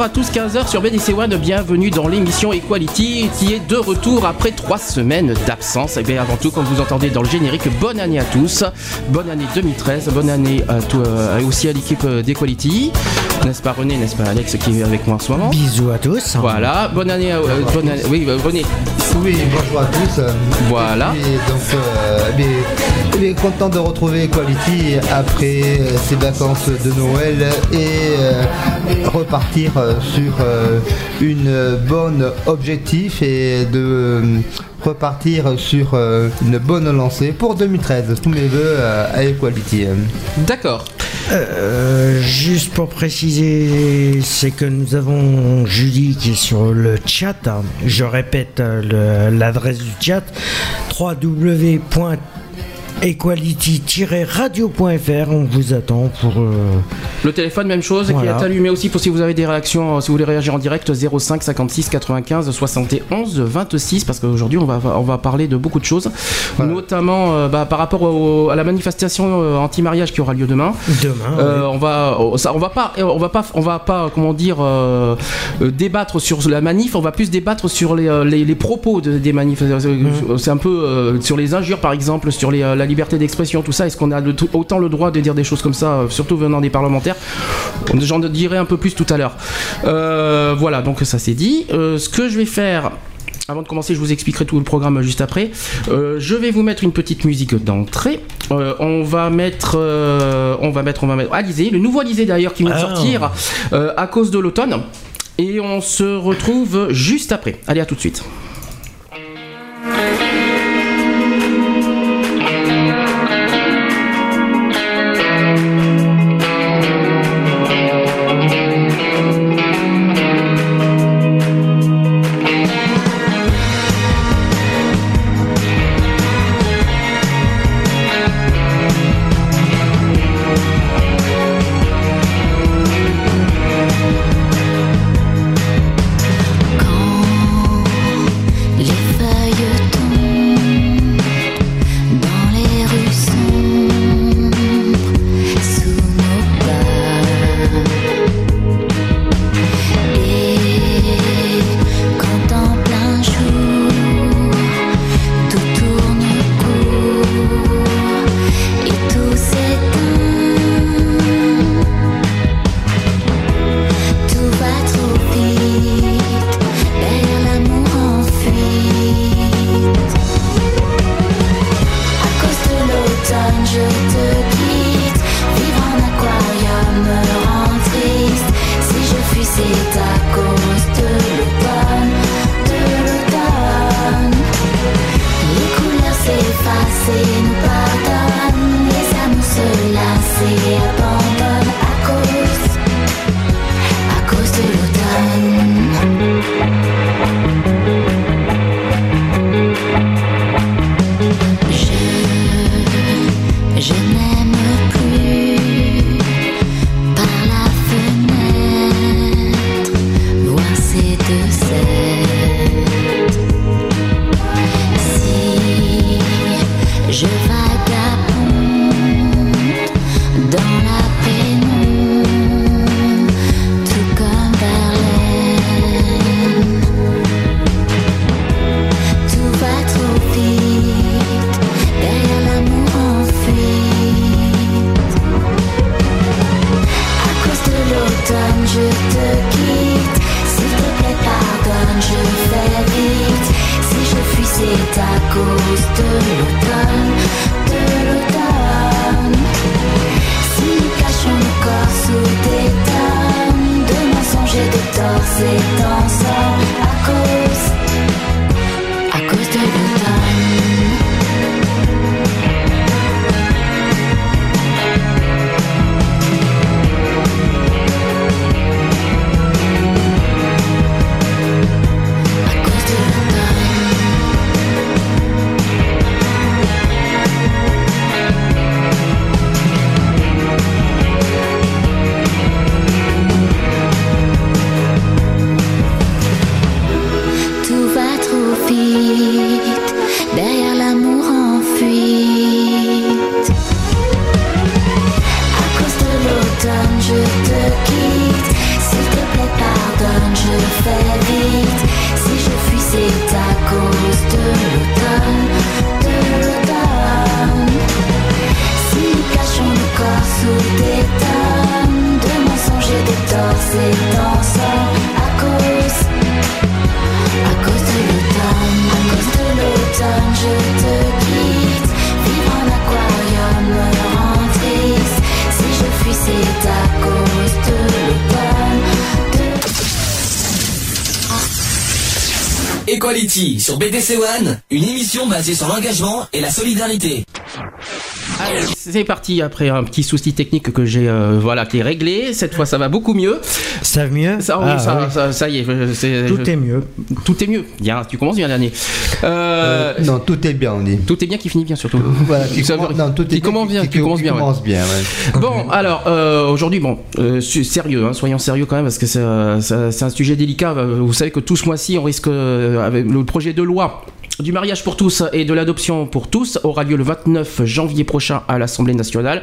Bonjour à tous, 15h sur BDC One, bienvenue dans l'émission Equality qui est de retour après trois semaines d'absence. Et bien avant tout, comme vous entendez dans le générique, bonne année à tous, bonne année 2013, bonne année à tout, euh, aussi à l'équipe d'Equality. N'est-ce pas René, n'est-ce pas Alex qui est avec moi en ce moment? Bisous à tous. Voilà, bonne année, à, euh, bonne année- oui euh, René, Oui, bonjour à tous. Voilà. Et donc, euh, content de retrouver Quality après euh, ces vacances de Noël et euh, repartir euh, sur euh, une bonne objectif et de euh, repartir sur euh, une bonne lancée pour 2013. Tous mes voeux euh, à Equality. d'accord. Euh, juste pour préciser, c'est que nous avons Julie qui est sur le chat. Je répète euh, le- l'adresse du chat www.equality-radio.fr. On vous attend pour. euh, Le téléphone, même chose, Voilà. qui est allumé aussi pour si vous avez des réactions, euh, si vous voulez réagir en direct, 05 56 95 71 26, parce qu'aujourd'hui on va, on va parler de beaucoup de choses, Voilà. notamment euh, bah, par rapport au- à la manifestation euh, anti-mariage qui aura lieu demain. demain. On va, oh, ça, on va pas, on va pas, on va pas, comment dire, débattre sur la manif. On va plus débattre sur les, les, les propos de- des manifs. Mmh. C'est un peu sur les injures, par exemple, sur les, la liberté d'expression, tout ça. Est-ce qu'on a le- autant le droit de dire des choses comme ça, euh, surtout venant des parlementaires J'en dirai un peu plus tout à l'heure. Euh, voilà, donc ça c'est dit. Euh, ce que je vais faire. Avant de commencer, je vous expliquerai tout le programme juste après. Euh, je vais vous mettre une petite musique d'entrée. Euh, on va mettre, euh, on va mettre, on va mettre Alizé, le nouveau Alizé d'ailleurs qui vient de Ah. sortir à cause de l'automne. Et on se retrouve juste après. Allez, à tout de suite. Sur BDC One, une émission basée sur l'engagement et la solidarité. Allez, c'est parti après un petit souci technique que j'ai euh, voilà qui est réglé. Cette fois, ça va beaucoup mieux. Ça va mieux Ça, oui, Ah, ça, oui. ça- ça y est. Tout je- est mieux. tout est mieux. Bien, tu commences bien l'année. Euh, Euh, non, tout est bien, on dit. Tout est bien qui finit bien surtout. Voilà, qui, Ça veut- commence, non, tout est qui commence bien, qui commence bien. ouais. commence bien, ouais. Bon, alors euh, aujourd'hui, bon, euh, sérieux, hein, soyons sérieux quand même parce que c'est un sujet délicat. Vous savez que tout ce mois-ci, on risque euh, avec le projet de loi. Du mariage pour tous et de l'adoption pour tous aura lieu le 29 janvier prochain à l'Assemblée nationale.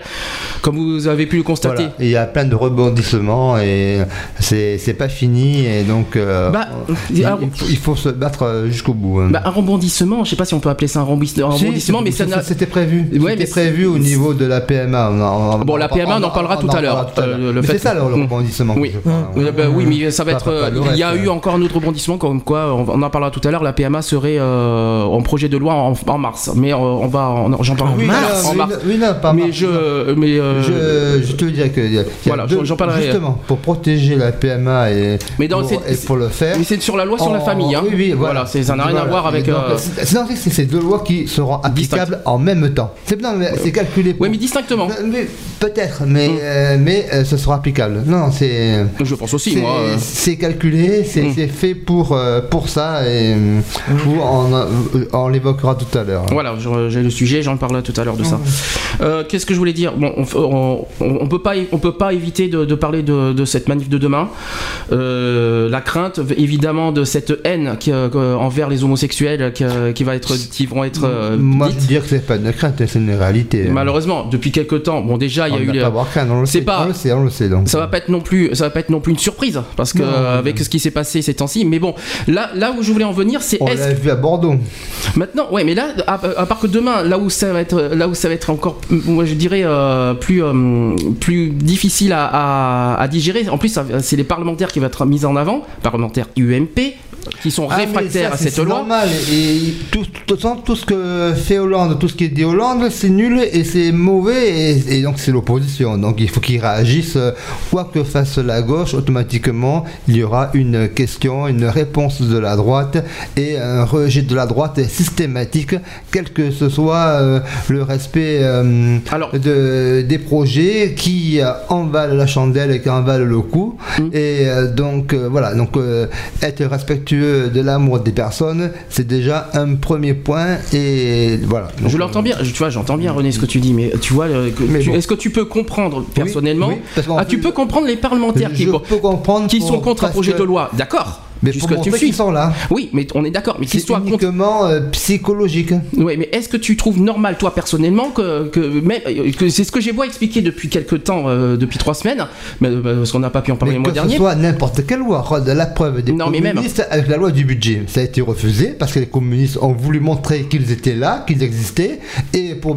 Comme vous avez pu le constater, Voilà. Il y a plein de rebondissements et c'est pas fini et donc euh, Bah, il, il faut, il faut se battre euh, jusqu'au bout. hein. bah, un rebondissement, je sais pas si on peut appeler ça un Si, rebondissement, mais ça c'était prévu. Ouais, c'était prévu au niveau de la PMA. On en- on- Bon, la PMA, on en parlera tout à l'heure. Euh, c'est ça le, le Mm. rebondissement. que Oui. je parle. Euh, bah oui, mais ça va être. il y a eu encore un autre rebondissement, comme quoi, on, on en parlera tout à l'heure. La PMA serait euh, en projet de loi en, en mars, mais euh, on va, en- j'en parle Oui, mars. oui, en mars. non, oui, non, pas mais mars, je, mais euh, Je, je te dis que Voilà, j'en parlerai. Justement, pour protéger la PMA et, Mais dans pour, et pour le faire. mais c'est sur la loi sur la famille, hein. Oui, oui, voilà. c'est- ça n'a rien à Voilà. voir avec. Euh, c'est- deux lois qui seront applicables en même temps. C'est non, mais c'est calculé. pour- Ouais, mais distinctement. Euh, mais Peut-être, mais, euh, mais euh, ce sera applicable. Non, c'est. Je pense aussi, moi. euh. C'est calculé, c'est Mm. c'est fait pour, euh, pour ça et euh, on, euh, on l'évoquera tout à l'heure. Voilà, j'ai le sujet, j'en parlerai tout à l'heure de ça. Euh, Qu'est-ce que je voulais dire? Bon, on, on, peut pas, on peut pas éviter de, de parler de, de cette manif de demain. Euh, la crainte, évidemment, de cette haine qui, euh, envers les homosexuels qui, euh, qui va être, qui vont être euh, Moi, je dites. dire que c'est pas une crainte, c'est une réalité. Malheureusement, depuis quelques temps, bon déjà, il y a on eu les- pas à avoir crainte, on le c'est sait, pas- on le sait, on le sait donc. ça va pas être non plus ça va pas être non plus une surprise parce que Non, euh, non, avec non. ce qui s'est passé ces temps-ci mais bon là là où je voulais en venir c'est On l'a vu à Bordeaux. Maintenant, ouais, mais là, à, part que demain, là où ça va être, là où ça va être encore, moi je dirais euh, plus, euh, plus difficile à, à- digérer. En plus, c'est les parlementaires qui vont être mis en avant, parlementaires UMP, qui sont Ah, réfractaires ça, à cette c'est loi. normal. Et tout, ce que fait Hollande, tout ce qui est dit Hollande, c'est nul et c'est mauvais. Et, et donc, c'est l'opposition. Donc, il faut qu'ils réagissent. Quoi que fasse la gauche, automatiquement, il y aura une question, une réponse de la droite et un rejet de la droite systématique, quel que ce soit euh, le respect euh, Alors- de, des projets qui euh, en valent la chandelle et qui en valent le coup. Mm. Et euh, donc, voilà. Donc, être respectueux de l'amour des personnes, c'est déjà un premier point. Et voilà. Donc, Je l'entends bien, tu vois, j'entends bien René ce que tu dis, mais tu vois, euh, bon. est-ce que tu peux comprendre personnellement oui, Ah, tu peux comprendre les parlementaires qui, qui sont contre un projet de loi, d'accord Mais tu me montrer suis. qu'ils sont là. Oui, mais on est d'accord, mais C'est contre uniquement euh, psychologique. Oui, mais est-ce que tu trouves normal, toi, personnellement, que, que, que c'est ce que j'ai beau expliquer depuis quelques temps, euh, depuis trois semaines, mais, euh, parce qu'on n'a pas pu en parler Mais le mois que ce dernier. soit n'importe quelle loi, Rod, la preuve des Non, mais même- communistes avec la loi du budget, ça a été refusé parce que les communistes ont voulu montrer qu'ils étaient là, qu'ils existaient, et pour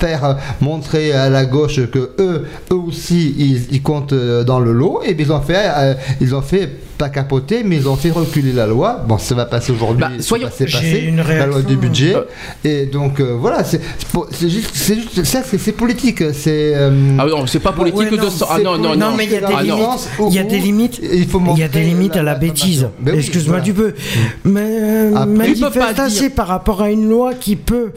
faire euh, montrer à la gauche que eux, eux aussi, ils, ils comptent euh, dans le lot, et bien ils ont fait, euh, ils ont fait pas capoter, mais ils ont fait reculer la loi. Bon, ça va passer aujourd'hui, Bah, ça soyons- va- c'est passé, une la loi réaction. du budget, Euh. et donc euh, voilà, c'est juste, juste ça, c'est politique, c'est. euh, Ah non, c'est pas politique Ouais, non. Ah non, non, non. Non, mais il y a des Ah, limites. Il y a des limites. Il faut Il y a des limites à la bêtise. Oui, Excuse-moi voilà. Mais Tu peux pas manifester dire- par rapport à une loi qui peut,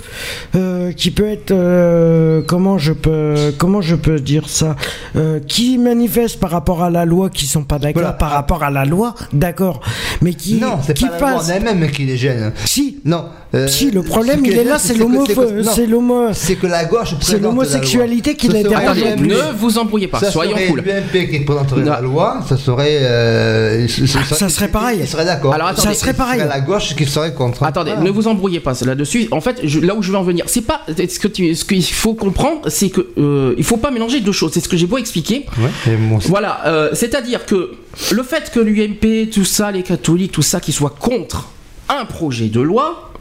euh, qui peut être, euh, comment je peux, comment je peux dire ça, Euh, qui manifeste par rapport à la loi, qui sont pas d'accord Voilà. par rapport à la loi, d'accord, mais qui, Non, c'est qui pas la loi en passe. elle-même qui les gêne. Si, Non. euh, si, le problème il est là, c'est l'homo, c'est l'homo. C'est que la gauche C'est l'homosexualité loi. qui les dérange ne vous embrouillez pas, Ça soyons cool. l'UMP qui présenterait Non. la loi, ça serait. euh, Ça serait pareil. Il serait d'accord. Alors, attendez. Ça serait pareil. La gauche qui serait contre. Attendez, ne vous embrouillez pas c'est là-dessus. En fait, là où je veux en venir, c'est pas ce que tu, ce qu'il faut comprendre, c'est que euh, il faut pas mélanger deux choses. C'est ce que j'ai beau expliquer. Ouais, et mon- Voilà, euh, c'est-à-dire que le fait que l'UMP, tout ça, les catholiques, tout ça, qui soient contre un projet de loi,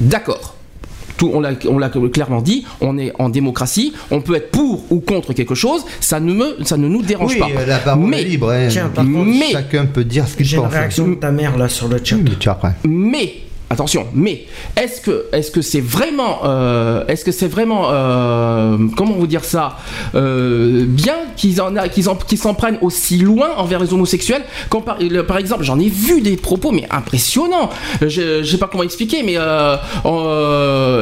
d'accord. Tout, on l'a clairement dit, on est en démocratie, on peut être pour ou contre quelque chose, ça ne, me, ça ne nous dérange Oui, pas. la parole Mais- est libre. hein. Tiens, par contre, mais- Chacun peut dire ce qu'il J'ai une pense. réaction de ta mère là sur le chat. Mais attention. Mais est-ce que est-ce que c'est vraiment euh, est-ce que c'est vraiment euh, comment vous dire ça euh, bien qu'ils en qu'ils en- qu'ils s'en prennent aussi loin envers les homosexuels par, le- par exemple j'en ai vu des propos mais impressionnants. Je, je sais pas comment expliquer mais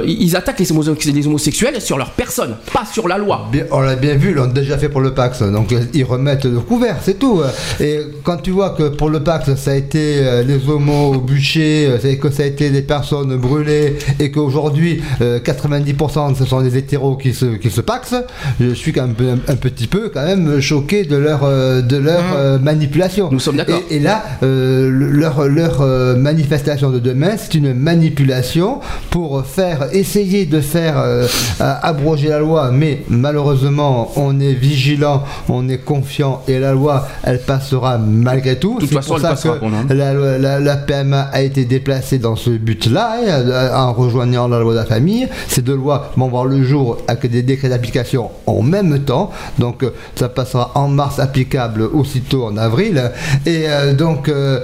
ils attaquent les, les homosexuels sur leur personne, pas sur la loi. Bien- on l'a bien vu, l'ont déjà fait pour le Pax, donc ils remettent le couvert, c'est tout. Et quand tu vois que pour le Pax, ça a été les homos bûchés, euh, c'est que ça a été des personnes brûlées, et qu'aujourd'hui, euh, 90% ce sont des hétéros qui se, qui se paxent, je suis quand même un, un petit peu quand même choqué de leur, euh, de leur euh, manipulation. Nous sommes d'accord. Et, et là, euh, le- leur, leur euh, manifestation de demain, c'est une manipulation pour faire, essayer de faire euh, euh, abroger la loi, mais malheureusement, on est vigilant, on est confiant, et la loi, elle passera malgré tout. De toute façon, pour ça que hein. la, la- la PMA a été déplacée dans ce but-là, hein, en rejoignant la loi de la famille. Ces deux lois vont voir le jour avec des décrets d'application en même temps, donc euh, ça passera en mars applicable aussitôt en avril, et euh, donc euh,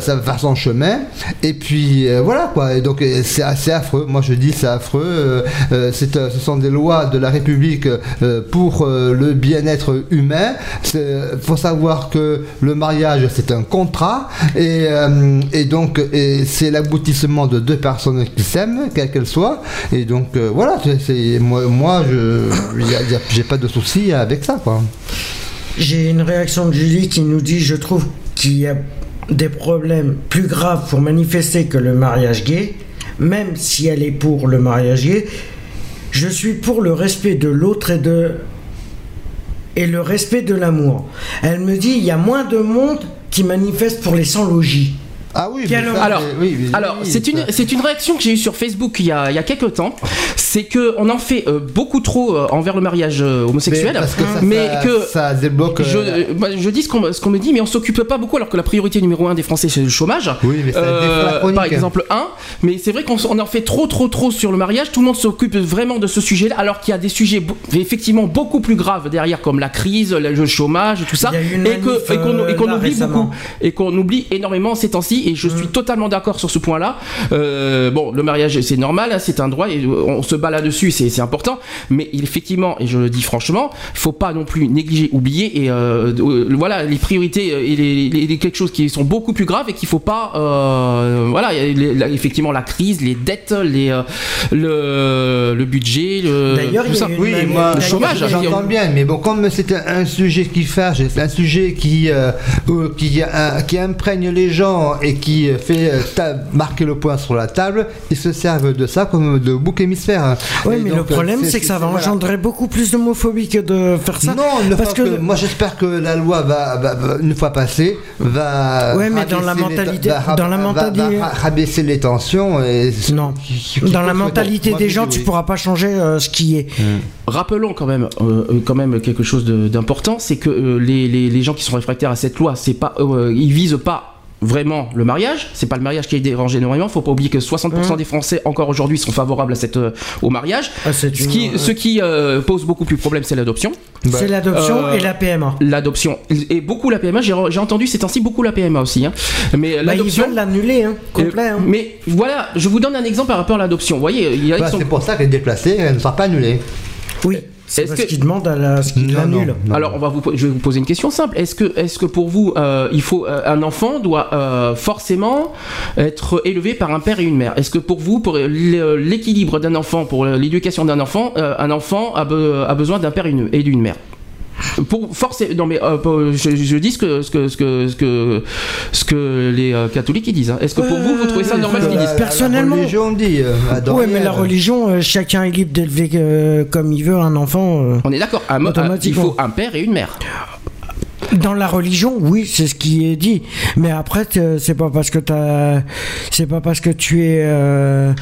ça va faire son chemin. Et puis voilà quoi. Et donc c'est assez affreux. Moi je dis c'est affreux. Ce sont des lois de la République pour le bien-être humain. Il faut savoir que le mariage c'est un contrat et, donc c'est l'aboutissement de deux personnes qui s'aiment, quelles qu'elles soient. Et donc euh, voilà. c'est- moi, moi je j'ai pas de souci avec ça. J'ai une réaction de Julie qui nous dit Je trouve qu'il y a des problèmes plus graves pour manifester que le mariage gay, même si elle est pour le mariage gay. Je suis pour le respect de l'autre et de et le respect de l'amour. Elle me dit il y a moins de monde qui manifeste pour les sans-logis. Ah oui. Quel ça, Alors, c'est- oui, oui, alors oui, c'est une, c'est une réaction que j'ai eue sur Facebook il y a, il y a quelques temps. C'est que on en fait euh, beaucoup trop euh, envers le mariage euh, homosexuel. Mais parce que ça, mais ça- que ça débloque. je, euh, euh, bah, je dis ce qu'on, ce qu'on me dit, mais on s'occupe pas beaucoup alors que la priorité numéro un des Français c'est le chômage. Oui, mais ça Euh, par exemple un, mais c'est vrai qu'on en fait trop trop trop sur le mariage. Tout le monde s'occupe vraiment de ce sujet-là, alors qu'il y a des sujets effectivement beaucoup plus graves derrière, comme la crise, le chômage, tout ça, et qu'on euh, oublie beaucoup et qu'on oublie énormément ces temps-ci et je suis totalement d'accord sur ce point-là. Euh, bon, le mariage c'est normal, hein, c'est un droit et on se bat là-dessus, c'est c'est important. Mais effectivement, et je le dis franchement, il faut pas non plus négliger, oublier et euh, euh, voilà les priorités euh, et les, les- les- quelque chose qui sont beaucoup plus graves et qu'il faut pas euh, voilà il y a les- la- effectivement la crise, les dettes, les euh, le, le budget, le D'ailleurs, tout il y a ça. Oui, moi, le d'ailleurs, chômage, eu- J'entends bien, mais bon, comme c'est un, un sujet qui fâche, c'est un sujet qui, euh, euh, qui, euh, qui imprègne les gens et qui euh, fait euh, marquer le point sur la table, ils se servent de ça comme de bouc émisphère. Oui, Et mais donc, le problème, euh, c'est que ça va voilà. engendrer beaucoup plus d'homophobie que de faire ça. Non, parce que, que, moi j'espère que la loi va, va- va- une fois passée va Ouais, mais dans la les- mentalité- dans la va- mentalité- rabaisser les tensions et Non. qui- qui- dans la mentalité des gens, dis tu oui. pourras pas changer euh, ce qui est. Rappelons quand même, euh, quand même quelque chose d'important, c'est que euh, les, les- les gens qui sont réfractaires à cette loi, c'est pas, euh, ils visent pas vraiment le mariage. C'est pas le mariage qui est dérangé énormément. Faut pas oublier que 60% des Français encore aujourd'hui sont favorables à cette euh, au mariage. Ah, c'est Ce une- qui, ce qui euh, pose beaucoup plus de problèmes, c'est l'adoption. C'est l'adoption Euh, et la PMA. L'adoption et beaucoup la PMA. J'ai entendu ces temps-ci beaucoup la PMA aussi. hein. Mais Bah, ils l'adoption. veulent l'annuler, hein, complet. euh, hein. mais voilà, je vous donne un exemple par rapport à l'adoption. Vous voyez, il y a, ils Voilà, sont- c'est pour ça qu'elle est déplacée, elle ne sera pas annulée. Oui, c'est Est-ce parce que- qu'ils demandent à la, ce Non, non. Alors, on va vous, je vais vous poser une question simple. Est-ce que, est-ce que pour vous, euh, il faut euh, un enfant doit euh, forcément être élevé par un père et une mère? Est-ce que pour vous, pour l'é- l'équilibre d'un enfant, pour l'éducation d'un enfant, euh, un enfant a, be- a besoin d'un père et d'une mère? Pour forcer non mais euh, pour- je, je dis ce que ce que ce que ce que, ce que les euh, catholiques ils disent hein. est-ce que pour vous vous trouvez ça normal ce qu'ils euh, disent personnellement- La religion dit. euh, Oui, mais la religion, euh, chacun est libre d'élever euh, comme il veut un enfant. euh. on est d'accord il faut un père et une mère Dans la religion, oui, c'est ce qui est dit. Mais après, c'est pas parce que t'as, c'est pas parce que tu es, euh,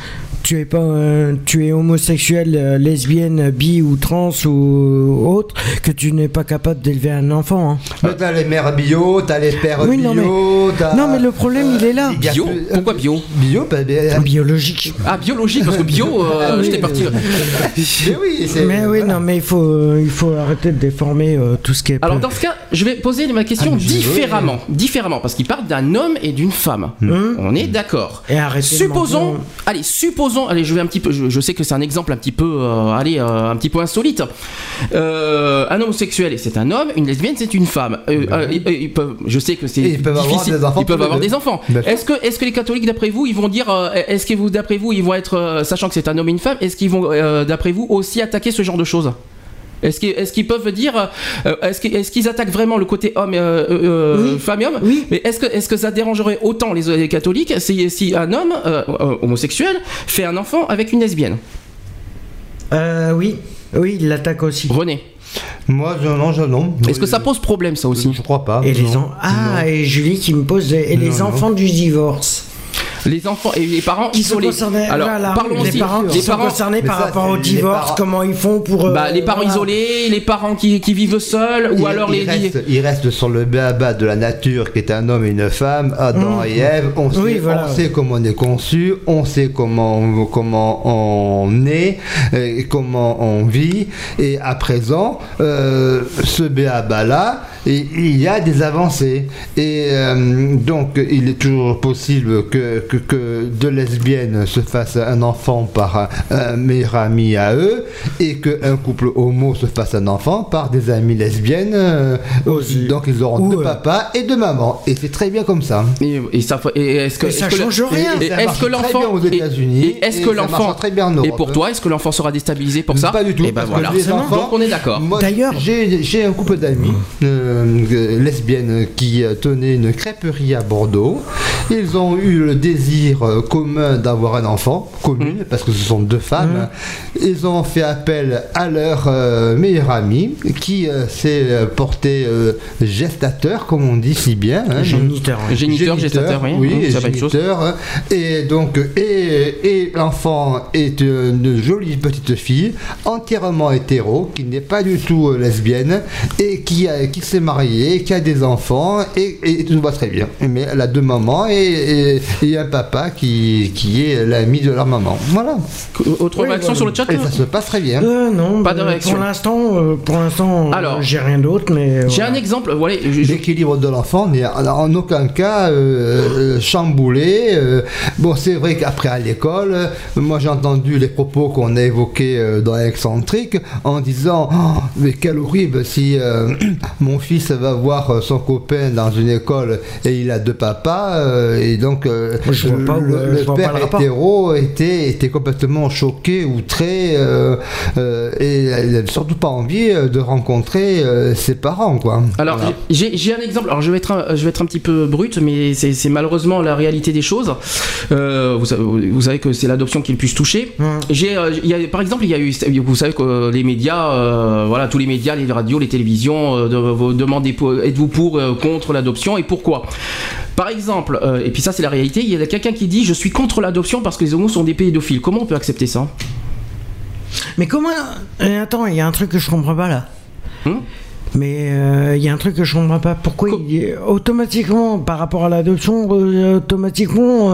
tu es pas, tu es homosexuel, euh, lesbienne, bi ou trans ou autre, que tu n'es pas capable d'élever un enfant. hein. Mais t'as les mères bio, t'as les pères Oui, non, bio, t'as- Non, mais le problème, il est là. Bio Pourquoi bio Bio, bah, bah, Biologique. Ah, biologique, parce que bio, euh, oui, j'étais parti. mais oui, c'est. Mais oui, voilà. non, mais il faut, euh, il faut arrêter de déformer euh, tout ce qui est. Alors dans ce cas, je vais poser ma question Ah, différemment, différemment, parce qu'il parle d'un homme et d'une femme. Hum. On est d'accord. Et arrêtez de Supposons, allez, supposons, allez, je vais un petit peu, je, je sais que c'est un exemple un petit peu, euh, allez, euh, un petit peu insolite. Euh, un homosexuel, c'est un homme, une lesbienne, c'est une femme. Ils- ils peuvent- je sais que c'est Et ils peuvent avoir difficile. des enfants ils peuvent avoir des enfants. Est-ce que, est-ce que les catholiques, d'après vous, ils vont dire, est-ce que vous, d'après vous, ils vont être, sachant que c'est un homme et une femme, est-ce qu'ils vont, d'après vous, aussi attaquer ce genre de choses? Est-ce qu'ils, peuvent dire, euh, est-ce qu'ils, attaquent vraiment le côté homme, euh, euh, Oui. femme et homme Oui. Mais est-ce que, est-ce que ça dérangerait autant les, les catholiques si, si un homme euh, euh, homosexuel fait un enfant avec une lesbienne? Euh, oui, oui, il l'attaque aussi. René, Moi, je, non, je, non. est-ce que ça pose problème ça aussi? Je crois pas. Et les en- Ah, et Julie qui me pose des- et les Non, enfants du divorce. Les enfants et les parents Qui sont isolés. concernés. Alors voilà, parlons les aussi. parents qui les sont parents, concernés par ça, rapport au les divorce, parents- comment ils font pour. euh, bah, les parents voilà. isolés, les parents qui, qui vivent seuls, ou il, alors il les. reste, il reste sur le béaba de la nature qui est un homme et une femme, Adam Mhm. et Ève. On sait, Oui, voilà. on sait comment on est conçu, on sait comment, comment on est, et comment on vit. Et à présent, euh, ce béaba-là, il il y a des avancées. Et euh, donc, il est toujours possible que, que, que deux lesbiennes se fassent un enfant par un, un meilleur ami à eux, et qu'un couple homo se fasse un enfant par des amies lesbiennes. euh, Aussi. donc, ils auront Ou, deux euh, papas et deux mamans. Et c'est très bien comme ça. Et, et ça, et est-ce que Et ça est-ce que change rien. Et ça est-ce marche que très l'enfant bien aux et- États-Unis, et Est-ce et que ça l'enfant très bien en Et Europe. pour toi, est-ce que l'enfant sera déstabilisé pour ça? Pas du tout. Et ben parce que voilà. les enfants- Donc on est d'accord. D'ailleurs- j'ai j'ai un couple d'amis euh, euh, lesbiennes qui euh, tenaient une crêperie à Bordeaux. Ils ont eu le désir euh, commun d'avoir un enfant, commun, Mmh. parce que ce sont deux femmes. Ils ont fait appel à leur euh, meilleur ami qui euh, s'est porté euh, gestateur, comme on dit si bien. hein. Géniteur. Géniteur, gestateur, oui. oui, Mmh, géniteur, hein. Et donc, et, et l'enfant est une jolie petite fille, entièrement hétéro, qui n'est pas du tout lesbienne, et qui, a- qui s'est mariée, qui a des enfants, et, et tout va très bien. Mais elle a deux mamans et, et- et un papa qui, qui est l'ami de leur maman. Voilà. Autre Oui, réaction voilà. sur le chat Et ça se passe très bien. Euh, non, Pas de réaction. Pour l'instant, euh, pour l'instant, euh, Alors, j'ai rien d'autre, mais. J'ai voilà. un exemple. Voilà, L'équilibre de l'enfant n'est en aucun cas euh, euh, chamboulé. euh. bon, c'est vrai qu'après à l'école, euh, moi j'ai entendu les propos qu'on a évoqués euh, dans Excentrique en disant Oh, Mais quel horrible si euh, mon fils va voir euh, son copain dans une école et il a deux papas, euh, et donc euh, je vois pas où, le, le je pas père le hétéro était, était complètement choqué, outré, euh, euh, et il n'avait surtout pas envie de rencontrer euh, ses parents. Quoi. Alors, Voilà. j'ai j'ai un exemple. Alors, je vais être un, je vais être un petit peu brut, mais c'est malheureusement la réalité des choses. Euh, vous, savez, vous savez que c'est l'adoption qui est le plus touchée. Hum. J'ai, par exemple, il y a eu, vous savez que les médias, euh, voilà, tous les médias, les radios, les télévisions, euh, de- vous demandez, êtes-vous pour, euh, contre l'adoption et pourquoi? Par exemple, euh, et puis ça c'est la réalité, il y a quelqu'un qui dit je suis contre l'adoption parce que les homos sont des pédophiles. Comment on peut accepter ça? Mais comment. euh, attends, il y a un truc que je comprends pas là. Hmm? Mais euh, il y a un truc que je comprends pas. Pourquoi Co- il- automatiquement, par rapport à l'adoption, automatiquement.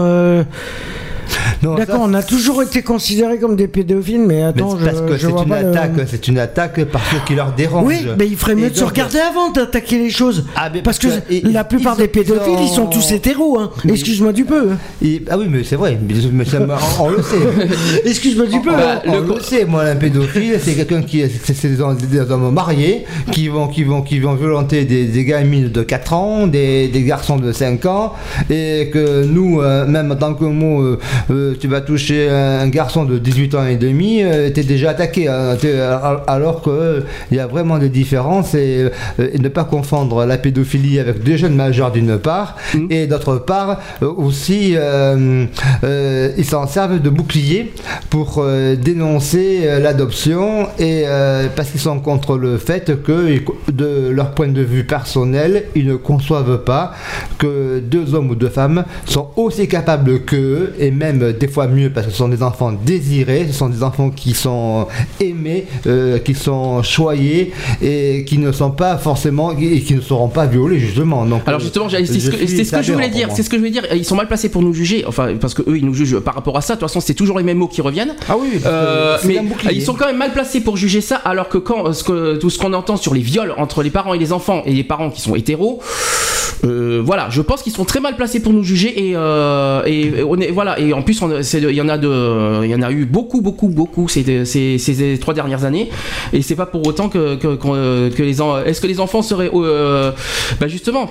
Non, D'accord, ça, on a toujours été considérés comme des pédophiles, mais Mais attends, c'est parce je, que je c'est vois une pas le- attaque, c'est une attaque parce que qui leur dérange. Oui, mais il ferait mieux Et de se regarder avant d'attaquer les choses. Ah, mais parce que, la plupart des ont- pédophiles, ils sont tous hétéros. Hein. Mais- Excuse-moi du peu. Et- ah oui, mais c'est vrai, mais, mais ça me- on, on le sait. Excuse-moi du peu. Bah, on le- le sait, moi, un pédophile, c'est quelqu'un qui, c'est des, hommes- des hommes mariés qui vont, qui vont, qui vont violenter des, des gamines de 4 ans, des, des garçons de 5 ans, et que nous, euh, même en tant que mot, euh, euh, tu vas toucher un garçon de 18 ans et demi, euh, t'es déjà attaqué, hein, al- alors que euh, il y a vraiment des différences et, euh, et ne pas confondre la pédophilie avec des jeunes majeurs d'une part, et d'autre part euh, aussi euh, euh, ils s'en servent de bouclier pour euh, dénoncer euh, l'adoption et euh, parce qu'ils sont contre le fait que de leur point de vue personnel ils ne conçoivent pas que deux hommes ou deux femmes sont aussi capables qu'eux et même euh, des fois mieux parce que ce sont des enfants désirés, ce sont des enfants qui sont aimés, euh, qui sont choyés et qui ne sont pas forcément et qui ne seront pas violés justement. Donc, Alors justement, c'est ce, que, ce je voulais dire. C'est ce que je voulais dire. Ils sont mal placés pour nous juger. Enfin, parce que eux, ils nous jugent par rapport à ça. De toute façon, c'est toujours les mêmes mots qui reviennent. Ah oui, Euh, mais bouclier. ils sont quand même mal placés pour juger ça, alors que quand euh, ce que, tout ce qu'on entend sur les viols entre les parents et les enfants et les parents qui sont hétéros, euh, voilà, je pense qu'ils sont très mal placés pour nous juger et, euh, voilà et en plus il y en a de, y en a eu beaucoup beaucoup beaucoup ces, ces, ces trois dernières années. Et c'est pas pour autant que que, que les est-ce que les enfants seraient euh, bah justement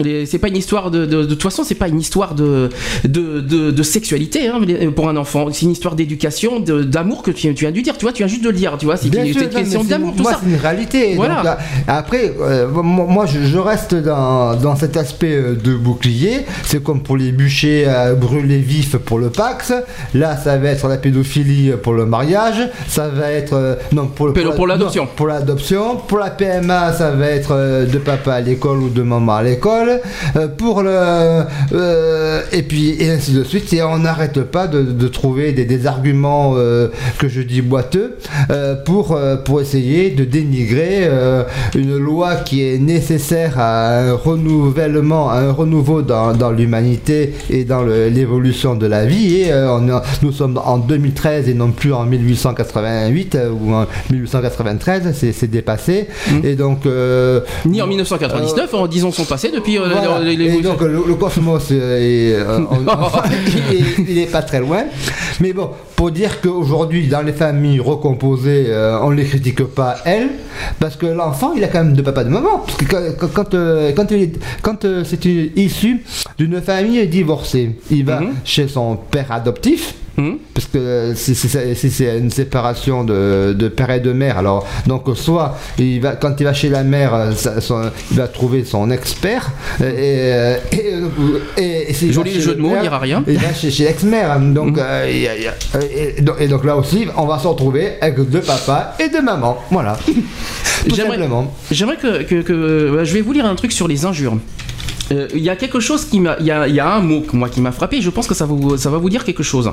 C'est pas une histoire de, de, de toute façon, c'est pas une histoire de, de, de, sexualité hein, pour un enfant. C'est une histoire d'éducation, d'amour que tu, tu viens de dire. Tu vois, tu viens juste de le dire. Tu vois, c'est une, question d'amour, tout moi, ça. c'est une réalité. Voilà. Donc, là, après, euh, moi, je, je reste dans, dans cet aspect euh, de bouclier. C'est comme pour les bûchers à brûler vifs pour le Pax. Là, ça va être la pédophilie pour le mariage. Ça va être euh, non pour, le- Pour- la- pour l'adoption. Pour l'adoption. Pour la PMA, ça va être de papa à l'école ou de maman à l'école. Euh, pour le euh, et puis et ainsi de suite. Et on n'arrête pas de, de trouver des, des arguments euh, que je dis boiteux pour pour essayer de dénigrer une loi qui est nécessaire à un renouvellement, à un renouveau dans, dans l'humanité et dans l'évolution de la vie. Et euh, on nous sommes en 2013 et non plus en 1888 euh, ou en 1893, c'est dépassé. Et donc euh, Ni en 1999, en disons son passé depuis. Voilà. les- les- Et donc le, le cosmos, euh, est, euh, on- il, est, il est pas très loin. Mais bon, pour dire qu'aujourd'hui, dans les familles recomposées, euh, on ne les critique pas, elles, parce que l'enfant, il a quand même de papa et de maman. Parce que quand, quand, c'est une- issu d'une famille divorcée, il va Mhm. chez son père adoptif. Mhm. Parce que si si c'est une séparation de, de père et de mère, alors donc soit il va quand il va chez la mère, euh, ça- son- il va trouver son expert euh, et, et, et- et s'il Joli jeu de mots, il dira rien. Il va chez, chez l'ex-mère, hein. donc euh, il y a- il y a- et, donc, et donc là aussi, on va se retrouver avec deux papas et deux mamans, voilà. Tout J'aimerais- simplement. J'aimerais que, que- que- Je vais vous lire un truc sur les injures. Euh, Il y a quelque chose qui m'a. Il y a, un mot moi qui m'a frappé. Je pense que ça, vous, ça va vous dire quelque chose.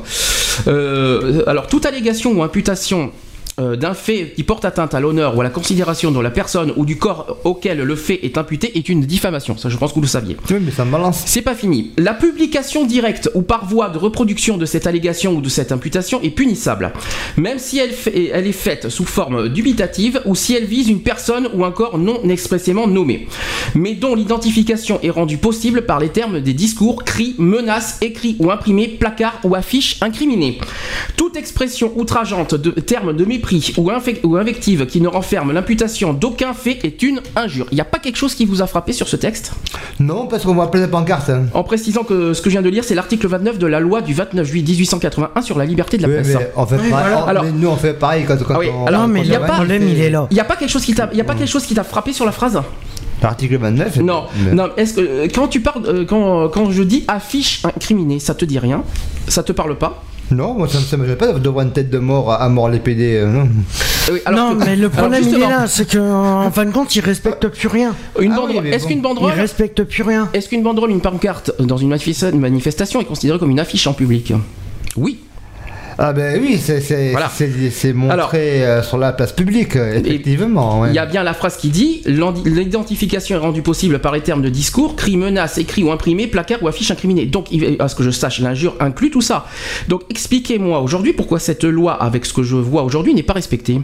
Euh, alors toute allégation ou imputation. Euh, d'un fait qui porte atteinte à l'honneur ou à la considération de la personne ou du corps auquel le fait est imputé est une diffamation. Ça, je pense que vous le saviez. Oui, mais ça me balance. C'est pas fini. La publication directe ou par voie de reproduction de cette allégation ou de cette imputation est punissable, même si elle, fait- elle est faite sous forme dubitative ou si elle vise une personne ou un corps non expressément nommé, mais dont l'identification est rendue possible par les termes des discours, cris, menaces, écrits ou imprimés, placards ou affiches incriminés. Toute expression outrageante de termes de mépris ou, invective qui ne renferme l'imputation d'aucun fait est une injure. Il n'y a pas quelque chose qui vous a frappé sur ce texte? Non, parce qu'on voit plein de pancartes. hein. en précisant que ce que je viens de lire, c'est l'article 29 de la loi du 29 juillet 1881 sur la liberté de la Oui, presse. mais on fait Oui, pareil- voilà. on- Alors- mais nous on fait pareil quand, quand Ah oui, on. alors, non, mais il y a le pas- problème, il est là. Il n'y a pas quelque chose qui t'a, il y a pas quelque chose qui t'a frappé sur la phrase? L'article 29 Non, mais- non. Est-ce que euh, quand tu parles, euh, quand, quand je dis affiche incriminée, ça te dit rien? Ça te parle pas? Non, moi ça me ça me gêne pas de voir une tête de mort à, à mort les PD. euh, non. Oui, alors non, que- mais le problème il est là, c'est qu'en fin de compte, ils respectent plus rien. Une Ah oui, est-ce bon. qu'une Ils banderole, respectent plus rien. est-ce qu'une banderole, une pancarte dans une manifestation est considérée comme une affiche en public? Oui. Ah ben oui, c'est Voilà. montré Alors- euh, sur la place publique, euh, effectivement. ouais. Il y a bien la phrase qui dit l'identification est rendue possible par les termes de discours, cris, menaces, écrits ou imprimés, placards ou affiches incriminées. Donc, à ce que je sache, l'injure inclut tout ça. Donc, expliquez-moi aujourd'hui pourquoi cette loi, avec ce que je vois aujourd'hui, n'est pas respectée.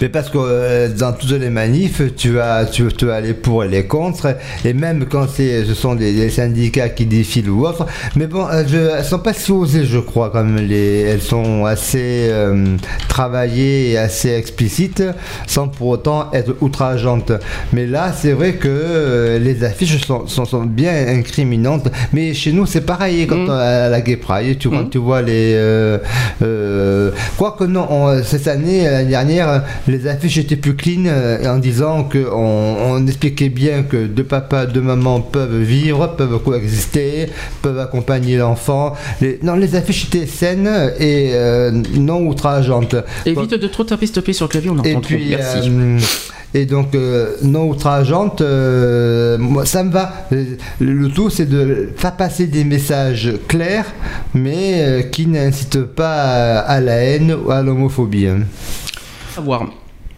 Mais parce que euh, dans toutes les manifs, tu as, tu, tu as les pour et les contre, et même quand ce sont des, des syndicats qui défilent ou autre. Mais bon, euh, je, elles sont pas si osées, je crois, quand même. Les, elles sont assez euh, travaillées et assez explicites, sans pour autant être outrageantes. Mais là, c'est vrai que euh, les affiches sont, sont, sont bien incriminantes. Mais chez nous, c'est pareil. Quand Mm. on- à la Gay Pride, tu, quand Mm. tu vois les. Quoique non, on- cette année, l'année dernière, les affiches étaient plus clean euh, en disant qu'on on expliquait bien que deux papas, deux mamans peuvent vivre, peuvent coexister, peuvent accompagner l'enfant. Les, non, les affiches étaient saines et euh, non outrageantes. Évite de trop taper, sur le clavier, on Et entend trop. puis, Merci. euh, Et donc, non outrageante, moi, ça me va. Le tout, c'est de faire passer des messages clairs, mais qui n'incitent pas à, à la haine ou à l'homophobie. Hein. À voir.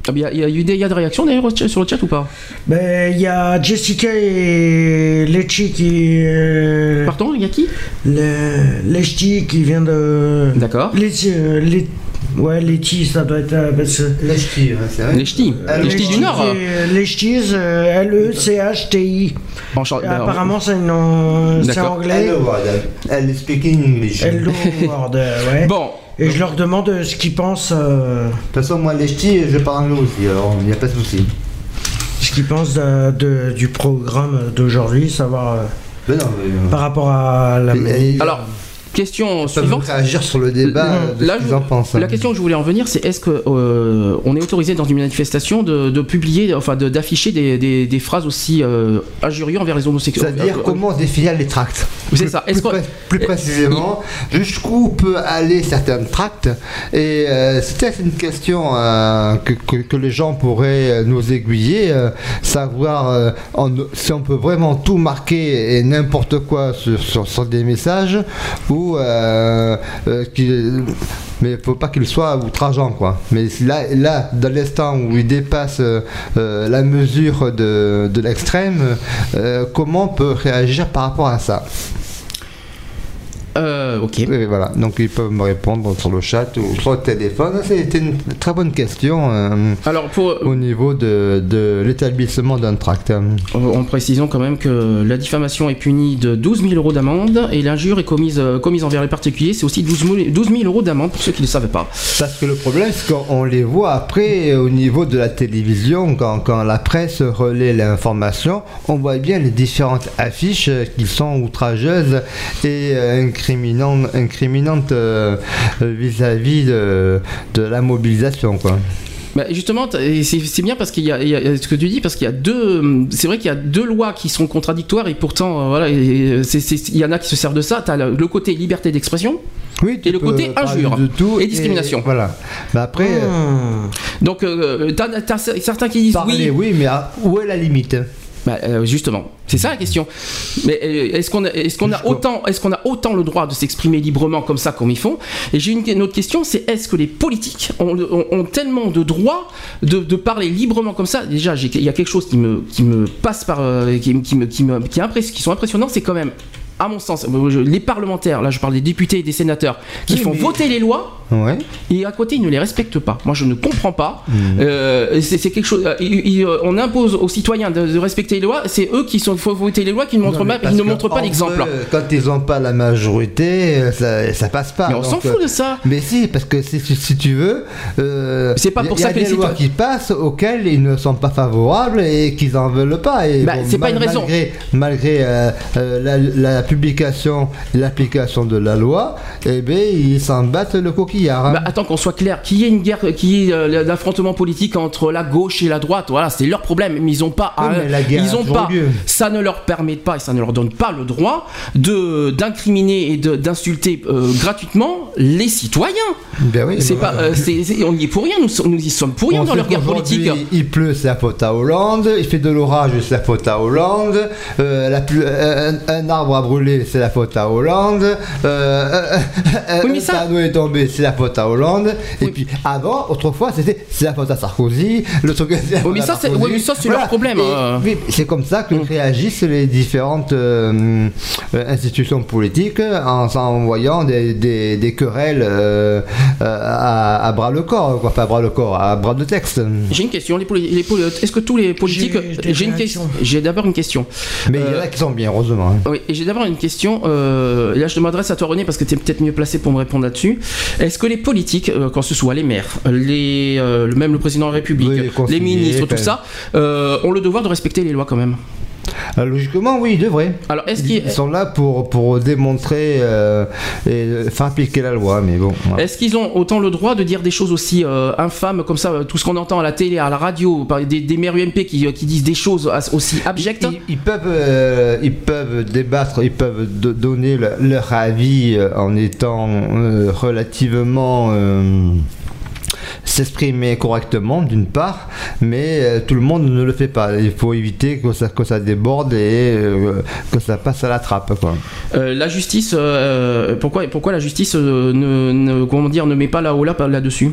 Ah, Il y, a- il y a eu des, il y a des réactions d'ailleurs sur le chat ou pas? Ben, il y a Jessica et Lechi qui. euh, Pardon, il y a qui? Le- Lechi qui vient de. D'accord. Lechi, euh, Ouais, Lechi, ça doit être. euh, Les ch'tis. Les ch'tis du Nord. euh, Les ch'tis, euh, L-E-C-H-T-I. Apparemment, c'est une, euh, c'est anglais. Hello, Adam. Elle speaking English. Hello World, euh, ouais. Bon, Et je leur demande euh, ce qu'ils pensent, euh, De toute façon, moi, les ch'tis, je parle anglais aussi, alors il n'y a pas de souci. ce qu'ils pensent de- de- du programme d'aujourd'hui, savoir euh, Mais non, mais, euh, par rapport à la. alors, question ça suivante. réagir sur le débat de là, ce je- en hein. La question que je voulais en venir, c'est est-ce que euh, on est autorisé dans une manifestation de, de publier, enfin de- d'afficher des, des- des phrases aussi euh, injurieuses envers les homosexuels? C'est-à-dire Euh, comment définir les tracts C'est Plus- ça. Est-ce Plus, qu'on- pré- plus précisément, jusqu'où peut aller certaines tracts Et euh, c'était une question euh, que, que- que les gens pourraient nous aiguiller, savoir en- si on peut vraiment tout marquer et n'importe quoi sur, sur- sur des messages ou euh, euh, mais il faut pas qu'il soit outrageant quoi. Mais là, là dans l'instant où il dépasse euh, la mesure de, de l'extrême, comment on peut réagir par rapport à ça? Euh, ok. Et voilà, donc ils peuvent me répondre sur le chat ou sur le téléphone. C'était une très bonne question euh, Alors pour au niveau de, de l'établissement d'un tract. Euh, En précisant quand même que la diffamation est punie de 12 000 euros d'amende et l'injure est commise, euh, commise envers les particuliers, c'est aussi 12 000, 12 000 euros d'amende pour ceux qui ne savaient pas. Parce que le problème, c'est qu'on les voit après au niveau de la télévision, quand, quand la presse relaie l'information, on voit bien les différentes affiches euh, qui sont outrageuses et euh, incriminantes euh, euh, vis-à-vis de, de la mobilisation. Quoi. Bah, justement, t- et c'est bien parce qu'il y, a- il y a ce que tu dis, parce qu'il y a deux. C'est vrai qu'il y a deux lois qui sont contradictoires et pourtant, euh, voilà, il y en a qui se servent de ça. Tu as le, le côté liberté d'expression. Oui, tu Et le côté injure de tout et discrimination. voilà. Mais après, euh, Hmm. Donc, euh, t'as as certains qui disent parler, oui. oui, mais à- où est la limite Bah, euh, justement, c'est ça la question. Mais euh, est-ce qu'on a, qu'on autant, est-ce qu'on a autant le droit de s'exprimer librement comme ça comme ils font Et j'ai une, une autre question, c'est est-ce que les politiques ont, ont- ont tellement de droits de, de parler librement comme ça? Déjà, il y a quelque chose qui me, qui me passe par, euh, qui, qui me, qui me, qui, sont impressionnants, c'est quand même. À mon sens, les parlementaires, là je parle des députés et des sénateurs, qui Oui, font mais- voter les lois Ouais. et à côté ils ne les respectent pas. Moi je ne comprends pas. Mhm. Euh, c'est quelque chose. euh, il- il- euh, on impose aux citoyens de, de respecter les lois. C'est eux qui sont faut voter les lois qui ne montrent Non, pas, ils ne montrent pas l'exemple. Quand ils n'ont pas la majorité, ça, ça passe pas. Mais on s'en fout de ça. Mais si, parce que si, tu veux, euh, C'est pas y a- pour y ça a que les des lois citoyens- qui passent auxquelles ils ne sont pas favorables et qu'ils en veulent pas. Et Bah, c'est pas une raison. Malgré, malgré euh, la, la publication l'application de la loi, eh bien, ils s'en battent le hein. Bah, attends qu'on soit clair, qu'il y ait une guerre, qu'il y ait euh, l'affrontement politique entre la gauche et la droite, voilà, c'est leur problème. Mais ils ont pas, Oui, à- mais la guerre ils ont pas, lieu. ça ne leur permet pas et ça ne leur donne pas le droit de d'incriminer et d'insulter euh, gratuitement les citoyens. Ben oui, C'est mais pas, euh, on n'y est pour rien, nous, y sommes pour rien On dans leur guerre politique. Il pleut, c'est la faute à Hollande. Il fait de l'orage, c'est la faute à Hollande. Euh, la plu- un, un arbre a brûlé, c'est la faute à Hollande. Euh, Oui, mais un ça- panneau est tombé, c'est la faute à Hollande. Et Oui. puis avant, autrefois, c'était c'est la faute à Sarkozy. Le truc, c'est la Oui, mais ça, c'est- Sarkozy. oui, mais ça, c'est leur problème, Et- hein. c'est comme ça que Mm. réagissent les différentes euh, euh, institutions politiques en s'envoyant des, des, des querelles euh, euh, à, à bras le corps, quoi, pas à bras le corps, à bras de texte. J'ai une question. Les poli- les Est-ce que tous les politiques. J'ai une question. J'ai d'abord une question. Mais il y en Euh, a qui sont bien, heureusement. hein. Oui, et j'ai d'abord une question. euh, et là, je m'adresse à toi, René, parce que tu es peut-être mieux placé pour me répondre là-dessus. Est-ce que les politiques, euh, quand ce soit les maires, les, euh, même le président de la République, Oui, les ministres, tout ça, euh, ont le devoir de respecter les lois quand même? Euh, logiquement, oui, ils devraient. Alors, est-ce Ils, qu'ils ils sont là pour, pour démontrer euh, et faire appliquer la loi, mais bon. voilà. est-ce qu'ils ont autant le droit de dire des choses aussi euh, infâmes comme ça, euh, tout ce qu'on entend à la télé, à la radio, par des, des maires UMP qui, euh, qui disent des choses aussi abjectes? Ils, ils peuvent, euh, ils peuvent débattre, ils peuvent do- donner le- leur avis euh, en étant euh, relativement euh, s'exprimer correctement d'une part, mais euh, tout le monde ne le fait pas. Il faut éviter que ça, que ça déborde et euh, que ça passe à la trappe. Quoi. Euh, la justice, euh, pourquoi, pourquoi la justice euh, ne, ne- comment dire, ne met pas là haut là là-dessus?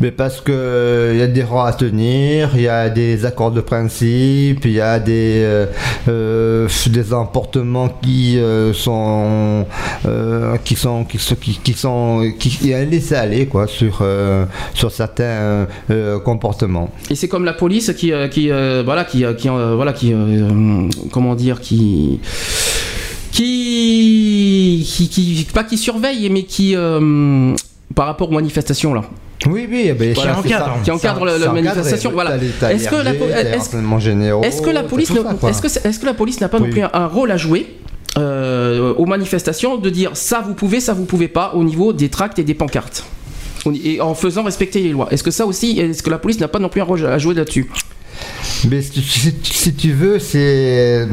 Mais parce euh, il y a des droits à tenir, il y a des accords de principe, il y a des euh, euh, des emportements qui euh, sont euh, qui sont qui sont qui, qui sont qui a un laisser aller quoi sur euh, sur certains euh, comportements. Et c'est comme la police qui, euh, qui euh, voilà, qui, euh, qui, euh, voilà, qui, euh, comment dire, qui, qui, qui, qui- pas qui surveille, mais qui, euh, par rapport aux manifestations là. Oui oui, eh ben, Voilà, qui c'est encadre, ça. qui encadre Ça- la- ça manifestation, voilà. Est-ce que Est-ce que la police, est-ce que, la police n'a pas non plus un, un rôle à jouer? euh, aux manifestations de dire ça vous pouvez ça vous pouvez pas au niveau des tracts et des pancartes? Et en faisant respecter les lois est-ce que ça aussi est-ce que la police n'a pas non plus un rôle à jouer là-dessus? Mais si, tu veux, c'est.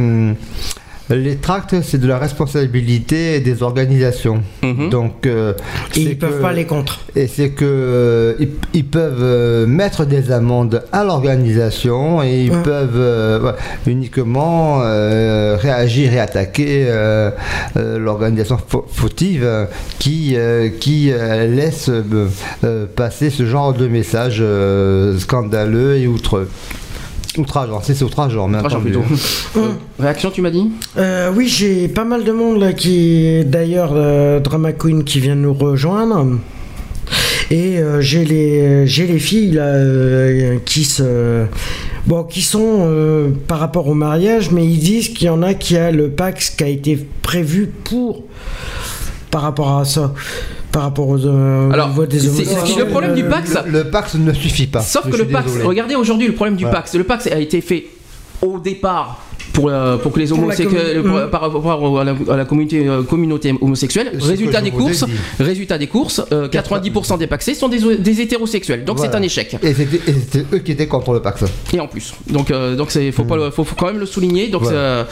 Les tracts, c'est de la responsabilité des organisations. Mhm. Donc, euh, Et ils peuvent que- pas les contre. Et c'est que euh, ils, ils peuvent euh, mettre des amendes à l'organisation et ils Ouais. peuvent euh, uniquement euh, réagir et attaquer euh, euh, l'organisation fau- fautive qui euh, qui euh, laisse passer ce genre de messages euh, scandaleux et outre outrageants. C'est outrageant, mais Outrageant plutôt. Euh, réaction tu m'as dit Euh, oui, j'ai pas mal de monde là qui, d'ailleurs, euh, Drama Queen qui vient nous rejoindre. Et euh, j'ai les j'ai les filles là euh, qui se bon qui sont euh, par rapport au mariage, mais ils disent qu'il y en a qui a le Pax qui a été prévu pour par rapport à ça, par rapport aux euh, Alors, des homosexuels. le problème du Pax. Le, le Pax ne suffit pas. Sauf que le Pax, désolé. regardez aujourd'hui le problème du Voilà. Pax. Le Pax a été fait au départ pour, euh, pour que les homosexuels, pour- Mm. par rapport à la, à la communauté, euh, communauté homosexuelle. Résultat des courses, résultat des courses, euh, 90% des paxés sont des, des hétérosexuels. Donc c'est un échec. Et c'était eux qui étaient contre le Pax. Et en plus, donc euh, donc faut pas le- faut, faut quand même le souligner. Donc Voilà.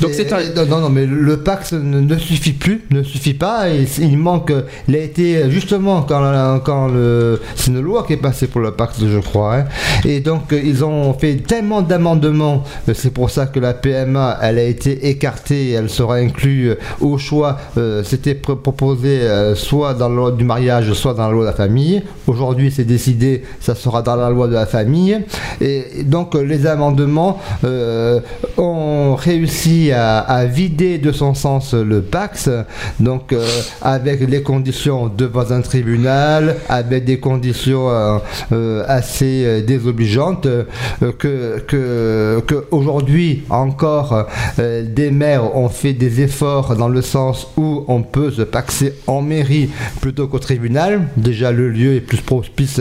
donc c'est un Non, non, mais le Pax ne, ne suffit plus, ne suffit pas. Et il manque. Il a été justement quand, quand le. C'est une loi qui est passée pour le Pax, je crois. hein. Et donc, euh, ils ont fait tellement d'amendements. euh, C'est pour ça que la PMA, elle a été écartée. Elle sera inclue euh, au choix. euh, C'était pr- proposé euh, soit dans la loi du mariage, soit dans la loi de la famille. Aujourd'hui, c'est décidé, ça sera dans la loi de la famille. Et donc, les amendements ont réussi à, vider de son sens le Pax, donc avec les conditions devant un tribunal, avec des conditions assez désobligeantes, que, que, aujourd'hui encore euh, des maires ont fait des efforts dans le sens où on peut se paxer en mairie plutôt qu'au tribunal. Déjà, le lieu est plus propice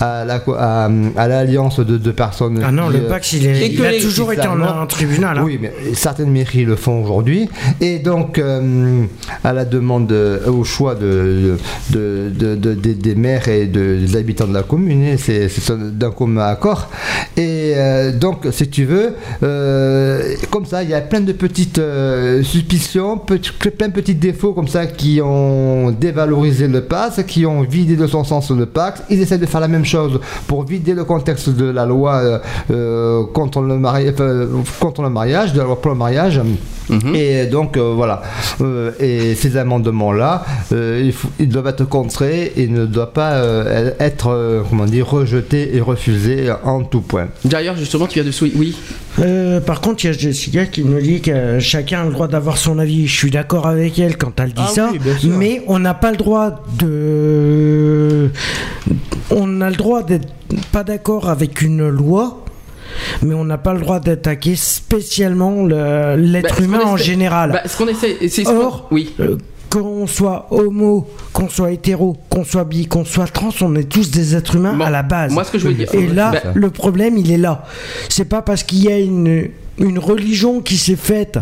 à la co- à, à l'alliance de deux personnes. Ah non, qui, le euh, Pax il, est- Et il que a les- toujours été en, tribunal. hein. oui, mais certaines mairies le font aujourd'hui. Et donc, euh, à la demande, euh, au choix de, de, de- de- des- des maires et de- des habitants de la commune, c'est c'est d'un commun accord. Et euh, donc, si tu veux, euh, comme ça, il y a plein de petites euh, suspicions, plein de petits défauts comme ça qui ont dévalorisé le pass, qui ont vidé de son sens le pacte. Ils essaient de faire la même chose pour vider le contexte de la loi euh, euh, contre, le contre le mariage, de la loi pour le mariage. Mhm. Et donc euh, voilà. Euh, et ces amendements-là, euh, ils doivent être contrés et ne doivent pas euh, être euh, comment dire rejetés et refusés en tout point. D'ailleurs, justement, tu as de souhaiter. Oui. Euh, par contre, il y a Jessica qui nous dit que chacun a le droit d'avoir son avis. Je suis d'accord avec elle quand elle dit Ah ça, oui, mais on n'a pas le droit de. On a le droit d'être pas d'accord avec une loi, mais on n'a pas le droit d'attaquer spécialement le- l'être Bah, humain en général. Bah, ce qu'on essaie, c'est Or, oui. euh, qu'on soit homo, qu'on soit hétéro, qu'on soit bi, qu'on soit trans, on est tous des êtres humains Bon, à la base. Moi, ce que je veux dire. Et là, Bah, le problème, il est là. C'est pas parce qu'il y a une, une religion qui s'est faite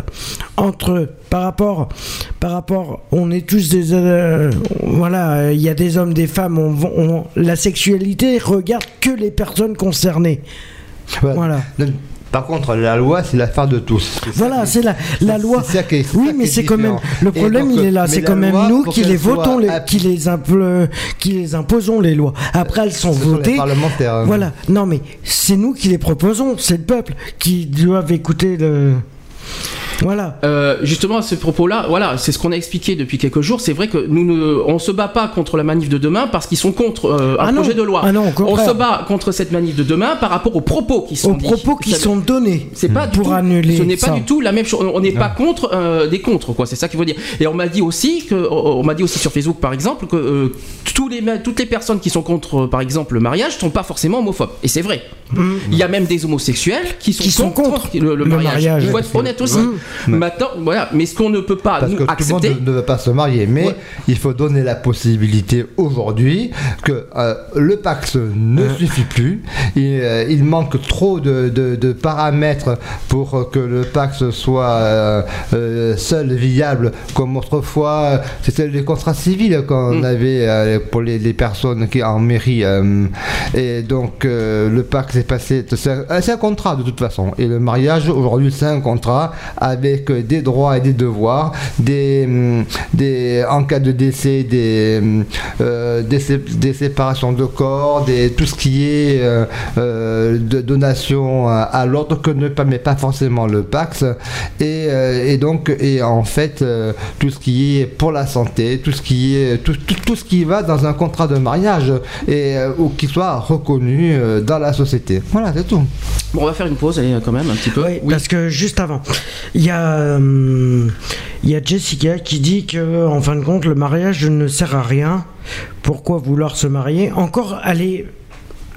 entre par rapport par rapport on est tous des euh, voilà euh, il y a des hommes des femmes on, on- la sexualité regarde que les personnes concernées voilà Par contre, la loi, c'est l'affaire de tous. Voilà, c'est la, la loi. ça qui est- c'est oui, ça mais c'est quand même. Le problème, donc, il est là. C'est quand même loi, nous qui les votons, les- qui les, impl- qui les imposons les lois. Après, elles sont Ce sont les votées. hein. Voilà. Non, mais c'est nous qui les proposons. C'est le peuple qui doivent écouter le. Voilà. Euh, justement à ce propos-là, voilà, c'est ce qu'on a expliqué depuis quelques jours. C'est vrai que nous ne, on se bat pas contre la manif de demain parce qu'ils sont contre euh, un Ah non. projet de loi. Ah non, on se bat contre cette manif de demain par rapport aux propos qui sont Aux dits. propos qui Ça- sont donnés. c'est pas du pour tout, annuler ce n'est pas ça. du tout la même chose. On n'est pas contre euh, des contre, quoi. C'est ça qu'il faut dire. Et on m'a dit aussi que, on m'a dit aussi sur Facebook, par exemple, que euh, tous les, toutes les personnes qui sont contre, par exemple, le mariage, sont pas forcément homophobes. Et c'est vrai. Il y a même des homosexuels qui sont, Qui sont contre le, le le mariage. mariage. Il faut être honnête aussi. Maintenant, voilà. Mais ce qu'on ne peut pas Parce nous que tout le accepter. monde ne veut pas se marier, mais Ouais. il faut donner la possibilité aujourd'hui que euh, le Pax ne suffit plus. Il, euh, il manque trop de, de- de paramètres pour que le Pax soit euh, euh, seul viable, comme autrefois c'était les contrats civils qu'on Mm. avait euh, pour les, les personnes qui en mairie. euh, et donc euh, le Pax est passé. C'est un, c'est un contrat de toute façon. Et le mariage aujourd'hui c'est un contrat avec euh, des droits et des devoirs, des, hum, des en cas de décès, des, hum, euh, des, sé- des séparations de corps, des, tout ce qui est euh, euh, de donation à, l'ordre que ne permet pas forcément le Pax. Et, euh, et donc, et en fait, euh, tout ce qui est pour la santé, tout ce qui est tout, tout, tout ce qui va dans un contrat de mariage et euh, ou qui soit reconnu euh, dans la société. Voilà, c'est tout. Bon, on va faire une pause, allez, quand même, un petit peu. Oui, parce que juste avant, il y a, euh, il y a Jessica qui dit que, en fin de compte, le mariage ne sert à rien. Pourquoi vouloir se marier? Encore, est,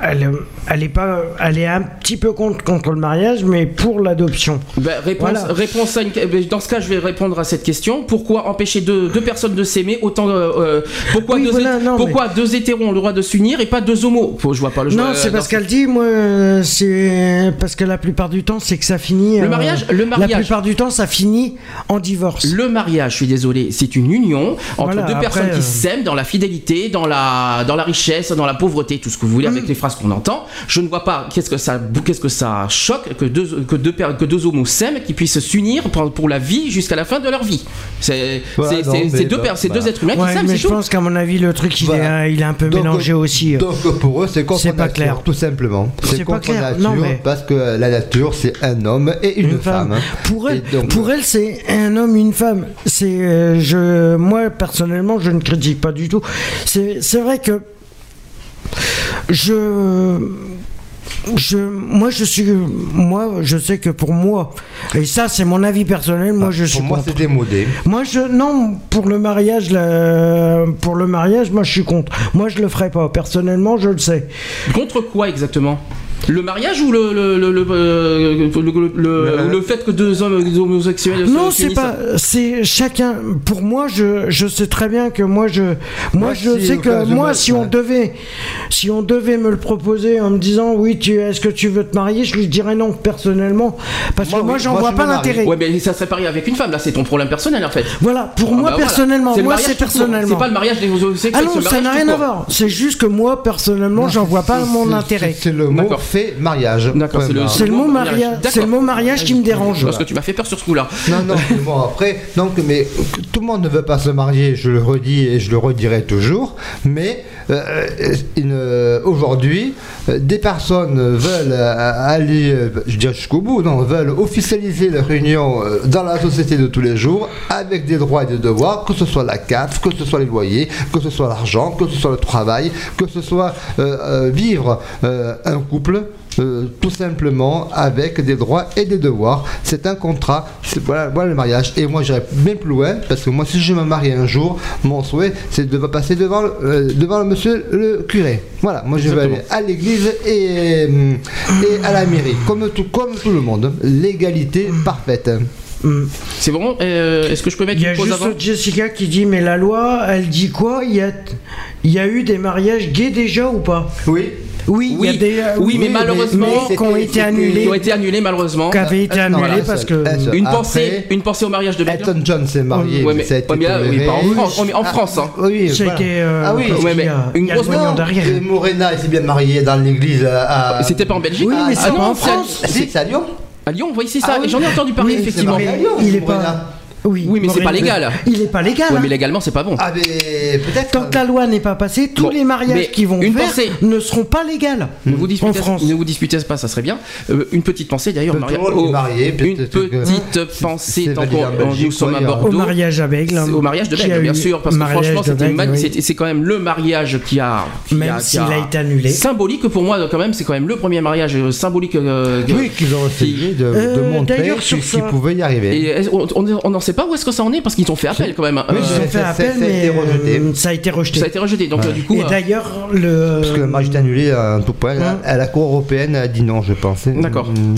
elle, elle est pas, elle est un petit peu contre contre le mariage, mais pour l'adoption. Ben, réponse, Voilà. réponse à une- dans ce cas, je vais répondre à cette question. Pourquoi empêcher deux, deux personnes de s'aimer autant euh, euh, Pourquoi, Oui, deux, voilà, non, pourquoi deux hétéros ont le droit de s'unir et pas deux homos? Je vois pas le. Non, c'est euh, parce qu'elle dit, moi, euh, c'est parce que la plupart du temps, c'est que ça finit. Le euh, mariage- le mariage. La plupart du temps, ça finit en divorce. Le mariage, je suis désolé, c'est une union entre Voilà, deux après, personnes qui euh, s'aiment dans la fidélité, dans la, dans la richesse, dans la pauvreté, tout ce que vous voulez Mm. avec les phrases qu'on entend. Je ne vois pas qu'est-ce que ça, qu'est-ce que ça choque que deux, que deux, que deux homos s'aiment, qui puissent s'unir pour, pour la vie jusqu'à la fin de leur vie. C'est Voilà, c'est- non, c'est- mais c'est deux, bah, bah. deux êtres humains qui s'aiment, mais c'est je tout. pense qu'à mon avis, le truc, il, Voilà. est, il est un peu Donc, mélangé aussi. Donc pour eux, c'est contre C'est pas nature, clair. tout simplement. C'est C'est pas contre clair. nature Non, mais- parce que la nature, c'est un homme et une, femme. Pour elle, Et donc, pour elle, c'est un homme, une femme. C'est, euh, je, moi personnellement, je ne critique pas du tout. C'est, c'est vrai que je, je, moi, je suis, moi, je sais que pour moi, et ça, c'est mon avis personnel. Moi, je suis pour moi, c'est démodé. Moi, je non pour le mariage, pour le mariage, moi, je suis contre. Moi, je le ferai pas. Personnellement, je le sais. Contre quoi exactement? Le mariage ou le, le, le, le, euh, le- le- le- le fait que deux hommes homosexuels se Non, c'est pas. C'est chacun. Pour moi, je, je sais très bien que moi, je, moi, Moi, je si sais que moi, me- si on devait, si on devait me le proposer en me disant, oui, tu, est-ce que tu veux te marier, je lui dirais non personnellement, parce Moi, que moi, oui, j'en vois je pas l'intérêt. Ouais, mais ça serait pareil avec une femme, là, c'est ton problème personnel en fait. Voilà, pour Ah moi bah personnellement, moi, c'est personnellement. C'est pas le mariage des homosexuels. ah non, ça n'a rien à voir. C'est juste que moi, personnellement, j'en vois pas mon intérêt. C'est le mot D'accord. Fait mariage. D'accord, c'est le- Point C'est le mot mariage. C'est le mot mariage qui me dérange. Parce que tu m'as fait peur sur ce coup-là. Non, non, mais bon, après, donc, mais tout le monde ne veut pas se marier, je le redis et je le redirai toujours, mais euh, euh, aujourd'hui, euh, des personnes veulent aller, jusqu'au bout, non, veulent officialiser leur union dans la société de tous les jours, avec des droits et des devoirs, que ce soit la CAF, que ce soit les loyers, que ce soit l'argent, que ce soit le travail, que ce soit vivre un couple. tout simplement avec des droits et des devoirs. C'est un contrat, voilà, le mariage. Et moi j'irai bien plus loin parce que moi si je me marie un jour, mon souhait c'est de passer devant, le- devant le monsieur le curé. Voilà, moi je vais aller à l'église et, euh, et à la mairie, comme tout, comme tout le monde. L'égalité parfaite. C'est bon euh, Est-ce que je peux mettre Il y a une pause juste avant Jessica qui dit mais la loi, elle dit quoi? Il y a, il y a eu des mariages gays déjà ou pas? Oui. Oui, il y a Oui, des, oui, mais malheureusement, mais qui ont été annulés, Qui ont été annulés malheureusement. qui avaient été Euh, annulés voilà, parce que. Une Après, pensée, une pensée au mariage de. Elton John s'est marié. Ouais, mais, ça a été ouais, mais là, oui, pas en France, en- en Ah, France, hein. Oui, voilà. euh, ah oui, ouais, mais y a- une grosse- Non, derrière. Morena s'est bien marié dans l'église à. C'était pas en Belgique Oui, mais Ah c'est non, pas en France. Ah, c'est à Lyon À Lyon, oui, c'est ça. Ah j'en ai entendu parler, effectivement. marié à Lyon, il est pas. Oui, Oui, mais c'est pas légal. Il est pas légal. Ouais, hein. mais légalement, c'est pas bon. Ah, mais peut-être. Tant que la loi n'est pas passée, tous Bon, les mariages qui vont une faire pensée. ne seront pas légales. Ne vous, en disputez, France. ne vous disputez pas, ça serait bien. Euh, une petite pensée d'ailleurs, Maria- oh, marié, une petite pensée tant qu'on en nous sommes à a- Au Bordeaux. mariage à Bègle. C'est Au mariage de Bègle, a bien sûr, parce que franchement, c'est quand même le mariage qui a. qui Même s'il a été annulé. Symbolique pour moi, quand même, c'est quand même le premier mariage euh, symbolique. euh, que- Oui, qu'ils ont essayé de, Euh, montrer qu'ils pouvaient y arriver. On- n'en sait pas où est-ce que ça en est parce qu'ils ont fait appel quand même. Oui, Euh, Ils ont fait appel, ça a mais été rejeté. euh, ça a été rejeté. ça a été rejeté. Donc Ouais. euh, du coup, Et euh, d'ailleurs, le. Parce que le mariage est annulé à un tout point. Hein À la Cour européenne a dit non, je pense. D'accord. Mm.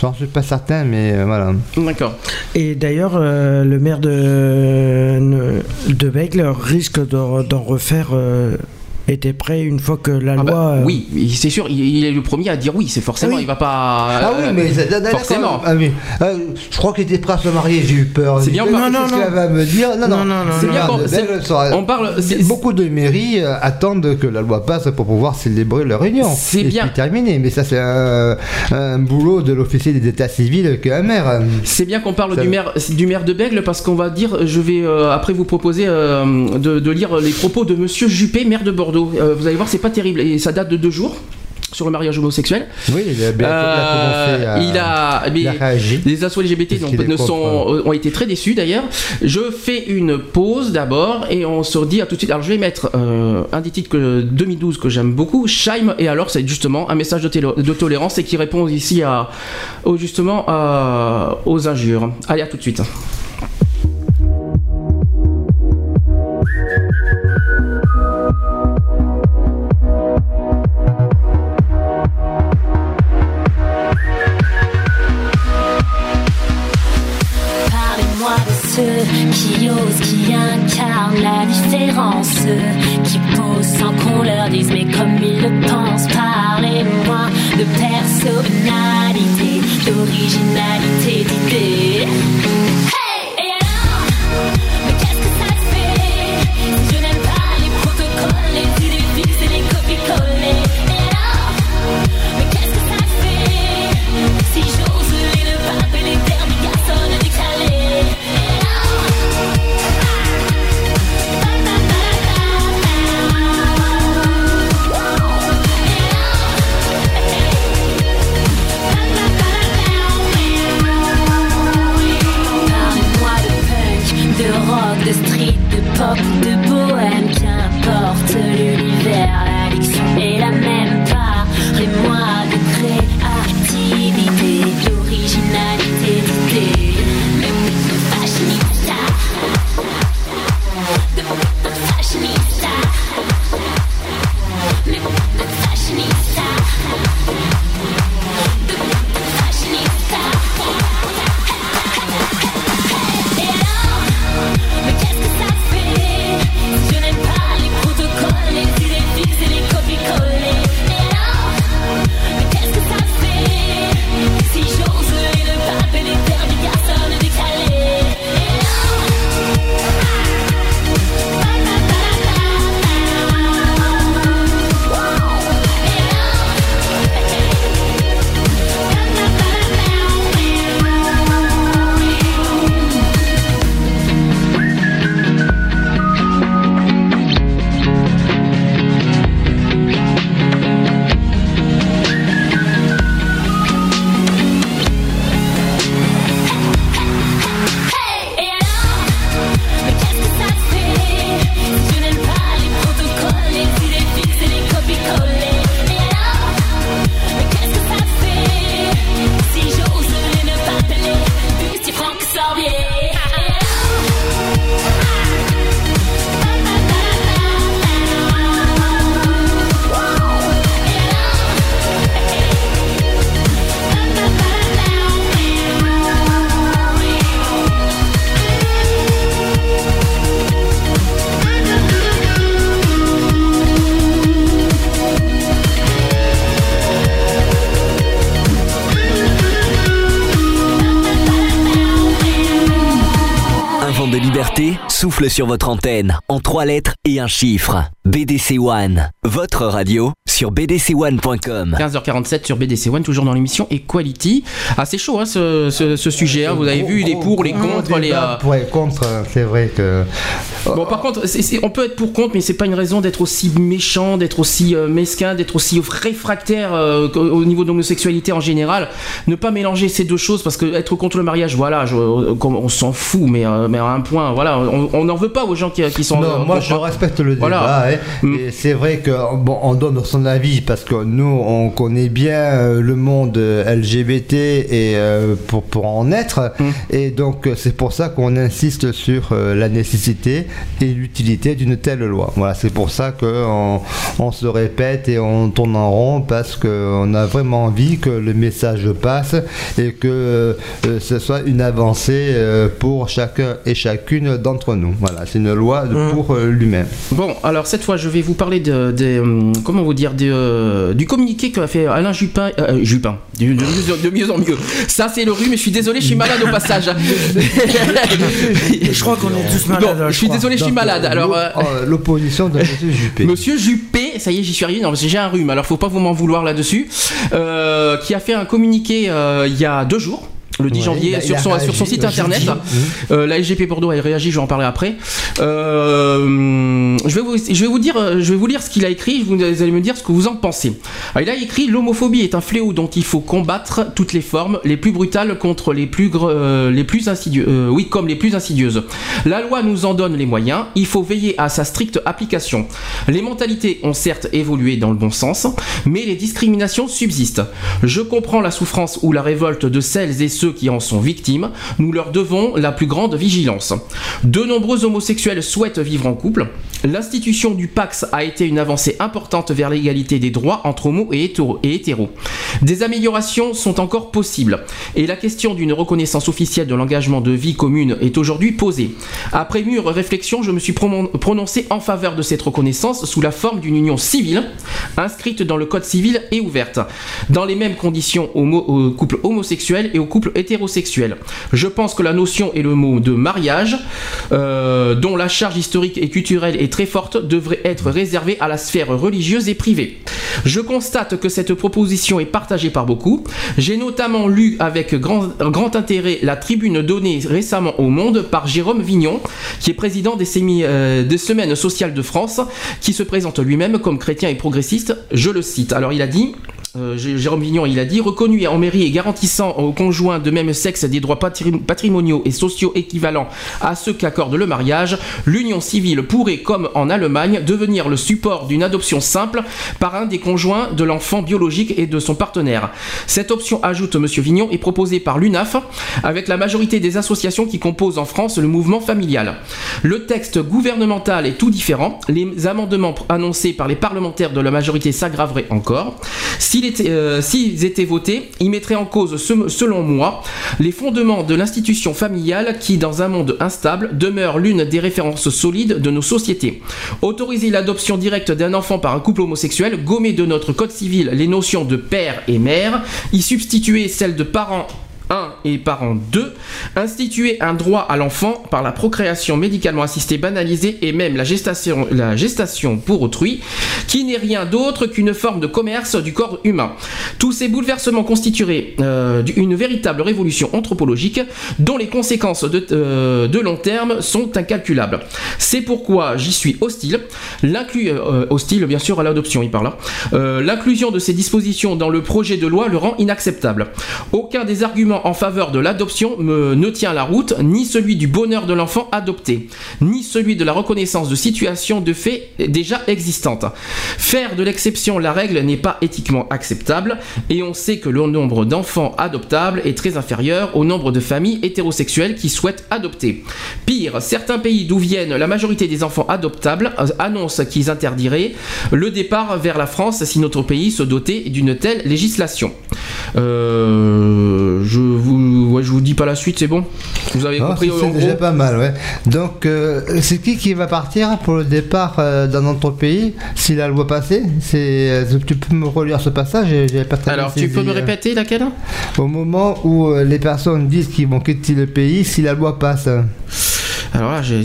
J'en suis pas certain, mais euh, voilà. d'accord. Et d'ailleurs, euh, le maire de, de Bègle risque d'en d'en refaire. euh, était prêt une fois que la Ah loi. bah, euh, oui, c'est sûr, il, il est le premier à dire oui. C'est forcément, Oui. il va pas. Ah oui, euh, mais c'est- d'accord. forcément. Ah oui. Euh, je crois qu'il était prêt à se marier, j'ai eu peur. C'est bien dit, pas- Non, non, qu'elle non. va me dire Non, non, Non, non, non, C'est bien on parle- Beaucoup de mairies euh, attendent que la loi passe pour pouvoir célébrer leur réunion. C'est bien. terminé. Mais ça, c'est un, un boulot de l'officier des états civils qu'un maire. C'est bien qu'on parle Ça- du maire, du maire de Bègle parce qu'on va dire, je vais euh, après vous proposer euh, de, de lire les propos de Monsieur Juppé, maire de Bordeaux. Euh, vous allez voir, c'est pas terrible et ça date de deux jours sur le mariage homosexuel. Oui, il a, bien- Euh, commencé à. il a, mais il a réagi. les assos LGBT donc, ne sont, euh, ont été très déçus d'ailleurs. Je fais une pause d'abord et on se redit à tout de suite. Alors je vais mettre euh, un des titres que 2012 que j'aime beaucoup, Scheim et alors c'est justement un message de, télo- de tolérance et qui répond ici à, justement à- aux injures. Allez à tout de suite. Sur votre antenne en trois lettres et un chiffre. BDC One, votre radio sur bdc1.com. 15h47 sur BDC One, toujours dans l'émission Equality. Ah, c'est chaud hein, ce, ce- ce sujet. hein. Vous avez vu les pour, les contre, les. euh, Pour et contre, c'est vrai que. Bon, par contre, on peut être pour contre, mais c'est pas une raison d'être aussi méchant, d'être aussi euh, mesquin, d'être aussi réfractaire euh, au niveau de l'homosexualité en général. Ne pas mélanger ces deux choses parce que être contre le mariage, voilà, je- euh, on s'en fout, mais, euh, mais à un point, voilà, on n'en veut pas aux gens qui, qui sont. Non, moi je respecte le débat. Voilà. hein. Mm. Et c'est vrai que bon, on donne son avis parce que nous on connaît bien le monde LGBT et pour, pour en être. Mm. Et donc c'est pour ça qu'on insiste sur la nécessité et l'utilité d'une telle loi. Voilà, c'est pour ça qu'on on se répète et on tourne en rond parce qu'on a vraiment envie que le message passe et que euh, ce soit une avancée euh, pour chacun et chacune d'entre nous. Voilà, c'est une loi de- Mm. pour euh, l'humain. Bon, alors cette fois, je vais vous parler de, de, hum, comment vous dire, de, euh, du communiqué qu'a fait Alain Jupin, euh, Jupin, de, de mieux, de mieux en mieux. Ça, c'est le rhume. Je suis désolé, je suis malade au passage. Je crois qu'on est tous malades. Je suis crois. Désolé, je suis malade. euh, Alors, euh, euh, l'opposition de Monsieur Juppé. Monsieur Juppé, ça y est, j'y suis arrivé. Non, j'ai un rhume, alors faut pas vous m'en vouloir là-dessus. euh, qui a fait un communiqué il y a deux jours. Le 10 Ouais, janvier il a- sur, son, réagi, sur son site le internet. Euh, la SGP Bordeaux a réagi, je vais en parler après. Euh, je, vais vous, je, vais vous dire, euh, je vais vous lire ce qu'il a écrit, vous allez me dire ce que vous en pensez. Alors, il a écrit L'homophobie est un fléau dont il faut combattre toutes les formes, les plus brutales contre les plus, euh, les plus insidieuses. euh, oui, comme les plus insidieuses. La loi nous en donne les moyens, il faut veiller à sa stricte application. Les mentalités ont certes évolué dans le bon sens, mais les discriminations subsistent. Je comprends la souffrance ou la révolte de celles et ceux qui en sont victimes, nous leur devons la plus grande vigilance. De nombreux homosexuels souhaitent vivre en couple. L'institution du Pax a été une avancée importante vers l'égalité des droits entre homos et hétéros. Des améliorations sont encore possibles, et la question d'une reconnaissance officielle de l'engagement de vie commune est aujourd'hui posée. Après mûre réflexion, je me suis prononcé en faveur de cette reconnaissance sous la forme d'une union civile, inscrite dans le code civil et ouverte, dans les mêmes conditions homo- aux couples homosexuels et aux couples hétérosexuels. Je pense que la notion et le mot de mariage, euh, dont la charge historique et culturelle est très forte, devrait être réservée à la sphère religieuse et privée. Je constate que cette proposition est partagée par beaucoup. J'ai notamment lu avec grand, grand intérêt la tribune donnée récemment au Monde par Jérôme Vignon, qui est président des, euh, des Semaines sociales de France, qui se présente lui-même comme chrétien et progressiste. Je le cite. Alors il a dit. Euh, Jérôme Vignon, il a dit reconnu en mairie et garantissant aux conjoints de même sexe des droits patri- patrimoniaux et sociaux équivalents à ceux qu'accorde le mariage, l'union civile pourrait, comme en Allemagne, devenir le support d'une adoption simple par un des conjoints de l'enfant biologique et de son partenaire. Cette option, ajoute M. Vignon, est proposée par l'UNAF avec la majorité des associations qui composent en France le mouvement familial. Le texte gouvernemental est tout différent. Les amendements annoncés par les parlementaires de la majorité s'aggraveraient encore. Euh, S'ils étaient votés, ils mettraient en cause, selon moi, les fondements de l'institution familiale qui, dans un monde instable, demeure l'une des références solides de nos sociétés. Autoriser l'adoption directe d'un enfant par un couple homosexuel, gommer de notre code civil les notions de père et mère, y substituer celles de parents 1 et parent 2, instituer un droit à l'enfant par la procréation médicalement assistée banalisée et même la gestation, pour autrui, qui n'est rien d'autre qu'une forme de commerce du corps humain. Tous ces bouleversements constitueraient euh, une véritable révolution anthropologique dont les conséquences de, euh, de long terme sont incalculables. C'est pourquoi j'y suis hostile. Euh, hostile bien sûr à l'adoption, il parle. Euh, L'inclusion de ces dispositions dans le projet de loi le rend inacceptable. Aucun des arguments en faveur de l'adoption ne tient la route, ni celui du bonheur de l'enfant adopté, ni celui de la reconnaissance de situations de fait déjà existantes. Faire de l'exception la règle n'est pas éthiquement acceptable, et on sait que le nombre d'enfants adoptables est très inférieur au nombre de familles hétérosexuelles qui souhaitent adopter. Pire, certains pays d'où viennent la majorité des enfants adoptables euh, annoncent qu'ils interdiraient le départ vers la France si notre pays se dotait d'une telle législation. Euh, je vous, ouais, je vous dis pas la suite, c'est bon Vous avez Ah, compris c'est déjà pas mal, ouais. Donc, euh, c'est qui qui va partir pour le départ euh, dans notre pays si la loi passait C'est, euh, Tu peux me relire ce passage J'ai- j'avais pas très bien Alors, tu peux me euh. répéter laquelle Au moment où les personnes disent qu'ils vont quitter le pays si la loi passe. Alors j'ai-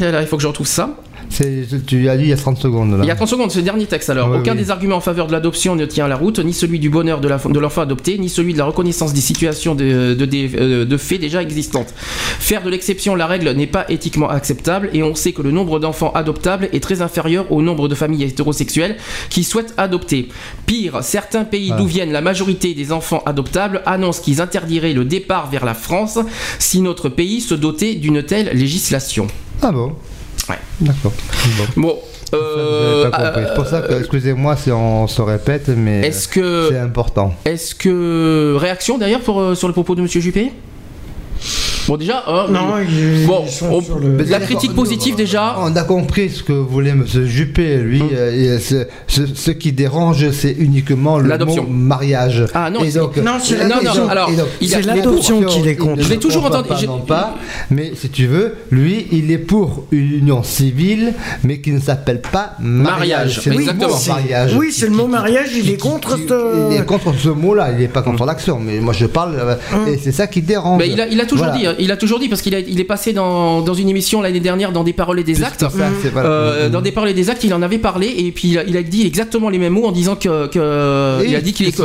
là, il faut que je retrouve ça. Tu as dit il y a 30 secondes là. Il y a 30 secondes, c'est le dernier texte alors. Oui, Aucun oui. des arguments en faveur de l'adoption ne tient la route, ni celui du bonheur de l'enfant adopté, ni celui de la reconnaissance des situations de, de, des- euh, de faits déjà existantes. Faire de l'exception la règle n'est pas éthiquement acceptable et on sait que le nombre d'enfants adoptables est très inférieur au nombre de familles hétérosexuelles qui souhaitent adopter. Pire, certains pays d'où viennent la majorité des enfants adoptables annoncent qu'ils interdiraient le départ vers la France si notre pays se dotait d'une telle législation. Ah bon? Ouais. D'accord. Bon. Euh, compris. C'est pour ça que, euh, excusez-moi si on se répète, mais Est-ce que c'est important. Est-ce que réaction d'ailleurs pour, euh, sur le propos de Monsieur Juppé? Bon déjà, hein, Non, bon, on- le. La critique positive déjà. On a compris ce que voulait M. Juppé. Lui, Hum. euh, ce, ce- ce qui dérange, c'est uniquement le L'adoption. mot mariage. Ah non, Et c'est- donc, non, c'est il l'adoption qu'il est contre. il ne Je l'ai toujours entendu- non pas, mais si tu veux, lui, il est pour une union civile, mais qui ne s'appelle pas mariage. Mariage, C'est le exactement. mariage. oui, c'est le mot mariage, il est contre Il ce- est contre ce mot-là, il n'est pas contre l'action, mais moi je parle, euh, et c'est ça qui dérange. Mais il a, il a toujours Voilà. dit, hein, il a toujours dit parce qu'il il est passé dans, dans une émission l'année dernière dans des paroles et des actes. ça. Euh, Mm. dans des paroles et des actes, il en avait parlé et puis il a, il a dit exactement les mêmes mots en disant que, que- il a dit qu'il est, c'est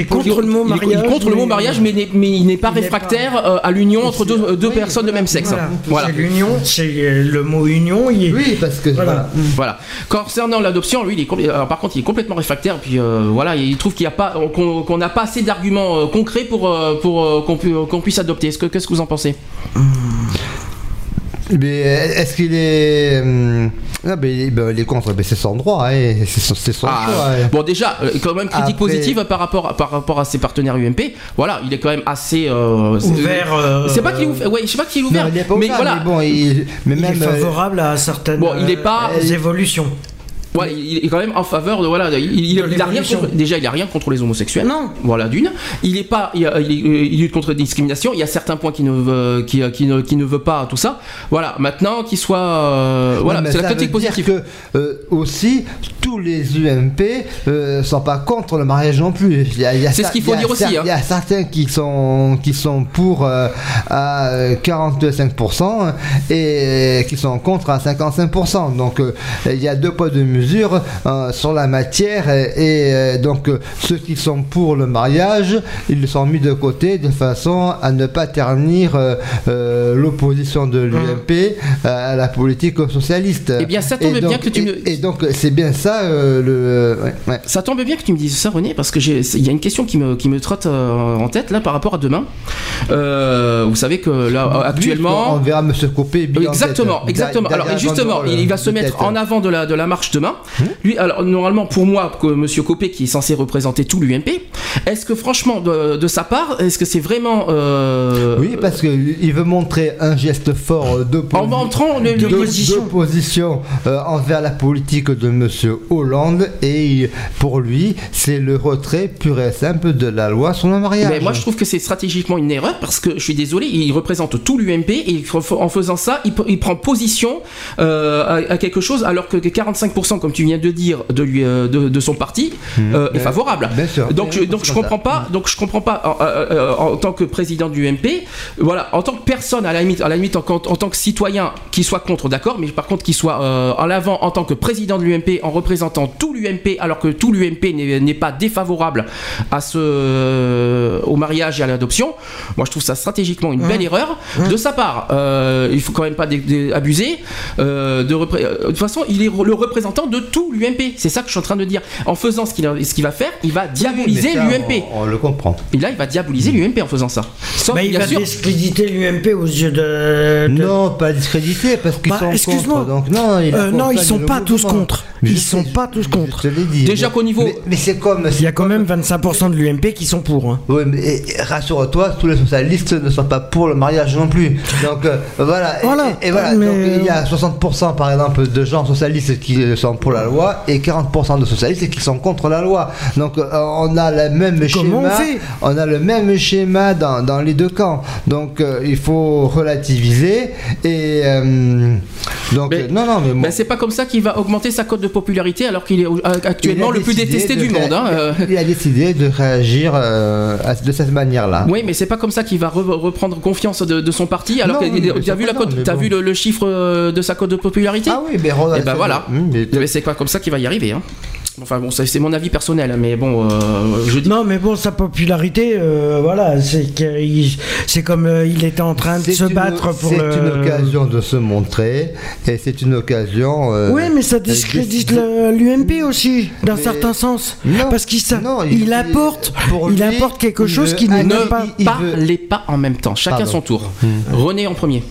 est contre le mot est- il est mariage, contre le mot mais- mariage, mais, mais il n'est pas réfractaire pas- euh, à l'union entre deux, deux Oui, personnes de même sexe. Voilà. L'union, c'est euh, le mot union. Il est... Oui, parce que Voilà. voilà. Concernant l'adoption, lui, il est alors, par contre, il est complètement réfractaire. Puis euh, voilà, il trouve qu'il y a pas, qu'on n'a pas assez d'arguments euh, concrets pour euh, pour euh, qu'on pu- qu'on puisse adopter. Est-ce que qu'est-ce que vous en pensez? Mais est-ce qu'il est. hum, Ah, ben, est- ben, il est contre, ben, c'est son droit, hein, c'est son, c'est son Ah, choix. hein. Bon, déjà, euh, quand même critique Après- positive par rapport à, par rapport à ses partenaires UMP. Voilà, il est quand même assez euh, c'est- Ouvert, euh, C'est pas qu'il est ouvert. Ouais, je sais pas qu'il est Non, ouvert. il est pas mais voilà. mais bon, il, mais Il même. est euh, favorable à certaines Bon, il est pas- euh, évolutions. Ouais, il est quand même en faveur de voilà, il, il- De il a rien contre, déjà il a rien contre les homosexuels. Non. Voilà d'une. Il est pas, il, il lutte contre la discrimination. Il y a certains points qui ne veut, qui, qui ne, qui ne veut pas tout ça. Voilà. Maintenant qu'il soit, euh, voilà, c'est la critique positive. que euh, aussi tous les UMP euh, sont pas contre le mariage non plus. C'est ce qu'il faut dire aussi, hein. Il y a certains qui sont qui sont pour euh, à euh, 45% et qui sont contre à 55%. Donc euh, il y a deux poids deux mesures euh, sur la matière et, et, euh, donc euh, ceux qui sont pour le mariage, ils sont mis de côté de façon à ne pas ternir euh, l'opposition de l'UMP à la politique socialiste. Eh bien, ça tombe bien donc- que tu me- et donc c'est bien ça euh, le. ouais, ouais. Ça tombe bien que tu me dises ça, René, parce que j'ai, il y a une question qui me, qui me trotte en tête là par rapport à demain. Euh, vous savez que là On actuellement. verra Monsieur Copé. Exactement, exactement. Alors justement, il va se mettre en avant de la, de la marche demain. Lui, alors normalement pour moi, que Monsieur Copé qui est censé représenter tout l'UMP, est-ce que franchement de, de sa part, est-ce que c'est vraiment euh, Oui, parce qu'il veut montrer un geste fort d'opposition. en montrant euh, envers la politique de Monsieur Hollande et pour lui c'est le retrait pur et simple de la loi sur le mariage. Mais moi, je trouve que c'est stratégiquement une erreur parce que je suis désolé, il représente tout l'UMP et en faisant ça, il, il prend position euh, à, à quelque chose alors que 45%, comme tu viens de dire, de, lui, euh, de, de son parti euh, est favorable. Bien sûr. Donc, je, donc je comprends pas. Donc je comprends pas en, euh, en tant que président du UMP, voilà, en tant que personne à la limite, à la limite en, en tant que citoyen qui soit contre, d'accord, mais par contre qui soit euh, en l'avant en tant que président de l'UMP en représentant tout l'UMP alors que tout l'UMP n'est pas défavorable à ce au mariage et à l'adoption. Moi, je trouve ça stratégiquement une belle erreur de sa part. Euh, il faut quand même pas abuser. de, de toute façon, il est le représentant de tout l'UMP. C'est ça que je suis en train de dire. En faisant ce qu'il qu'il va faire, il va diaboliser l'UMP. On, on le comprend. Et là, il va diaboliser l'UMP en faisant ça. Sauf, Bah, il bien va sûr. discréditer l'UMP aux yeux de. de- Non, pas discrédité parce qu'ils Bah, sont excuse-moi. contre. Donc non, il Euh, non, ils sont pas tous contre. Mais Ils sont pas tous je contre. te l'ai dit. Déjà qu'au niveau- Mais, mais c'est comme. Il y a quand même 25% de l'UMP qui sont pour. hein. Oui, mais et- et rassure-toi, tous les socialistes ne sont pas pour le mariage non plus. Donc euh, voilà. Et- Voilà. Et, et voilà. Mais- Donc il y a 60% par exemple de gens socialistes qui sont pour la loi et 40% de socialistes qui sont contre la loi. Donc euh, on a la même Comment schéma. on fait? On a le même schéma dans, dans les deux camps. Donc euh, il faut relativiser et euh, donc Mais- euh, non non mais bon. Ben, c'est pas comme ça qu'il va augmenter sa cote de popularité alors qu'il est actuellement le plus détesté du monde. hein, euh. Il a décidé de réagir euh, à- de cette manière-là. Oui, mais c'est pas comme ça qu'il va re- reprendre confiance de, de son parti. Alors que mais tu as vu, la cote, bon. vu le, le chiffre de sa cote de popularité? Ah oui, mais Eh ben voilà. Hum, mais- Mais c'est pas comme ça qu'il va y arriver. Hein. Enfin bon, c'est mon avis personnel, mais bon, euh, je dis. Non, mais bon, sa popularité, euh, voilà, c'est c'est comme euh, il était en train de se une- battre pour C'est le. une occasion de se montrer et c'est une occasion. euh, Oui, mais ça discrédite l'UMP aussi, d'un Mais- certain sens. Non, Parce qu'il sa- non, il, il- apporte, pour il apporte quelque chose qui Ne pas. il- il parlez pas en même temps, chacun Pardon. son tour. René en premier.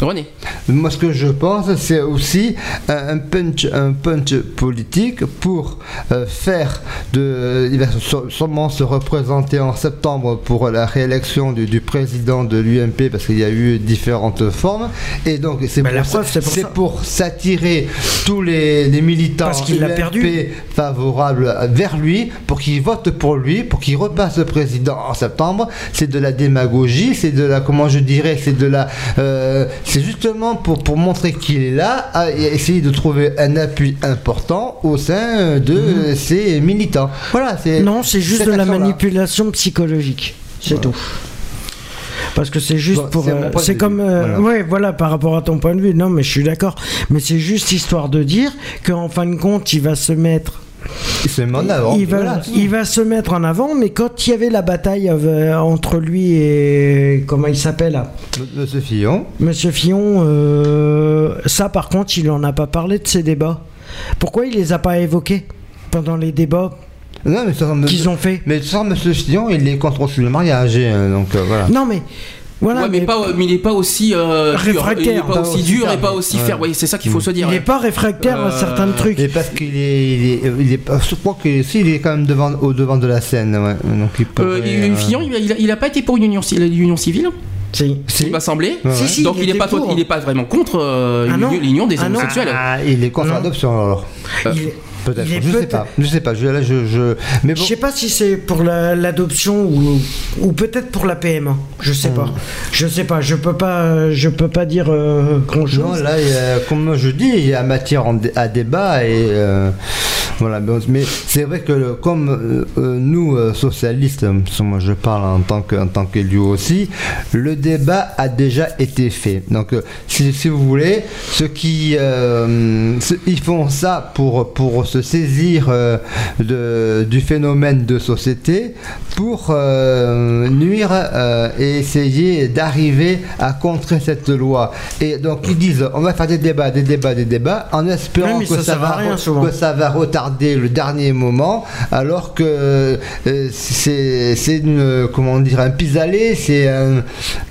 René. Moi, ce que je pense, c'est aussi un un punch, un punch politique pour euh, faire de. Il va sû- sûrement se représenter en septembre pour la réélection du, du président de l'UMP parce qu'il y a eu différentes formes. Et donc, c'est pour, s'attirer tous les, les militants Parce qu'il l'a perdu. favorables vers lui pour qu'ils votent pour lui, pour qu'il repasse président en septembre. C'est de la démagogie, c'est de la, comment je dirais, c'est de la, euh, c'est justement pour, pour montrer qu'il est là et essayer de trouver un appui important au sein de ses militants. Voilà, c'est. Mhm. Non, c'est juste de la manipulation psychologique. C'est tout. Parce que c'est juste Bon, pour. c'est euh, comme. euh, Voilà. Ouais, voilà, par rapport à ton point de vue. Non, mais je suis d'accord. Mais c'est juste histoire de dire qu'en fin de compte, il va se mettre. Il se met en avant. il, va, Voilà. il va se mettre en avant, mais quand il y avait la bataille euh, entre lui et. Comment il s'appelle Monsieur Fillon. Monsieur Fillon, euh, ça par contre, il en a pas parlé de ces débats. Pourquoi il les a pas évoqués pendant les débats qu'ils ont fait? Mais sans Monsieur Fillon, il est contre le mariage, hein, donc euh, voilà. Non, mais voilà. ouais, mais, pas, mais il n'est pas aussi euh, dur. Réfractaire. Il est pas aussi dur et pas aussi Ouais. ferme. Oui, c'est ça qu'il faut se dire. il ouais. n'est pas réfractaire à Euh, certains trucs. Et parce qu'il est, il est, il est, je crois que si, il est quand même devant, au devant de la scène, ouais. donc il Euh, pourrait, il- euh, Fillon, il, a- il a, il a pas été pour une union, l'union civile, Si. il m'a semblé. Ouais, Si, si, Donc il n'est pas, pour. il est pas vraiment contre euh, Ah l'union- des Ah homosexuels. Ah, il est contre l'adoption alors. Euh, Il est- Peut-être. Je sais peut-être- pas. Je sais pas. Je, là, je, je... Mais bon. Je sais pas si c'est pour la- l'adoption ou, ou peut-être pour la PMA. Je sais Hmm. pas. Je sais pas. Je peux pas. Je peux pas dire grand Non, chose. là, il y a- comme je dis, il y a matière en à débat et euh, voilà. Mais c'est vrai que le- comme euh, euh, nous euh, socialistes, euh, moi je parle en tant que en tant qu'élu aussi, le débat a déjà été fait. Donc, euh, si, si vous voulez, ceux qui euh, ceux- ils font ça pour pour se saisir euh, de, du phénomène de société pour euh, nuire euh, et essayer d'arriver à contrer cette loi. Et donc ils disent on va faire des débats, des débats, des débats, en espérant Oui, mais que, ça ça sert à va, rien, re- souvent. que ça va retarder le dernier moment, alors que euh, c'est c'est une comment dire un pis-aller, c'est un-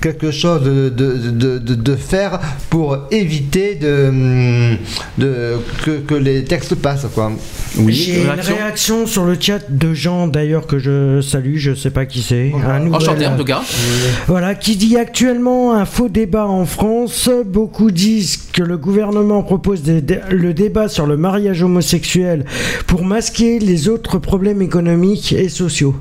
quelque chose de, de, de, de- faire pour éviter de, de que, que les textes passent quoi. J'ai une réaction sur le chat de gens d'ailleurs que je salue, je sais pas qui c'est. Un nouvel- Enchanté en tout cas. Voilà, qui dit actuellement un faux débat en France. Beaucoup disent que le gouvernement propose des- le débat sur le mariage homosexuel pour masquer les autres problèmes économiques et sociaux.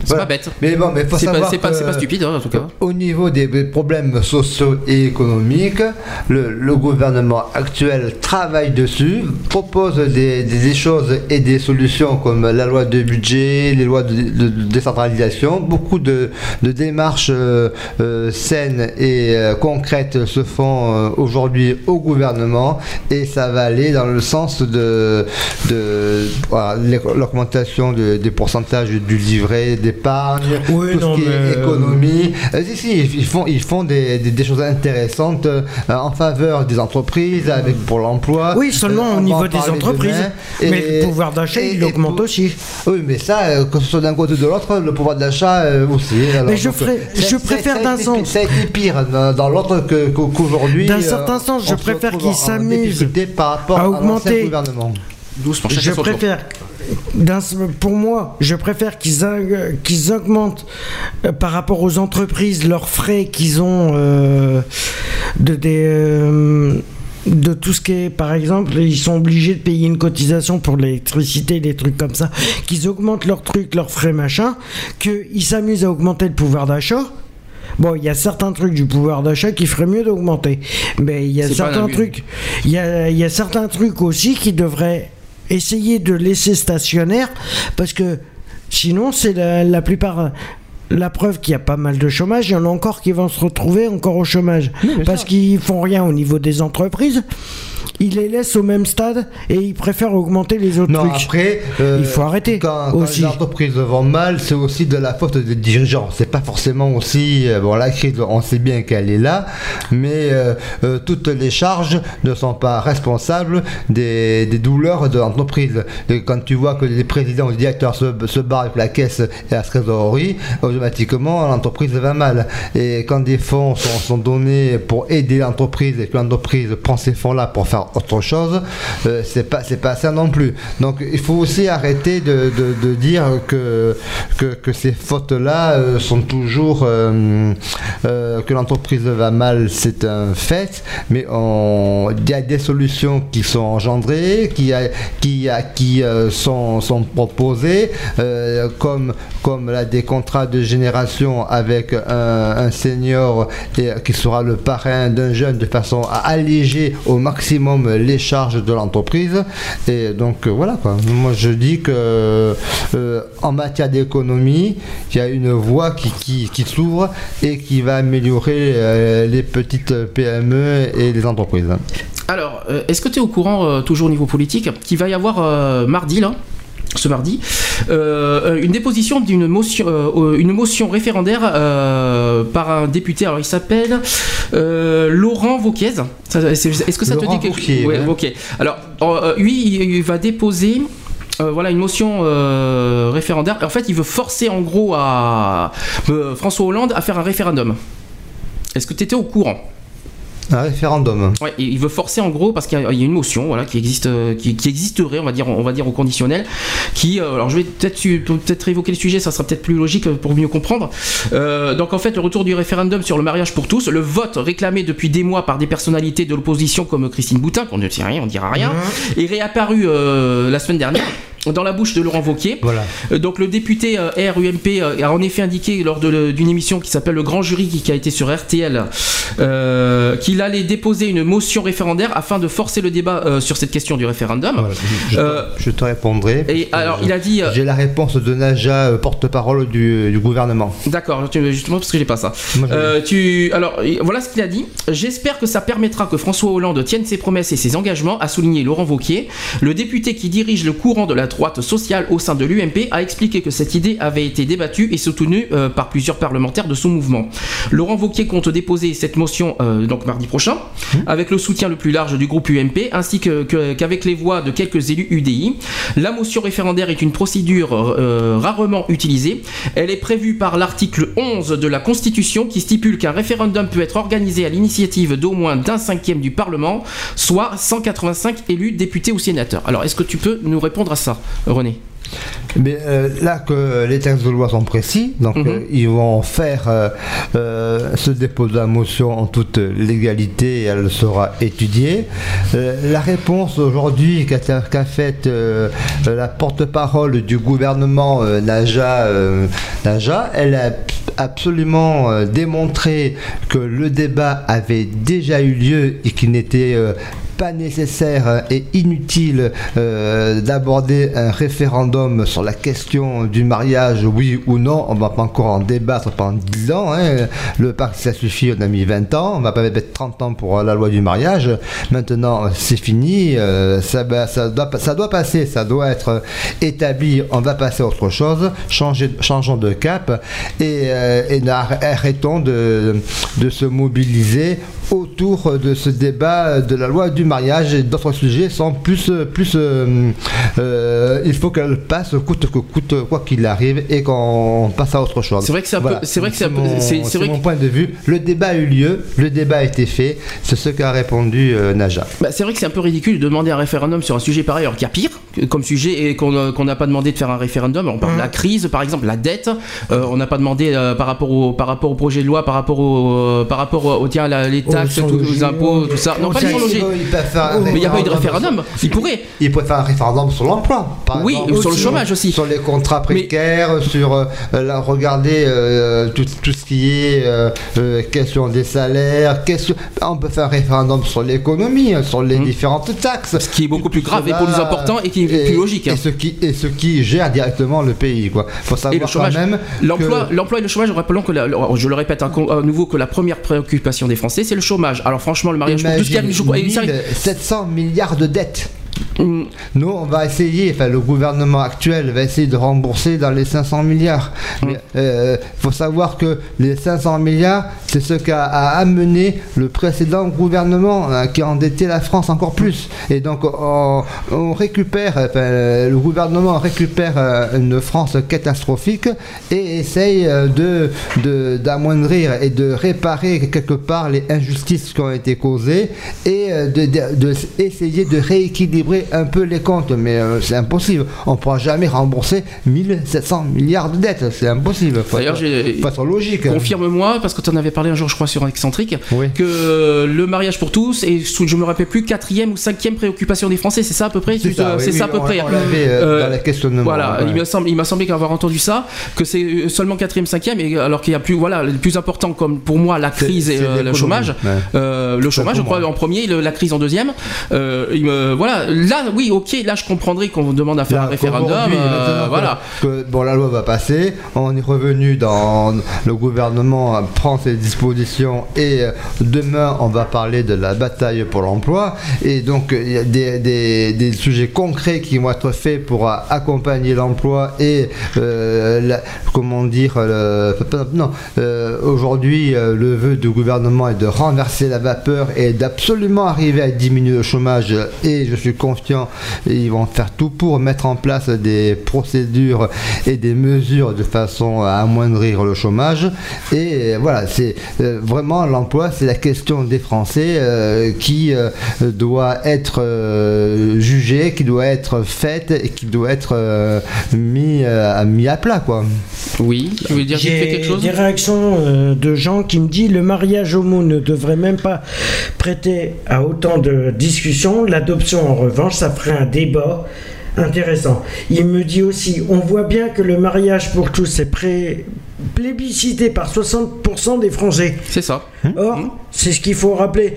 C'est Voilà. pas bête. Mais bon, mais faut C'est pas, savoir c'est pas, pas stupide hein, en tout cas. Au niveau des des problèmes sociaux et économiques, le, le gouvernement actuel travaille dessus, propose des, des- choses et des solutions comme la loi de budget, les lois de, de- de décentralisation. Beaucoup de, de démarches euh, euh, saines et euh, concrètes se font aujourd'hui au gouvernement et ça va aller dans le sens de, de l'augmentation de- des pourcentages du livret d'épargne, Oui, tout non, ce qui mais, est euh, économie. Euh, si, si, ils font, ils font des, des- des choses intéressantes euh, en faveur des entreprises, avec pour l'emploi. Oui, seulement Euh, au niveau en des entreprises. demain. Mais Et- le pouvoir d'achat, il augmente pour- aussi. Oui, mais ça, euh, que ce soit d'un côté ou de l'autre, le pouvoir d'achat euh, aussi. Alors, Mais je donc, ferai- je ça- préfère d'un sens. pi- Ça a été pire dans, dans l'autre qu'aujourd'hui. D'un euh, certain sens, je préfère qu'ils en s'amusent difficulté par rapport à augmenter. gouvernement. Doucement, chacun Je préfère, d'un- pour moi, je préfère qu'ils augmentent euh, par rapport aux entreprises leurs frais qu'ils ont euh, de des, euh, de tout ce qui est, par exemple, ils sont obligés de payer une cotisation pour l'électricité, des trucs comme ça, qu'ils augmentent leurs trucs, leurs frais, machin, qu'ils s'amusent à augmenter le pouvoir d'achat. Bon, il y a certains trucs du pouvoir d'achat qui ferait mieux d'augmenter. Mais il y a certains trucs, il y a, il y a certains trucs aussi qui devraient essayer de laisser stationnaire parce que sinon, c'est la, la plupart. La preuve qu'il y a pas mal de chômage, il y en a encore qui vont se retrouver encore au chômage. parce qu'ils font rien au niveau des entreprises. Ils les laissent au même stade et ils préfèrent augmenter les autres Non, trucs. après, euh, Il faut arrêter Quand, quand aussi. les entreprises vont mal, c'est aussi de la faute des dirigeants. C'est pas forcément aussi. euh, bon, la crise, on sait bien qu'elle est là, mais euh, euh, toutes les charges ne sont pas responsables des, des douleurs de l'entreprise. Et Quand tu vois que les présidents ou les directeurs se, se barrent avec la caisse et la trésorerie, automatiquement l'entreprise va mal. Et quand des fonds sont, donnés pour aider l'entreprise et que l'entreprise prend ces fonds-là pour faire autre chose, euh, c'est pas c'est pas ça non plus. Donc il faut aussi arrêter de, de- dire que, que, que ces fautes-là euh, sont toujours euh, que l'entreprise va mal, c'est un fait, mais il y a des solutions qui sont engendrées, qui, a- qui, a- qui sont, sont proposées, comme, comme là, des contrats de génération avec un, senior et, qui sera le parrain d'un jeune de façon à alléger au maximum les charges de l'entreprise. Et donc euh, voilà quoi. Moi je dis que euh, en matière d'économie, il y a une voie qui, qui, s'ouvre et qui va améliorer euh, les petites PME et les entreprises. Alors, est-ce que tu es au courant, toujours au niveau politique, qu'il va y avoir mardi, là? Ce mardi, euh, une déposition d'une motion, euh, une motion référendaire euh, par un député. Alors il s'appelle euh, Laurent Vauquiez. Est-ce que ça Laurent te dit quelque Wauquiez, Ouais, ouais. Alors euh, lui, il, il va déposer. euh, voilà une motion euh, référendaire. En fait, il veut forcer en gros à euh, François Hollande à faire un référendum. Est-ce que tu étais au courant? Un référendum. Ouais, il veut forcer en gros parce qu'il y a une motion voilà qui existe euh, qui, qui existerait on va dire on va dire au conditionnel qui euh, alors je vais peut-être peut-être évoquer le sujet ça sera peut-être plus logique euh, pour mieux comprendre. Euh, donc en fait le retour du référendum sur le mariage pour tous le vote réclamé depuis des mois par des personnalités de l'opposition comme Christine Boutin qu'on ne sait rien on dira rien est réapparu euh, la semaine dernière dans la bouche de Laurent Vauquier Voilà. euh, Donc le député euh, RUMP euh, a en effet indiqué lors d'une émission qui s'appelle Le Grand Jury qui, qui a été sur RTL euh, qu'il allait déposer une motion référendaire afin de forcer le débat euh, sur cette question du référendum. Voilà, je, Euh, te répondrai. Et alors il a dit J'ai la réponse de Naja, porte-parole du, du gouvernement. D'accord, justement parce que j'ai pas ça. Moi, tu, alors voilà ce qu'il a dit. J'espère que ça permettra que François Hollande tienne ses promesses et ses engagements, a souligné Laurent Vauquier. Le député qui dirige le courant de la droite sociale au sein de l'UMP a expliqué que cette idée avait été débattue et soutenue euh, par plusieurs parlementaires de son mouvement. Laurent Vauquier compte déposer cette motion euh, donc mardi prochain, avec le soutien le plus large du groupe UMP ainsi que- qu'avec les voix de quelques élus UDI. La motion référendaire est une procédure euh, rarement utilisée. Elle est prévue par l'article 11 de la Constitution qui stipule qu'un référendum peut être organisé à l'initiative d'au moins d'un cinquième du Parlement, soit 185 élus, députés ou sénateurs. Alors, est-ce que tu peux nous répondre à ça, René Mais euh, là que les textes de loi sont précis, donc Mhm. euh, ils vont faire euh, ce dépôt de la motion en toute légalité et elle sera étudiée. Euh, la réponse aujourd'hui qu'a faite la porte-parole du gouvernement Naja, Naja, elle a absolument démontré que le débat avait déjà eu lieu et qu'il n'était pas nécessaire et inutile euh, d'aborder un référendum sur la question du mariage, oui ou non. On va pas encore en débattre pendant 10 ans. hein. Le pacte, ça suffit, on a mis 20 ans. On va pas mettre 30 ans pour la loi du mariage. Maintenant, c'est fini. euh, ça, va- ça, doit, ça doit passer, ça doit être établi. On va passer à autre chose. Changeons de cap et, euh, arrêtons de, de se mobiliser autour de ce débat de la loi du mariage et d'autres sujets sont plus plus euh, euh, il faut qu'elle passe coûte que coûte quoi qu'il arrive et qu'on passe à autre chose. C'est vrai que c'est un peu- c'est vrai que c'est un peu- mon, c'est- c'est c'est vrai mon que- point de vue. Le débat a eu lieu, le débat a été fait, c'est ce qu'a répondu euh, Naja. Bah, c'est vrai que c'est un peu ridicule de demander un référendum sur un sujet pareil, alors qu'il y a pire comme sujet et qu'on euh, qu'on n'a pas demandé de faire un référendum. On parle de la crise, par exemple, la dette. Euh, on n'a pas demandé euh, par rapport au par rapport au projet de loi, par rapport au euh, par rapport au, tiens la- les taxes, tous les impôts, tout ça. Non, pas les sans logis. Il peuvent faire un Mais il n'y a pas eu de référendum. Il pourrait. Ils pourraient faire un référendum sur l'emploi. Oui, exemple, sur le chômage aussi. Sur les contrats Mais- précaires, sur euh, la- regarder euh, tout, tout ce qui est euh, question des salaires, question. On peut faire un référendum sur l'économie, hein, sur les Mhm. différentes taxes. Ce qui est beaucoup plus grave et plus important et qui est et- plus logique. hein. Et ce qui et ce qui gère directement le pays, quoi. Faut savoir Et le chômage. quand même. L'emploi, que- l'emploi et le chômage, rappelons que, la- je le répète à, nouveau, que la première préoccupation des Français, c'est le chômage. Alors franchement, le mariage pour 1700 milliards de dettes. Nous, on va essayer, enfin, le gouvernement actuel va essayer de rembourser dans les 500 milliards. Mais il faut savoir que les 500 milliards, c'est ce qu'a amené le précédent gouvernement hein, qui a endetté la France encore plus. Et donc, on, on récupère, enfin, le gouvernement récupère euh, une France catastrophique et essaye euh, de d'amoindrir et de réparer quelque part les injustices qui ont été causées et euh, de, de- de s- essayer de rééquilibrer un peu les comptes. Mais euh, c'est impossible. On ne pourra jamais rembourser 1700 milliards de dettes. C'est impossible. D'ailleurs, j'ai- être logique. Confirme-moi, parce que tu en avais parlé un jour, je crois, sur un excentrique, Oui. que le mariage pour tous est, je me rappelle plus, quatrième ou cinquième préoccupation des Français, c'est ça à peu près C'est ça, oui, c'est oui, ça à peu on- près. on euh, Euh, dans les questionnements, Voilà, ouais. il me semble, il m'a semblé avoir entendu ça, que c'est seulement quatrième, cinquième, et alors qu'il y a plus, voilà, le plus important comme pour moi la crise et le chômage. ouais. Euh, le chômage, je crois, en premier, le- la crise en deuxième. Euh, il me- voilà, là, oui, ok, là, je comprendrais qu'on vous demande à faire Là, un référendum. euh, voilà. que, bon, la loi va passer, on est revenu dans le gouvernement euh, prend ses dispositions et euh, demain on va parler de la bataille pour l'emploi et donc il y a des, des- des sujets concrets qui vont être faits pour accompagner l'emploi et euh, la- comment dire euh, non euh, aujourd'hui le vœu du gouvernement est de renverser la vapeur et d'absolument arriver à diminuer le chômage et je suis confiant ils vont faire tout pour mettre en place des procédures et des mesures de façon à amoindrir le chômage. Et euh, voilà c'est euh, vraiment l'emploi c'est la question des Français euh, qui euh, doit être euh, jugée qui doit être faite et qui doit être euh, mis, euh, mis à plat quoi. Oui, tu veux dire J'ai quelque chose? Des réactions euh, de gens qui me disent le mariage homo ne devrait même pas prêter à autant de discussions. L'adoption, en revanche, ça un débat intéressant. Il me dit aussi on voit bien que le mariage pour tous est pré- plébiscité par 60% des Français. C'est ça. Or, c'est ce qu'il faut rappeler.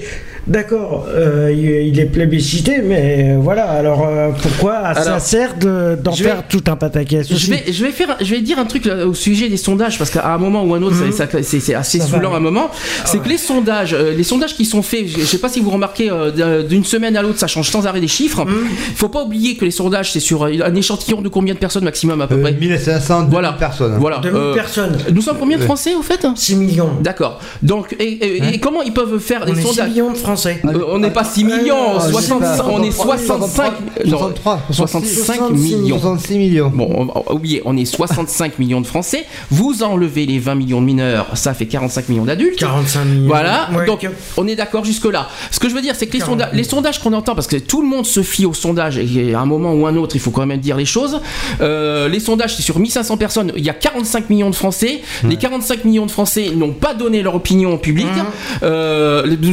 D'accord, euh, il, est plébiscité, mais euh, voilà. Alors euh, pourquoi ça Alors, sert de- d'en faire vais- tout un pataquès Je vais, je vais faire, je vais dire un truc là, au sujet des sondages parce qu'à un moment ou un autre, ça- ça- c'est assez Mhm. Ça saoulant à un moment. C'est que les sondages, euh, les sondages qui sont faits, je, je sais pas si vous remarquez, euh, d'un- d'une semaine à l'autre, ça change sans arrêt des chiffres. Mhm. Il faut pas oublier que les sondages, c'est sur euh, un échantillon de combien de personnes maximum à peu Euh, près 1500 2000 Voilà. personnes Voilà. 2000 euh, personnes, Nous sommes combien de Français au fait 6 millions. D'accord. Donc, et, et- et comment ils peuvent faire On des est 6 sondages millions de Français. Euh, on n'est pas 6 millions, Ah, 65, on est 63, 65, non, 63, 65 66 millions. 66 millions Bon, on va oublier, on est 65 millions de Français. Vous enlevez les 20 millions de mineurs, ça fait 45 millions d'adultes. 45 millions. Voilà, Ouais, donc on est d'accord jusque-là. Ce que je veux dire, c'est que les, 40 sonda- les sondages qu'on entend, parce que tout le monde se fie aux sondages, et à un moment ou un autre, il faut quand même dire les choses. Euh, les sondages, c'est sur 1500 personnes, il y a 45 millions de Français. Les 45 millions de Français n'ont pas donné leur opinion au public. Euh,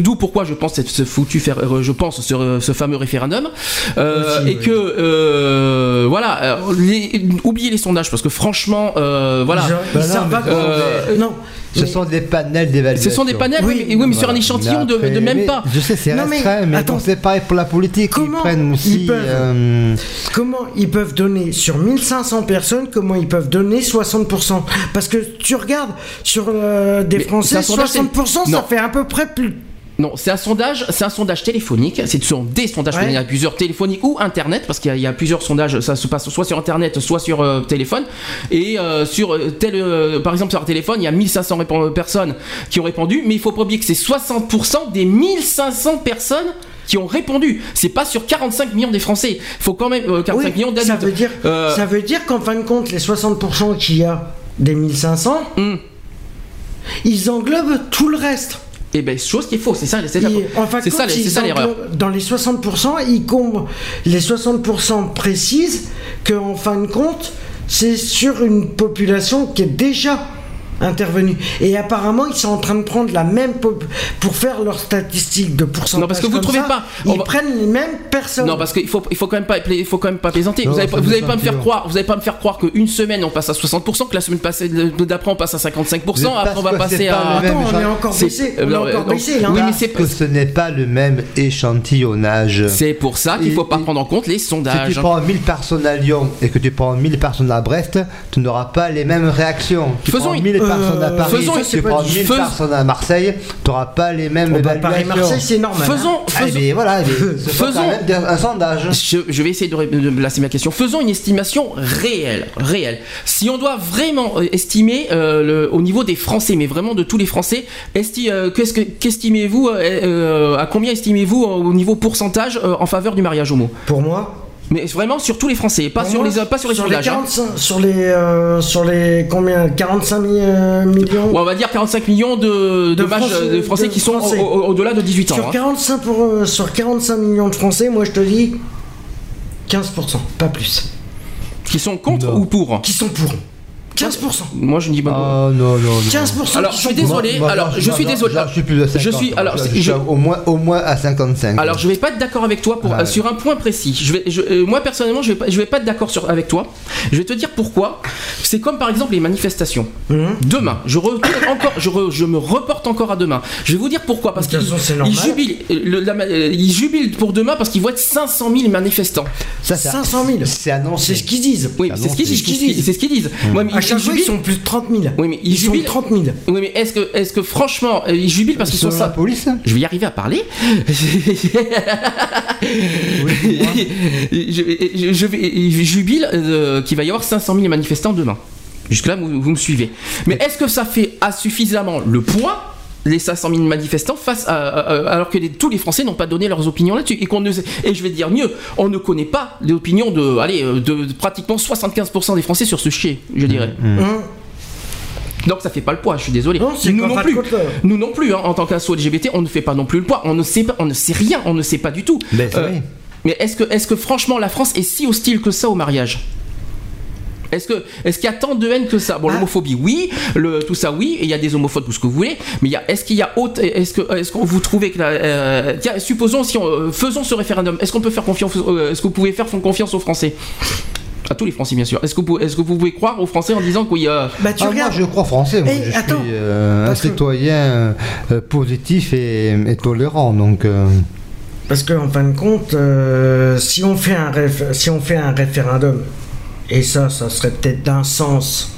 D'où pourquoi je pense cette ce foutu, faire- euh, je pense ce, ce fameux référendum. Euh, Aussi, et oui. que, euh, voilà, euh, les- oubliez les sondages, parce que franchement, euh, voilà. Ils, Bah ils non, savent mais- pas comment- euh, non. Ce sont des panels d'évaluation. Ce sont des panels, oui, mais, oui, mais sur un échantillon de, même pas. Je sais, c'est restreint, mais, attends. c'est pareil pour la politique. Comment ils prennent aussi. ils peuvent- euh, Comment ils peuvent donner sur 1500 personnes, comment ils peuvent donner 60% Parce que tu regardes sur euh, des Mais Français, un sondage, 60%, c'est- ça fait à peu près plus. Non, c'est un sondage, c'est un sondage téléphonique. Ce sont des sondages, Ouais. il y a plusieurs téléphoniques ou internet, parce qu'il y, a- il y a plusieurs sondages. Ça se passe soit sur internet, soit sur euh, téléphone. Et euh, sur euh, tel, euh, par exemple, sur un téléphone, il y a 1500 répon- personnes qui ont répondu, mais il faut pas oublier que c'est 60% des 1500 personnes qui ont répondu. C'est pas sur 45 millions des Français. Il faut quand même euh, 45 Oui, millions ça d'adultes. veut dire, ça veut dire qu'en fin de compte, les 60% qu'il y a des 1500, hum. ils englobent tout le reste. Et ben chose qu'il faut, c'est ça, c'est ça, en fin de c'est ça, ça l'erreur. Dans les 60%, ils comblent les 60% précisent qu'en fin de compte, c'est sur une population qui est déjà intervenus. Et apparemment, ils sont en train de prendre la même pour faire leurs statistiques de pourcentage. Non, parce que vous comme trouvez ça, pas- on Ils va- prennent les mêmes personnes. Non, parce qu'il faut, il faut quand même pas, il faut quand même pas plaisanter. Non, vous allez, ça pas- vous me allez pas me faire croire, vous allez pas me faire croire qu'une semaine on passe à 60%, que la semaine passée d'après on passe à 55%, Mais après on va passer à. Attends, on est encore baissé. euh, On est encore non. baissé, là. Oui, mais Parce c'est que ce n'est pas le même échantillonnage. C'est pour ça qu'il faut pas prendre en compte les Si sondages. tu prends 1000 personnes à Lyon et que tu prends 1000 personnes à Brest, tu n'auras pas les mêmes réactions. Tu Faisons prends une- 1000 euh, personnes à Paris, faisons- c'est pas prends du- 1000 fais- personnes à Marseille, tu n'auras pas les mêmes Oh, bah. Paris-Marseille, c'est normal. Faisons, hein. Faisons- mais voilà, mais ce sera Faisons- même un sondage. Je, je vais essayer de, de placer ma question. Faisons une estimation réelle, réelle. Si on doit vraiment euh, estimer euh, le- au niveau des Français, mais vraiment de tous les Français, esti- euh, qu'est-ce que- qu'estimez-vous, euh, euh, à combien estimez-vous euh, au niveau pourcentage euh, en faveur du mariage homo? Pour moi, Mais vraiment sur tous les Français, pas sur moi, les pas sur les sondages. hein. 45, sur les euh, sur les combien 45 mi- euh, millions. Ou on va dire 45 millions de, de, Français- de Français de qui sont Français. au- au- au-delà de 18 ans. Sur hein. 45 pour, euh, sur 45 millions de Français, moi je te dis 15%, pas plus. Qui sont contre Non. ou pour? Qui sont pour 15%. Moi je dis pas. Oh non, non, non. 15%. Alors je suis désolé. Moi- moi, alors moi, je suis moi, désolé. Je suis plus de 50. Je suis alors je, je- au moins au moins à 55. Alors je vais pas être d'accord avec toi pour, Ah ouais. sur un point précis. Je vais, je- euh, moi personnellement, je vais pas, je vais pas être d'accord sur avec toi. Je vais te dire pourquoi. C'est comme par exemple les manifestations. Mhm. Demain, je retourne encore, je, re- je me reporte encore à demain. Je vais vous dire pourquoi parce qu'ils jubilent, euh, le- la euh, ils jubilent pour demain parce qu'ils être 500 000 manifestants. Ça, c'est- 500 000. C'est annoncé. C'est ce qu'ils disent. Oui, Ah c'est ce qu'ils disent. C'est ce qu'ils disent. Mais À ils- chaque ils fois, ils jubilent. sont plus de 30 000. Oui, mais ils, Ils sont jubilent. 30 000. Oui, mais est-ce que, est-ce que franchement, euh, ils jubilent parce qu'ils sont ça police Je vais y arriver à parler. je, je- je je jubile euh, qu'il va y avoir 500 000 manifestants demain. Jusque-là, vous, vous me suivez. Mais est-ce que ça fait à suffisamment le poids les 500 000 manifestants face à, à- à- alors que les- tous les Français n'ont pas donné leurs opinions là-dessus. Et qu'on ne et je vais dire mieux on ne connaît pas l'opinion de allez euh, de, de pratiquement 75% des Français sur ce chier je dirais. Hein donc ça fait pas le poids je suis désolé. Non, c'est nous non plus. Nous non plus hein, en tant qu'asso LGBT on ne fait pas non plus le poids. On ne sait pas on ne sait rien on ne sait pas du tout. Ben, Euh, mais est-ce que, est que franchement la France est si hostile que ça au mariage? Est-ce que est-ce qu'il y a tant de haine que ça? Bon, Ah. l'homophobie, oui, le, tout ça, oui, et il y a des homophobes, tout ce que vous voulez. Mais y a, est-ce qu'il y a autre, est-ce que, est-ce que vous trouvez que, la- euh, tiens, supposons si on, euh, faisons ce référendum, est-ce qu'on peut faire confiance, euh, est-ce que vous pouvez faire confiance aux Français? À tous les Français, bien sûr. Est-ce que, vous- est-ce que vous pouvez croire aux Français en disant que oui, euh, Bah, tu Ah, moi, regardes. je crois français. Moi, Eh, je attends, suis euh, un que- citoyen positif et, et tolérant. Donc, euh, Parce qu'en fin de compte, euh, si, on fait un réf- si on fait un référendum, et ça, ça serait peut-être d'un sens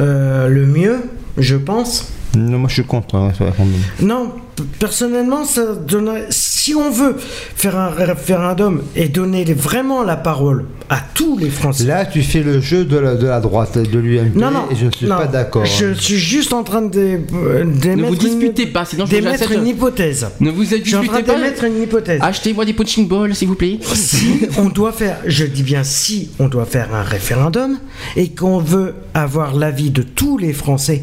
euh, le mieux, je pense. Non, moi, je suis contre. hein, ce référendum. Non, personnellement, ça donnerait. Si on veut faire un référendum et donner vraiment la parole à tous les Français. Là, tu fais le jeu de la, de la droite, de l'UMP, non, non, et je ne suis non, pas d'accord. Je suis juste en train de, euh, d'émettre vous disputez une, pas, sinon je d'émettre j'accepte- une hypothèse. ne vous Je suis en train disputez pas d'émettre une hypothèse. Achetez-moi des punching balls, s'il vous plaît. si on doit faire, je dis bien si on doit faire un référendum et qu'on veut avoir l'avis de tous les Français,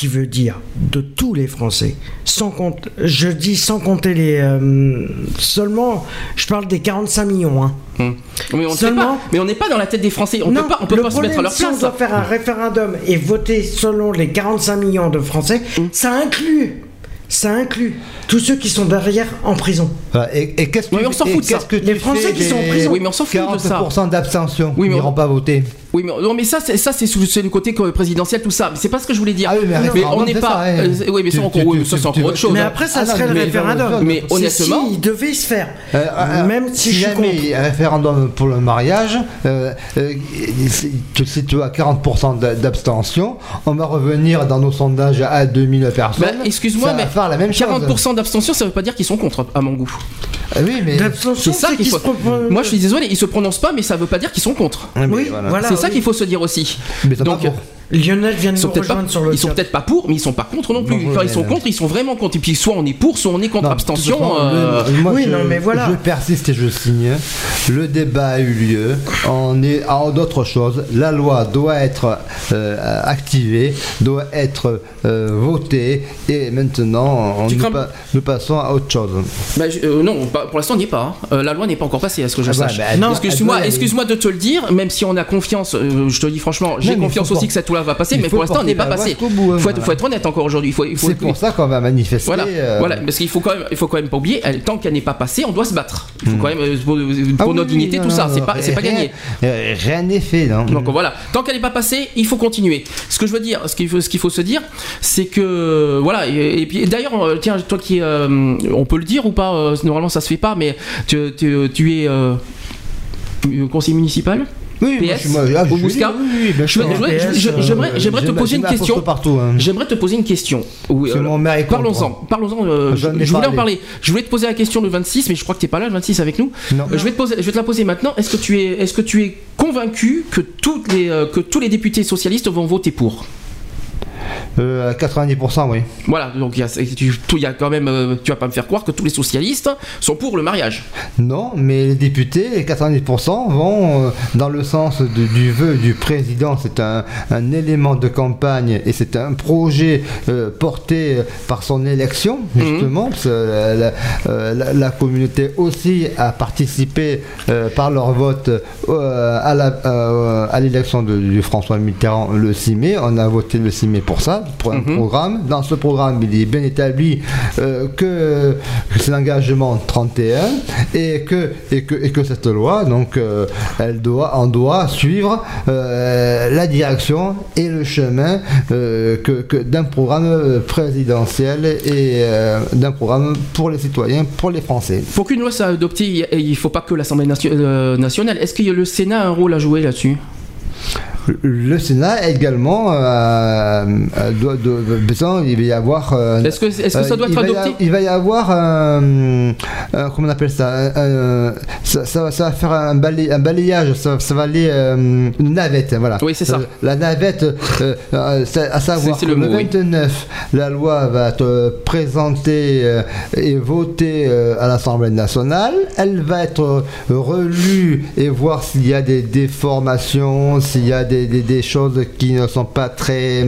qui veut dire de tous les Français, sans compte, je dis sans compter les, euh, seulement, je parle des 45 millions. Hein. Hum. Mais on ne sait Seulement- pas. Mais on n'est pas dans la tête des Français. On non, peut pas, on peut le pas se mettre à problème, leur si on place. doit faire un référendum et voter selon les 45 millions de Français, Hum. ça inclut, ça inclut tous ceux qui sont derrière en prison. Voilà, Et, et qu'est-ce que Oui, mais on s'en et fout de ça. que Les Français fais qui sont en prison. Oui, mais on s'en fout de ça. 40% d'abstention. Oui, mais ils on- n'iront pas voter. Oui, mais non, mais ça, c'est ça, c'est sous- c'est le côté co- présidentiel, tout ça. Mais c'est pas ce que je voulais dire. Ah oui, mais mais référendum, on n'est pas. ça, euh, oui, mais ça, Tu- encore, tu- oui, tu- ça, c'est encore autre chose. Mais après, ça Ah non, serait le mais- référendum. mais honnêtement- si il devait se faire. Euh, euh, Même si, je suis y a un référendum pour le mariage, euh, euh, si tu as 40% d'a- d'abstention, on va revenir dans nos sondages à 2000 personnes. Bah, excuse-moi, ça va mais faire la même chose. 40% d'abstention, ça veut pas dire qu'ils sont contre, à mon goût. Ah oui, mais C'est ça qu'il qu'ils Moi, je suis désolé, ils se prononcent pas, mais ça veut pas dire qu'ils sont contre. Oui, voilà. C'est ça qu'il faut se dire aussi. Mais Donc. Lionel vient de nous peut-être pas, rejoindre sur le ils sont peut-être pas pour, mais ils sont pas contre non plus. Non, Enfin, ils sont contre, ils sont vraiment contre. Et puis soit on est pour, soit on est contre Non, abstention. euh, le- moi, oui, je, non, mais voilà. je persiste et je signe. Le débat a eu lieu. On est en d'autres choses. La loi doit être euh, activée, doit être euh, votée, et maintenant, on nous, crames- pa- nous passons à autre chose. bah, je- euh, non, pour l'instant, on n'y est pas. hein. Euh, la loi n'est pas encore passée, à ce que je Ah bah, sache. bah, excuse-moi, de te le dire, même si on a confiance. euh, je te dis franchement, j'ai confiance aussi pas- que cette loi loi va passer, Il mais pour l'instant, elle n'est pas bout, hein, faut, être, voilà. faut être honnête encore aujourd'hui. Il faut, il faut- C'est pour ça qu'on va manifester. Voilà, euh, voilà, parce qu'il faut quand même, il faut quand même pas oublier, tant qu'elle n'est pas passée, on doit se battre. Il faut quand même euh, pour, Ah pour oui, notre dignité, non, tout ça, c'est pas, c'est pas gagné. euh, Rien n'est fait, non Donc voilà, tant qu'elle n'est pas passée, il faut continuer. Ce que je veux dire, ce qu'il faut, ce qu'il faut se dire, c'est que voilà. Et, et puis d'ailleurs, euh, tiens, toi qui, euh, on peut le dire ou pas euh, Normalement, ça se fait pas, mais tu, tu- tu es euh, conseiller municipal? Oui, moi, PS, je moi, ah, au oui, oui, euh, J'aimerais, te poser une question. partout. hein. J'aimerais te poser une question. Oui, euh. Parlons-en, parlons-en. euh, je, ai je voulais en parler. Je voulais te poser la question le 26, mais je crois que t'es pas là le 26 avec nous. Non. Euh, Je vais te poser, je vais te la poser maintenant. Est-ce que tu es, est-ce que tu es convaincu que toutes les, euh, que tous les députés socialistes vont voter pour? Euh, à 90%, oui. Voilà. Donc il y a, tu, tout- y a quand même, euh, tu vas pas me faire croire que tous les socialistes sont pour le mariage. Non, mais les députés, les 90% vont euh, dans le sens de- du vœu du président. C'est un, un élément de campagne et c'est un projet euh, porté par son élection, justement. parce que la, la- la- la communauté aussi a participé par leur vote à l'élection de, de François Mitterrand le 6 mai. On a voté le 6 mai pour ça, pour un programme. Dans ce programme, il est bien établi euh, que c'est l'engagement 31 et que, et que, et que cette loi, donc, euh, elle doit, on doit suivre euh, la direction et le chemin d'un programme présidentiel et d'un programme pour les citoyens, pour les Français. Pour qu'une loi soit adoptée, il- il faut pas que l'Assemblée nation- nationale. Est-ce que le Sénat a un rôle à jouer là-dessus? Le Sénat également euh, euh, doit, doit- besoin, il va y avoir. euh, Est-ce que, ça Euh, doit être adopté Il va y avoir un, un- comment on appelle ça, un- un- ça, ça va- ça va faire un, balai- un balayage, ça, ça va aller euh, une navette, voilà. Oui, c'est ça. Euh, la navette, euh, euh, à savoir le le, mot, oui. 29, la loi va être présentée euh, et votée euh, à l'Assemblée nationale. Elle va être euh, relue et voir s'il y a des déformations, s'il y a des, des- des choses qui ne sont pas très,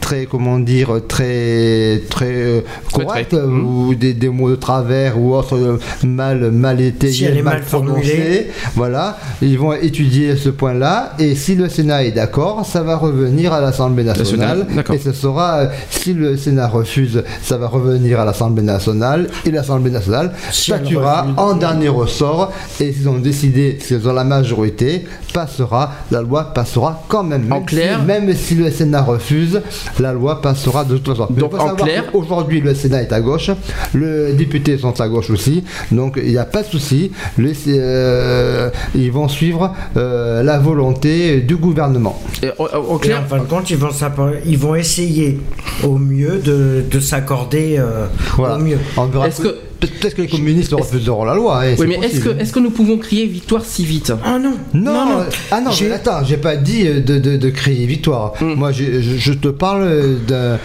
très comment dire, très, très euh, Très, correctes, très. Mhm. ou des, des mots de travers ou autres euh, mal, mal étayés, Si est mal prononcés. Voilà, ils vont étudier ce point-là. Et si le Sénat est d'accord, ça va revenir à l'Assemblée nationale. et ce sera, euh, si le Sénat refuse, ça va revenir à l'Assemblée nationale. Et l'Assemblée nationale Si statuera en dernier ressort. Et s'ils ont décidé, s'ils ont la majorité, passera, la loi passera quand même. En Même clair- si, même si le Sénat refuse, la loi passera de toute façon. Mais Donc, il faut en savoir clair- Aujourd'hui, le Sénat est à gauche, les députés sont à gauche aussi, donc il n'y a pas de souci. Les- euh, ils vont suivre euh, la volonté du gouvernement. Et, en- en- en Et en fin de compte, ils vont, s'appro- ils vont essayer au mieux de, de s'accorder euh, Voilà. au mieux. Est-ce que- peut-être que les communistes refuseront la loi. hein, oui, mais est-ce que, est-ce que nous pouvons crier victoire si vite? Ah non, Non, non, non. euh, ah non, mais attends, j'ai pas dit euh, de, de, de créer victoire. Mm. Moi, je, je te parle d'un-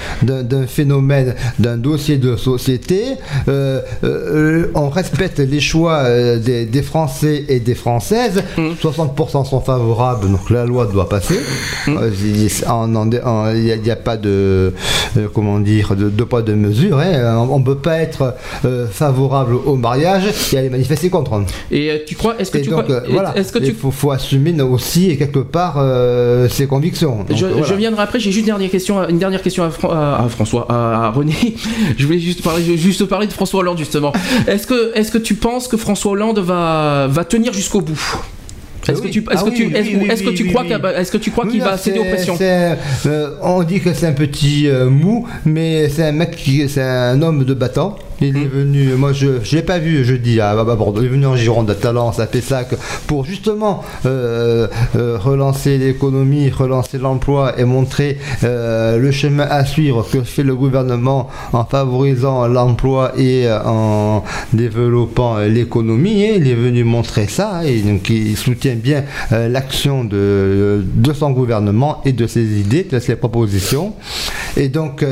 d'un phénomène, d'un dossier de société. Euh, euh, on respecte les choix euh, des, des Français et des Françaises. Mm. 60% sont favorables, donc la loi doit passer. Mm. Euh, il n'y a, il y a pas de, euh, comment dire, de, de poids de mesure. hein. On ne peut pas être euh, favorable au mariage et aller manifester contre. Et euh, tu crois, est-ce que Et tu donc, crois, euh, voilà, est-ce que tu faut, faut assumer aussi quelque part euh, ses convictions. Donc, Je, voilà. je viendrai après, j'ai juste une dernière question, à- une dernière question à, Fran- à- à François, à, à René. Je voulais juste parler, juste parler de François Hollande justement. Est-ce que, est-ce que tu penses que François Hollande va, va tenir jusqu'au bout? Est-ce que tu, est-ce Ah que oui, tu, oui, est-ce, oui, que tu crois qu'il va- est-ce que tu crois Oui, qu'il non, va céder aux pressions? euh, On dit que c'est un petit euh, mou, mais c'est un mec qui, c'est un homme de battant. Il Hmm. est venu, moi je je l'ai pas vu jeudi à, Bordeaux, il est venu en Gironde à Talence, à Pessac, pour justement euh, euh, relancer l'économie, relancer l'emploi et montrer euh, le chemin à suivre que fait le gouvernement en favorisant l'emploi et en développant l'économie. Il est venu montrer ça et donc il soutient bien l'action de, de son gouvernement et de ses idées, de ses propositions. Et donc,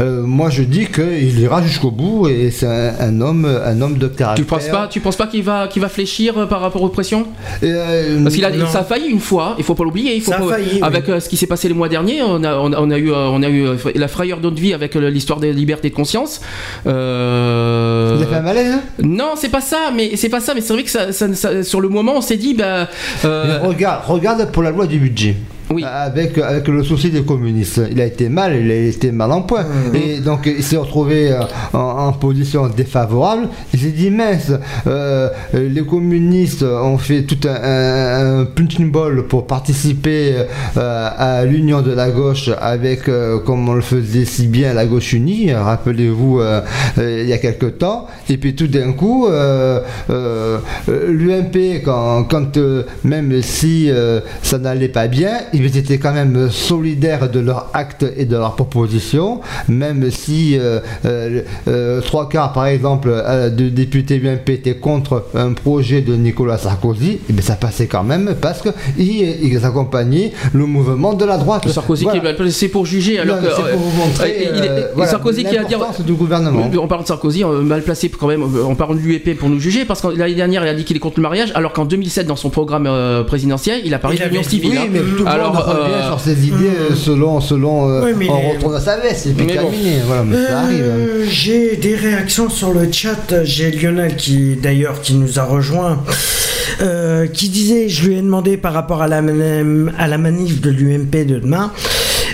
euh, moi je dis qu'il ira jusqu'au bout et c'est un, un homme, un homme de caractère. Tu penses pas, tu penses pas qu'il va, qu'il va fléchir euh, par rapport aux pressions Euh, Parce qu'il a, Non. ça a failli une fois. Il faut pas l'oublier. Il faut Ça a pas- failli, oui. avec ce qui s'est passé les mois derniers, on a, on a, on a eu, on a eu la frayeur d'autre vie avec l'histoire des libertés de conscience. Euh, Il a fait un malaise hein? Non, c'est pas ça, mais c'est pas ça, mais c'est vrai que ça, ça- ça- sur le moment, on s'est dit, bah, regarde, regarde pour la loi du budget. Oui. avec, avec le souci des communistes. Il a été mal, il a été mal en point. Et donc il s'est retrouvé euh, en, en position défavorable. Il s'est dit mince, euh, les communistes ont fait tout un, un, un punching ball pour participer euh, à l'union de la gauche avec, euh, comme on le faisait si bien, la gauche unie, rappelez-vous, euh, euh, il y a quelque temps. Et puis tout d'un coup, euh, euh, euh, l'UMP, quand, quand, euh, même si euh, ça n'allait pas bien, ils étaient quand même solidaires de leurs actes et de leurs propositions, même si euh, euh, euh, trois quarts, par exemple, euh, de députés UMP étaient contre un projet de Nicolas Sarkozy, et bien ça passait quand même parce qu'ils ils accompagnaient le mouvement de la droite. Sarkozy Voilà. qui est placé pour juger alors Non, que c'est pour vous montrer, euh, il est- euh, voilà, Sarkozy qui a du gouvernement. on parle de Sarkozy mal placé quand même on parle de l'UEP pour nous juger parce que l'année dernière il a dit qu'il est contre le mariage alors qu'en 2007 dans son programme euh, présidentiel il a parlé d'union dit- civile Oui, hein. mais tout le Alors, revient euh, sur ses idées euh, selon, selon euh, Oui, mais on les- retourne à sa veste et puis Mais bon. terminé. Voilà, mais ça arrive. hein. Euh, J'ai des réactions sur le chat. J'ai Lionel qui, d'ailleurs, qui nous a rejoint, euh, qui disait, je lui ai demandé par rapport à la, à la manif de l'UMP de demain.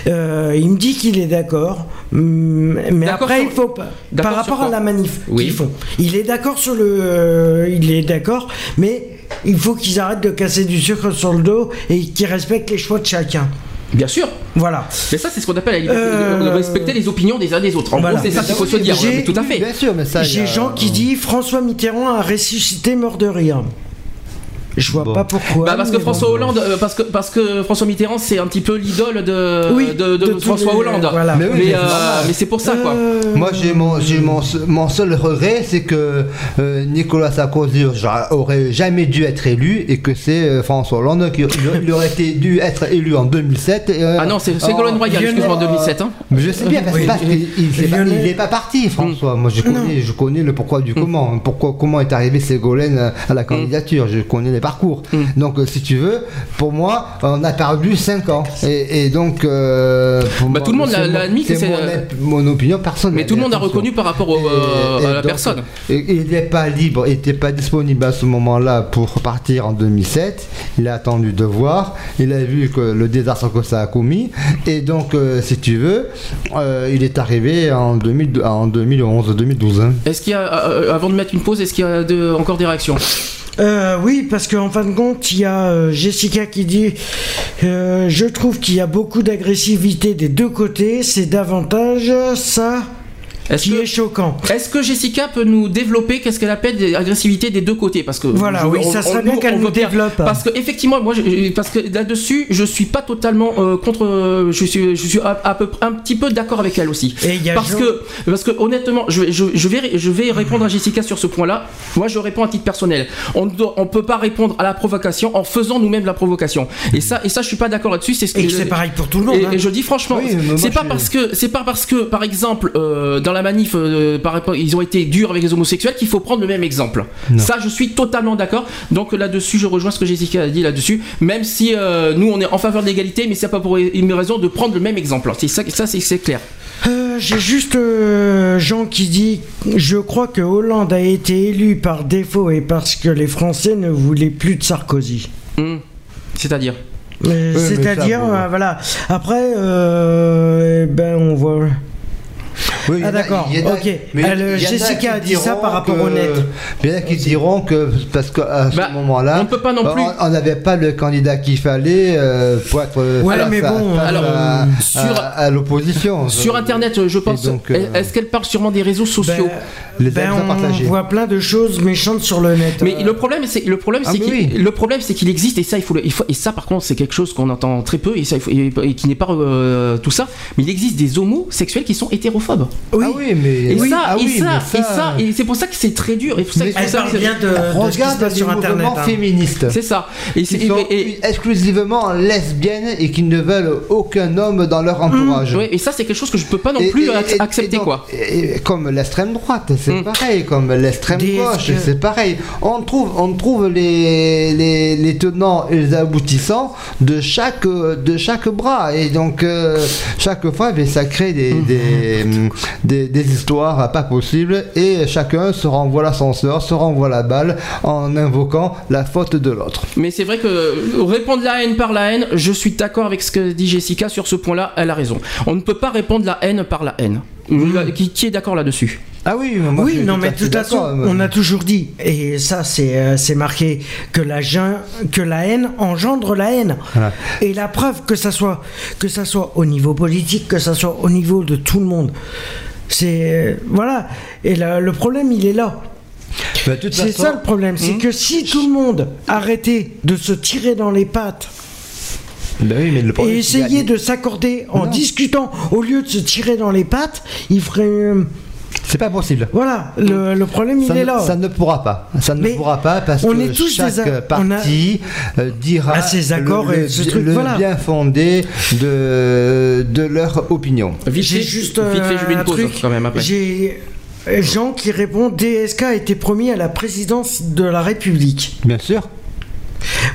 Euh, il me dit qu'il est d'accord, hum, mais après sur- il faut pas. Par rapport à la manif Oui. qu'ils font, il est d'accord sur le, euh, il est d'accord, mais il faut qu'ils arrêtent de casser du sucre sur le dos et qu'ils respectent les choix de chacun. bien sûr Voilà. mais ça c'est ce qu'on appelle la liberté Euh, de respecter les opinions des uns des autres en Voilà. gros c'est ça qu'il faut se dire tout à fait Bien sûr, mais ça. J'ai a- Jean qui dit François Mitterrand a ressuscité mort de rire. Je vois Bon. pas pourquoi. Bah parce que François bon. Hollande, euh, parce que parce que François Mitterrand c'est un petit peu l'idole de, Oui, de, de de tous François les- Hollande. voilà. Mais oui, mais mais c'est euh, mais c'est pour ça quoi. Euh, Moi, j'ai mon, j'ai mon, mon seul regret, c'est que euh, Nicolas Sarkozy aurait jamais dû être élu et que c'est euh, François Hollande qui il aurait été dû être élu en 2007. et, euh, Ah non, c'est c'est en- Ségolène Royal, Lionel- excuse-moi, en 2007. Hein. Mais je sais bien, parce, Oui. parce qu'il il n'est pas, Lionel- il est pas parti, François. Moi, je connais, je connais le pourquoi du comment. Pourquoi, comment est arrivé Ségolène à la candidature. Je connais les parcours. Mm. Donc, euh, si tu veux, pour moi, on a perdu 5 ans. Et, et donc, euh, pour Bah, moi, tout le monde l'a- admis que c'est mon, euh, mon opinion personnelle. Mais tout le monde a reconnu par rapport au, Et- euh, et à la donc, personne. Il n'était pas libre, il n'était pas disponible à ce moment-là pour partir en 2007. Il a attendu de voir. Il a vu que le désastre que ça a commis. Et donc, euh, si tu veux, il est arrivé en, 2000 en 2011-2012. hein. Est-ce qu'il y a, avant de mettre une pause, est-ce qu'il y a de- encore des réactions? Euh, oui, parce qu'en fin de compte, il y a euh, Jessica qui dit euh, Je trouve qu'il y a beaucoup d'agressivité des deux côtés. C'est davantage ça Est-ce qui que, est choquant. est-ce que Jessica peut nous développer qu'est-ce qu'elle appelle des agressivités des deux côtés? Parce que Voilà, je- oui, ça serait bien qu'elle nous développe. Parce que effectivement, moi, je- parce que là-dessus, je suis pas totalement euh, contre. euh, je suis, je suis à, à peu un petit peu d'accord avec elle aussi. Et il y a Parce que, parce que honnêtement, je, je, vais, je vais répondre à Jessica sur ce point-là. Moi, je réponds à titre personnel. On ne peut pas répondre à la provocation en faisant nous-mêmes la provocation. Et ça, et ça, je suis pas d'accord là-dessus. C'est ce que Et c'est pareil pour tout le monde. et, hein. et je dis franchement, Oui, c'est pas parce que c'est pas parce que par exemple euh, dans la manif euh, par rapport- ils ont été durs avec les homosexuels qu'il faut prendre le même exemple. Ça je suis totalement d'accord. Donc là-dessus je rejoins ce que Jessica a dit là-dessus. Même si euh, nous on est en faveur de l'égalité, mais c'est pas pour une raison de prendre le même exemple. C'est ça, ça c'est clair. Euh, J'ai juste euh, Jean qui dit Je crois que Hollande a été élu par défaut et parce que les Français ne voulaient plus de Sarkozy. Hum. C'est-à-dire. Euh, Oui, C'est-à-dire, euh, voilà. Après, euh, eh ben, on voit. Oui, Ah, a- d'accord, ok. mais Elle, il y en a Jessica a dit ça par rapport que- au net. Il y en a qui diront que parce qu'à ce Bah, moment-là, on peut pas non on- plus- on n'avait pas le candidat qu'il fallait euh, pour être Ouais, face mais à- bon, face alors, à, sur- à- à l'opposition. Sur internet, je pense. euh, Est-ce qu'elle parle sûrement des réseaux sociaux Les ben, à partager. on voit plein de choses méchantes sur le net. Mais Euh, le problème, c'est le problème, Ah, c'est qu'il oui. le problème, c'est qu'il existe et ça, il faut, le- il faut et ça, par contre, c'est quelque chose qu'on entend très peu et, ça, il faut- et- et qui n'est pas euh, tout ça. Mais il existe des homosexuels qui sont hétérophobes. Oui. Ah oui, mais Et oui, ça, ah et ça, mais et ça, et c'est pour ça que c'est très dur. Et pour ça que- Elle ça- parle c'est- bien de, de ce qui se regarde passe les sur Internet. hein. féministes. C'est ça. Et c'est qui sont et- et- exclusivement lesbiennes et qui ne veulent aucun homme dans leur entourage. ouais, et ça, c'est quelque chose que je peux pas non Et- plus et- ac- et- accepter et donc, quoi. et- et comme l'extrême droite, c'est Mm. pareil. Comme l'extrême gauche, que- c'est pareil. On trouve, on trouve les, les, les tenants et les aboutissants de chaque, de chaque bras. Et donc, euh, chaque fois, ben, ça crée des, des, des, des histoires pas possibles et chacun se renvoie l'ascenseur, se renvoie la balle en invoquant la faute de l'autre. Mais c'est vrai que répondre la haine par la haine, je suis d'accord avec ce que dit Jessica sur ce point-là, elle a raison. On ne peut pas répondre la haine par la haine. Qui, qui est d'accord là-dessus? Ah oui, moi, oui, non, tout mais à de toute façon, on a toujours dit, et ça c'est euh, c'est marqué, que la, que la haine engendre la haine. Voilà. Et la preuve que ça soit que ça soit au niveau politique, que ça soit au niveau de tout le monde, c'est euh, voilà. Et la- le problème, il est là. Toute C'est façon- ça le problème, c'est que si tout le monde arrêtait de se tirer dans les pattes Ben oui, mais le problème, et y a- essayer de s'accorder en Non. discutant au lieu de se tirer dans les pattes, il ferait. Euh, C'est pas possible. Voilà, le, le problème il est ne, là. ça ne pourra pas. Ça ne Mais pourra pas parce on que est tous chaque parti euh, dira À ses accords le, et le- ce truc, le voilà. bien fondé de, de leur opinion. Vite J'ai fait, juste vite fait, je mets euh, une un pause truc. quand même après. J'ai euh, Jean qui répond DSK a été promis à la présidence de la République. Bien sûr.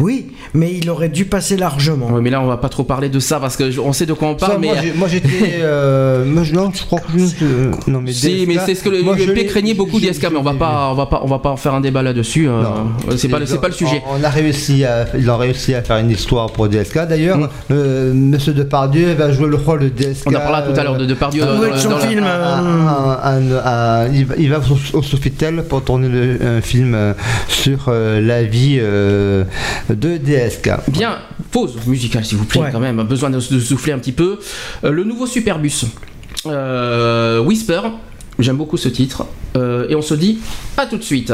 Oui, mais il aurait dû passer largement. Ouais, mais là, on va pas trop parler de ça parce que je- on sait de quoi on parle. Ça, mais moi, j'étais. euh, moi, je- non, je crois que je. euh, non, mais Si, mais c'est ce que le moi, UMP craignait beaucoup d'ISK, mais on va pas, on va pas, on va pas en faire un débat là-dessus. euh, Non. c'est pas, c'est pas le sujet. On, on a réussi à, ils ont réussi à faire une histoire pour DSK. D'ailleurs, Mm. euh, Monsieur Depardieu va jouer le rôle de DSK. On en parlera tout à l'heure de Depardieu. euh, dans- Ouais, de son dans la- film. à- à- à- à- il va- au, au Sofitel pour tourner le- un film euh, sur euh, la vie euh, de DSK. Bien, pause musicale s'il vous plaît, Ouais. quand même. Besoin de, de souffler un petit peu. Euh, le nouveau Superbus, euh, Whisper. J'aime beaucoup ce titre. Euh, et on se dit à tout de suite.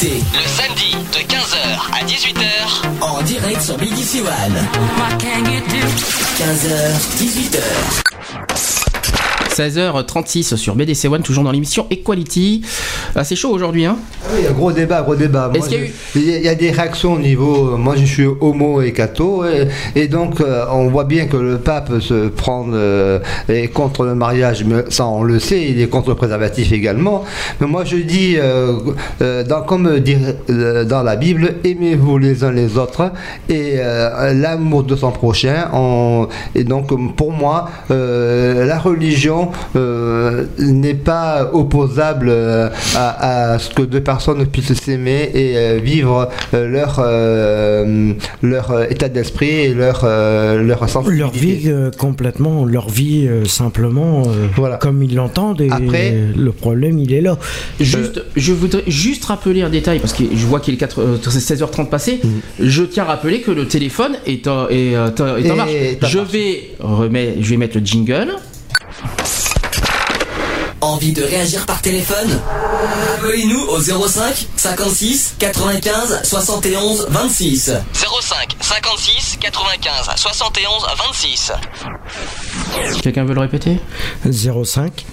Le samedi de 15h à 18h en direct sur BDC One. 15h, 18h. 16h36 sur BDC One, toujours dans l'émission Equality. Ah, c'est chaud aujourd'hui, hein Ah oui, gros débat, gros débat. Moi, y a il y, a- il y a des réactions au niveau. Moi, je suis homo et catho, et, et donc euh, on voit bien que le pape se prend euh, est contre le mariage, mais ça on le sait, il est contre le préservatif également. Mais moi, je dis, euh, euh, comme euh, dans la Bible, aimez-vous les uns les autres et euh, l'amour de son prochain. on- et donc, pour moi, euh, la religion euh, n'est pas opposable à, à ce que deux personnes puissent s'aimer et euh, vivre leur, euh, leur état d'esprit et leur, euh, leur sensibilité. Leur vie euh, complètement, leur vie euh, simplement euh, Voilà. comme ils l'entendent et Après- le problème il est là. Juste, je voudrais juste rappeler un détail parce que je vois qu'il est 4, euh, 16h30 passé. Je tiens à rappeler que le téléphone est, en- est, euh, est en Et marche. Je vais, remet- je vais mettre le jingle. Envie de réagir par téléphone Appelez-nous au 05 56 95 71 26. 05 56 95 71 26. Quelqu'un veut le répéter? 05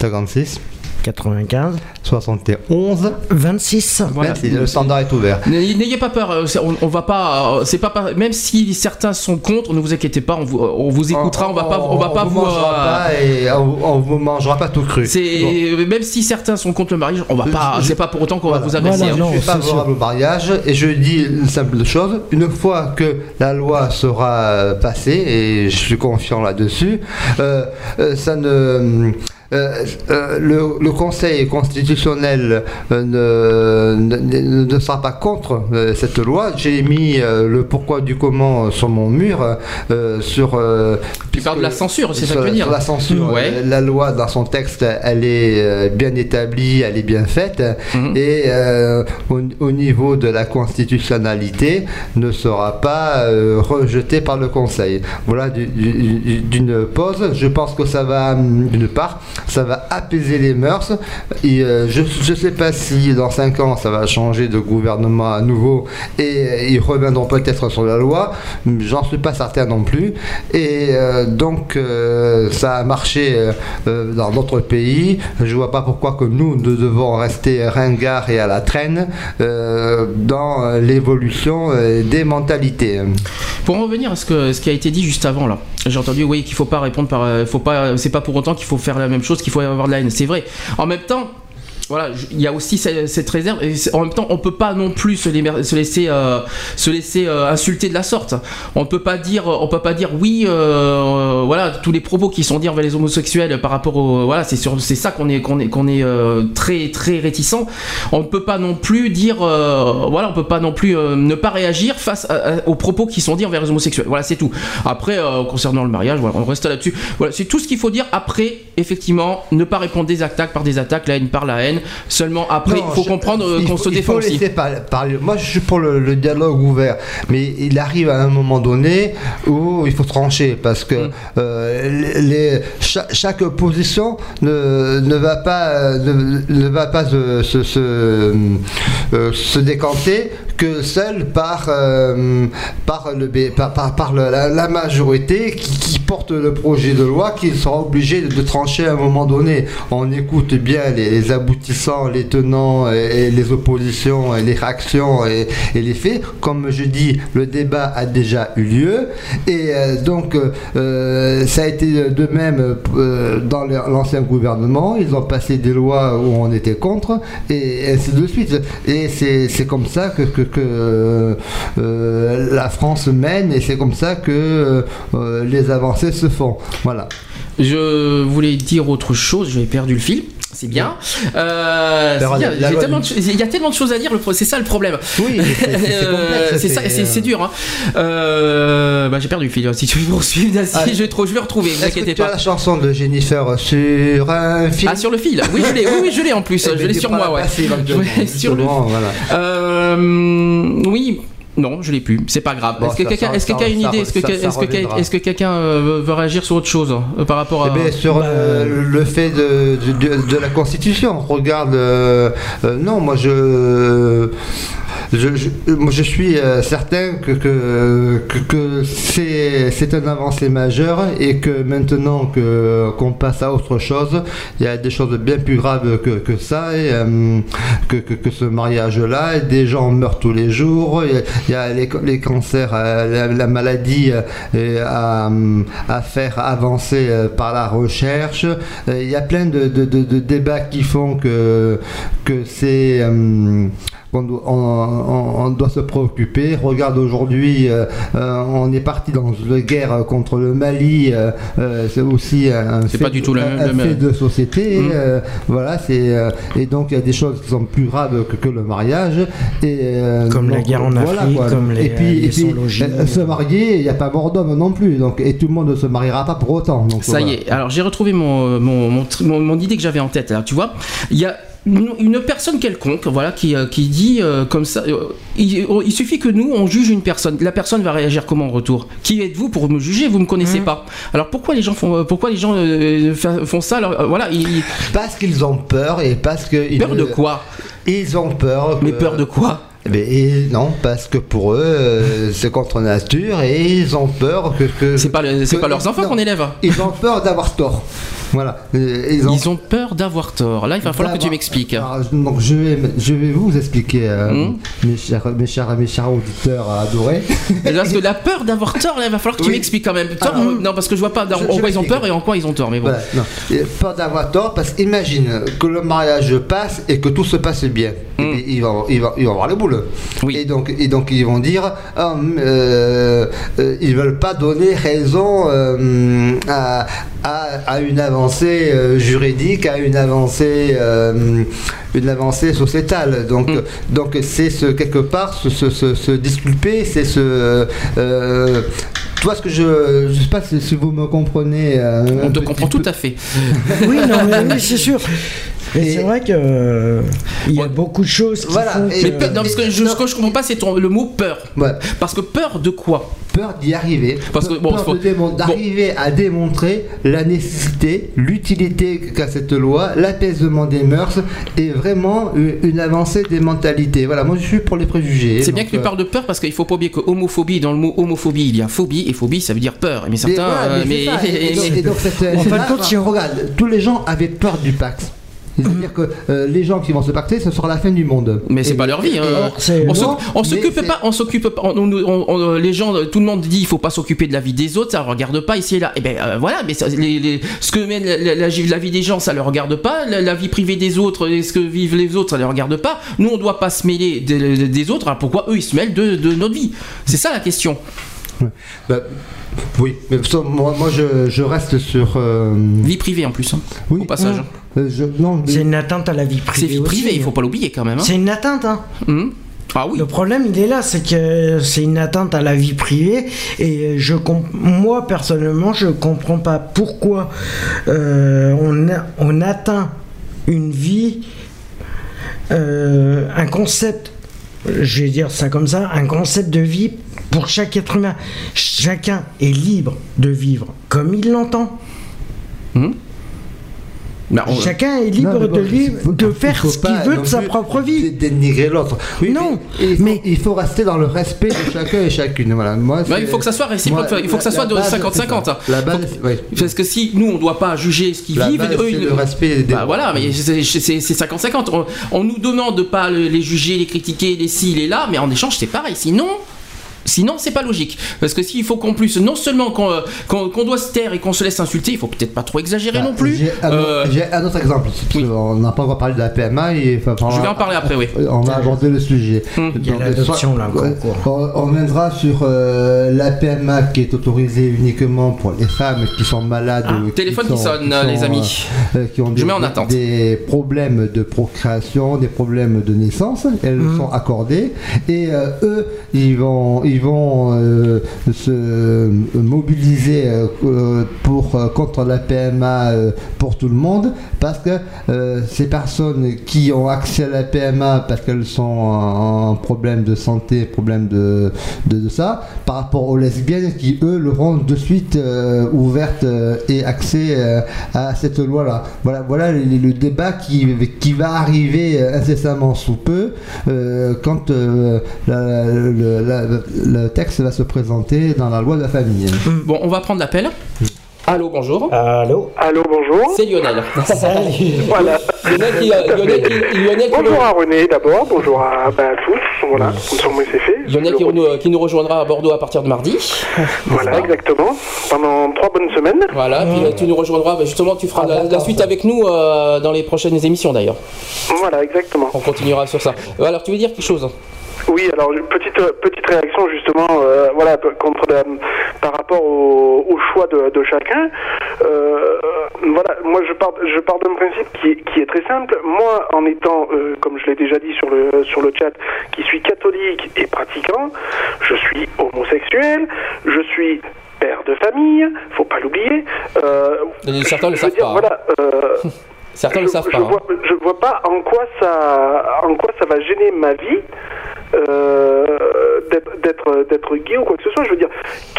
56, 95 71, 26. Voilà. merci, le standard est ouvert. N'ayez pas peur, euh, on, on va pas, euh, c'est pas, pas- même si certains sont contre, ne vous inquiétez pas, on vous, on vous écoutera, on, va pas, on va pas vous, mangera euh, pas et on, on vous mangera pas tout cru. c'est Bon. même si certains sont contre le mariage, on va pas, c'est pas pour autant qu'on Voilà. va vous agresser. Voilà, non. je suis favorable au mariage et je dis une simple chose une fois que la loi sera euh, passée et je suis confiant là-dessus, euh, euh, ça ne euh, euh, le, le Conseil constitutionnel euh, ne, ne, ne sera pas contre cette loi. J'ai mis le pourquoi du comment sur mon mur. sur, Tu parles de la censure, c'est ça que tu veux dire la censure. Ouais. Euh, La loi, dans son texte, elle est bien établie, elle est bien faite. Mhm. Et au, au niveau de la constitutionnalité, ne sera pas rejetée par le Conseil. Voilà du- du- d'une pause. Je pense que ça va, hum, d'une part, ça va apaiser les mœurs. Euh, je ne sais pas si dans 5 ans, ça va changer de gouvernement à nouveau et ils reviendront peut-être sur la loi. J'en suis pas certain non plus. Et euh, donc, euh, ça a marché dans d'autres pays. Je vois pas pourquoi que nous, nous devons rester ringards et à la traîne dans l'évolution des mentalités. Pour en revenir à ce, qui a été dit juste avant j'ai entendu oui qu'il faut pas répondre par, faut pas, c'est pas pour autant qu'il faut faire la même chose, qu'il faut avoir C'est vrai. En même temps. Voilà, il y a aussi cette, réserve. Et en même temps, on peut pas non plus se, liber- se laisser, euh, laisser euh, insulter de la sorte. On peut pas dire, on peut pas dire oui. euh, euh, voilà, tous les propos qui sont dits envers les homosexuels par rapport au, voilà, c'est sur, ça qu'on est, qu'on est, qu'on est très, très réticent. On ne peut pas non plus dire, voilà, on peut pas non plus ne pas réagir face aux propos qui sont dits envers les homosexuels. Voilà, c'est tout. Après, concernant le mariage, voilà, on reste là-dessus. Voilà, c'est tout ce qu'il faut dire. Après, effectivement, ne pas répondre des attaques par des attaques, la haine par la haine. Seulement après, Non, il faut je- comprendre euh, qu'on se il défend faut aussi. laisser par- parler. Moi, je suis pour le, le dialogue ouvert, mais il arrive à un moment donné où il faut trancher parce que Mm. euh, les, les- cha- chaque, position ne, ne va pas ne, ne va pas se, se, se, euh, se décanter que seule par euh, par le par, par, par la, majorité qui, porte le projet de loi qui sera obligé de, trancher à un moment donné. On écoute bien les, aboutissants, les tenants et, les oppositions et les réactions et, les faits. Comme je dis, le débat a déjà eu lieu et euh, donc euh, ça a été de même dans l'ancien gouvernement. Ils ont passé des lois où on était contre et ainsi de suite. Et c'est comme ça que, que, euh, la France mène et c'est comme ça que euh, les avancées se font. Je voulais dire autre chose, j'avais perdu le fil. C'est bien. Euh, bien. de Il y a tellement de choses à dire, pro- c'est ça le problème. Oui, c'est- Euh, euh, dur. Hein. Euh, bah, j'ai perdu le fil. Si tu veux poursuivre, si Ah. je, vais trop, je vais retrouver. Vous inquiétez pas. la chanson de Jennifer sur un film Ah sur le fil. Oui, je l'ai. Oui, oui, je l'ai en plus. Eh je ben, l'ai sur moi, ouais. passer éventuellement, Ouais, sur le. voilà. Euh, oui. Non, je l'ai plus. C'est pas grave. Bon, est-ce que quelqu'un quelqu'un a une idée Est-ce que, est-ce que, reviendra. est-ce que quelqu'un veut- veut réagir sur autre chose euh, par rapport à Eh bien, sur Bah, euh, le fait de, de, de- de la Constitution, regarde, euh, euh, non, moi je, je, suis euh, certain que, que, que, c'est, un avancé majeur et que maintenant que, qu'on passe à autre chose, il y a des choses bien plus graves que, que ça, et, euh, que, que, ce mariage-là, des gens meurent tous les jours, il y a- les, les cancers, euh, la, la maladie à, à faire avancer par la recherche. Il y a plein de, de- de- débats qui font que, que c'est... on, on- on doit se préoccuper. Regarde aujourd'hui, euh, euh, on est parti dans une guerre contre le Mali. euh, c'est aussi un, C'est fait, pas du tout le- un- un le- fait de société. Mm. euh, voilà, c'est euh, et donc il y a des choses qui sont plus graves que, que le mariage. Et euh, Comme la donc, guerre en voilà, Afrique, quoi. comme les- et puis, les et puis, sans-logis. euh, se marier, il n'y a pas mort d'homme non plus. Donc et tout le monde ne se mariera pas pour autant. Donc, Ça voilà. y est. Alors j'ai retrouvé mon, mon, mon- mon idée que j'avais en tête. Alors tu vois, il y a une, une personne quelconque, voilà, qui, euh, qui dit euh, comme ça. euh, il, il suffit que nous on juge une personne. La personne va réagir comment en retour? Qui êtes-vous pour me juger? Vous me connaissez pas. Alors pourquoi les gens font, pourquoi les gens euh, font ça? Alors, Voilà, ils, Parce qu'ils ont peur et parce que peur de quoi? Ils ont peur. Mais peur de quoi? Eh bien, et non, parce que pour eux, euh, c'est contre nature et ils ont peur que. que C'est pas, le- que- pas leurs enfants qu'on élève. Ils ont peur d'avoir tort. Voilà. Ils ont, Ils ont peur d'avoir tort. Là, il va falloir que tu m'expliques. Donc je vais, je vais vous expliquer, euh, Hmm. mes, chers, mes, chers, mes chers auditeurs adorés. Parce que la peur d'avoir tort, là, il va falloir que tu m'expliques quand même. Tort, Alors, non, parce que je vois pas dans- je- en je quoi ils ont peur et en quoi ils ont tort. Mais bon. Voilà, non. Et Peur d'avoir tort, parce qu'imagine que le mariage passe et que tout se passe bien. Et Mm. puis, ils, vont, ils, vont, ils vont avoir le boule. Oui. Et, donc, et donc ils vont dire hum, euh, euh, ils veulent pas donner raison euh, à, à, à une avancée euh, juridique, à une avancée, euh, une avancée sociétale. Donc, Mm. donc c'est ce, quelque part se, se, se- se disculper, c'est ce. euh, tu vois ce que je. Je sais pas si, vous me comprenez. euh, On te comprend peu. tout à fait. Oui, non, mais oui, c'est sûr. Et- c'est vrai que euh, il y a Ouais. beaucoup de choses qui Voilà, font que- Mais peur- non, parce que je, ce que je comprends pas, c'est ton- le mot peur. Ouais. Parce que peur de quoi? Peur d'y arriver. Parce que, bon, d'arriver à démontrer la nécessité, l'utilité qu'a cette loi, l'apaisement des mœurs et vraiment une, une avancée des mentalités. Voilà, moi je suis pour les préjugés. C'est bien que tu euh, parles de peur parce qu'il faut pas oublier que homophobie, dans le mot homophobie, il y a phobie et phobie, ça veut dire peur. Mais mais certains. euh, mais c'est ça. Et, et donc, mais- et donc cette- En fin de là, compte, si on- regarde, tous les gens avaient peur du Pax. C'est-à-dire que euh, les gens qui vont se pacter, ce sera la fin du monde. Mais c'est pas leur vie. hein. on s'occupe pas. On s'occupe pas. on- on- on- les gens, tout le monde dit il faut pas s'occuper de la vie des autres. Ça regarde pas ici et là. Et ben euh, voilà. Mais ça, les- les- ce que mène la, la- la- la vie des gens, ça le regarde pas. La, la vie privée des autres, et ce que vivent les autres, ça le regarde pas. Nous, on doit pas se mêler des, des autres. Alors pourquoi eux ils se mêlent de, de notre vie? C'est ça la question. Bah, oui, mais ça, moi, moi, je, je reste sur. euh, Vie privée en plus. hein, oui, au passage. euh, je- c'est une atteinte à la vie C'est privée. vie privée. aussi. Il faut pas l'oublier quand même. hein. C'est une atteinte, hein. Hum. Ah oui. Le problème, il est là, c'est que c'est une atteinte à la vie privée et je comp- moi personnellement, je comprends pas pourquoi euh, on, a- on atteint une vie, euh, un concept, je vais dire ça comme ça, un concept de vie pour chaque être humain. Chacun est libre de vivre comme il l'entend. Bah, on- Chacun est Non, libre bon, de, vivre- faut- de faire ce qu'il veut de sa propre vie. dé- Dénigrer l'autre. Oui, Non, mais, il faut, mais- il faut rester dans le respect de chacun et chacune. Voilà. Moi, Ouais, c'est- il faut que ça soit réciproque, moi, il faut que ça soit de base, 50-50, c'est ça. La base, Faut- ouais. Parce que si nous on doit pas juger ce qu'ils vivent, base, eux, ils- le respect des Bah voilà, mais c'est- c'est c'est 50-50. On, on nous demande de pas le- les juger, les critiquer, les ci, les là, mais en échange c'est pareil. Sinon. Sinon, c'est pas logique. Parce que s'il faut qu'on plus, non seulement qu'on euh, qu'on- doit se taire et qu'on se laisse insulter, il faut peut-être pas trop exagérer Bah, non plus. J'ai un, Euh, autre- un autre exemple. oui. On n'a pas encore parlé de la PMA. Et, enfin, je vais en parler après, oui. On va aborder le sujet. Hum. Il y a Donc, l'adoption, soit- là, encore, ouais, quoi. on, on viendra sur euh, la PMA qui est autorisée uniquement pour les femmes qui sont malades. Ah, ou téléphone qui sonne, sont, les amis. euh, qui ont Je des, mets en attente. des problèmes de procréation, des problèmes de naissance. Elles Hum. sont accordées et euh, eux, ils vont, ils vont euh, se mobiliser euh, pour euh, contre la PMA pour tout le monde parce que ces personnes qui ont accès à la PMA parce qu'elles sont en, problème de santé, problème de, de, ça, par rapport aux lesbiennes qui eux l'auront de suite ouverte et accès à cette loi-là. Voilà, voilà le, le débat qui, qui va arriver incessamment sous peu quand le, la- le texte va se présenter dans la loi de la famille. Bon, on va prendre l'appel. Allô, bonjour. Allô Allô, bonjour. C'est Lionel. Voilà. Lionel qui, Lionel qui- Lionel qui nous- Bonjour à René d'abord, bonjour à, bah, à tous. Voilà, c'est fait. Lionel qui, nous- qui nous rejoindra à Bordeaux à partir de mardi. Voilà, exactement. Pendant trois bonnes semaines. Voilà, puis euh, tu nous rejoindras, bah, justement, tu feras la, la suite avec nous euh, dans les prochaines émissions d'ailleurs. Voilà, exactement. On continuera sur ça. Euh, Alors, tu veux dire quelque chose? Oui, alors petite euh, petite réaction justement, euh, voilà, contre la- par rapport au, au choix de, de chacun. Euh, voilà, moi je pars je pars d'un principe qui est, qui est très simple. Moi, en étant, euh, comme je l'ai déjà dit sur le sur le chat, qui suis catholique et pratiquant, je suis homosexuel, je suis père de famille, faut pas l'oublier. Certains le savent dire, pas. hein. voilà. Certains je, le savent je pas. hein. vois, je vois pas en quoi ça, en quoi ça va gêner ma vie euh, d'être- d'être gay ou quoi que ce soit. Je veux dire,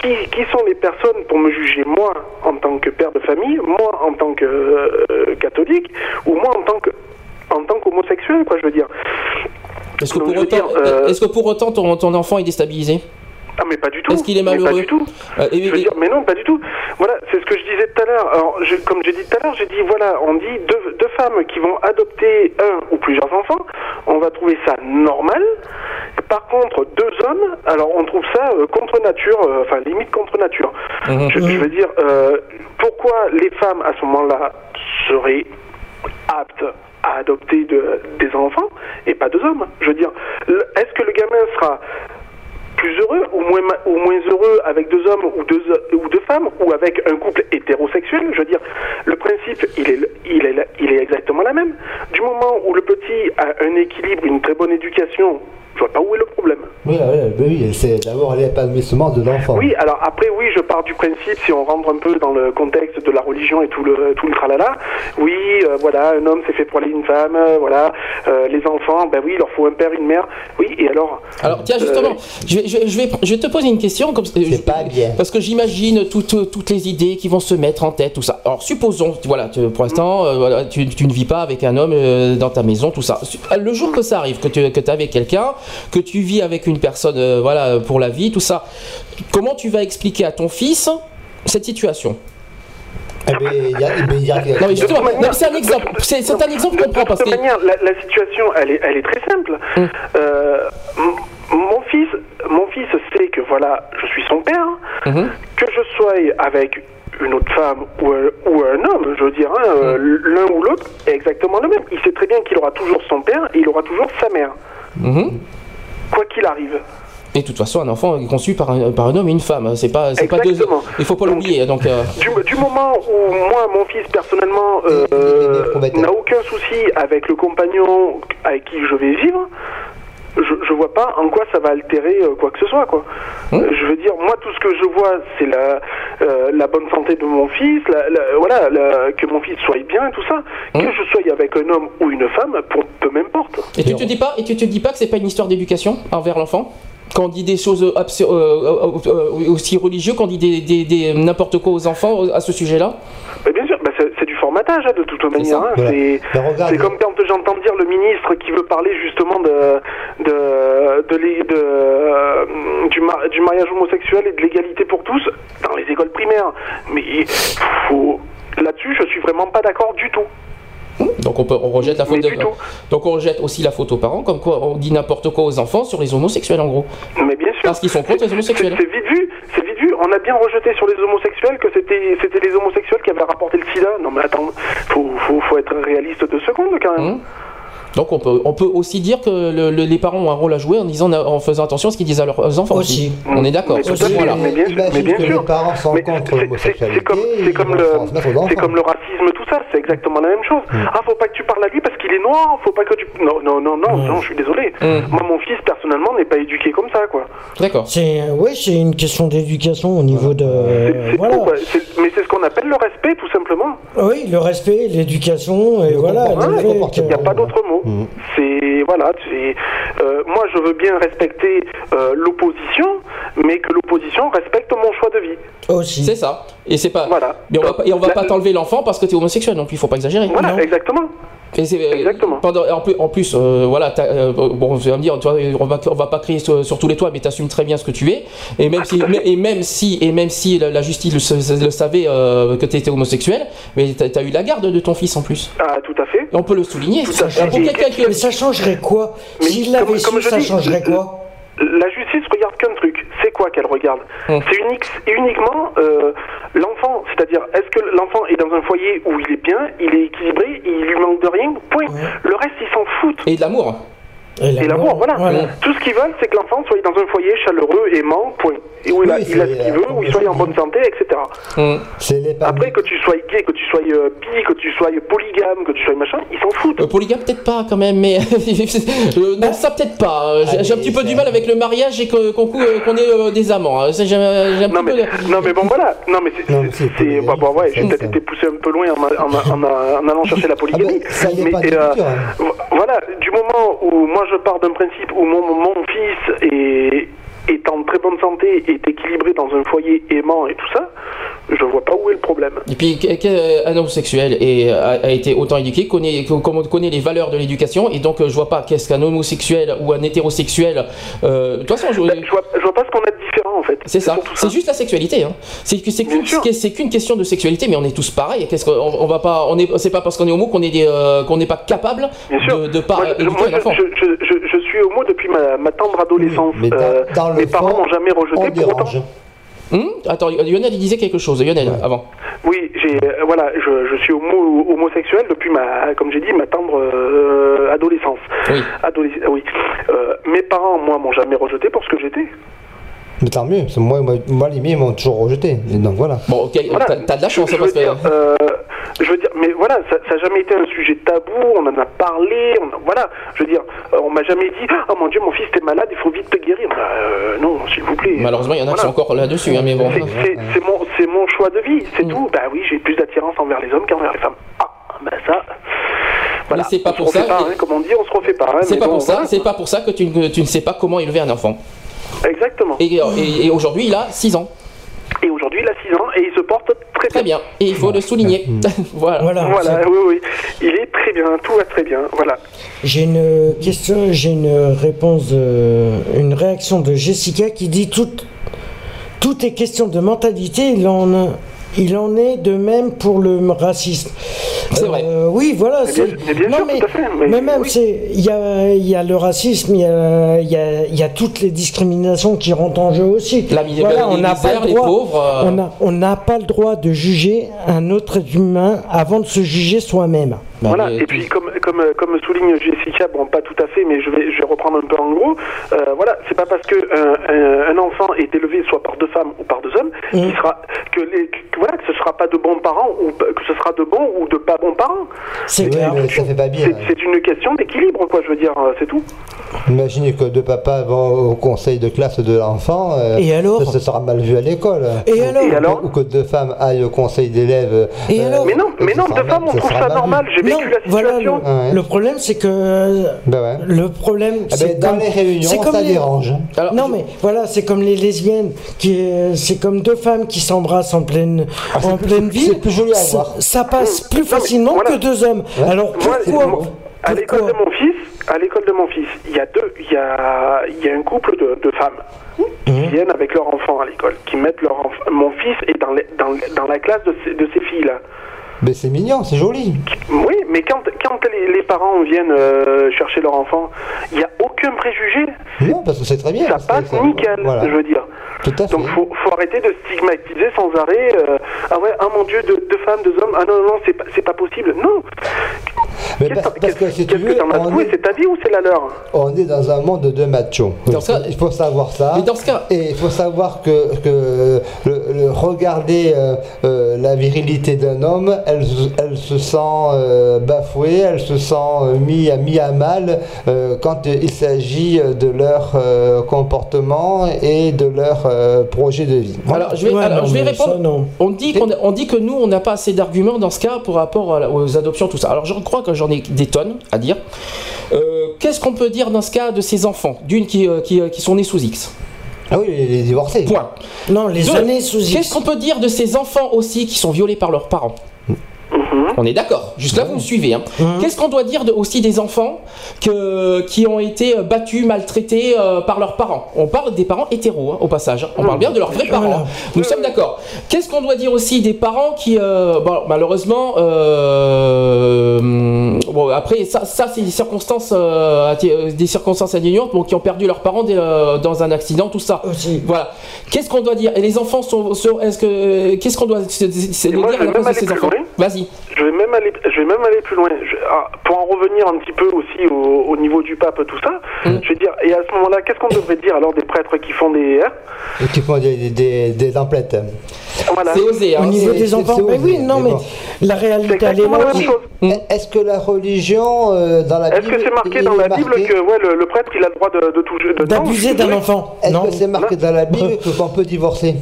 qui, qui sont les personnes pour me juger moi en tant que père de famille, moi en tant que euh, catholique ou moi en tant que en tant qu'homosexuel, quoi. Je veux dire. Est-ce que, pour autant, dire, euh, que pour autant ton, ton enfant est déstabilisé? Ah mais pas du tout. Est-ce qu'il est Mais malheureux Pas du tout. Euh, et- Je veux et- dire, mais non, pas du tout. Voilà, c'est ce que je disais tout à l'heure. Alors, je- comme j'ai dit tout à l'heure, j'ai dit voilà, on dit deux, deux femmes qui vont adopter un ou plusieurs enfants, on va trouver ça normal. Par contre, deux hommes, alors on trouve ça euh, contre nature, euh, enfin limite contre nature. Mhm. Je, je veux dire, pourquoi les femmes à ce moment-là seraient aptes à adopter de- des enfants et pas deux hommes? Je veux dire, est-ce que le gamin sera plus heureux ou moins, ou moins heureux avec deux hommes ou deux, ou deux femmes ou avec un couple hétérosexuel? Je veux dire, le principe, il est, il est, il est exactement la même. Du moment où le petit a un équilibre, une très bonne éducation, je vois pas où est le problème. Oui, oui, oui, c'est d'abord l'épanouissement de l'enfant. Oui, alors après, oui, je pars du principe, si on rentre un peu dans le contexte de la religion et tout le, tout le tralala, oui, euh, voilà, un homme c'est fait pour aller une femme, euh, voilà, euh, les enfants, ben oui, il leur faut un père, une mère, oui, et alors Alors tiens Euh, justement, je, vais, je, vais, je, vais, je vais te poser une question comme je- pas bien. parce que j'imagine toutes, toutes les idées qui vont se mettre en tête tout ça. Alors supposons voilà tu- pour l'instant euh, voilà, tu, tu ne vis pas avec un homme euh, dans ta maison tout ça. Le jour que ça arrive que tu que es avec quelqu'un, que tu vis avec une personne euh, voilà pour la vie tout ça, comment tu vas expliquer à ton fils cette situation? Eh il y a- eh il y a- Non mais justement, toute manière- non, mais c'est un exemple, c'est un exemple qu'on prend De parce toute manière, la, la situation, elle est, elle est très simple. Hum. Euh, mon fils, mon fils sait que voilà, je suis son père, Mhm. que je sois avec une autre femme ou un, ou un homme, je veux dire, hein, euh, Hum. l'un ou l'autre est exactement le même. Il sait très bien qu'il aura toujours son père et il aura toujours sa mère, Mhm. quoi qu'il arrive. Et de toute façon, un enfant est conçu par un, par un homme et une femme. C'est pas, c'est pas deux. Il faut pas l'oublier. Donc, euh, Du, du moment où moi, mon fils, personnellement, euh, n'a aucun souci avec le compagnon avec qui je vais vivre, je, je vois pas en quoi ça va altérer euh, quoi que ce soit, quoi. Hum. Euh, Je veux dire, moi, tout ce que je vois, c'est la, euh, la bonne santé de mon fils, la- la- voilà, la- que mon fils soit bien et tout ça. Hum. Que je sois avec un homme ou une femme, pour peu m'importe. et tu te dis pas, et tu te dis pas que c'est pas une histoire d'éducation envers l'enfant? Quand on dit des choses aussi religieuses, quand on dit des, des- des- n'importe quoi aux enfants à ce sujet-là? Mais bien sûr, c'est du formatage hein, de toute manière. hein. voilà. C'est Ben, comme quand j'entends dire le ministre qui veut parler justement de, de, de, l'é- de, euh, du, mar- du mariage homosexuel et de l'égalité pour tous dans les écoles primaires. Mais là-dessus, je suis vraiment pas d'accord du tout. Donc on, peut, on rejette la faute. De- donc on rejette aussi la faute aux parents, comme quoi on dit n'importe quoi aux enfants sur les homosexuels en gros, Mais bien sûr. parce qu'ils sont contre les homosexuels. c'est vite vu, c'est vite vu. On a bien rejeté sur les homosexuels que c'était c'était les homosexuels qui avaient rapporté le sida. Non mais attends, faut, faut, faut être réaliste deux secondes quand même. Hum. Donc on peut, on peut aussi dire que le- le- les parents ont un rôle à jouer en disant, en faisant attention à ce qu'ils disent à leurs enfants aussi. On est d'accord. Mais voilà. bien, sûr- mais Imagine bien que sûr. les parents sont contre c'est- c'est- l'homosexualité, C'est comme, le, comme racisme, tout ça. C'est exactement la même chose. Ah, faut pas que tu parles à lui parce qu'il est noir. Faut pas que tu. Non, non, non, non, non. Je suis désolé. Moi, mon fils personnellement n'est pas éduqué comme ça, quoi. D'accord. C'est oui, c'est une question d'éducation au niveau de C'est c'est voilà. quoi. Mais c'est ce qu'on appelle le respect, tout simplement. Oui, le respect, l'éducation et voilà. comportement. Il n'y a pas d'autre mot. Mhm. C'est voilà. c'est, euh, moi, je veux bien respecter euh, l'opposition, mais que l'opposition respecte mon choix de vie. aussi. C'est ça. Et c'est pas. Voilà. Mais on va pas, et on va La- pas t'enlever l'enfant parce que tu es homosexuel, donc il faut pas exagérer. Voilà, Non? exactement. Et euh, Exactement. Pendant, en plus, en plus euh, voilà, euh, bon, vas me dire, toi, on va, on va pas crier sur, sur tous les toits, mais tu assumes très bien ce que tu es. Et même Ah, si, et même si, et même si la, la justice le, sa- le savait euh, que tu étais homosexuel, mais tu as eu la garde de ton fils en plus. Ah, tout à fait. Et on peut le souligner. Tout. Pour qui Mais ça changerait quoi? S'il comme- l'avait su, je ça dis, changerait quoi? La justice regarde qu'un truc. Quoi qu'elle regarde Hum. C'est unique, uniquement euh, l'enfant. C'est-à-dire, est-ce que l'enfant est dans un foyer où il est bien, il est équilibré, il lui manque de rien Point. Le reste, ils s'en foutent. Et de l'amour. Et l'amour, voilà. Tout ce qu'ils veulent, c'est que l'enfant soit dans un foyer chaleureux, aimant, point. Et où il a, Oui, il a ce qu'il veut, où il soit en bonne santé, etc. Hum. C'est parents. Après, que tu sois gay, que tu sois euh, bi, que tu sois polygame, que tu sois machin, ils s'en foutent. Euh, polygame peut-être pas quand même, mais euh, non ça peut-être pas. Euh, J'ai j'ai un petit peu du mal avec le mariage et que- qu'on ait euh, des amants. hein. J'ai un j'ai un Non mais, peu. non mais bon voilà, non mais c'est, Non, mais c'est, c'est c'est- polygamie. bah, bah, ouais, j'ai peut-être été poussé un peu loin en, en- en- en- en allant chercher la polygamie. Ah ça mais cultures, hein. vo- voilà, du moment où moi je pars d'un principe où mon, mon fils est, est en très bonne santé, est équilibré dans un foyer aimant et tout ça, je vois pas où est le problème. Et puis que- un homosexuel est, a, a été autant éduqué, connaît, on connaît les valeurs de l'éducation, et donc euh, je vois pas qu'est-ce qu'un homosexuel ou un hétérosexuel. euh, de toute façon, je- Ben, je, vois, je vois pas ce qu'on a de différent en fait. c'est ça. C'est juste la sexualité. Hein. C'est qu'une question de sexualité, mais on est tous pareils. Qu'est-ce qu'on on va pas On est c'est pas parce qu'on est homo qu'on est des, euh, qu'on n'est pas capable de, de pas moi, éduquer moi, un enfant. je, je, je, je suis homo depuis ma, ma tendre adolescence. Mais dans, Euh, dans le mes parents m'ont jamais rejeté pour autant. Hum Attends, Lionel il disait quelque chose. Lionel avant. Oui, j'ai euh, voilà, je, je suis homo, homosexuel depuis ma, comme j'ai dit, ma tendre euh, adolescence. Oui. Oui. Euh, mes parents, moi, m'ont jamais rejeté pour ce que j'étais. Mais tant mieux, parce que moi, moi, les miens m'ont toujours rejeté. Et donc voilà. Bon, ok, Voilà. t'as de la chance je, je parce veux dire, que. euh, je veux dire, mais voilà, ça n'a jamais été un sujet tabou. On en a parlé. On a- voilà, je veux dire, euh, on m'a jamais dit, oh mon Dieu, mon fils t'es malade, il faut vite te guérir. Bah, euh, non, s'il vous plaît. Malheureusement, il y en a qui sont encore là-dessus, hein, mais bon. C'est- mon, c'est mon choix de vie, c'est Mm. tout. Bah oui, j'ai plus d'attirance envers les hommes qu'envers les femmes. Ah, bah ça. Voilà. Mais c'est pas On pour ça, Pas, hein, comme on dit, on se refait pas. hein, C'est pas bon, pour ça, voilà. c'est pas pour ça que tu ne sais pas comment élever un enfant. Exactement. Et, et- et aujourd'hui, il a 6 ans. Et aujourd'hui, il a 6 ans et il se porte très, Très bien. Et il faut le souligner. voilà. Voilà. Voilà, c'est- oui, oui. Il est très bien, tout va très bien. Voilà. J'ai une question, j'ai une réponse, de- une réaction de Jessica qui dit tout, tout est question de mentalité. Il en, il en est de même pour le racisme. C'est vrai. Oui, voilà. Mais bien- c'est- mais bien non, sûr, mais, tout à fait, mais- mais même, oui. c'est, il y a, il y a le racisme, il y a, il y a, il y a toutes les discriminations qui rentrent en jeu aussi. La misère, Voilà, les on n'a pas le les droit. pauvres, euh. On n'a pas le droit de juger un autre être humain avant de se juger soi-même. Bah, voilà, mais et puis comme, comme, comme souligne Jessica, bon pas tout à fait, mais je vais, je vais reprendre un peu en gros, euh, voilà, c'est pas parce que un, un- enfant est élevé soit par deux femmes ou par deux hommes, qu'il sera, que, les, que, voilà, que ce sera pas de bons parents ou que ce sera de bons ou de pas bons parents. C'est Oui, clair. mais ça fait pas bien. C'est une question d'équilibre, quoi, je veux dire, euh, c'est tout. Imaginez que deux papas vont au conseil de classe de l'enfant. euh, Et alors Ça, sera mal vu à l'école. Et alors Et alors Ou que deux femmes aillent au conseil d'élèves. Et alors Mais non, mais non, deux femmes, on trouve ça mal normal, j'ai vécu la situation. le, Ouais. le problème c'est que Ben ouais. le problème Ah c'est ben, dans comme- les réunions, c'est comme ça les- dérange. Alors, non je- mais voilà, c'est comme les lesbiennes, qui est- c'est comme deux femmes qui s'embrassent en pleine Ah, en plus- pleine ville. c'est plus joli à Ça- voir. Ça passe plus Non, facilement voilà. que deux hommes. Alors Moi, pourquoi moi, à l'école de pourquoi mon fils, à l'école de mon fils, il y a deux, il y a, il y a un couple de, de femmes qui Mhm. viennent avec leur enfant à l'école, qui mettent leur enfant. Mon fils est dans, les- dans, dans la classe de ces, de ces filles-là. Mais c'est mignon, c'est joli. Oui, mais quand, quand les, les parents viennent euh, chercher leur enfant, il n'y a aucun préjugé. Non, parce que c'est très bien. Ça passe c'est- nickel, Voilà. je veux dire. Tout à fait. Donc faut, faut arrêter de stigmatiser sans arrêt. euh, ah ouais, ah mon Dieu, deux, deux femmes, deux hommes. Ah non non, non c'est pas, c'est pas possible. Non. Mais Qu'est-ce parce, que- parce que si tu Qu'est-ce que veux, est, C'est ta vie ou c'est la leur on est dans un monde de machos. Dans il, ce faut, cas- il faut savoir ça. Mais dans ce cas- Et il faut savoir que, que le, le- regarder euh, euh, la virilité d'un homme, elle, se- elle se sent euh, bafouée, elle se sent euh, mis, à- mis à mal euh, quand il s'agit de leur euh, comportement et de leur euh, projet de vie. Voilà. Alors je vais, Ouais, alors, non, je vais mais ça, répondre. non. On dit, qu'on on dit que nous, on n'a pas assez d'arguments dans ce cas pour rapport à aux adoptions, tout ça. Alors je crois que j'en ai des tonnes à dire. Euh, Qu'est-ce qu'on peut dire dans ce cas de ces enfants? D'une qui, euh, qui, euh, qui sont nés sous X. Ah oui, les, divorcés. Point. Non, les Deux, années sous Qu'est-ce qu'on peut dire de ces enfants aussi qui sont violés par leurs parents? Mm-hmm. On est d'accord. Jusque là, vous me suivez. hein. Qu'est-ce qu'on doit dire de- aussi des enfants que, qui ont été euh, battus, maltraités euh, par leurs parents? On parle des parents hétéros, hein, au passage. hein. On parle bien de leurs vrais parents. Hein. Nous sommes d'accord. Qu'est-ce qu'on doit dire aussi des parents qui, euh, bon, malheureusement, euh, bon, après, ça, ça c'est des circonstances, euh, des circonstances atténuantes, bon, qui ont perdu leurs parents des- euh, dans un accident, tout ça. Aussi. Voilà. Qu'est-ce qu'on doit dire? Et les enfants sont, sont- est-ce que qu'est-ce qu'on doit se- se- se- Et moi, dire à la place de ces enfants? Vas-y. Je vais même aller, je vais même aller plus loin. Je- ah, pour en revenir un petit peu aussi au, au niveau du pape, tout ça, Mm. je vais dire, et à ce moment-là, qu'est-ce qu'on devrait dire alors des prêtres qui font des... hein Et qui font des, des, des emplettes. voilà. C'est osé. Hein. Au niveau des enfants, mais osé, oui, non, mais mais bon. la réalité, elle est la même chose. Est-ce que la religion euh, dans la Est-ce Bible que c'est marqué dans est la Bible que ouais, le, le prêtre il a le droit de, de D'abuser d'un enfant. Est-ce que c'est marqué dans la Bible que qu'on peut divorcer?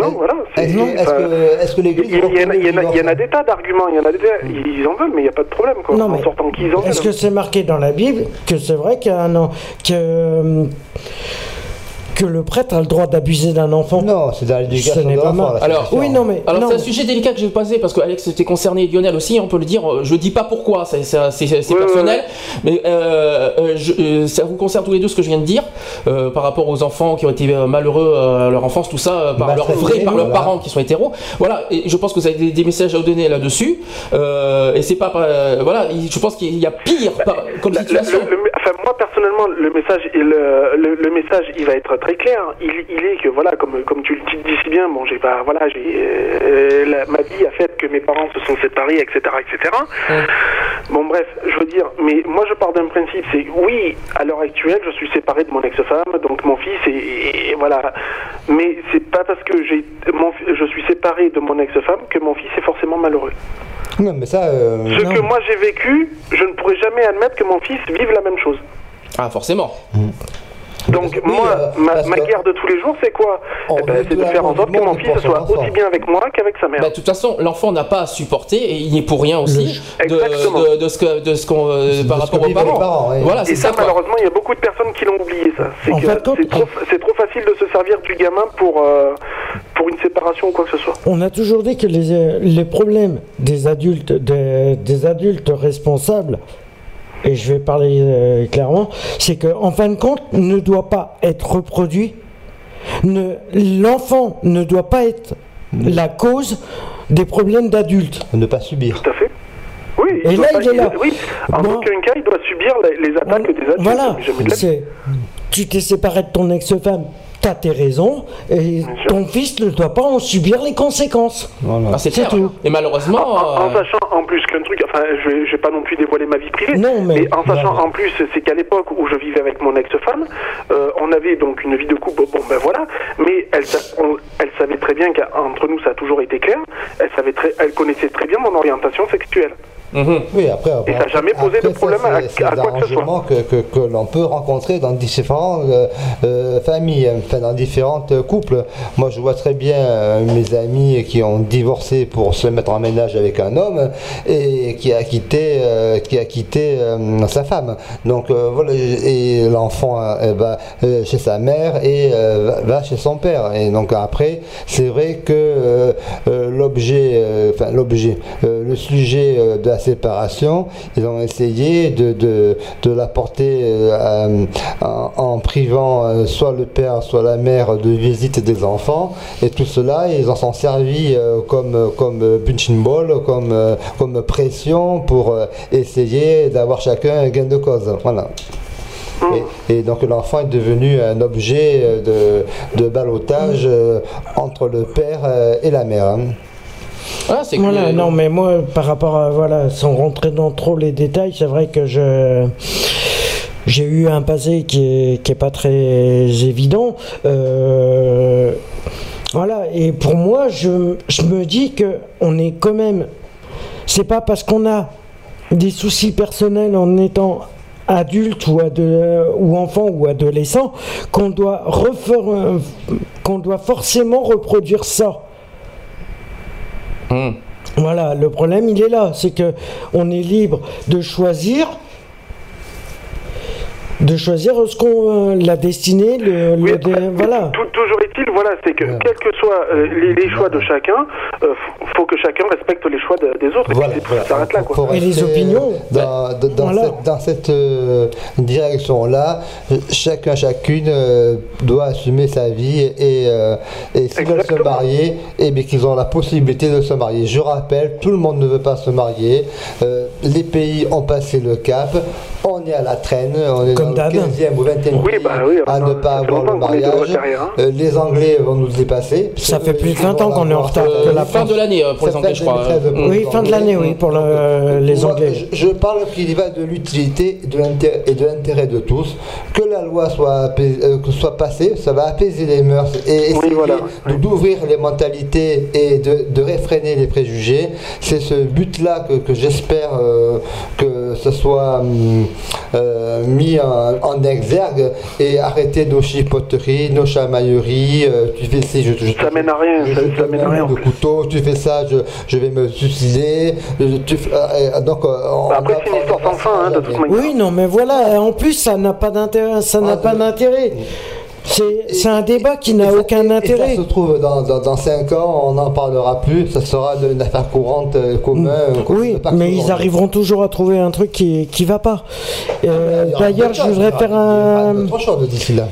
Non, voilà. c'est- Est-ce enfin, que, que Il l'Église y, en a- il y en a- il y en a- il y en a reconnaît des tas d'arguments, il y en a des tas, ils en veulent, mais il n'y a pas de problème, quoi. Non, en mais sortant qu'ils en Est-ce que c'est marqué dans la Bible que c'est vrai qu'un an- que que le prêtre a le droit d'abuser d'un enfant Non, c'est dans l'éducation Ce n'est pas mal. Alors-. Oui, non, mais Alors non. c'est un sujet délicat que je vais poser parce que Alex était concerné et Lionel aussi, on peut le dire. euh, Je dis pas pourquoi, c'est c'est- c'est- c'est Ouais, personnel, mais euh, je- ça vous concerne tous les deux ce que je viens de dire euh, par rapport aux enfants qui ont été euh, malheureux à leur enfance, tout ça, euh, par leurs vrais, par leurs voilà. parents qui sont hétéros. Voilà, et je pense que vous avez des, des messages à vous donner là-dessus. Euh, et c'est pas, euh, voilà, il- je pense qu'il y a pire par- comme situation. le- le- enfin, moi personnellement, le message, il, le, le message, il va être très clair. Il, il est que voilà, comme comme tu le dis si bien, bon, j'ai pas, voilà, j'ai euh, la- ma vie a fait que mes parents se sont séparés, etc., etc. Bon, bref, je veux dire, mais moi je pars d'un principe, c'est oui, à l'heure actuelle, je suis séparé de mon ex-femme, donc mon fils, et, et voilà. Mais c'est pas parce que j'ai mon, je suis séparé de mon ex-femme que mon fils est forcément malheureux. Non, mais ça. euh, Ce Non. que moi j'ai vécu, je ne pourrais jamais admettre que mon fils vive la même chose. Ah forcément. Donc Oui, moi, euh, ma, guerre de tous les jours, c'est quoi On Eh ben, C'est de faire en sorte que mon fils soit enfant. aussi bien avec moi qu'avec sa mère. Bah, de toute façon, l'enfant n'a pas à supporter et il n'est pour rien aussi de, Exactement. de, de ce que, de ce qu'on, euh, par rapport aux parents. Voilà, Et ça, malheureusement, il y a beaucoup de personnes qui l'ont oublié, ça. C'est trop, c'est trop facile de se servir du gamin pour, euh, pour une séparation ou quoi que ce soit. On a toujours dit que les, les problèmes des adultes, des, des adultes responsables, et je vais parler euh, clairement, c'est qu'en fin de compte, ne doit pas être reproduit. L'enfant ne doit pas être la cause des problèmes d'adultes. Ne pas subir. Tout à fait. Oui, Et doit là, il est là. Oui, en Bon. aucun cas, il doit subir les, les attaques des adultes. Voilà, tu t'es séparé de ton ex-femme, t'as tes raisons, et ton fils ne doit pas en subir les conséquences. Voilà. Ah, c'est tout. Et malheureusement, En, en euh, sachant en plus qu'un truc, enfin, je vais pas non plus dévoiler ma vie privée, Non, mais- en sachant en plus, c'est qu'à l'époque où je vivais avec mon ex-femme, euh, on avait donc une vie de couple, bon ben voilà, mais elle, on- elle savait très bien qu'entre nous ça a toujours été clair, elle, savait très, elle connaissait très bien mon orientation sexuelle. Mhm. Oui, après. Et ça a jamais posé de après, ça, problème à- à quoi que ce soit. arrangements que, que, que l'on peut rencontrer dans différentes euh, euh, familles, enfin dans différentes euh, couples. Moi, je vois très bien euh, mes amis qui ont divorcé pour se mettre en ménage avec un homme et qui a quitté, euh, qui a quitté euh, sa femme. Donc euh, voilà, et l'enfant euh, va chez sa mère et euh, va- chez son père. Et donc après, c'est vrai que l'objet, euh, enfin l'objet, euh, le sujet euh, de la séparation, ils ont essayé de, de, de l'apporter euh, à- en, privant euh, soit le père, soit la mère de visite des enfants. Et tout cela, ils en sont servis euh, comme, comme euh, punching ball, comme, euh, comme pression pour euh, essayer d'avoir chacun un gain de cause. Voilà. Et, donc l'enfant est devenu un objet euh, de, de ballottage euh, entre le père euh, et la mère. Ah, c'est Voilà, non, mais moi, par rapport à, voilà, sans rentrer dans trop les détails, c'est vrai que je. J'ai eu un passé qui est, qui est pas très évident. Euh, voilà, et pour moi, je, je me dis que on est quand même. C'est pas parce qu'on a des soucis personnels en étant adulte ou, ado- ou enfant ou adolescent qu'on doit qu'on doit forcément reproduire ça. Hmm. Voilà, le problème il est là, c'est que on est libre de choisir, de choisir ce qu'on euh, la destinée, le, le- Oui, de- après, voilà. tout- toujours est-il, voilà, c'est que quels que soient euh, les, les choix de chacun, euh, f- faut que chacun respecte les choix de- des autres. Et puis voilà. là, quoi. Les opinions, dans, dans- dans voilà. cette, dans cette, euh, direction-là, euh, chacun, chacune euh, doit assumer sa vie et, euh, et s'ils veulent se marier, et bien qu'ils ont la possibilité de se marier. Je rappelle, tout le monde ne veut pas se marier. Euh, les pays ont passé le cap. On est à la traîne, on est Comme dans le d'hab. 15e ou 20e Oui, pays bah oui, à ne pas ça fait avoir le longtemps qu'on est de mariage. hein. Euh, les Anglais vont nous dépasser. Ça fait plus de Ils 20 ans qu'on est en retard Euh, que la fin France. de l'année euh, pour les Anglais, je crois. 2013 pour Oui, fin de Anglais. l'année, oui, pour le- les Anglais. Je, je parle qu'il y va de l'utilité et de l'intérêt- de tous. Que la loi soit, euh, soit passée, ça va apaiser les mœurs et essayer d'ouvrir les mentalités et de, de réfréner les préjugés. C'est ce but-là que, que j'espère euh, que ce soit hum, euh, mis en, en exergue et arrêter nos chipoteries, nos chamailleries. euh, tu fais ci, je, je te- Ça mène à rien, je ça- mène à rien. Le couteau, tu fais ça, je, je vais me suicider. je- tu fais- euh, donc, euh, on Bah, après, c'est une histoire sans fin, hein, de toute manière. Oui, non, mais voilà, en plus, ça n'a pas d'intérêt. Ça n'a Ah, pas de- d'intérêt. C'est un débat qui n'a aucun et- et intérêt. ça se trouve, dans, dans, dans 5 ans, on n'en parlera plus, ça sera de- une affaire courante euh, commune. euh, qu'on Oui, ne mais ils arriveront toujours à trouver un truc qui qui va pas. Euh, aura D'ailleurs, je voudrais faire un, d'ici là.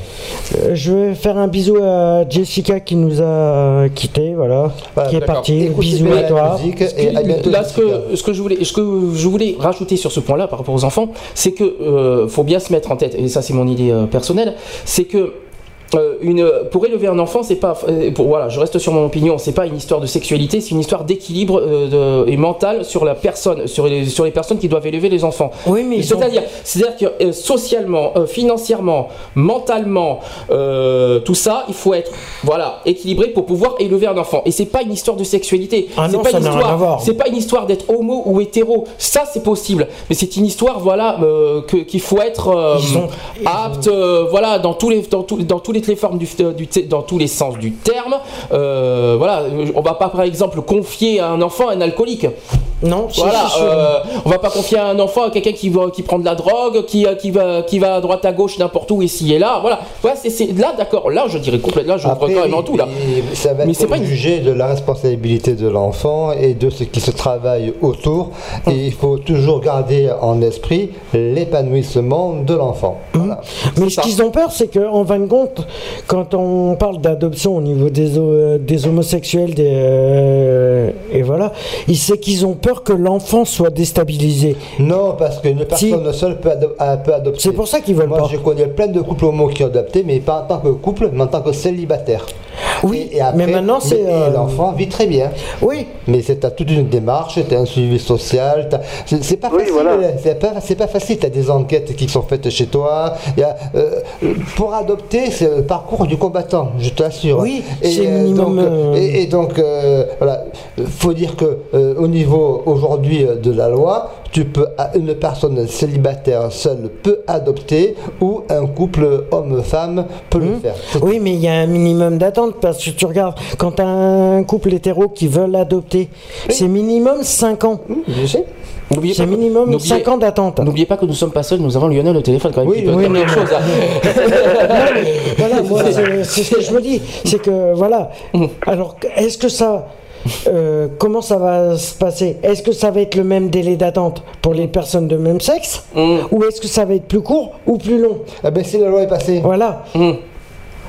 euh, je vais faire un bisou à Jessica qui nous a quitté, voilà, Voilà, qui est partie. Bisous à la toi. musique et à bientôt. Là, ce que, ce que je voulais, ce que je voulais rajouter sur ce point-là par rapport aux enfants, c'est que euh, faut bien se mettre en tête, et ça c'est mon idée euh, personnelle, c'est que euh, une, pour élever un enfant, c'est pas, euh, pour, voilà, je reste sur mon opinion, c'est pas une histoire de sexualité, c'est une histoire d'équilibre euh, et mental sur la personne, sur les, sur les personnes qui doivent élever les enfants. Oui, mais c'est-à-dire, c'est-à-dire que socialement, financièrement, mentalement, tout ça, il faut être, voilà, équilibré pour pouvoir élever un enfant. Et c'est pas une histoire de sexualité. Ah c'est pas ça une histoire. C'est pas une histoire d'être homo ou hétéro. Ça, c'est possible. Mais c'est une histoire, voilà, qu'il faut être apte, voilà, dans tous les, dans, tous- dans tous les, les formes du, du- dans tous les sens du terme. Euh, voilà, on va pas, par exemple, confier à un enfant un alcoolique. Non, Voilà, sûr. euh, on va pas confier à un enfant à quelqu'un qui, va- qui prend de la drogue, qui, euh, qui, va, qui va à droite à gauche n'importe où ici et là. Voilà, voilà c'est, c'est- là d'accord, là je dirais complètement, là je Après, crois carrément oui, tout là. mais Ça va Mais être c'est pas une- de la responsabilité de l'enfant et de ce qui se travaille autour. Et il faut toujours garder en esprit l'épanouissement de l'enfant. Voilà. Mais ce qu'ils ont peur, c'est qu'en fin de compte, quand on parle d'adoption au niveau des, o- des homosexuels, des, euh, et voilà, il- c'est qu'ils ont peur que l'enfant soit déstabilisé. Non, parce qu'une personne seule peut, euh, peut adopter. C'est pour ça qu'ils veulent Moi, pas. je connais plein de couples homo qui ont adopté, mais pas en tant que couple, mais en tant que célibataire. Oui, Et- et après, mais maintenant, c'est, euh, l'enfant vit très bien. Oui, Mais c'est à toute une démarche, t'as un suivi social, c'est pas Oui, facile, voilà. c'est pas, facile, t'as des enquêtes qui sont faites chez toi. Il y a, euh, pour adopter, c'est le parcours du combattant, je t'assure. Oui, Et, c'est euh, minimum, Donc, euh, et, et donc, euh, voilà, faut dire que euh, au niveau aujourd'hui euh, de la loi, tu peux, une personne célibataire seule peut adopter ou un couple homme-femme peut le faire. C'est- oui, mais il y a un minimum d'attente parce que tu regardes, quand tu as un couple hétéro qui veulent adopter, c'est minimum 5 ans. Je sais. C'est minimum n'oubliez- 5 ans d'attente. N'oubliez pas que nous sommes pas seuls, nous avons Lionel au téléphone quand même. Oui, oui, non. chose, hein. Voilà, moi, c'est c'est ce que je me dis. C'est que, voilà. Alors, est-ce que ça. Euh, comment ça va se passer? Est-ce que ça va être le même délai d'attente pour les personnes de même sexe? Mm. Ou est-ce que ça va être plus court ou plus long? Ah ben si la loi est passée. Voilà. Mm.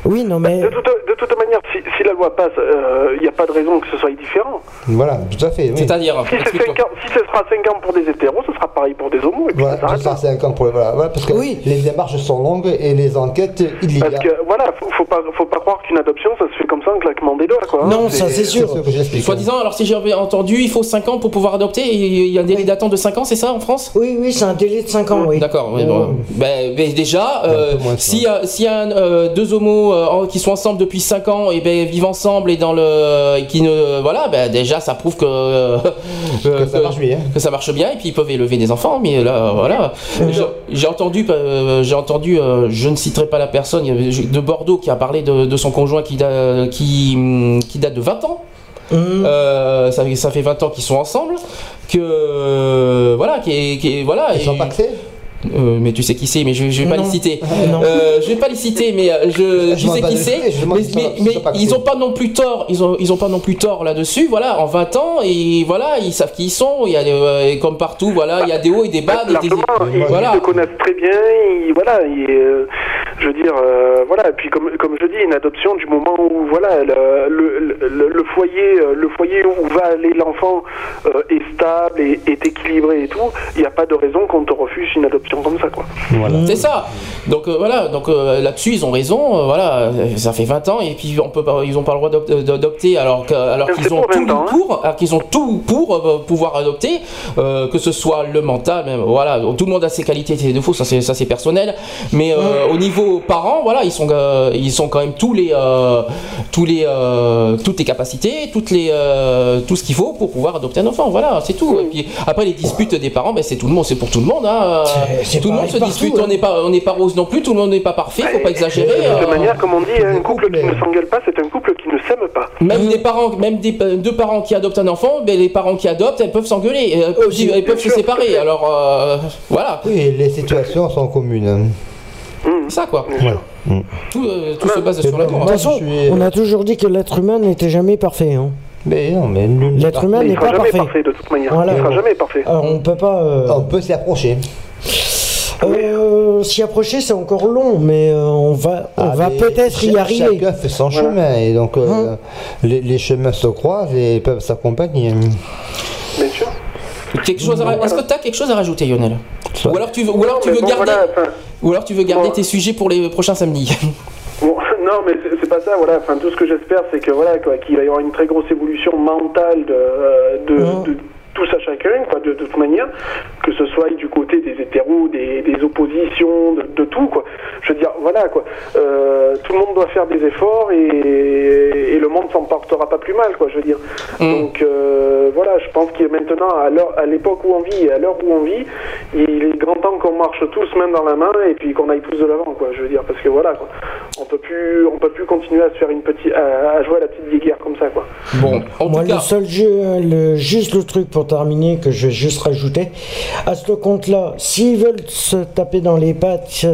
Oui, non, mais. De toute, de toute manière, si, si la loi passe, il n'y a pas de raison que ce soit différent. Voilà, tout à fait. oui. C'est-à-dire, Si, c'est explique-moi. cinq ans- si ce sera 5 ans pour des hétéros, ce sera pareil pour des homos. Et puis Voilà, ça c'est un camp pour voilà, voilà, parce que Oui. les démarches sont longues et les enquêtes Parce illégales. que voilà, faut, faut pas, faut pas croire qu'une adoption ça se fait comme ça en claquement des doigts quoi. hein. Non, ça, c'est C'est sûr. ce que j'explique. Soi-disant, alors si j'ai entendu, il faut 5 ans pour pouvoir adopter, il y a un délai d'attente de 5 ans, c'est ça en France? Oui, oui, c'est un délai de 5 ans, oui. D'accord, oui, Oh. bon. ben, ben, déjà, euh, y a, s'il y a euh, deux homos euh, qui sont ensemble depuis 5 ans et ben, vivent ensemble et dans le et qui ne voilà, ben, déjà ça prouve que, euh, Que ça marche bien. que ça marche bien et puis ils peuvent élever des enfants. Mais là, voilà, J'ai- entendu, euh, j'ai entendu, je ne citerai pas la personne, de Bordeaux qui a parlé de, de son conjoint qui, da- qui, qui date de 20 ans. Euh, ça, fait- ça fait 20 ans qu'ils sont ensemble, que euh, voilà, qui voilà. Ils et- sont paxés euh, mais tu sais qui c'est, mais je, je vais pas Non. les citer. Non. Euh, je vais pas les citer, mais euh, je, Je sais qui c'est. Mais, ils ont pas non plus tort. Ils ont, ils ont pas non plus tort là-dessus. Voilà, en 20 ans et voilà, ils savent qui ils sont. Il y a euh, et comme partout, voilà, il y a des hauts et des bas. des- ils, voilà. ils se connaissent très bien. Ils, voilà, ils, euh, je veux dire, euh, voilà. Et puis comme, comme je dis, une adoption du moment où voilà le, le, le- le foyer, euh, le foyer où va aller l'enfant euh, est stable et est équilibré et tout. Il n'y a pas de raison qu'on te refuse une adoption comme ça, quoi. Voilà. C'est ça. Donc euh, voilà, donc euh, là-dessus ils ont raison. euh, voilà, ça fait 20 ans et puis on peut pas, ils ont pas le droit d'op- d'adopter alors que- alors qu'ils ont tout 20 ans, hein. pour, qu'ils ont tout pour pouvoir adopter, euh, que ce soit le mental, même, voilà, tout le monde a ses qualités ses défauts, ça c'est ça c'est personnel. Mais euh, au niveau parents, voilà, ils sont euh, ils sont quand même tous les euh, tous les euh, toutes les capacités, toutes les euh, tout ce qu'il faut pour pouvoir adopter un enfant. Voilà, c'est tout. Et puis après les disputes des parents, ben c'est tout le monde, c'est pour tout le monde. Hein. C'est- tout le monde se partout, dispute. hein. On n'est pas on n'est pas rose non plus. Tout le monde n'est pas parfait. Faut pas exagérer. De toute euh, manière, comme on dit, un couple qui ne s'engueule pas, c'est un couple qui ne s'aime pas. même des parents, même des deux parents qui adoptent un enfant, ben les parents qui adoptent, elles peuvent s'engueuler, elles peuvent, Aussi, elles peuvent se sûr. séparer. Alors euh, voilà, Oui, les situations sont communes. C'est ça quoi. Voilà. Tout, euh, tout se base C'est sur l'amour. De toute façon, je suis- on a toujours dit que l'être humain n'était jamais parfait. Hein. Mais non, mais L'être humain n'est pas jamais parfait. parfait de toute manière. Voilà. Il sera jamais parfait. Alors on peut pas euh, On peut s'y approcher. euh, s'y approcher, c'est encore long, mais euh, on va, on Ah, va peut-être y arriver. Chacun fait son Voilà. chemin et donc euh, Hein les, les chemins se croisent et peuvent s'accompagner. Bien sûr. Quelque chose à ra- Est-ce que tu as quelque chose à rajouter, Lionel? Ou alors tu veux, ou alors tu veux bon, garder, voilà, enfin, ou alors tu veux garder Bon. tes sujets pour les prochains samedis. Bon, non, mais c'est- pas ça, voilà. Enfin, tout ce que j'espère, c'est que voilà, quoi, qu'il va y avoir une très grosse évolution mentale de, euh, de, de tous à chacun, quoi, de, de toute manière, que ce soit du côté des hétéros, des, des oppositions, de, de tout, quoi. Je veux dire, voilà, quoi. Euh, tout le monde doit faire des efforts et, et le monde s'en portera pas plus mal, quoi. Je veux dire. Mhm. Donc euh, voilà, je pense qu'il est maintenant à l'époque où on vit et à l'heure où on vit, il est grand temps qu'on marche tous main dans la main et puis qu'on aille tous de l'avant, quoi. Je veux dire, parce que voilà, quoi. On peut plus, on peut plus continuer à se faire une petite, à, à jouer à la petite guéguerre comme ça, quoi. Bon, en Moi, tout le seul jeu, le, juste le truc pour terminer que je vais juste rajouter, à ce compte-là, s'ils veulent se taper dans les pattes, se,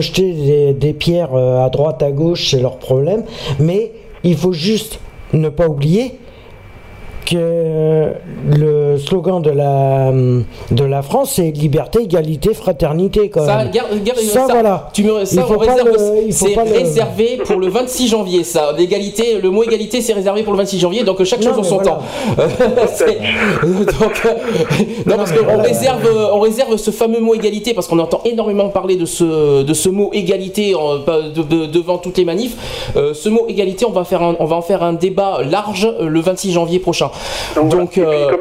jeter des, des pierres euh, à droite, à gauche, c'est leur problème. Mais il faut juste ne pas oublier que le slogan de la, de la France, c'est liberté, égalité, fraternité. Quand ça, même. garde, garde- Ça, ça, voilà. Tu me, ça, c'est pas le- réservé pour le 26 janvier, ça. L'égalité, le mot égalité, c'est réservé pour le 26 janvier, donc chaque Non, chose en son voilà. temps. Donc, euh, non, parce mais qu'on voilà. réserve, euh, on réserve ce fameux mot égalité parce qu'on entend énormément parler de ce, de ce mot égalité en- de- de- devant toutes les manifs. Euh, ce mot égalité, on va faire, un- on va en faire un débat large euh, le 26 janvier prochain. Donc, Donc, voilà. Puis, euh, comme,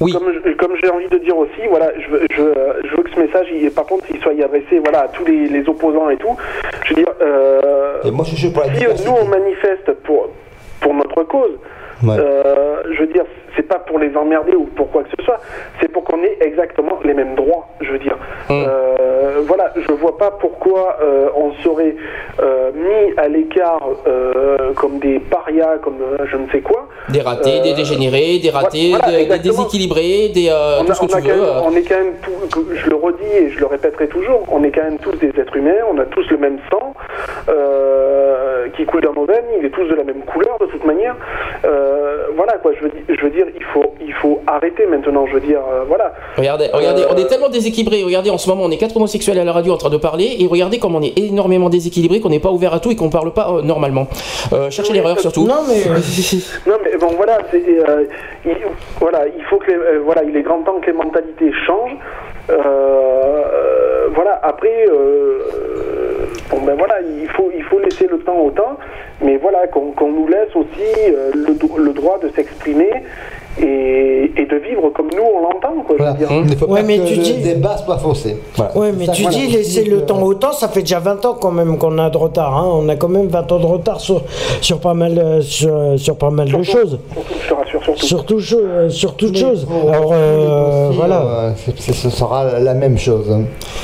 oui. comme, je- comme j'ai envie de dire aussi, voilà, je veux, je, je veux que ce message, il, par contre, il soit adressé, voilà, à tous les, les opposants et tout. Je veux dire, euh, Et moi je la si nous on manifeste pour pour notre cause, Ouais. euh, je veux dire, c'est pas pour les emmerder ou pour quoi que ce soit, c'est pour qu'on ait exactement les mêmes droits. Je veux dire, Mm. Euh, voilà, je vois pas pourquoi euh, on serait euh, mis à l'écart comme des parias, comme je ne sais quoi. Des ratés, des dégénérés, des ratés, voilà, des- déséquilibrés, des, on, tout ce que on tu veux. même- on est quand même tout, je le redis et je le répéterai toujours, on est quand même tous des êtres humains, on a tous le même sang, qui coule dans nos veines, il est tous de la même couleur de toute manière. Voilà quoi, je veux, di- je veux dire, il faut, il faut arrêter maintenant, je veux dire, euh, voilà. Regardez, regardez, Euh, on est tellement déséquilibré. Regardez, en ce moment, on est quatre homosexuels à la radio en train de parler, et regardez comme on est énormément déséquilibré, qu'on n'est pas ouvert à tout et qu'on parle pas euh, normalement. Cherchez l'erreur surtout. Non, mais. Non mais bon voilà, c'est, il, voilà, il faut que les, voilà, il est grand temps que les mentalités changent. Euh, voilà, après, euh, bon ben voilà, il faut, il faut laisser le temps au temps, mais voilà, qu'on, qu'on nous laisse aussi euh, le droit de s'exprimer et, et de vivre comme nous on l'entend, quoi. je veux Voilà. dire. Il ne faut Ouais, pas mais que tu le dis- débat soit faussé. Voilà. Ouais, mais Ça, tu voilà. dis laisser le temps au temps, ça fait déjà 20 ans quand même qu'on a de retard. hein. On a quand même 20 ans de retard sur, sur, pas, mal, euh, sur, sur pas mal de choses. Surtout, je te rassure, surtout. Surtout cho- sur toute Mais chose. pour- Alors, euh, voilà. euh, c'est- c'est- ce sera la même chose.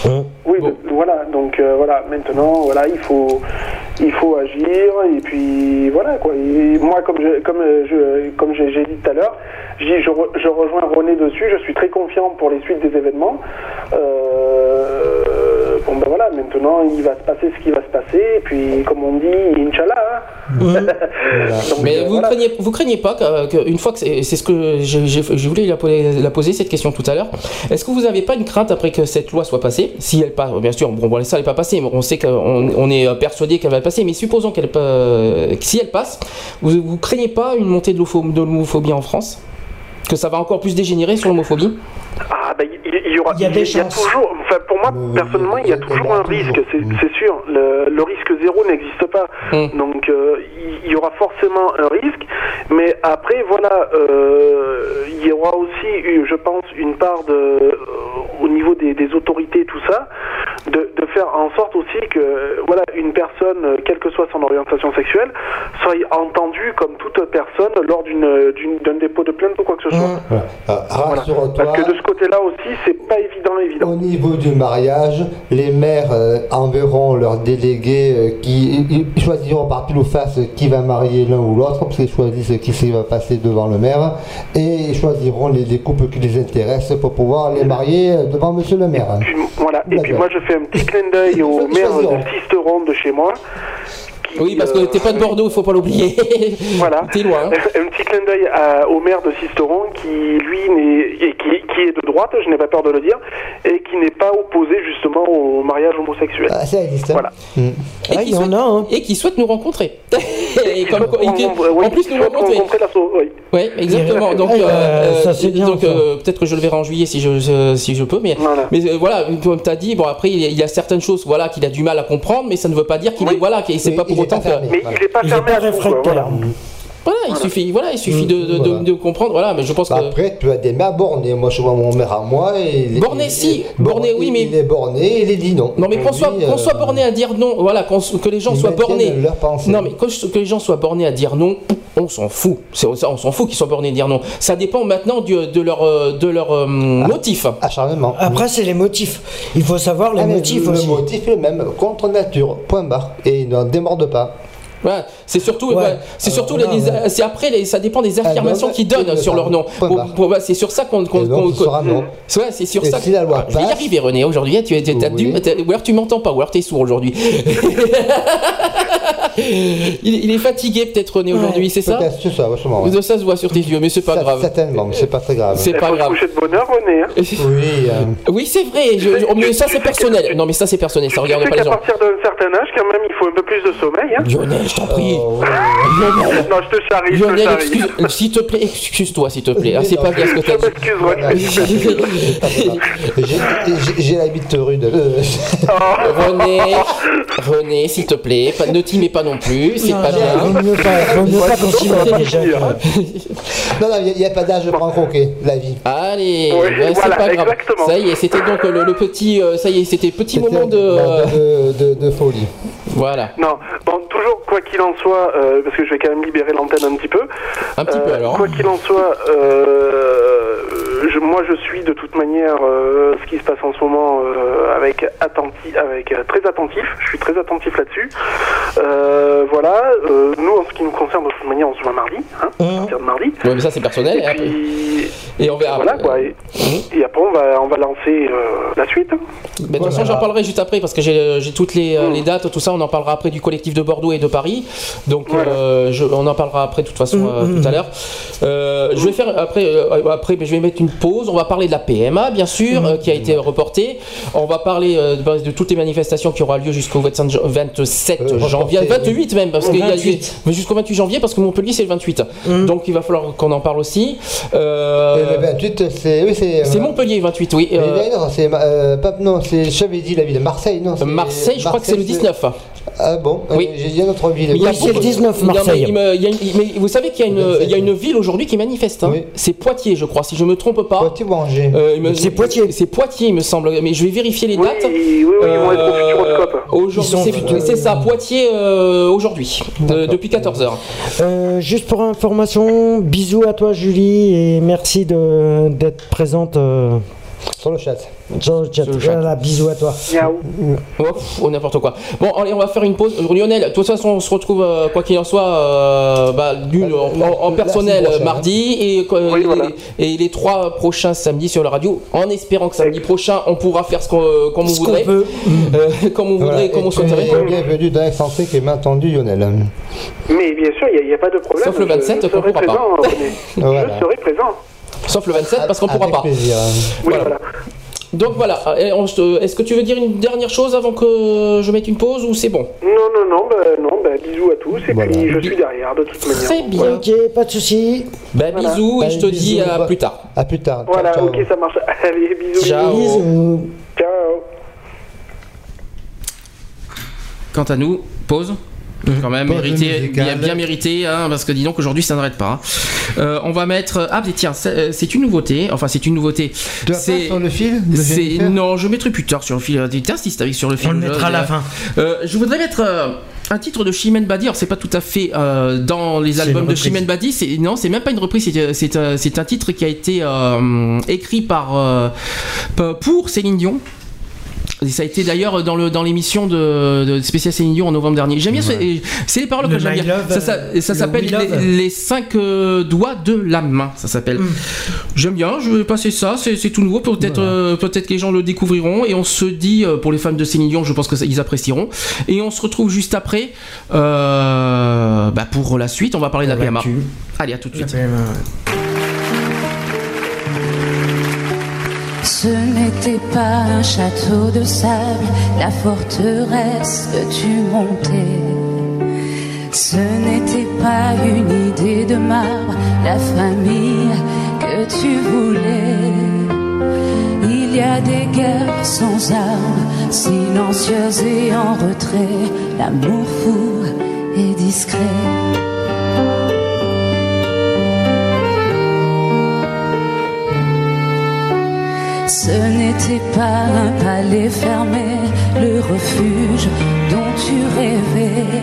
hein. Oui, voilà. Donc euh, voilà, maintenant, voilà, il faut, il faut agir et puis voilà quoi. Et moi, comme je, comme euh, je, comme j'ai dit tout à l'heure, je, dis, je, re- je rejoins René dessus. Je suis très confiant pour les suites des événements. Euh, bon ben voilà, maintenant il va se passer ce qui va se passer. Et puis comme on dit, Inch'Allah. hein. Mais euh, vous, voilà. craignez, vous craignez pas que- que une fois que c'est ce que je voulais la, poser- la poser cette question tout à l'heure. Est-ce que vous n'avez pas une crainte après que cette loi soit passée, si elle passe, bien sûr, bon, bon ça n'est pas passée, mais on sait qu'on on est persuadé qu'elle va passer, mais supposons qu'elle que si elle passe, vous, vous craignez pas une montée de l'homophobie en France, que ça va encore plus dégénérer sur l'homophobie? Ah, ben, il, y aura. Il y a des chances. toujours. Enfin, pour moi, personnellement, il y a il y a toujours un risque. C'est Mm. sûr. Le, le risque zéro n'existe pas. Mm. Donc, euh, il- y aura forcément un risque. Mais après, voilà, euh, il y aura aussi, eu, je pense, une part de, euh, au niveau des, des autorités, tout ça, de, de faire en sorte aussi que, voilà, une personne, quelle que soit son orientation sexuelle, soit entendue comme toute personne lors d'une d'une- d'un dépôt de plainte ou quoi que ce soit. Voilà. Euh, Voilà. Rassure-toi. Parce que de ce côté-là aussi, c'est pas évident, évident. Au niveau du mariage, les maires euh, enverront leurs délégués euh, qui choisiront par pile ou face qui va marier l'un ou l'autre, parce qu'ils choisissent qui va passer devant le maire, et ils choisiront les, les couples qui les intéressent pour pouvoir les marier euh, devant monsieur le maire. Puis, voilà. Et puis moi, je fais un petit clin d'œil au maire de Sisteron de chez moi. Oui, parce que euh, t'es pas de Bordeaux, il faut pas l'oublier. Voilà. T'es loin. hein. Un petit clin d'œil à- au maire de Sisteron qui, lui, n'est, et qui, qui est de droite, je n'ai pas peur de le dire, et qui n'est pas opposé justement au mariage homosexuel. Ah, ça existe. hein. Voilà. Mm. Et Ah, qui y en souhaite- a, hein. et qui souhaite nous rencontrer. et Qui comme- souhaite et qui- rencontrer- oui, en plus nous souhaite rencontrer. rencontrer la so- oui. Oui, exactement. Ouais, Donc, ouais, euh, euh, euh, donc euh, peut-être que je le verrai en juillet si je, je- si je peux, mais Voilà. mais euh, voilà, comme tu as dit, bon après il y, a, il y a certaines choses, voilà, qu'il a du mal à comprendre, mais ça ne veut pas dire qu'il Oui. est voilà, qu'il c'est Oui, pas pour autant que. Mais Voilà. il n'est pas Il est fermé pas à tout. quoi, réfractaire. Voilà. voilà, il suffit, voilà, il suffit de, de- de- Voilà. de comprendre, voilà, mais je pense Bah, que Après, tu as des mères bornées. Moi, je vois mon mère à moi. Et il- Borné, il- si. il- Borné, oui, il- mais- Il est borné, il est dit non. non mais qu'on soit, qu'on euh, soit borné à dire non, voilà, qu'on- que les gens ils soient bornés. leur pensée. Non mais que, que les gens soient bornés à dire non, on s'en fout. C'est ça, on s'en fout qu'ils soient bornés à dire non. Ça dépend maintenant du- de leur euh, de leur euh, motif. Acharnement. Après, c'est les motifs. Il faut savoir les Ah, motifs le aussi. motif est le même, contre nature, point barre. Et il n'en démorde pas. Voilà, c'est surtout, Ouais. ouais, c'est surtout ouais. c'est après, les- ça dépend des affirmations qu'ils donnent sur le leur nom. ouais, c'est sur ça qu'on, qu'on- qu'on-. Ouais, c'est sur Et ça. si la loi Ah, je vais y arriver, René. Aujourd'hui, tu, tu, ou alors tu m'entends pas, ou alors t'es sourd aujourd'hui. il, il est fatigué peut-être René aujourd'hui, c'est ça c'est ça, vachement. ouais. Ça se voit sur tes yeux, mais c'est pas Ça- grave. Certainement, mais c'est pas très grave. C'est pas grave. coucher de bonheur, René. hein. Oui, euh, Oui, c'est vrai. je- je- mais ça, c'est personnel. Non, mais ça, c'est personnel. Ça Tu regarde sais pas les gens. partir d'un certain âge, quand même, il faut un peu plus de sommeil. Hein. Lionel, je t'en prie. Oh, ouais. Non, je te charrie, je te Lionel, charrie. excuse, s'il te plaît, excuse-toi, s'il te plaît. Ah, c'est pas bien ce que t'as dit. J'ai- la bite rude. Euh, René, René, s'il te plaît, pas, ne t'y mets pas non plus, c'est Non, pas non, bien. Vaut mieux pas, vaut mieux pas continuer déjà. quoi. non, non, il n'y a, pas d'âge pour en croquer, la vie. Allez, c'est pas grave. exactement. Ça y est, c'était donc le, petit, euh, ça y est, c'était petit moment euh, de- de folie. Voilà, Non, bon, toujours, quoi qu'il en soit, euh, parce que je vais quand même libérer l'antenne un petit peu. un petit peu Euh, alors. Quoi qu'il en soit, euh, je- moi je suis de toute manière ce qui se passe en ce moment avec, attenti, avec très attentif. Je suis très attentif là-dessus. Voilà, nous en ce qui nous concerne, de toute manière, on se voit mardi, hein, à partir de mardi. Ouais, mais ça c'est personnel. Et après- puis, Et on verra. Voilà quoi. Et, et après, on va, on va lancer la suite. hein. Mais de toute façon, j'en parlerai juste après parce que j'ai toutes les, euh, les dates, tout ça. On en parlera après du collectif de Bordeaux et de Paris. Donc, euh, je- on en parlera après, de toute façon, euh, tout à l'heure. Euh, je vais faire après, après, mais je vais mettre une pause. On va parler de la PMA, bien sûr, euh, qui a été reportée. On va parler de, de toutes les manifestations qui aura lieu jusqu'au 27 jan- 27 janvier, reportée, 28 même, parce qu'il y a 28. mais jusqu'au 28 janvier, parce que Montpellier c'est le 28. Donc, il va falloir qu'on en parle aussi. Euh, le 28, c'est. Oui, c'est. Montpellier 28, oui. Euh, d'ailleurs, c'est. euh, pas, non, c'est. J'avais dit la ville de Marseille, non Marseille, je crois que c'est le 19. Ah bon Oui. Euh, J'ai dit une autre ville. Mais il y a Oui, c'est le beaucoup- 19 Non, mais Marseille. il me- il y a une- mais vous savez qu'il y a une, 27, il y a une ville aujourd'hui qui manifeste. hein. Oui. C'est Poitiers, je crois, si je me trompe pas. Poitiers ou Angers Euh, me- C'est Poitiers. C'est Poitiers, il me semble. Mais je vais vérifier les Oui, dates. oui, oui, ils vont être au Futuroscope. Aujourd'hui, c'est ça, Poitiers euh, aujourd'hui, de- depuis 14h. Euh, juste pour information, bisous à toi Julie et merci de- d'être présente euh, Sur le chat. Chat. Voilà, bisous à toi. Miaou. N'importe quoi. Bon, allez, on va faire une pause. Lionel, de toute façon, on se retrouve, euh, quoi qu'il en soit, euh, bah, d'une, Bah, en, la- en la personnel euh, mardi et, euh, Oui, les, voilà. et les trois prochains samedis sur la radio, en espérant que samedi prochain, on pourra faire ce qu'on, euh, comme on Ce qu'on voudrait. peut. Euh, comme on voudrait, Voilà, comme on et souhaiterait. bienvenue dans l'excentrique et main tendue, Lionel? Mais bien sûr, il n'y a, pas de problème. Sauf le Je- 27 je, qu'on serai pourra pas. présent. Voilà. Je serai présent. Sauf le 27 parce qu'on pourra Avec pas. plaisir. Oui, Voilà. Donc voilà. Se- Est-ce que tu veux dire une dernière chose avant que je mette une pause ou c'est bon? Non, non, non, bah, non bah, bisous à tous. Et Voilà. puis, je suis derrière, de toute manière. Très bien. Ok, pas de soucis. Bah, Voilà. bisous et Allez, je te dis à plus tard. À plus tard. Voilà, Ciao, ciao. ok, ça marche. Allez, bisous. Ciao. Bisous. Ciao. Quant à nous, pause. Quand même, Pause mérité, bien, bien mérité, hein, parce que dis donc aujourd'hui ça n'arrête pas. Euh, on va mettre. Ah, mais tiens, c'est euh, c'est une nouveauté. Enfin, c'est une nouveauté. Tu vas pas C'est. sur le fil Non, je mettrai plus tard sur le fil. T'insistes avec sur le fil. On le je- mettra à la fin. Euh, je voudrais mettre euh, un titre de Chimène Badi. Alors, c'est pas tout à fait euh, dans les albums de. Chimène Badi. C'est non, c'est même pas une reprise. C'est un titre qui a été euh, écrit par euh, pour Céline Dion. Et ça a été d'ailleurs dans le dans l'émission de, de spécial Céline en novembre dernier. J'aime bien, et c'est les paroles Le que j'aime bien. Love, ça ça, ça le s'appelle les, les cinq euh, doigts de la main. Ça s'appelle. Mm. J'aime bien. Je vais passer ça. C'est tout nouveau. Peut-être euh, peut-être que les gens le découvriront. Et on se dit euh, pour les fans de Céline Dion, je pense que ça- ils apprécieront. Et on se retrouve juste après euh, bah, pour la suite. On va parler de la PMA. Allez, à tout de La suite. Ce n'était pas un château de sable, la forteresse que tu montais. Ce n'était pas une idée de marbre, la famille que tu voulais. Il y a des guerres sans armes, silencieuses et en retrait, l'amour fou et discret. Ce n'était pas un palais fermé, le refuge dont tu rêvais.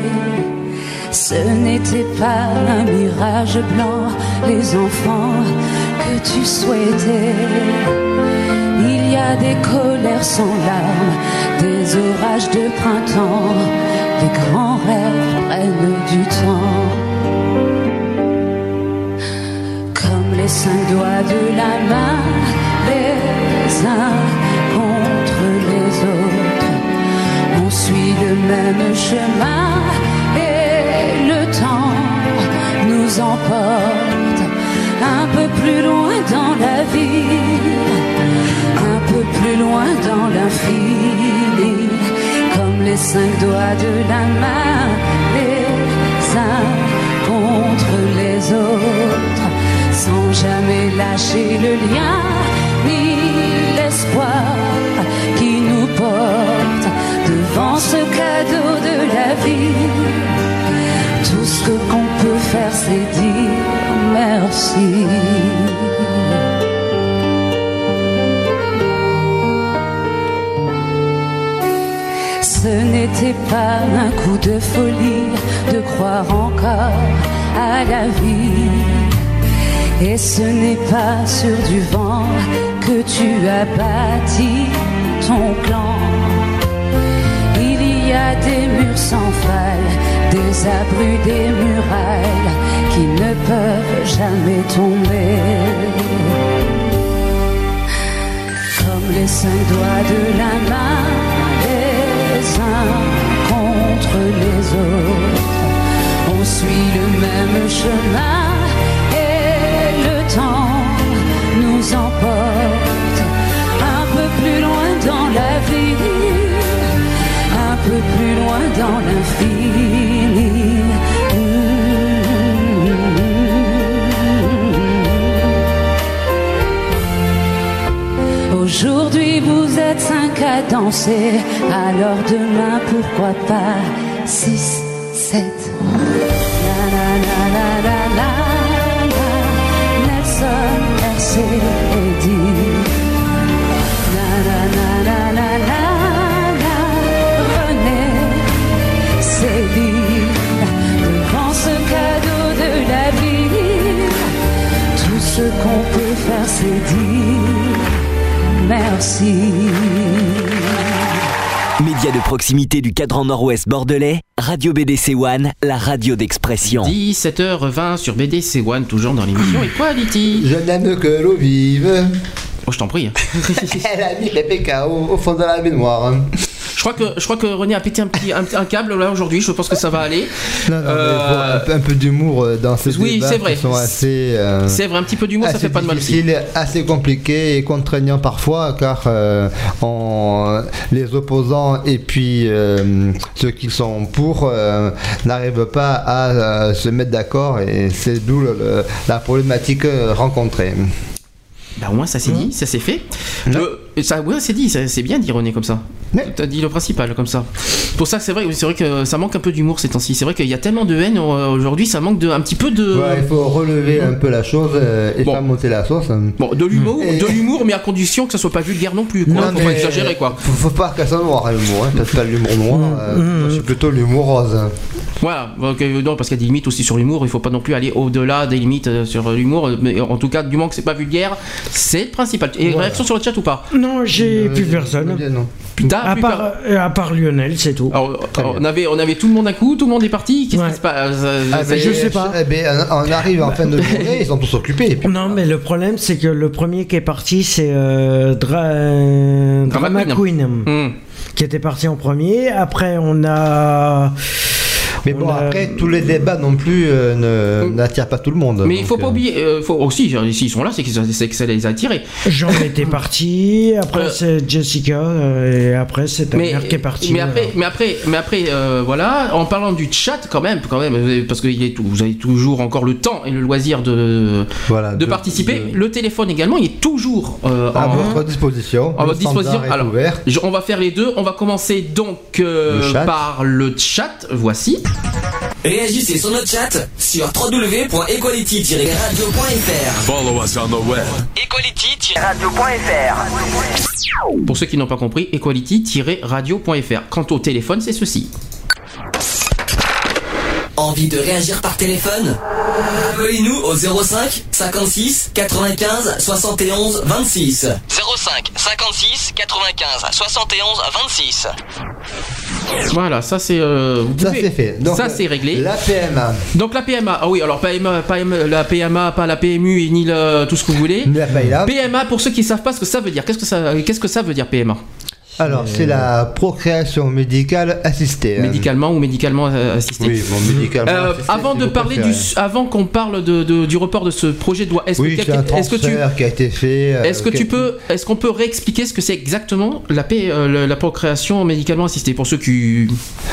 Ce n'était pas un mirage blanc, les enfants que tu souhaitais. Il y a des colères sans larmes, des orages de printemps, les grands rêves prennent du temps. Comme les cinq doigts de la main, les uns contre les autres. On suit le même chemin et le temps nous emporte un peu plus loin dans la vie, un peu plus loin dans l'infini. Comme les cinq doigts de la main, les uns contre les autres, sans jamais lâcher le lien qui nous porte devant ce cadeau de la vie. Tout ce qu'on peut faire, c'est dire merci. Ce n'était pas un coup de folie de croire encore à la vie. Et ce n'est pas sur du vent que tu as bâti ton clan. Il y a des murs sans faille, des abris, des murailles qui ne peuvent jamais tomber. les cinq doigts de la main, les uns contre les autres. On suit le même chemin et le temps emporte un peu plus loin dans la vie, un peu plus loin dans l'infini. Aujourd'hui vous êtes cinq à danser, alors demain pourquoi pas six, sept? RC, Eddie. La la la la la la la. René, Céline. Devant ce cadeau de la vie, tout ce qu'on peut faire c'est dire merci. Média de proximité du cadran nord-ouest bordelais, Radio BDC One, la radio d'expression. 17h20 sur BDC One, toujours dans l'émission. Et quoi, Liti Je n'aime que l'eau vive. Oh, je t'en prie. Elle a mis les PKO au fond de la baignoire. Je crois que, je crois que René a pété un, petit, un, un câble là aujourd'hui. Je pense que ça va aller. Non, non, mais Euh, un, peu- un peu d'humour euh, dans ces oui, débats c'est vrai. qui sont assez. euh, C'est vrai, un petit peu d'humour, ça fait pas de mal aussi. assez compliqué et contraignant parfois car euh, on- les opposants et puis euh, ceux qui sont pour euh, n'arrivent pas à euh, se mettre d'accord et c'est d'où le- le- la problématique rencontrée. Bah, au moins, ça s'est dit, ça s'est fait. Euh, ça, ouais, c'est dit, c'est bien René, comme ça. T'as dit le principal, comme ça. Pour ça, c'est vrai, c'est vrai que ça manque un peu d'humour ces temps-ci. C'est vrai qu'il y a tellement de haine euh, aujourd'hui, ça manque de, un petit peu de. Ouais, il faut relever un peu la chose euh, et Bon. pas monter la sauce. Bon, de l'humour, Et- de l'humour, mais à condition que ça soit pas vulgaire non plus. Quoi. Non, faut mais pas exagérer, quoi. Faut, faut pas que ça noir hein, l'humour, hein. peut-être pas l'humour noir, euh, c'est plutôt l'humour rose. Voilà, donc, euh, non, parce qu'il y a des limites aussi sur l'humour, il faut pas non plus aller au-delà des limites sur l'humour, mais en tout cas, du moment que c'est pas vulgaire, c'est le principal. Et Voilà. réaction sur le chat ou pas? Non, j'ai Euh, plus personne. non. Putain, À plus part, euh, à part Lionel, c'est tout. Alors, on, avait, on avait tout le monde d'un coup, tout le monde est parti, qu'est-ce Ouais. qui se passe? Ah, je sais pas. eh ben, on arrive en fin de journée, ils sont tous occupés. Non, mais le problème, c'est que le premier qui est parti, c'est euh, Dra- Drama Drama Queen. Queen, Hmm. qui était parti en premier. Après, on a. Mais on bon, a- après, tous les débats non plus euh, ne- n'attirent pas tout le monde. Mais il faut pas euh, oublier, euh, faut aussi, euh, s'ils sont là, c'est que, que ça les a attirés. Jean était parti. Après, Euh, c'est Jessica. euh, Et après, c'est ta Mais, mère qui est partie. mais après, mais après, mais après euh, voilà, en parlant du chat quand même, quand même, euh, parce que il est tout- vous avez toujours encore le temps et le loisir de, Voilà, de participer. Le téléphone également, il est toujours euh, À en, votre disposition. à votre disposition. Alors, ouvert. on va faire les deux. On va commencer donc euh, Le par le chat. Voici. Réagissez sur notre chat sur www.equality-radio.fr. Follow us on the web. Equality-radio.fr. Pour ceux qui n'ont pas compris, equality-radio.fr. Quant au téléphone, c'est ceci. Envie de réagir par téléphone? Appelez-nous au 05 56 95 71 26. 05 56 95 71 26. Voilà, ça c'est. euh, Ça c'est fait. Donc, ça c'est réglé. La PMA. Donc la PMA, ah oui, alors PMA, pas M- la PMA, pas la PMU et ni le- tout ce que vous voulez. La PMA. PMA, pour ceux qui ne savent pas ce que ça veut dire, qu'est-ce que ça, qu'est-ce que ça veut dire PMA Alors, c'est la procréation médicale assistée. hein. Médicalement ou médicalement euh, assisté Oui, bon, médicalement Euh, assisté, avant si de parler du, avant qu'on parle de, de- du report de ce projet de loi, est-ce Oui, que, est-ce que tu, transfert qui a été fait. euh, est-ce que qui- tu peux, est-ce qu'on peut réexpliquer ce que c'est exactement la, P- euh, le- la procréation médicalement assistée pour ceux qui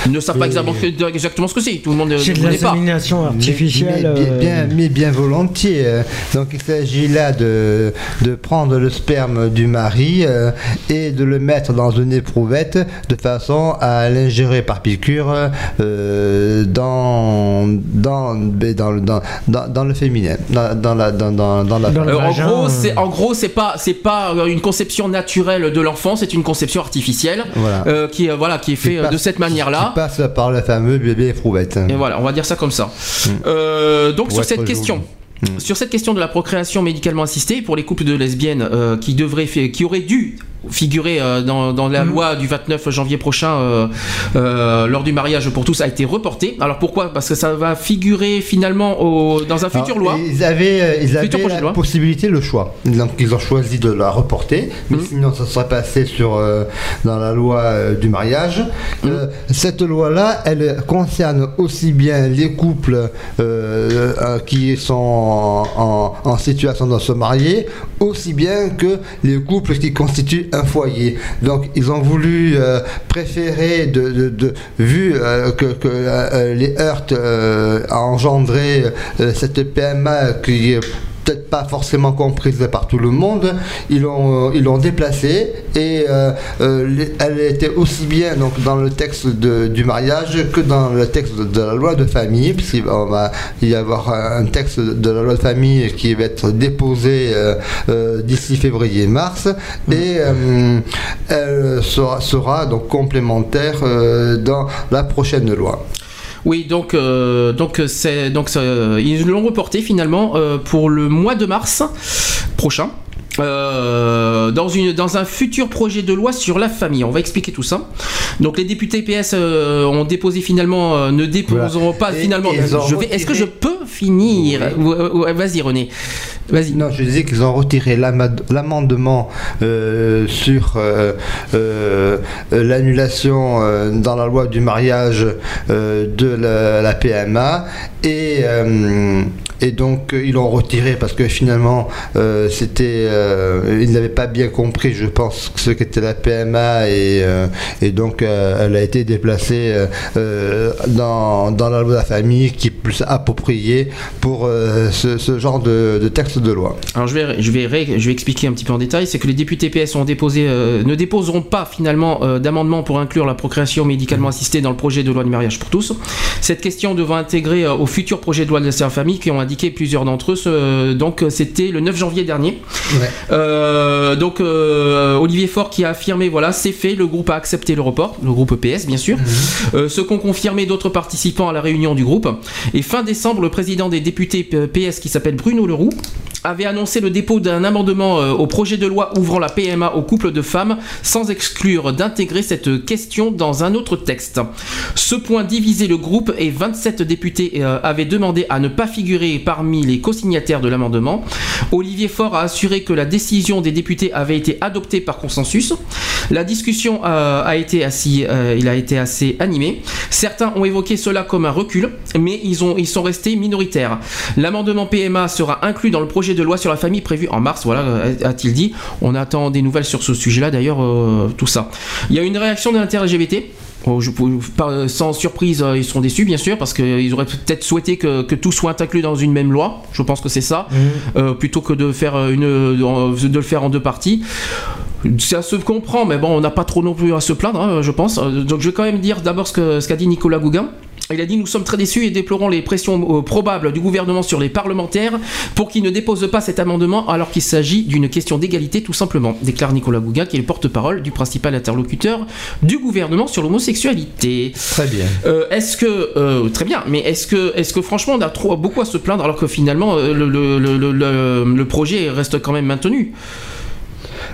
ne savent pas Oui. exactement, exactement ce que c'est, tout le monde C'est de ne connaît pas. l'insémination Mais- artificielle. Mais, bien, euh, bien- mais bien volontiers. euh. Donc il s'agit là de, de prendre le sperme du mari euh, et de le mettre dans une éprouvette de façon à l'ingérer par piqûre euh, dans, dans, dans, le- dans, dans, dans le féminin, dans, dans la, dans, dans, dans la Dans le Euh, en gros, euh. c'est en gros, c'est pas c'est pas euh, une conception naturelle de l'enfant, c'est une conception artificielle Voilà. euh, qui euh, voilà qui est fait Qui euh, de cette manière-là. qui passe par le fameux bébé éprouvette. Et voilà, on va dire ça comme ça. Euh, donc Pour sur cette joli. question. Sur cette question de la procréation médicalement assistée pour les couples de lesbiennes euh, qui devraient faire- qui auraient dû figurer euh, dans, dans la loi du 29 janvier prochain euh, euh, lors du mariage pour tous a été reporté. Alors pourquoi? Parce que ça va figurer finalement au- dans un futur loi. Ils avaient, ils avaient la loi. possibilité, le choix. Donc ils ont choisi de la reporter, mais Mmh. sinon ça serait passé sur, euh, dans la loi du mariage. Mmh. Euh, cette loi-là, elle concerne aussi bien les couples qui sont en, en- en situation de se marier, aussi bien que les couples qui constituent un foyer. Donc ils ont voulu euh, préférer, de, de- vu euh, que, euh, les heurts a engendré cette PMA qui peut-être pas forcément comprise par tout le monde, ils l'ont ils l'ont déplacée et euh, euh, elle était aussi bien donc dans le texte de- du mariage que dans le texte de, la loi de famille, puisqu'il va- y avoir un texte de la loi de famille qui va être déposé euh, euh, d'ici février-mars et euh, elle sera, sera donc complémentaire euh, dans la prochaine loi. Oui, donc euh, donc c'est donc ils l'ont reporté finalement euh, pour le mois de mars prochain. euh, dans, une, dans un futur projet de loi sur la famille. On va expliquer tout ça. Donc les députés PS euh, ont déposé finalement, euh, ne déposeront pas Et finalement. Est-ce que je peux finir? Vas-y René. Non, je disais qu'ils ont retiré l'amendement euh, sur euh, euh, l'annulation dans la loi du mariage de la, PMA et, et donc ils l'ont retiré parce que finalement c'était ils n'avaient pas bien compris je pense ce qu'était la PMA et, et donc elle a été déplacée dans, dans la loi de la famille qui est plus appropriée pour ce, genre de texte de loi. Alors je vais, je, vais, ré- je vais expliquer un petit peu en détail, c'est que les députés PS ont déposé, euh, ne déposeront pas finalement euh, d'amendement pour inclure la procréation médicalement assistée dans le projet de loi du mariage pour tous. Cette question devant intégrer euh, au futur projet de loi de la famille qui ont indiqué plusieurs d'entre eux, ce- donc c'était le 9 janvier dernier. Euh, donc euh, Olivier Faure qui a affirmé voilà c'est fait, le groupe a accepté le report, le groupe PS bien sûr. Euh, ce qu'ont confirmé d'autres participants à la réunion du groupe. Et fin décembre, le président des députés PS qui s'appelle Bruno Leroux avait annoncé le dépôt d'un amendement euh, au projet de loi ouvrant la PMA aux couples de femmes sans exclure d'intégrer cette question dans un autre texte. Ce point divisé le groupe et 27 députés euh, avaient demandé à ne pas figurer parmi les co-signataires de l'amendement. Olivier Faure a assuré que la décision des députés avait été adoptée par consensus. La discussion euh, a été assez, il a été assez animé. Certains ont évoqué cela comme un recul, mais ils, ont, ils sont restés minoritaires. L'amendement PMA sera inclus dans le projet de loi sur la famille prévu en mars, voilà, euh, a-t-il dit. On attend des nouvelles sur ce sujet-là, d'ailleurs, euh, tout ça. Il y a une réaction de l'inter-LGBT. Oh, je- pas- sans surprise, euh, ils sont déçus, bien sûr, parce qu'ils auraient peut-être souhaité que, que tout soit inclus dans une même loi. Je pense que c'est ça, Euh, plutôt que de faire une, de le faire en deux parties. Ça se comprend, mais bon, on n'a pas trop non plus à se plaindre, hein, je pense. Euh, Donc je vais quand même dire d'abord ce que- ce qu'a dit Nicolas Gouguin. Il a dit Nous sommes très déçus et déplorons les pressions euh, probables du gouvernement sur les parlementaires pour qu'ils ne déposent pas cet amendement alors qu'il s'agit d'une question d'égalité tout simplement, déclare Nicolas Gouguin, qui est le porte-parole du principal interlocuteur du gouvernement sur l'homosexualité. Très bien. Euh, est-ce que euh, très bien, mais est-ce que est-ce que franchement on a trop beaucoup à se plaindre alors que finalement le, le, le, le- le- le projet reste quand même maintenu?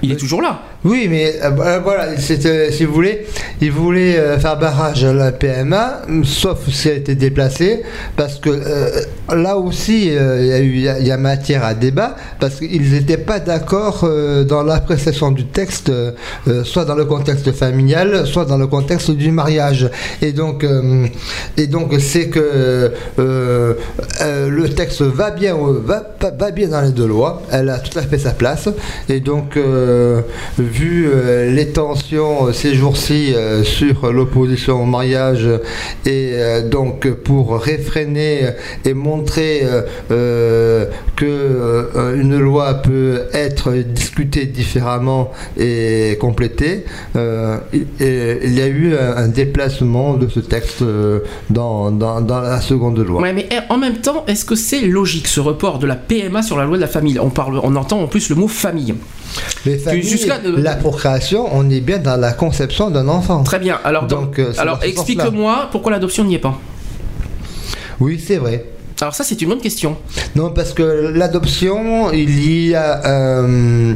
Il est toujours là. Oui, mais euh, bah, voilà, c'était, si vous voulez, ils voulaient euh, faire barrage à la PMA, sauf si elle était déplacée, parce que euh, là aussi, euh, il y, a matière à débat, parce qu'ils n'étaient pas d'accord euh, dans l'appréciation du texte, euh, euh, soit dans le contexte familial, soit dans le contexte du mariage. Et donc, euh, et donc c'est que euh, euh, le texte va bien, euh, va, va- bien dans les deux lois, elle a tout à fait sa place, et donc, euh, vu euh, les tensions euh, ces jours-ci euh, sur l'opposition au mariage, et donc pour réfréner et montrer que une loi peut être discutée différemment et complétée, il et il y a eu un, un déplacement de ce texte dans, dans- dans la seconde loi. Ouais, mais eh, en même temps, est-ce que c'est logique ce report de la PMA sur la loi de la famille? On parle, on entend en plus le mot famille. Jusqu'à la procréation, on est bien dans la conception d'un enfant. Très bien. Alors, Donc, euh, alors explique-moi pourquoi l'adoption n'y est pas. Oui, c'est vrai. Alors ça, c'est une bonne question. Non, parce que l'adoption, il y a un,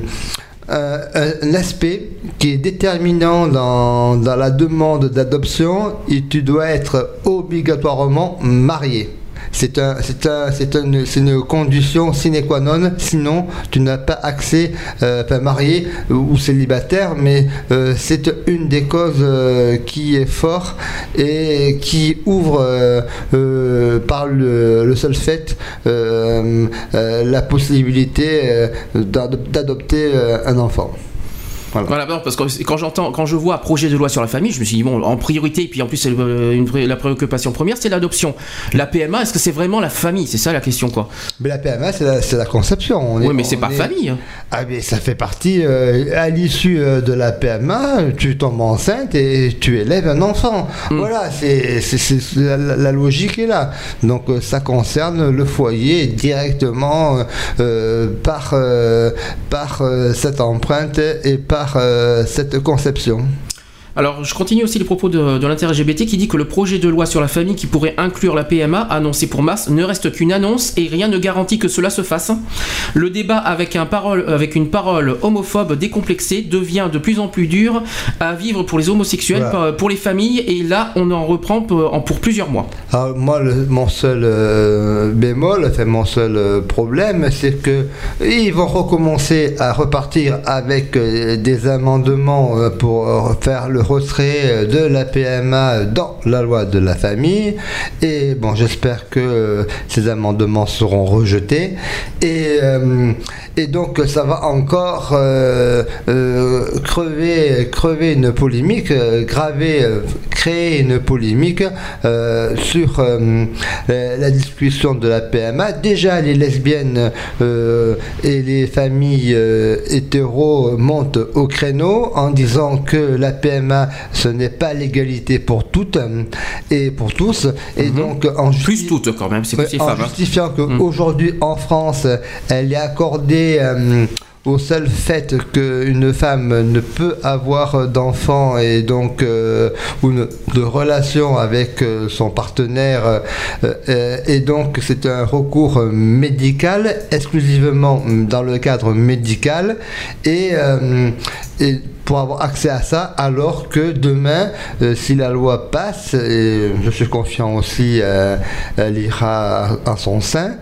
un, un aspect qui est déterminant dans, dans la demande d'adoption et tu dois être obligatoirement marié. C'est un, c'est un, c'est une, condition sine qua non. Sinon, tu n'as pas accès, euh, enfin marié ou célibataire, mais euh, c'est une des causes euh, qui est fort et qui ouvre euh, euh, par le, seul fait euh, euh, la possibilité euh, d'adop- d'adopter euh, un enfant. Voilà, non, parce que quand j'entends, quand je vois projet de loi sur la famille, je me suis dit bon, en priorité, puis en plus euh, une pré- la préoccupation première, c'est l'adoption. La PMA, est-ce que c'est vraiment la famille? C'est ça la question, quoi. Mais la PMA, c'est la, la conception. On est- Oui, mais c'est pas est- famille. hein. Ah mais ça fait partie, euh, à l'issue euh, de la PMA, tu tombes enceinte et tu élèves un enfant. Mm. Voilà, c'est la, la logique est là. Donc euh, ça concerne le foyer directement euh, par, euh, par cette empreinte et par euh, cette conception. Alors, je continue aussi les propos de, de l'inter-LGBT qui dit que le projet de loi sur la famille qui pourrait inclure la PMA annoncé pour mars ne reste qu'une annonce et rien ne garantit que cela se fasse. Le débat avec, un parole, avec une parole homophobe décomplexée devient de plus en plus dur à vivre pour les homosexuels, Voilà. pour- les familles, et là, on en reprend pour, plusieurs mois. Alors moi, le- mon seul euh, bémol, enfin mon seul euh, problème, c'est que ils vont recommencer à repartir avec euh, des amendements pour faire le euh, de la PMA dans la loi de la famille. Et bon, j'espère que euh, ces amendements seront rejetés. Et, euh, donc ça va encore crever, une polémique, graver, créer une polémique sur la, discussion de la PMA. Déjà, les lesbiennes et les familles hétéros montent au créneau en disant que la PMA, ce n'est pas l'égalité pour toutes euh, et pour tous. Et donc, en Plus toutes quand même, c'est Ouais, plus les en femmes. hein. justifiant qu'aujourd'hui en France, elle est accordée euh, au seul fait qu'une femme ne peut avoir d'enfant et donc euh, ou ne- de relation avec euh, son partenaire euh, euh, et donc c'est un recours médical exclusivement dans le cadre médical et, euh, et pour avoir accès à ça alors que demain euh, si la loi passe et je suis confiant aussi euh, elle ira à, son sein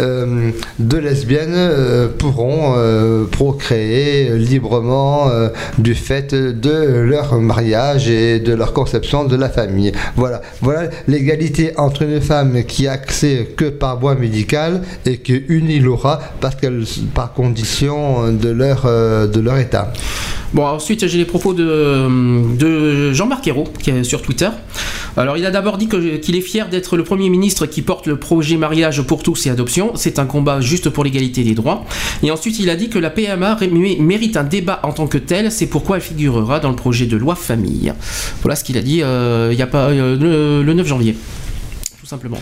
euh, deux lesbiennes euh, pourront euh, procréer librement du fait de leur mariage et de leur conception de la famille. Voilà, voilà l'égalité entre une femme qui a accès que par voie médicale et qu'une il aura parce qu'elle par condition de leur de leur état. Bon, ensuite, j'ai les propos de, de Jean-Marc Ayrault, qui est sur Twitter. Alors, il a d'abord dit qu'il est fier d'être le Premier ministre qui porte le projet mariage pour tous et adoption. C'est un combat juste pour l'égalité des droits. Et ensuite, il a dit que la PMA mérite un débat en tant que tel. C'est pourquoi elle figurera dans le projet de loi famille. Voilà ce qu'il a dit euh, il a pas, euh, le 9 janvier. Tout simplement.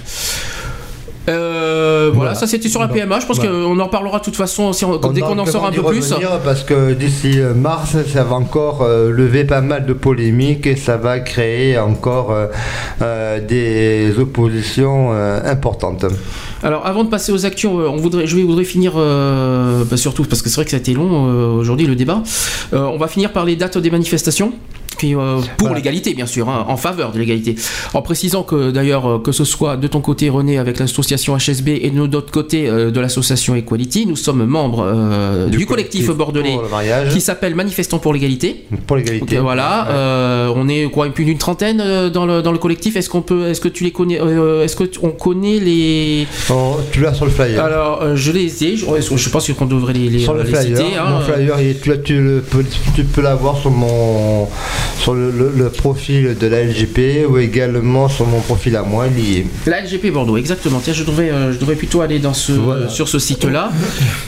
Euh, voilà, Voilà. ça c'était sur la PMA. Je pense voilà. qu'on en reparlera de toute façon si on- dès qu'on en saura un peu plus. Parce que d'ici euh, mars, ça va encore euh, lever pas mal de polémiques et ça va créer encore euh, des oppositions importantes. Alors avant de passer aux actions, on voudrait, je voudrais finir, bah, surtout parce que c'est vrai que ça a été long aujourd'hui le débat. On va finir par les dates des manifestations. Euh, pour Voilà. l'égalité, bien sûr, hein, en faveur de l'égalité. En précisant que d'ailleurs, euh, que ce soit de ton côté, René, avec l'association HSB et de notre côté euh, de l'association Equality, nous sommes membres euh, du, collectif, bordelais qui s'appelle Manifestants pour l'égalité. pour l'égalité. Voilà, Ouais. on est quoi, plus d'une trentaine dans le, dans le collectif. Est-ce qu'on peut, est-ce que tu les connais, est-ce que on connaît les Oh, tu l'as sur le flyer. alors, je les ai, je, je pense qu'on devrait les, les, sur le les flyer, citer. hein. mon flyer, tu, tu tu peux l'avoir sur mon sur le, le- le profil de la LGP ou également sur mon profil à moi lié. La LGP Bordeaux, exactement. Tiens, je devrais, euh, je devrais plutôt aller dans ce, Voilà. sur ce site-là.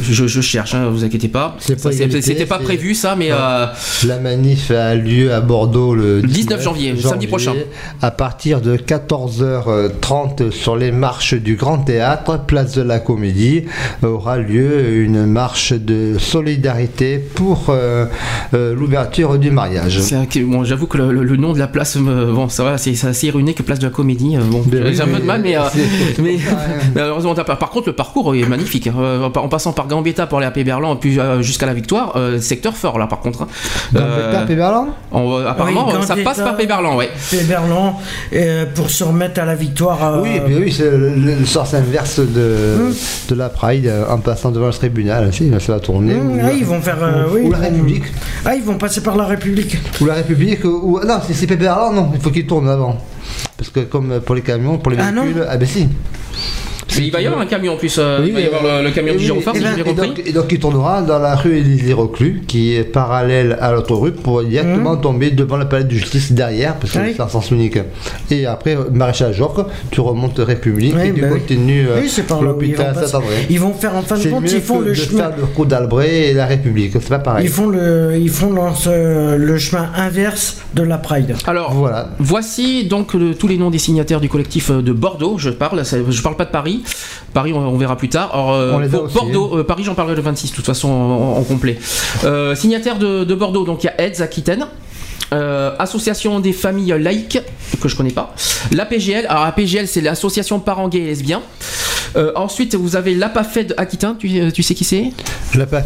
Je, je cherche, hein, vous inquiétez pas. C'était pas prévu ça, mais euh, La manif a lieu à Bordeaux le 19 janvier, samedi prochain. À partir de 14h30 sur les marches du Grand Théâtre, place de la Comédie, aura lieu une marche de solidarité pour euh, l'ouverture du mariage. c'est bon, j'avoue que le, le- le nom de la place, me- bon, ça va, c'est assez ironique, place de la comédie. euh, bon, Ben j'ai un peu de mal, mais, euh, mais, mais heureusement, t'as pas- par contre, le parcours est magnifique. hein. Euh, en, passant par Gambetta pour aller à Péberlan, puis euh, jusqu'à la victoire, euh, secteur fort là, par contre. hein. Gambetta, Euh, Péberlan? on- apparemment, Oui, ça passe par Péberlan, ouais. Péberlan, euh, pour se remettre à la victoire. euh, Oui, puis oui, c'est le, sens inverse de, de la Pride euh, en passant devant le tribunal. Si, ça va tourner. Ou, ah, ils vont faire. euh, ou- oui, ou la République. Ah, ils vont passer par la République. Ou la République. Ou, non, si c'est Péberlan, non, il faut qu'il tourne avant. Parce que comme pour les camions, pour les Ah, non véhicules, ah ben si. Mais il va y avoir un camion en plus, euh, Oui, il va y avoir le, le camion du oui, et si j'ai bien et compris. donc, et donc il tournera dans la rue Élysée Reclus, qui est parallèle à l'autoroute, pour directement tomber devant la palais de justice derrière, parce que Mmh. Oui. c'est en sens unique. Et après, maréchal Joffre, tu remontes République Oui, et tu bah oui. continues euh, l'hôpital. Saint-André. Ils vont faire en fin de compte, ils font que le de chemin. faire le coup d'Albret et la République, c'est pas pareil. Ils font le, ils font leur- ce- le chemin inverse de la Pride. Alors, Voilà. Voici donc le- tous les noms des signataires du collectif euh, de Bordeaux. Je parle, je parle pas de Paris. Paris, on, on verra plus tard. Alors, euh, aussi, Bordeaux, euh, Paris, j'en parlerai le 26, de toute façon, en, en complet. Euh, signataires de, de Bordeaux, donc il y a AIDS Aquitaine. euh, association des familles laïques que je connais pas la PGL alors la PGL c'est l'association parents gays et lesbiens Euh, ensuite vous avez l'APAFED Aquitaine tu, tu sais qui c'est?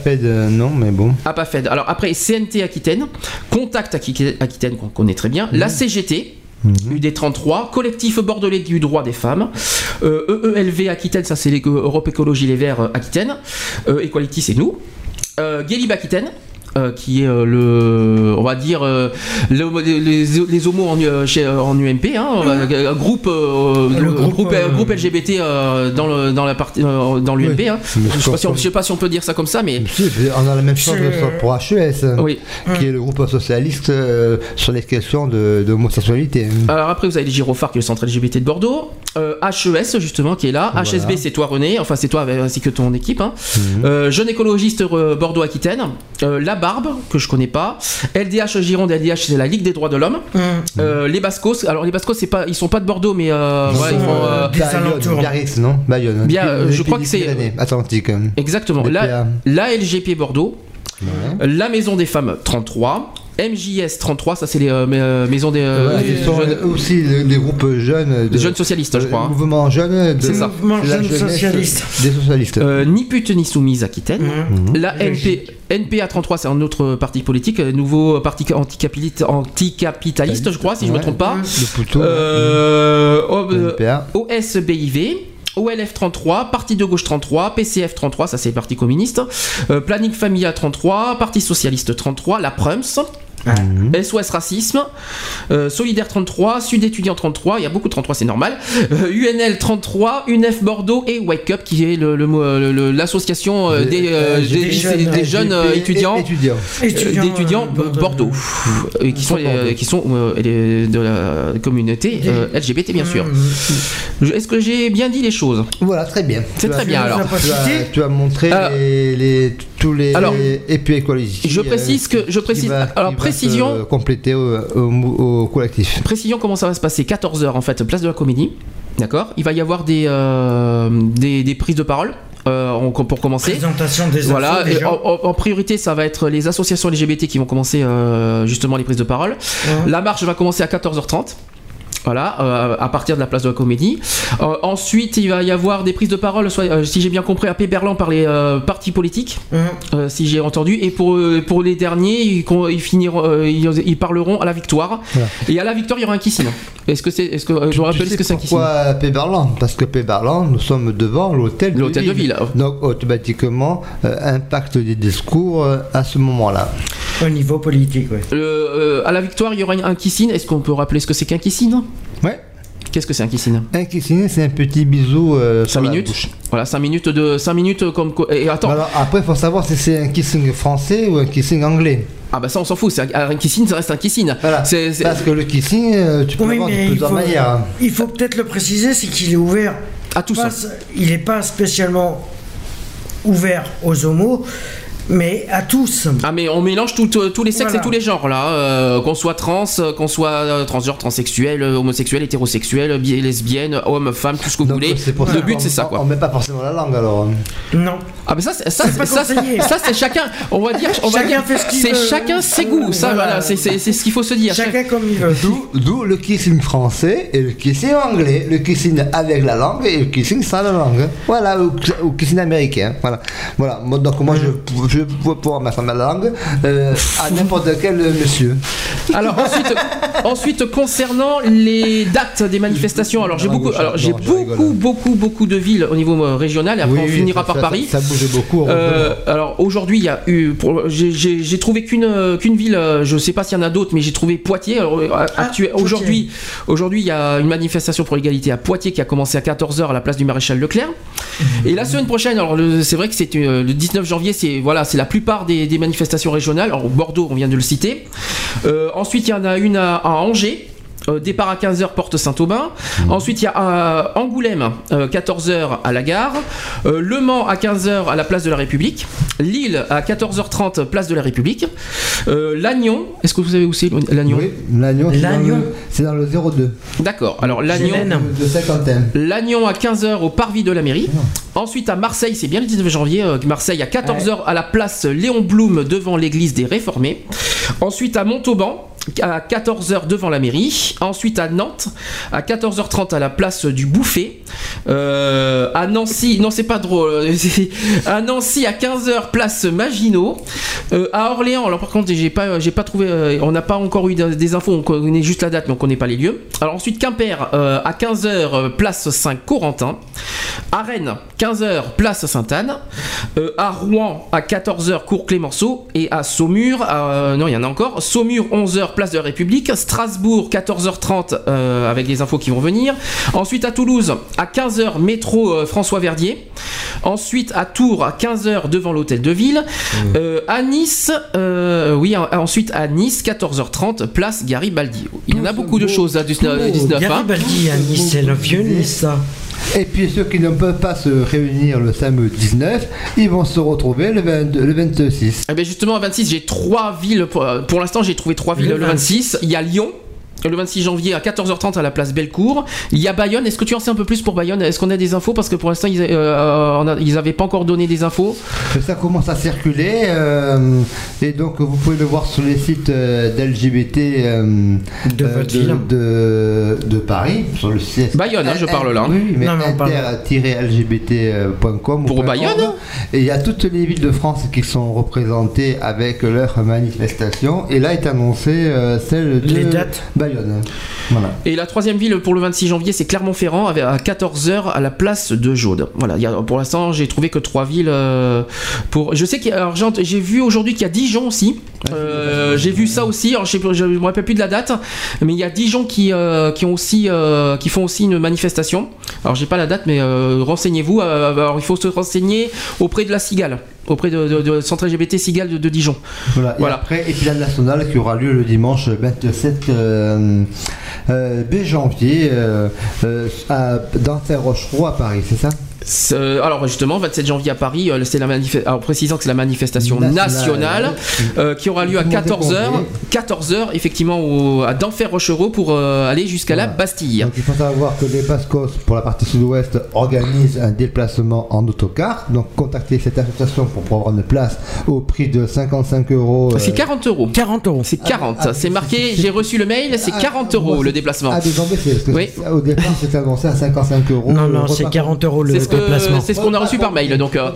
Fait de non, mais bon. APAFED. Alors après, CNT Aquitaine, Contact Aqui- Aquitaine qu'on connaît très bien, la CGT. UD33, collectif bordelais du droit des femmes, euh, EELV Aquitaine, ça c'est l'Éco- Europe Écologie Les Verts euh, Aquitaine, euh, Equality c'est nous, euh, Guélib Aquitaine, euh, qui est euh, le, on va dire, euh, le- les, homos en, chez, en UMP, hein, un groupe, euh, Le le groupe, groupe, euh, groupe LGBT euh, dans, le, dans la partie, euh, dans l'UMP. Oui. hein. Je sais pas si on- comme- je sais pas si on peut dire ça comme ça, mais Si, on a la même chose pour HES, oui. qui est le groupe socialiste euh, sur les questions de- d'homosexualité. Alors après, vous avez les gyrophares, qui est le centre LGBT de Bordeaux. Euh, HES, justement, qui est là. Voilà. HSB, c'est toi, René. Enfin, c'est toi ainsi que ton équipe. hein. Mhm. Euh, Jeune écologiste euh, Bordeaux-Aquitaine. Euh, la Barbe, que je connais pas. LDH Gironde, LDH, c'est la Ligue des droits de l'homme. Mmh. Euh, les Bascos, alors les Bascos, c'est pas, ils sont pas de Bordeaux, mais euh, Ils voilà, ils sont, font, euh, euh, Bayonne. Biarritz, non Bayonne. Bien, euh, je crois que c'est- Atlantique. exactement. Les La, la LGP Bordeaux. Ouais. La Maison des Femmes 33. MJS 33, ça c'est les euh, euh, maisons des euh, Voilà, des ce sont jeunes, aussi les, les groupes jeunes. De, jeunes socialistes, je crois. Hein. mouvement jeune. de- C'est ça. Mouvement la jeune socialiste. Des socialistes. Euh, ni pute ni soumise Aquitaine. Mmh. La NP, NPA 33, c'est un autre parti politique, nouveau parti anticapitaliste, anticapitaliste je crois, si je me Ouais. trompe pas. Le poutou. Ouais. NPA. OSBIV. OLF 33, Parti de gauche 33, PCF 33, ça c'est le Parti communiste, euh, Planning Familia 33, Parti socialiste 33, la Prums, Mhm. SOS Racisme, euh, Solidaire 33, Sud Étudiant 33, il y a beaucoup de 33, c'est normal, euh, UNL 33, UNEF Bordeaux et Wake Up qui est le- le le- le- l'association euh, des, euh, Des- des, des des- jeunes, des jeunes euh, Et- étudiants. Étudiants. euh, Étudiants, euh, Bordeaux, et qui sont, euh, qui sont euh, les- de la communauté euh, LGBT bien sûr. Mmh. Je- Est-ce que j'ai bien dit les choses? Voilà, très bien. C'est très bien, alors. Tu as Tu montré Alors- les, les- tous les Alors, et puis écologie. je précise que- je précise- alors, précision- compléter au, au, au collectif. Précision comment ça va se passer? 14h en fait, place de la comédie. D'accord? Il va y avoir des, euh, des, des prises de parole euh, on- pour commencer. Présentation des Voilà, en, en- en priorité, ça va être les associations LGBT qui vont commencer euh, justement les prises de parole. Ouais. La marche va commencer à 14h30. Voilà, euh, à partir de la place de la Comédie. Euh, ensuite, il va y avoir des prises de parole, soit, euh, si j'ai bien compris, à Péberlan par les euh, partis politiques, Mmh. euh, si j'ai entendu. Et pour, pour les derniers, ils, finiront, ils, ils parleront à la victoire. Voilà. Et à la victoire, il y aura un kissing. Est-ce que c'est, est-ce que je vous rappelle Tu ce que c'est un kissing pourquoi Péberlan? Parce que Péberlan, nous sommes devant l'hôtel de, L'hôtel de ville. Donc automatiquement, euh, impact des discours euh, à ce moment-là. Au niveau politique, ouais. Le- euh, à la victoire, il y aura un kissing. Est-ce qu'on peut rappeler ce que c'est qu'un kissing Ouais. Qu'est-ce que c'est un kissing Un kissing, c'est un petit bisou. Euh, 5 sur la minutes bouche. Voilà, 5 minutes de 5 minutes comme co- et attends. Alors, après, il faut savoir si c'est un kissing français ou un kissing anglais. Ah bah ça on s'en fout, c'est un, un kissing ça reste un kissing. Voilà. Parce que le kissing, euh, tu peux Oui, l'avoir de plusieurs faut, manières. il faut peut-être le préciser, c'est qu'il est ouvert. à tous. Pas- il n'est pas spécialement ouvert aux homos, mais à tous. Ah mais on mélange tout- euh, tous les sexes Voilà. et tous les genres là, euh, qu'on soit trans, euh, qu'on soit euh, transgenre, transsexuel, homosexuel, hétérosexuel, bi- lesbienne, homme, femme, tout ce que vous voulez. pour ça Le but c'est ça On quoi. met pas forcément la langue alors. Non. Ah mais ça c'est ça, C'est c'est- ça, ça, c'est chacun. On va dire on va Chacun dire- fait ce qu'il c'est veut. chacun ses goûts. Ça Voilà. voilà, c'est c'est- c'est ce qu'il faut se dire. Chacun comme il veut. D'où, le kissing français et le kissing anglais. Le kissing avec la langue et le kissing sans la langue. Voilà, ou, ou kissing américain. Voilà. voilà. Donc moi, je, je peux pouvoir mettre ma langue euh, à n'importe quel monsieur. Alors ensuite, ensuite concernant les dates des manifestations, alors j'ai beaucoup, je- alors j'ai je beaucoup, beaucoup, beaucoup de villes au niveau euh, régional et après Oui, on finira ça- par ça- Paris. Ça, bougeait beaucoup. Euh, alors aujourd'hui, il y a eu, j'ai- trouvé qu'une euh, qu'une ville, je sais pas s'il y en a d'autres, mais j'ai trouvé Poitiers. Alors, actu- Poitiers. aujourd'hui, aujourd'hui, il y a une manifestation pour l'égalité à Poitiers qui a commencé à 14h à la place du maréchal Leclerc. Et la semaine prochaine, alors c'est vrai que c'est le 19 janvier, c'est voilà, c'est la plupart des, manifestations régionales. Alors Bordeaux, on vient de le citer. Euh, ensuite, il y en a une à Angers. Euh, départ à 15h, porte Saint-Aubin. Ensuite, il y a euh, Angoulême, 14h à la gare. Euh, le Mans à 15h à la place de la République. Lille à 14h30, place de la République. Euh, Lannion, est-ce que vous savez où c'est Lannion? Oui, l'agneau, c'est dans le- c'est dans le 02. D'accord. Alors, Lannion. Gélène. De cinquantaine. Lannion à 15h au parvis de la mairie. Ensuite à Marseille, c'est bien le 19 janvier, euh, Marseille à 14h à la place Léon Blum devant l'église des Réformés. Ensuite à Montauban à 14h devant la mairie. Ensuite à Nantes à 14h30 à la place du Bouffet. Euh, à Nancy, non c'est pas drôle, à Nancy à 15h place Maginot. Euh, à Orléans, alors par contre j'ai pas, pas trouvé, euh, on n'a pas encore eu des infos, on connaît juste la date mais on connaît pas les lieux. Alors ensuite Quimper à 15h place Saint-Corentin. À Rennes 15h place Sainte-Anne. À Rouen à 14h cours Clémenceau et à Saumur, non il y en a encore, Saumur 11h place de la République, Strasbourg 14h30 euh, avec les infos qui vont venir. Ensuite à Toulouse à 15h métro euh, François Verdier. Ensuite à Tours à 15h devant l'hôtel de ville. Euh, à Nice, euh, oui en- ensuite à Nice 14h30 place Garibaldi. Il y en a beaucoup de choses à 19. 19 hein. Garibaldi à Nice, c'est le vieux Nice, ça. Et puis ceux qui ne peuvent pas se réunir le samedi 19, ils vont se retrouver le, 22 le 26. Eh bien justement à 26 j'ai trois villes pour, euh, pour l'instant j'ai trouvé trois villes Le le 26 il y a Lyon le 26 janvier à 14h30 à la place Bellecour. Il y a Bayonne. Est-ce que tu en sais un peu plus pour Bayonne? Est-ce qu'on a des infos? Parce que pour l'instant, ils n'avaient pas encore donné des infos. Ça commence à circuler euh, et donc vous pouvez le voir sur les sites euh, d'LGBT euh, De votre ville. de, de Paris, sur le site. Bayonne, hein, je parle là. Oui, mais inter-lgbt.com. Pour Bayonne? Et il y a toutes les villes de France qui sont représentées avec leurs manifestations. Et là est annoncé euh, celle de Les dates. Bayonne. Voilà. Et la troisième ville pour le 26 janvier, c'est Clermont-Ferrand à 14h à la place de Jaude. Voilà, il y a- pour l'instant, j'ai trouvé que trois villes. euh, pour... Je sais qu'il y a- alors, j'ai vu aujourd'hui qu'il y a Dijon aussi. Euh, j'ai vu ça aussi. Alors, je ne me rappelle plus de la date, mais il y a Dijon qui, euh, qui, ont aussi, qui font aussi une manifestation. Alors, j'ai pas la date, mais renseignez-vous. Alors, il faut se renseigner auprès de la Cigale, auprès de, de, de Centre LGBT Cigale de, de Dijon. Voilà. Et après, épisode national qui aura lieu le dimanche 27 euh, euh, janvier euh, euh, à, dans Saint-Rochereau à Paris, c'est ça? Alors justement, 27 janvier à Paris, euh, c'est la alors précisant que c'est la manifestation nationale, Nationale. euh, qui aura lieu à Tout le monde est 14h, convié. 14h effectivement au, à Denfert-Rochereau pour euh, aller jusqu'à la. Bastille. Donc il faut savoir que les Bascos, pour la partie sud-ouest, organisent un déplacement en autocar. Donc contactez cette association pour pouvoir avoir une place au prix de 55 euros. euh, C'est 40 euros. 40 euros. C'est 40. ah, c'est c'est- marqué, c'est- j'ai reçu le mail, c'est Ah, 40 moi, euros le c'est- déplacement. Ah, parce que Oui. c'est- au départ c'était annoncé à 55 euros. Non, le non, c'est repas 40 euros le C'est ce c'est qu'on a reçu par mail. Donc, euh,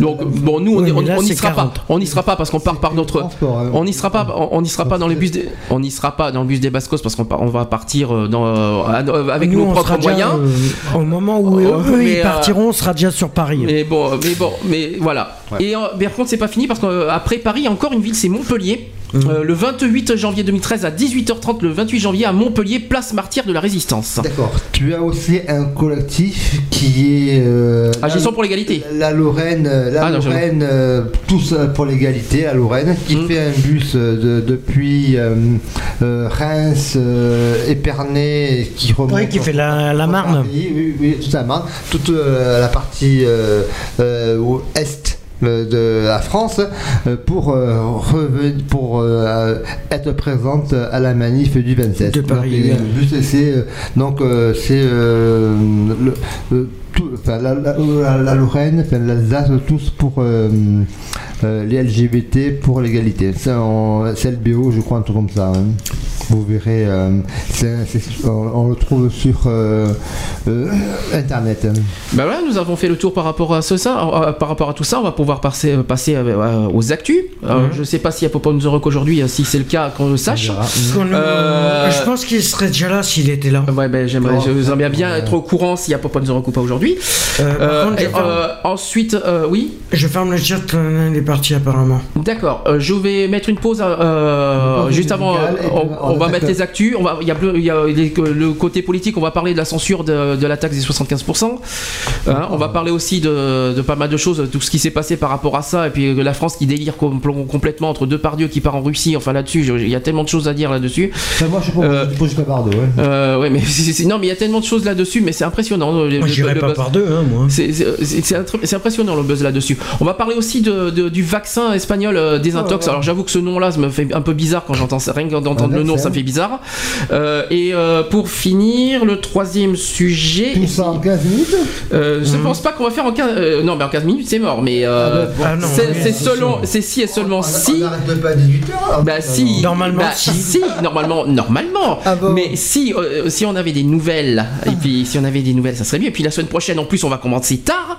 donc bon, nous on Oui, n'y sera 40. pas. On n'y sera pas parce qu'on part par notre. hein. On n'y sera pas. On n'y sera pas dans les bus. Des, on n'y sera pas dans le bus des Bascos parce qu'on on va partir euh, dans, euh, avec Nous, nos propres moyens. euh, au moment où Oh, eux, ils partiront, on sera déjà sur Paris. Mais bon, mais bon, mais voilà. Ouais. Et euh, mais par contre, c'est pas fini parce qu'après Paris, il y a encore une ville, c'est Montpellier. Mhm. Euh, le 28 janvier 2013 à 18h30, le 28 janvier à Montpellier, place martyr de la Résistance. D'accord. Tu as aussi un collectif qui est. euh, Agissons la- pour l'égalité. La Lorraine, la Ah, non. Lorraine, euh, tous euh, pour l'égalité, la Lorraine, qui Mm. fait un bus de- depuis euh, euh, Reims, euh, Épernay, qui remonte. Oui, qui fait la, Marne. Paris, Oui, oui, toute la Marne, toute euh, la partie euh, euh, est. euh, de la France euh, pour, euh, reven- pour être présente à la manif du 27. De Paris, Donc, c'est, euh, euh, euh, le- le- tout- enfin, la, la- la- la Lorraine, enfin, l'Alsace, tous pour euh, euh, les LGBT, pour l'égalité. C'est c'est LBO, je crois, un truc comme ça. hein. Vous verrez, euh, on, on le trouve sur euh, euh, Internet. hein. Bah voilà, nous avons fait le tour par rapport à ce, ça, euh, par rapport à tout ça. On va pouvoir passer, euh, passer euh, aux actus. Euh, Je sais pas s'il y a Papa Nous Rock aujourd'hui, euh, si c'est le cas, qu'on le sache. Euh, Je pense qu'il serait déjà là s'il était là. Ouais, ben j'aimerais, Oh. j'aimerais bien être au courant s'il y a Papa Nous Rock ou pas aujourd'hui. Euh, par Euh, contre, ferme, euh, ensuite, oui, je ferme le chat, il est parti apparemment. d'accord. je vais mettre une pause juste avant. et on, va mettre les actus. On va, il y a, y a les- le côté politique. On va parler de la censure de, de la taxe des 75%. Hein, on va parler aussi de, de pas mal de choses, tout ce qui s'est passé par rapport à ça, et puis la France qui délire compl- complètement entre deux pardieux qui part en Russie. Enfin là-dessus, il y a tellement de choses à dire là-dessus. Enfin, moi, je suis pas, Euh, je suis pas Bardot. ouais. Euh, ouais, mais non, mais il y a tellement de choses là-dessus, mais c'est impressionnant. le- Moi, le- j'irais le pas buzz. Par deux, hein, moi. C'est- impressionnant le buzz là-dessus. On va parler aussi de, de- du vaccin espagnol euh, désintox. Alors j'avoue que ce nom-là, ça me fait un peu bizarre quand j'entends ça. Rien que d'entendre le nom, ça me fait bizarre. Euh, et euh, pour finir, le troisième sujet. Tout ça en 15 minutes? Euh, je pense pas qu'on va faire en 15 euh, non mais en 15 minutes c'est mort mais Ah, Ah c'est selon si et seulement si On n'arrête pas à 18h. bah si Normalement, bah, si. normalement normalement Ah bon mais si euh, si on avait des nouvelles et puis si on avait des nouvelles ça serait mieux et puis la semaine prochaine en plus on va commencer tard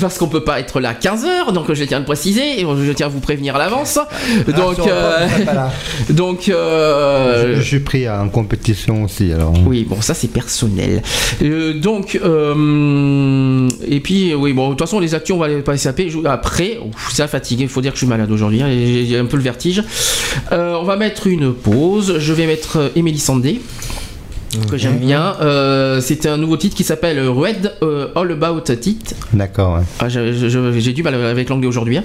parce qu'on peut pas être là à 15h donc je tiens à le préciser et je tiens à vous prévenir à l'avance donc Ah, sur- euh, donc euh, Je suis pris en compétition aussi alors. oui, bon, ça c'est personnel. Euh, donc, euh, et puis, oui, bon, de toute façon, les actions, on va les- pas les saper. Je- Après, ouf, ça fatigué, il faut dire que je suis malade aujourd'hui, hein, et j'ai un peu le vertige. Euh, on va mettre une pause. Je vais mettre Emily Sandé. Que j'aime bien. Euh, C'était un nouveau titre qui s'appelle Red euh, All About It. D'accord. ouais. Ah, J'ai du mal avec l'anglais aujourd'hui. hein.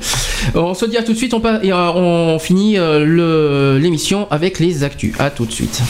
On se dit à tout de suite. On, et, euh, on finit euh, l'émission avec les actus. À tout de suite.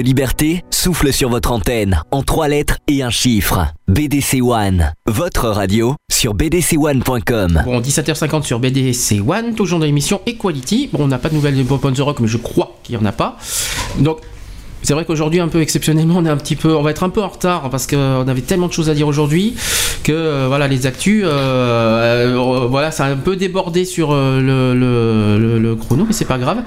Liberté souffle sur votre antenne en trois lettres et un chiffre. BDC One, votre radio sur bdc1.com. Bon, 17h50 sur BDC One, toujours dans l'émission Equality. Bon, on n'a pas de nouvelles de Pop on the Rock, mais je crois qu'il n'y en a pas. Donc, c'est vrai qu'aujourd'hui, un peu exceptionnellement, on est un petit peu, on va être un peu en retard parce qu'on avait tellement de choses à dire aujourd'hui que euh, voilà, les actus, euh, euh, voilà, ça a un peu débordé sur euh, le, le- le- le chrono, mais c'est pas grave.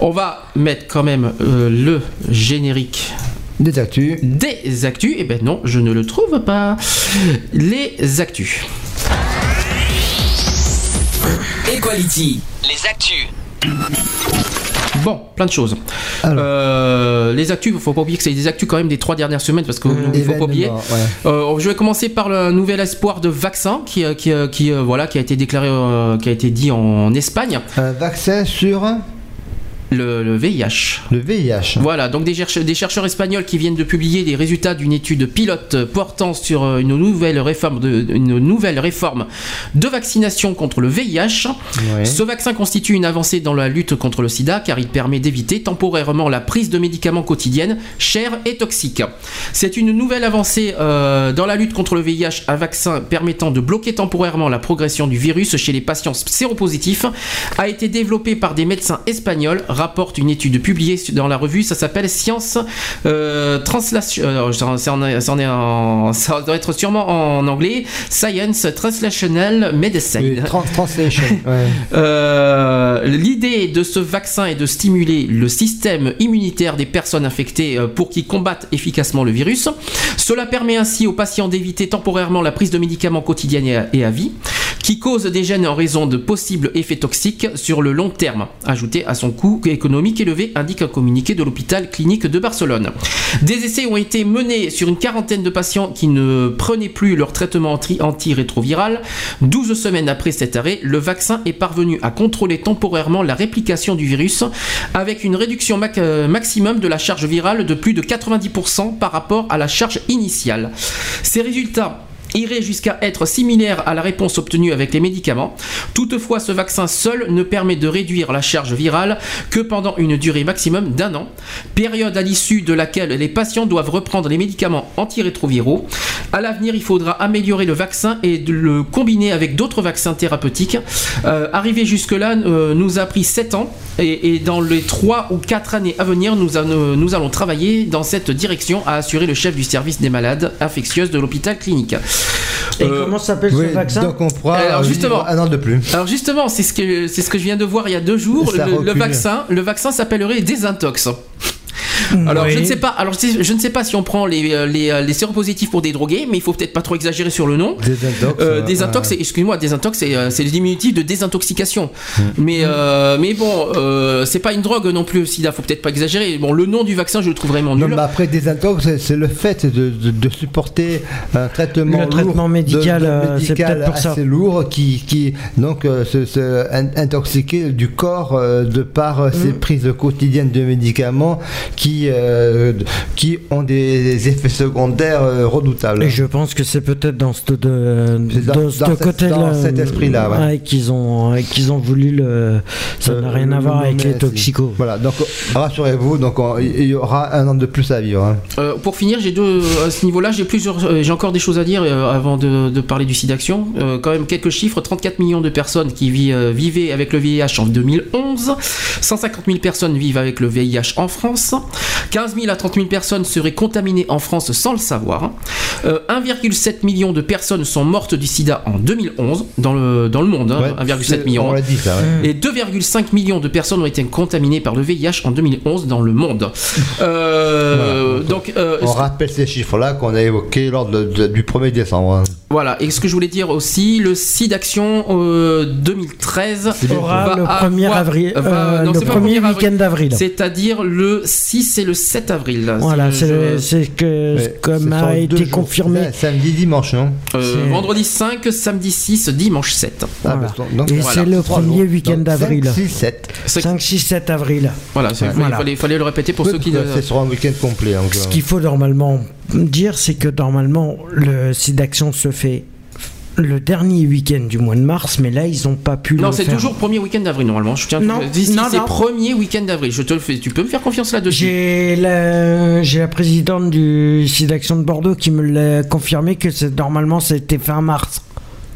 On va mettre quand même euh, le générique Des actus. des actus. Et ben non, je ne le trouve pas. Les actus. Equality. Les actus. Bon, plein de choses. Euh, les actus, il faut pas oublier que c'est des actus quand même des trois dernières semaines parce qu'il ne faut pas oublier. Ouais. Euh, je vais commencer par le nouvel espoir de vaccin qui, euh, qui, qui, voilà, qui a été déclaré, qui a été dit en Espagne, Un vaccin sur le, le VIH. le VIH. Voilà, donc des, cherche- des chercheurs espagnols qui viennent de publier les résultats d'une étude pilote portant sur euh, une nouvelle réforme de, une nouvelle réforme de vaccination contre le VIH. Ouais. Ce vaccin constitue une avancée dans la lutte contre le sida car il permet d'éviter temporairement la prise de médicaments quotidiennes chers et toxiques. C'est une nouvelle avancée euh, dans la lutte contre le VIH, un vaccin permettant de bloquer temporairement la progression du virus chez les patients séropositifs a été développé par des médecins espagnols, rapporte une étude publiée dans la revue, ça s'appelle Science euh, Translation, euh, ça, en est- en doit être sûrement en anglais, Science Translational Medicine. Oui, trans- translation. ouais. Euh, L'idée de ce vaccin est de stimuler le système immunitaire des personnes infectées euh, pour qu'ils combattent efficacement le virus. Cela permet ainsi aux patients d'éviter temporairement la prise de médicaments quotidiens et à, et à vie, qui causent des gènes en raison de possibles effets toxiques sur le long terme. Ajouté à son coût économique élevé, indique un communiqué de l'hôpital clinique de Barcelone. Des essais ont été menés sur une quarantaine de patients qui ne prenaient plus leur traitement anti- antirétroviral. 12 semaines après cet arrêt, le vaccin est parvenu à contrôler temporairement la réplication du virus avec une réduction euh, maximum de la charge virale de plus de 90% par rapport à la charge initiale. Ces résultats irait jusqu'à être similaire à la réponse obtenue avec les médicaments. Toutefois, ce vaccin seul ne permet de réduire la charge virale que pendant une durée maximum d'un an, période à l'issue de laquelle les patients doivent reprendre les médicaments antirétroviraux. À l'avenir, il faudra améliorer le vaccin et le combiner avec d'autres vaccins thérapeutiques. Euh, arriver jusque-là euh, nous a pris 7 ans et, dans les 3 ou 4 années à venir, nous, nous allons travailler dans cette direction, a assuré le chef du service des malades infectieuses de l'hôpital clinique. Et Euh, comment s'appelle Oui, ce vaccin donc on pourra Alors, vivre justement. un an de plus. Alors justement, c'est ce que c'est ce que je viens de voir il y a deux jours. Le, vaccin, le vaccin s'appellerait Désintox. Alors je ne sais pas. Alors je sais- je ne sais pas si on prend les euh, les, euh, les séropositifs pour des drogués, mais il faut peut-être pas trop exagérer sur le nom. Désintox. Euh, euh, désintox, c'est- excuse-moi, désintox, c'est euh, c'est le diminutif de désintoxication. Hmm. Mais euh, mais bon, euh, c'est pas une drogue non plus. SIDA, faut peut-être pas exagérer. Bon, le nom du vaccin, je le trouve vraiment Non, nul. mais après désintox, c'est- c'est le fait de, de- de supporter un traitement Le lourd, traitement médical, de- de euh, c'est médical pour ça. assez lourd, qui, qui donc euh, se, se in- intoxiquer du corps euh, de par euh, Mm. ces prises quotidiennes de médicaments qui euh, qui ont des effets secondaires euh, redoutables. Et je pense que c'est peut-être dans ce, de, dans- dans dans ce cet- cet esprit-là, ouais. qu'ils ont, qu'ils ont voulu le. Ça n'a Euh, rien à voir avec les toxicos. Voilà, donc euh, rassurez-vous, donc on- il y aura un an de plus à vivre. hein. Euh, pour finir, j'ai deux à ce niveau-là, j'ai plusieurs, euh, j'ai encore des choses à dire euh, avant de, de parler du SIDAction. Euh, quand même quelques chiffres 34 millions de personnes qui vi- euh, vivaient avec le VIH en 2011, 150 000 personnes vivent avec le VIH en France, 15 000 à 30 000 personnes seraient contaminées en France sans le savoir. Euh, 1,7 million de personnes sont mortes du SIDA en 2011 dans le dans le monde, hein, Ouais, 1,7 c'est- million. On l'a dit ça. ouais. Et 2,5 millions de personnes ont été contaminées par le VIH en 2011 dans le monde. Euh, Voilà. donc, euh, On rappelle ces chiffres-là qu'on a évoqués lors de- de- du 1er décembre. Hein. voilà. Et ce que je voulais dire aussi, le site d'action euh, 2013 Aura va le 1er avoir- avril, va- euh, non, le premier 1er avril. week-end d'avril. C'est-à-dire le 6 et le 7 avril. Voilà, Si c'est je- que Ouais, comme ce a été jours. confirmé. Ouais, Samedi, dimanche, non euh, vendredi 5, samedi 6, dimanche 7. Ah, Voilà. bah, donc, Et voilà. c'est le premier jours. week-end d'avril. 5, 6, 7. C'est- 5, 6, 7 avril. Voilà, il fallait, Voilà. fallait- fallait le répéter pour ceux qui. ne- C'est sur un week-end complet. donc, Ce qu'il faut normalement dire, c'est que normalement, le site d'action se fait le dernier week-end du mois de mars, mais là, ils n'ont pas pu Non, le c'est faire. toujours premier week-end d'avril normalement. Je tiens. Non, Ici, non, c'est non. premier week-end d'avril. Je te le fais. Tu peux me faire confiance là-dessus. J'ai la, j'ai la présidente du site d'action de Bordeaux qui me l'a confirmé que c'est, normalement c'était fin mars.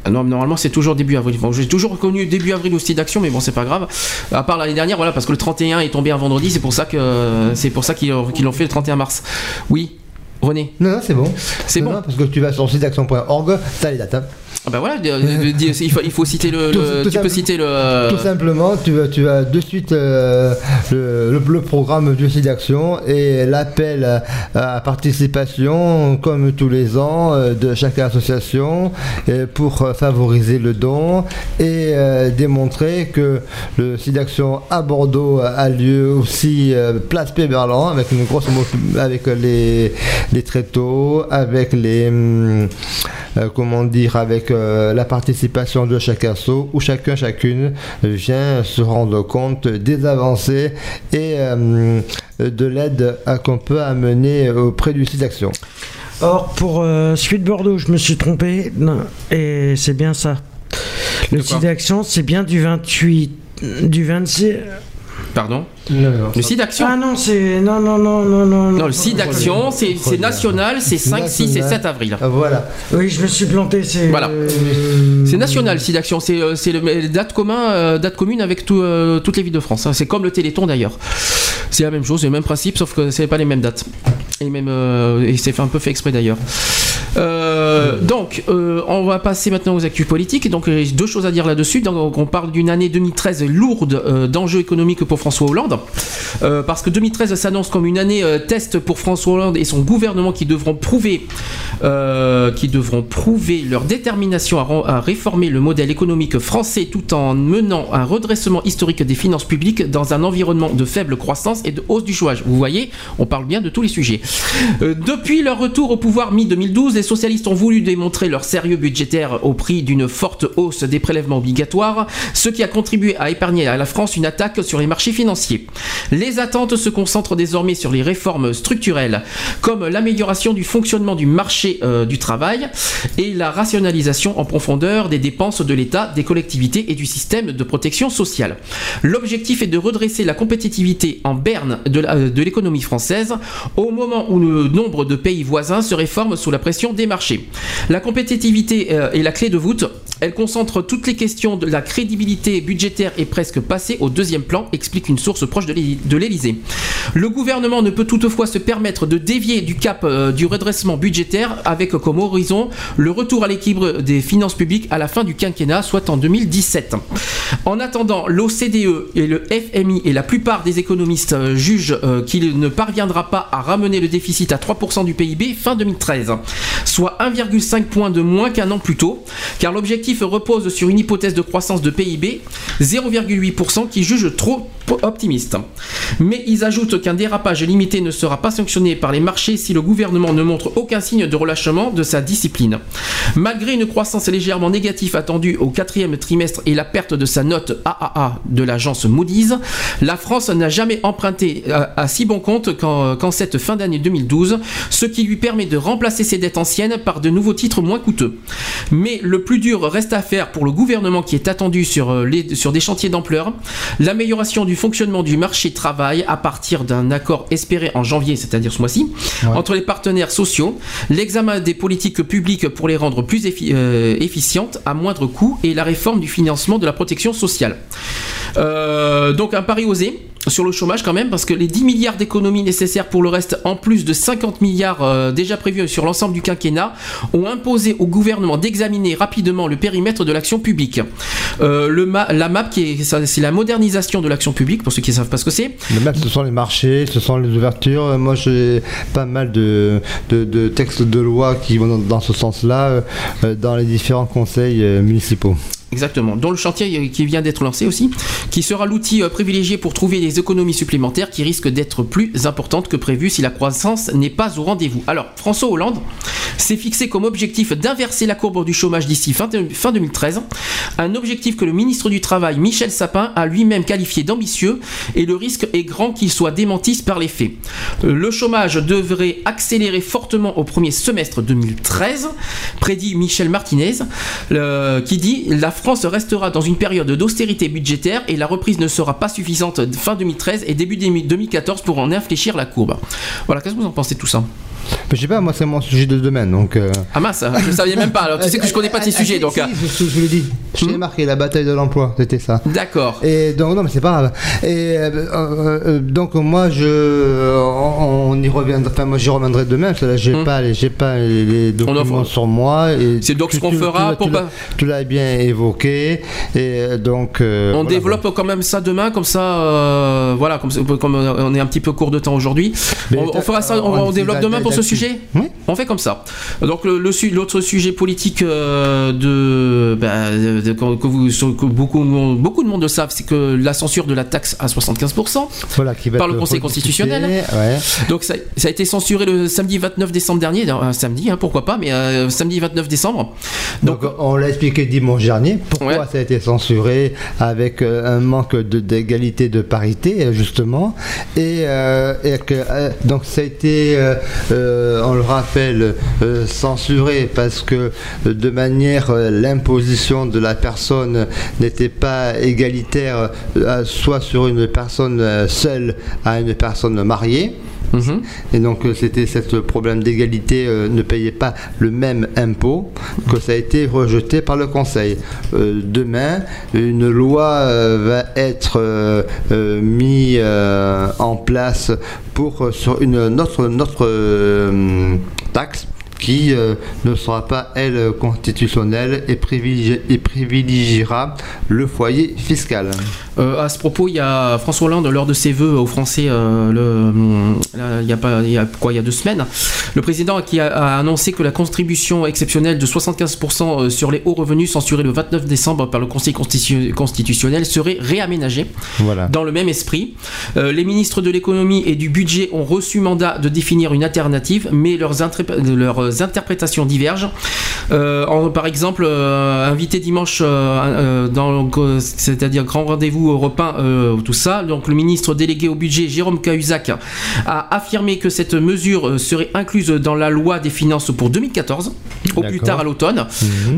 Ah Non, normalement c'est toujours début avril. Bon, j'ai toujours connu début avril au style d'action, mais bon, c'est pas grave. À part l'année dernière, voilà, parce que le 31 est tombé un vendredi, c'est pour ça que c'est pour ça qu'ils qu'ils l'ont fait le 31 mars. Oui, René. Non, non, c'est bon. C'est bon. non, parce que tu vas sur le site d'action.org, t'as les dates. hein. Ah bah voilà, euh, euh, il faut, il faut citer le. Tout- le- tout tu peux citer le. Tout simplement, tu, vas- tu as de suite euh, le, le- le programme du site d'action et l'appel à, participation, comme tous les ans, euh, de chaque association euh, pour euh, favoriser le don et euh, démontrer que le site d'action à Bordeaux a lieu aussi euh, place Péberlan avec une grosse avec les, les tréteaux, avec les hum, euh, comment dire avec euh, la participation de chaque asso où chacun chacune vient se rendre compte des avancées et euh, de l'aide qu'on peut amener auprès du site d'action. Or, pour euh, Suite Bordeaux, je me suis trompé, non, et c'est bien ça. Le site d'action, c'est bien du 28, du 26. Pardon. Le site d'action. Ah non, c'est. Non, non, non, non, non. Non, le site d'action, c'est national, c'est 5, 6 et 7 avril. Voilà. Oui, je me suis planté, c'est. Voilà. C'est national, site d'action. C'est euh, le date commun, euh, date commune avec tout, euh, toutes les villes de France. hein. C'est comme le Téléthon d'ailleurs. C'est la même chose, c'est le même principe, sauf que c'est pas les mêmes dates. Et même, euh, et c'est fait un peu fait exprès d'ailleurs. Euh, donc, euh, on va passer maintenant aux actus politiques. Donc, il y a deux choses à dire là-dessus. Donc, on parle d'une année 2013 lourde euh, d'enjeux économiques pour François Hollande. Euh, parce que 2013 s'annonce comme une année euh, test pour François Hollande et son gouvernement qui devront prouver, euh, qui devront prouver leur détermination à, à réformer le modèle économique français tout en menant un redressement historique des finances publiques dans un environnement de faible croissance et de hausse du chômage. Vous voyez, on parle bien de tous les sujets. Euh, depuis leur retour au pouvoir mi-2012, les socialistes ont voulu démontrer leur sérieux budgétaire au prix d'une forte hausse des prélèvements obligatoires, ce qui a contribué à épargner à la France une attaque sur les marchés financiers. Les attentes se concentrent désormais sur les réformes structurelles, comme l'amélioration du fonctionnement du marché euh, du travail et la rationalisation en profondeur des dépenses de l'État, des collectivités et du système de protection sociale. L'objectif est de redresser la compétitivité en berne de euh, de l'économie française au moment où le nombre de pays voisins se réforme sous la pression des marchés. La compétitivité euh, est la clé de voûte. Elle concentre toutes les questions de la crédibilité budgétaire est presque passée au deuxième plan, explique une source proche de l'Élysée. Le gouvernement ne peut toutefois se permettre de dévier du cap euh, du redressement budgétaire avec comme horizon le retour à l'équilibre des finances publiques à la fin du quinquennat, soit en 2017. En attendant, l'OCDE et le FMI et la plupart des économistes euh, jugent euh, qu'il ne parviendra pas à ramener le déficit à 3% du PIB fin 2013, soit 1,5 point de moins qu'un an plus tôt, car l'objectif repose sur une hypothèse de croissance de PIB 0,8% qui juge trop optimiste. Mais ils ajoutent qu'un dérapage limité ne sera pas sanctionné par les marchés si le gouvernement ne montre aucun signe de relâchement de sa discipline. Malgré une croissance légèrement négative attendue au quatrième trimestre et la perte de sa note AAA de l'agence Moody's, la France n'a jamais emprunté à, à si bon compte qu'en cette fin d'année 2012, ce qui lui permet de remplacer ses dettes anciennes par de nouveaux titres moins coûteux. Mais le plus dur reste à faire pour le gouvernement qui est attendu sur, euh, les- sur des chantiers d'ampleur, l'amélioration du fonctionnement du marché travail à partir d'un accord espéré en janvier, c'est-à-dire ce mois-ci, entre les partenaires sociaux, l'examen des politiques publiques pour les rendre plus effi- euh, efficientes à moindre coût et la réforme du financement de la protection sociale. Euh, donc un pari osé sur le chômage quand même, parce que les 10 milliards d'économies nécessaires pour le reste, en plus de 50 milliards euh, déjà prévus sur l'ensemble du quinquennat, ont imposé au gouvernement d'examiner rapidement le périmètre de l'action publique. Euh, le ma- la MAP, c'est la modernisation de l'action publique, pour ceux qui ne savent pas ce que c'est. Le MAP, ce sont les marchés, ce sont les ouvertures. Euh, Moi, j'ai pas mal de, de- de textes de loi qui vont dans, ce sens-là euh, dans les différents conseils euh, municipaux. Exactement. Dont le chantier euh, qui vient d'être lancé aussi, qui sera l'outil euh, privilégié pour trouver des économies supplémentaires qui risquent d'être plus importantes que prévu si la croissance n'est pas au rendez-vous. Alors, François Hollande, s'est fixé comme objectif d'inverser la courbe du chômage d'ici fin, fin 2013. Un objectif que le ministre du Travail, Michel Sapin, a lui-même qualifié d'ambitieux et le risque est grand qu'il soit démenti par les faits. Euh, Le chômage devrait accélérer fortement au premier semestre 2013, prédit Michel Martinez, qui dit la France restera dans une période d'austérité budgétaire et la reprise ne sera pas suffisante fin 2013 et début 2014 pour en infléchir la courbe. Voilà, qu'est-ce que vous en pensez tout ça? Je sais pas, moi c'est mon sujet de domaine, donc. euh, Ah mince, je ne savais même pas. Alors, tu sais que je connais pas ces Ah, sujets, donc. si, euh, je, je vous l'ai dit. Je l'ai marqué, la bataille de l'emploi, c'était ça. D'accord. Et donc, non, mais c'est pas grave. Et euh, euh, euh, donc, moi, je. On, on y reviendra. Enfin, moi, j'y reviendrai demain, parce que là, j'ai Hmm. pas, les- j'ai pas les, les documents sur moi. C'est donc ce qu'on fera tu- pour tu pas- l'as- Tu l'as bien évoqué. Et euh, donc. euh, On voilà, développe quand même ça demain, comme ça, euh, voilà, comme, on est un petit peu court de temps aujourd'hui. On, on fera ça, on, développe demain pour ce sujet Oui. On fait comme ça. Donc le- le l'autre sujet politique euh, de, bah, de- que, vous, beaucoup, beaucoup de monde savent, c'est que la censure de la taxe à 75%. Voilà, qui va par le Conseil constitutionnel. ouais. Donc ça, ça a été censuré le samedi 29 décembre dernier, un samedi, hein, pourquoi pas, mais euh, samedi 29 décembre. Donc, on l'a expliqué dimanche dernier, pourquoi Ouais. ça a été censuré avec euh, un manque d'égalité, de, parité, euh, justement. Et, euh, et que, euh, donc ça a été, euh, euh, on le rappelle, euh, censuré parce que euh, de manière, l'imposition de la personne n'était pas égalitaire, soit sur une personne seule à une personne mariée. Mhm. Et donc euh, c'était ce problème d'égalité euh, ne payait pas le même impôt que ça a été rejeté par le Conseil. Euh, demain, une loi va être mise en place pour sur une notre euh, taxe qui euh, ne sera pas, elle, constitutionnelle et, privilégi- et privilégiera le foyer fiscal. Euh, à ce propos, il y a François Hollande, lors de ses vœux aux Français, euh, le, là, il y a pas, il y a quoi, il y a deux semaines, le président qui a, a annoncé que la contribution exceptionnelle de 75% sur les hauts revenus censurée le 29 décembre par le Conseil constitu- constitutionnel serait réaménagée Voilà. dans le même esprit. Euh, les ministres de l'économie et du budget ont reçu mandat de définir une alternative, mais leurs, leurs interprétations divergent. Euh, en- par exemple, euh, invité dimanche, euh, dans, c'est-à-dire grand rendez-vous européen, tout ça. Donc le ministre délégué au budget, Jérôme Cahuzac, a affirmé que cette mesure serait incluse dans la loi des finances pour 2014, au plus tard à l'automne.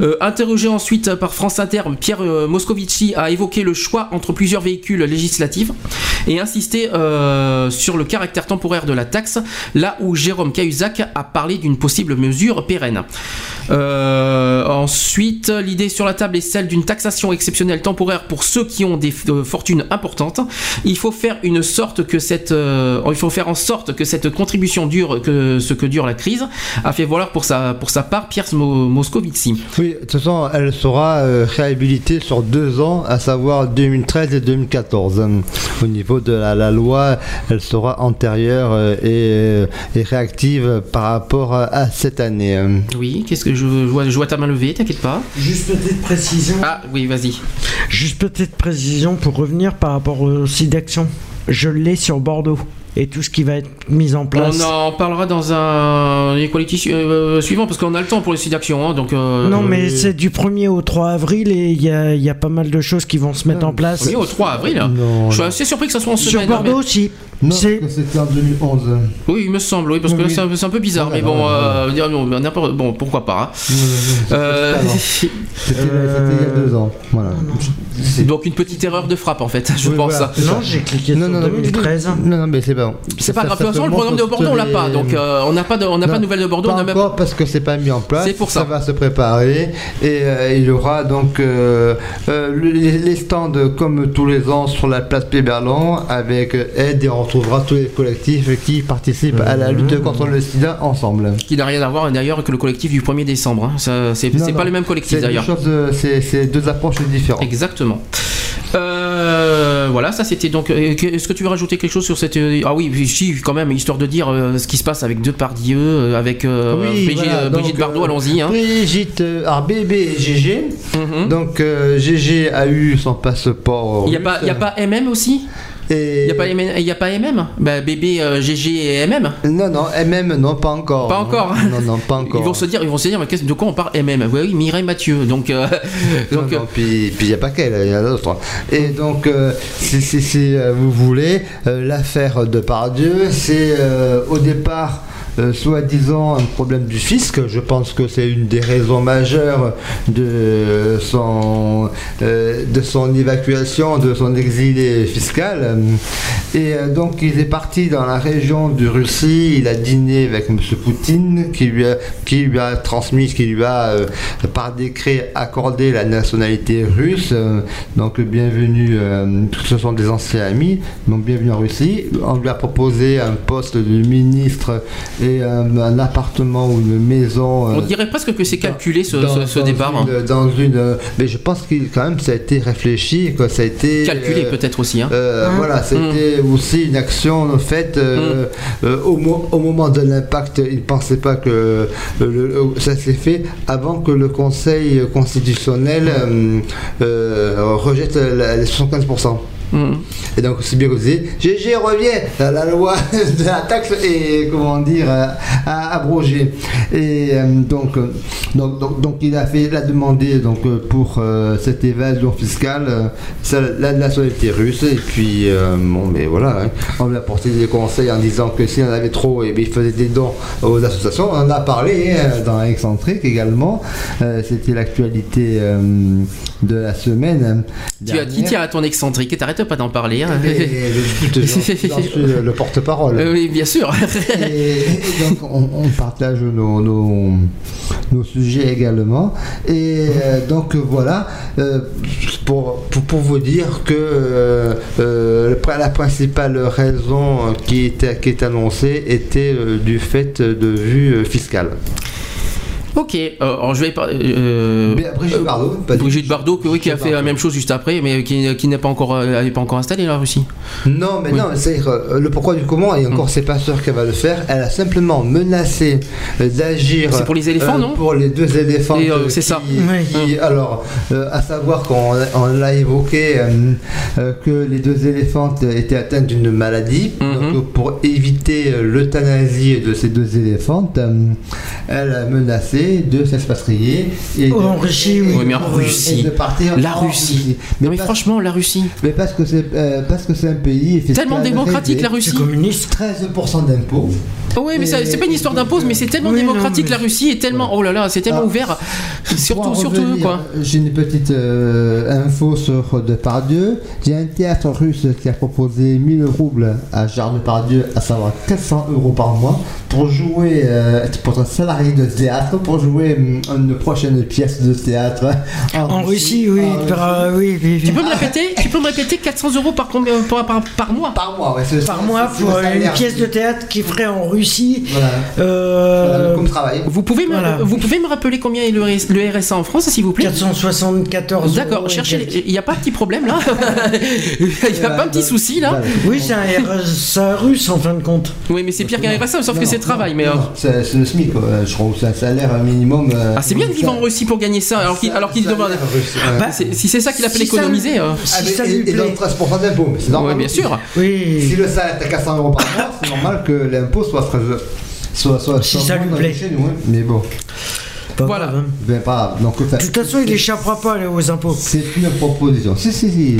Euh, interrogé ensuite par France Inter, Pierre Moscovici a évoqué le choix entre plusieurs véhicules législatifs et insisté euh, sur le caractère temporaire de la taxe, là où Jérôme Cahuzac a parlé d'une possible mesure pérenne. Euh, ensuite, l'idée sur la table est celle d'une taxation exceptionnelle temporaire pour ceux qui ont des euh, fortunes importantes. Il faut faire une sorte que cette, euh, il faut faire en sorte que cette contribution dure que ce que dure la crise, a fait valoir pour sa pour sa part Pierre Mo- Moscovici. Oui, de toute façon, elle sera réhabilitée sur deux ans, à savoir 2013 et 2014. Hum, Au niveau de la, loi, elle sera antérieure et, et réactive par rapport à, à cette année. Hum. Oui, qu'est-ce que je vois, je vois ta main levée, t'inquiète pas. Juste petite précision. Ah oui, vas-y. Juste petite précision pour revenir par rapport au site d'action. Je l'ai sur Bordeaux. Et tout ce qui va être mis en place. On en parlera dans un Equality su- euh, suivant parce qu'on a le temps pour les sites d'action. hein, donc, euh, Non, mais euh, c'est du 1er au 3 avril et il y a, il y a pas mal de choses qui vont se mettre en place. premier au 3 avril. Non, je suis non. assez surpris que ça soit en Sur semaine. hein, Bordeaux mais- aussi. Non, c'était en 2011. Oui, il me semble, oui, parce que là c'est un, peu bizarre, mais bon, euh, n'importe- bon, pourquoi pas. hein. Euh, c'était c'était il y a deux ans. Voilà. donc une petite erreur de frappe en fait, je Oui, pense. voilà. Non, j'ai cliqué Non, sur non, non, 2013. Non, non, mais c'est C'est pas Ça- grave, ça de toute façon, le programme de Bordeaux on l'a pas, donc euh, on n'a pas de, on n'a pas de nouvelles de Bordeaux, on pas n'a même encore parce que c'est pas mis en place. C'est pour ça. va se préparer et euh, il y aura donc euh, le- les, les stands comme tous les ans sur la place Péberlan avec aide et on retrouvera tous les collectifs qui participent à la lutte contre le sida ensemble. qui n'a rien à voir d'ailleurs que le collectif du 1er décembre. hein. Ça, C'est pas le même collectif d'ailleurs. c'est deux approches différentes. Exactement. Euh, voilà, ça c'était donc. euh, Est-ce que tu veux rajouter quelque chose sur cette. euh, Ah oui, si, quand même, histoire de dire euh, ce qui se passe avec euh, avec euh, Oui, Brigitte, voilà, donc, Brigitte Bardot, allons-y. Hein. Brigitte, alors et GG. Donc euh, GG a eu son passeport. Il n'y a, pas- a pas MM aussi? Et... Il n'y a, pas MM y a pas MM Bah, bébé, euh, GG et MM Non, non, MM, non, pas encore. Pas encore. Non, non, pas encore. Ils vont se dire, ils vont se dire, mais qu'est-ce- de quoi on parle MM Oui, oui, Mireille Mathieu. Donc, euh, Non, donc non, puis il n'y a pas qu'elle, il y en a d'autres. Et donc, euh, si, si- si, vous voulez, l'affaire de Pardieu, c'est au départ. Euh, soi-disant un problème du fisc, je pense que c'est une des raisons majeures de son, euh, de son évacuation, de son exilé fiscal. Et euh, donc il est parti dans la région de Russie, il a dîné avec M. Poutine qui lui a, qui lui a transmis, qui lui a par décret accordé la nationalité russe. Donc bienvenue, ce sont des anciens amis, donc bienvenue en Russie. On lui a proposé un poste de ministre et un, un appartement ou une maison. on euh, dirait presque que c'est calculé ce, dans- ce- ce dans départ. hein. dans une, mais je pense qu'il quand même ça a été réfléchi, que ça a été Calculé euh, peut-être aussi. Hein. euh, Voilà, c'était aussi une action faite euh, euh, au, mo- au moment de l'impact. Il ne pensait pas que euh, le- le- ça s'est fait avant que le Conseil constitutionnel euh, euh, rejette la- les 75%. Mm. Et donc, c'est bien que vous disiez, GG revient, la, la loi de la taxe est, comment dire, euh, à abroger. Et euh, donc, euh, donc, donc, donc, il a fait, il a demandé donc, euh, pour euh, cette évasion fiscale euh, ça, la nationalité russe. Et puis, euh, bon, mais voilà, hein, on lui a apporté des conseils en disant que s'il en avait trop, eh bien, il faisait des dons aux associations. On en a parlé hein, dans Excentrique également. Euh, C'était l'actualité euh, de la semaine. Tu as qui tient à ton excentrique? Et t'arrêtes pas d'en parler. hein. Et, suis le porte-parole. Euh, oui, bien sûr. Et, donc on, on partage nos, nos, nos sujets également. Et euh, donc voilà, euh, pour, pour, pour vous dire que la principale raison qui était, qui est annoncée était du fait de vue fiscale. Ok, euh, alors je vais parler. euh, Mais Brigitte Bardot, pas Brigitte Bardot, que, oui, qui a fait la même chose juste après, mais qui, qui n'est pas encore, euh, elle n'est pas encore installée la Russie. Non, mais Oui. non, c'est le pourquoi du comment, et encore, c'est pas sûr qu'elle va le faire. Elle a simplement menacé euh, d'agir. C'est pour les éléphants, euh, non Pour les deux éléphants. Euh, euh, c'est qui- ça. qui- alors, euh, à savoir qu'on on l'a évoqué euh, euh, que les deux éléphantes étaient atteintes d'une maladie. Mhm. Donc, euh, pour éviter euh, l'euthanasie de ces deux éléphantes, euh, elle a menacé de s'expatrier. et de- En Russie, oui. Oui, mais en et Russie. de partir La en Russie. Mais, Non, mais franchement, la Russie. mais parce que c'est euh, parce que c'est un pays Tellement démocratique la. Russie. communiste. 13% d'impôts. Oui, mais c'est pas une histoire d'impôts, mais c'est tellement Oui, non, démocratique mais- la Russie et tellement. Oh là là, c'est tellement Ah. ouvert. Surtout, surtout revenir, quoi. J'ai une petite euh, info sur Depardieu. Il y a un théâtre russe qui a proposé 1000 roubles à Gérard Depardieu, à savoir 400 euros par mois, pour jouer, euh, pour un salarié de théâtre, pour jouer hum, une prochaine pièce de théâtre. En Russie, oui. Ah, par- euh, oui, oui, oui. Tu peux me répéter Tu peux me répéter 400 euros par, combien- par, par, par mois? Par mois, ouais. c'est- Par mois pour une pièce de théâtre qui ferait en Russie. Voilà. euh, Voilà, comme travail. vous pouvez, me, Voilà. vous pouvez me rappeler combien est le, le RSA en France, s'il vous plaît? 474 D'accord, cherchez. Il n'y a pas un petit problème là Il n'y a pas un petit souci là. Oui, c'est un RSA russe en fin de compte. Oui, mais c'est pire qu'un RSA, sauf que c'est travail. non, Mais, euh, non, c'est c'est le SMIC, quoi. je trouve. C'est un salaire minimum. euh, Ah, c'est bien de vivre en Russie pour gagner ça, alors qu'il alors qu'il demande. Bah, Si c'est ça qu'il appelle si ça- économiser. euh, Ah, Si mais ça et, donc plaît. 13% d'impôt, mais c'est normal. Bien sûr. Si le salaire est à 400 euros par mois, c'est normal que l'impôt soit 13 soit, soit, Si ça lui plaît. chez nous, hein. Mais bon, Pas Voilà. grave, hein. ben pas grave. Donc, De toute façon, il échappera pas aux impôts. c'est une proposition. Si, si, si.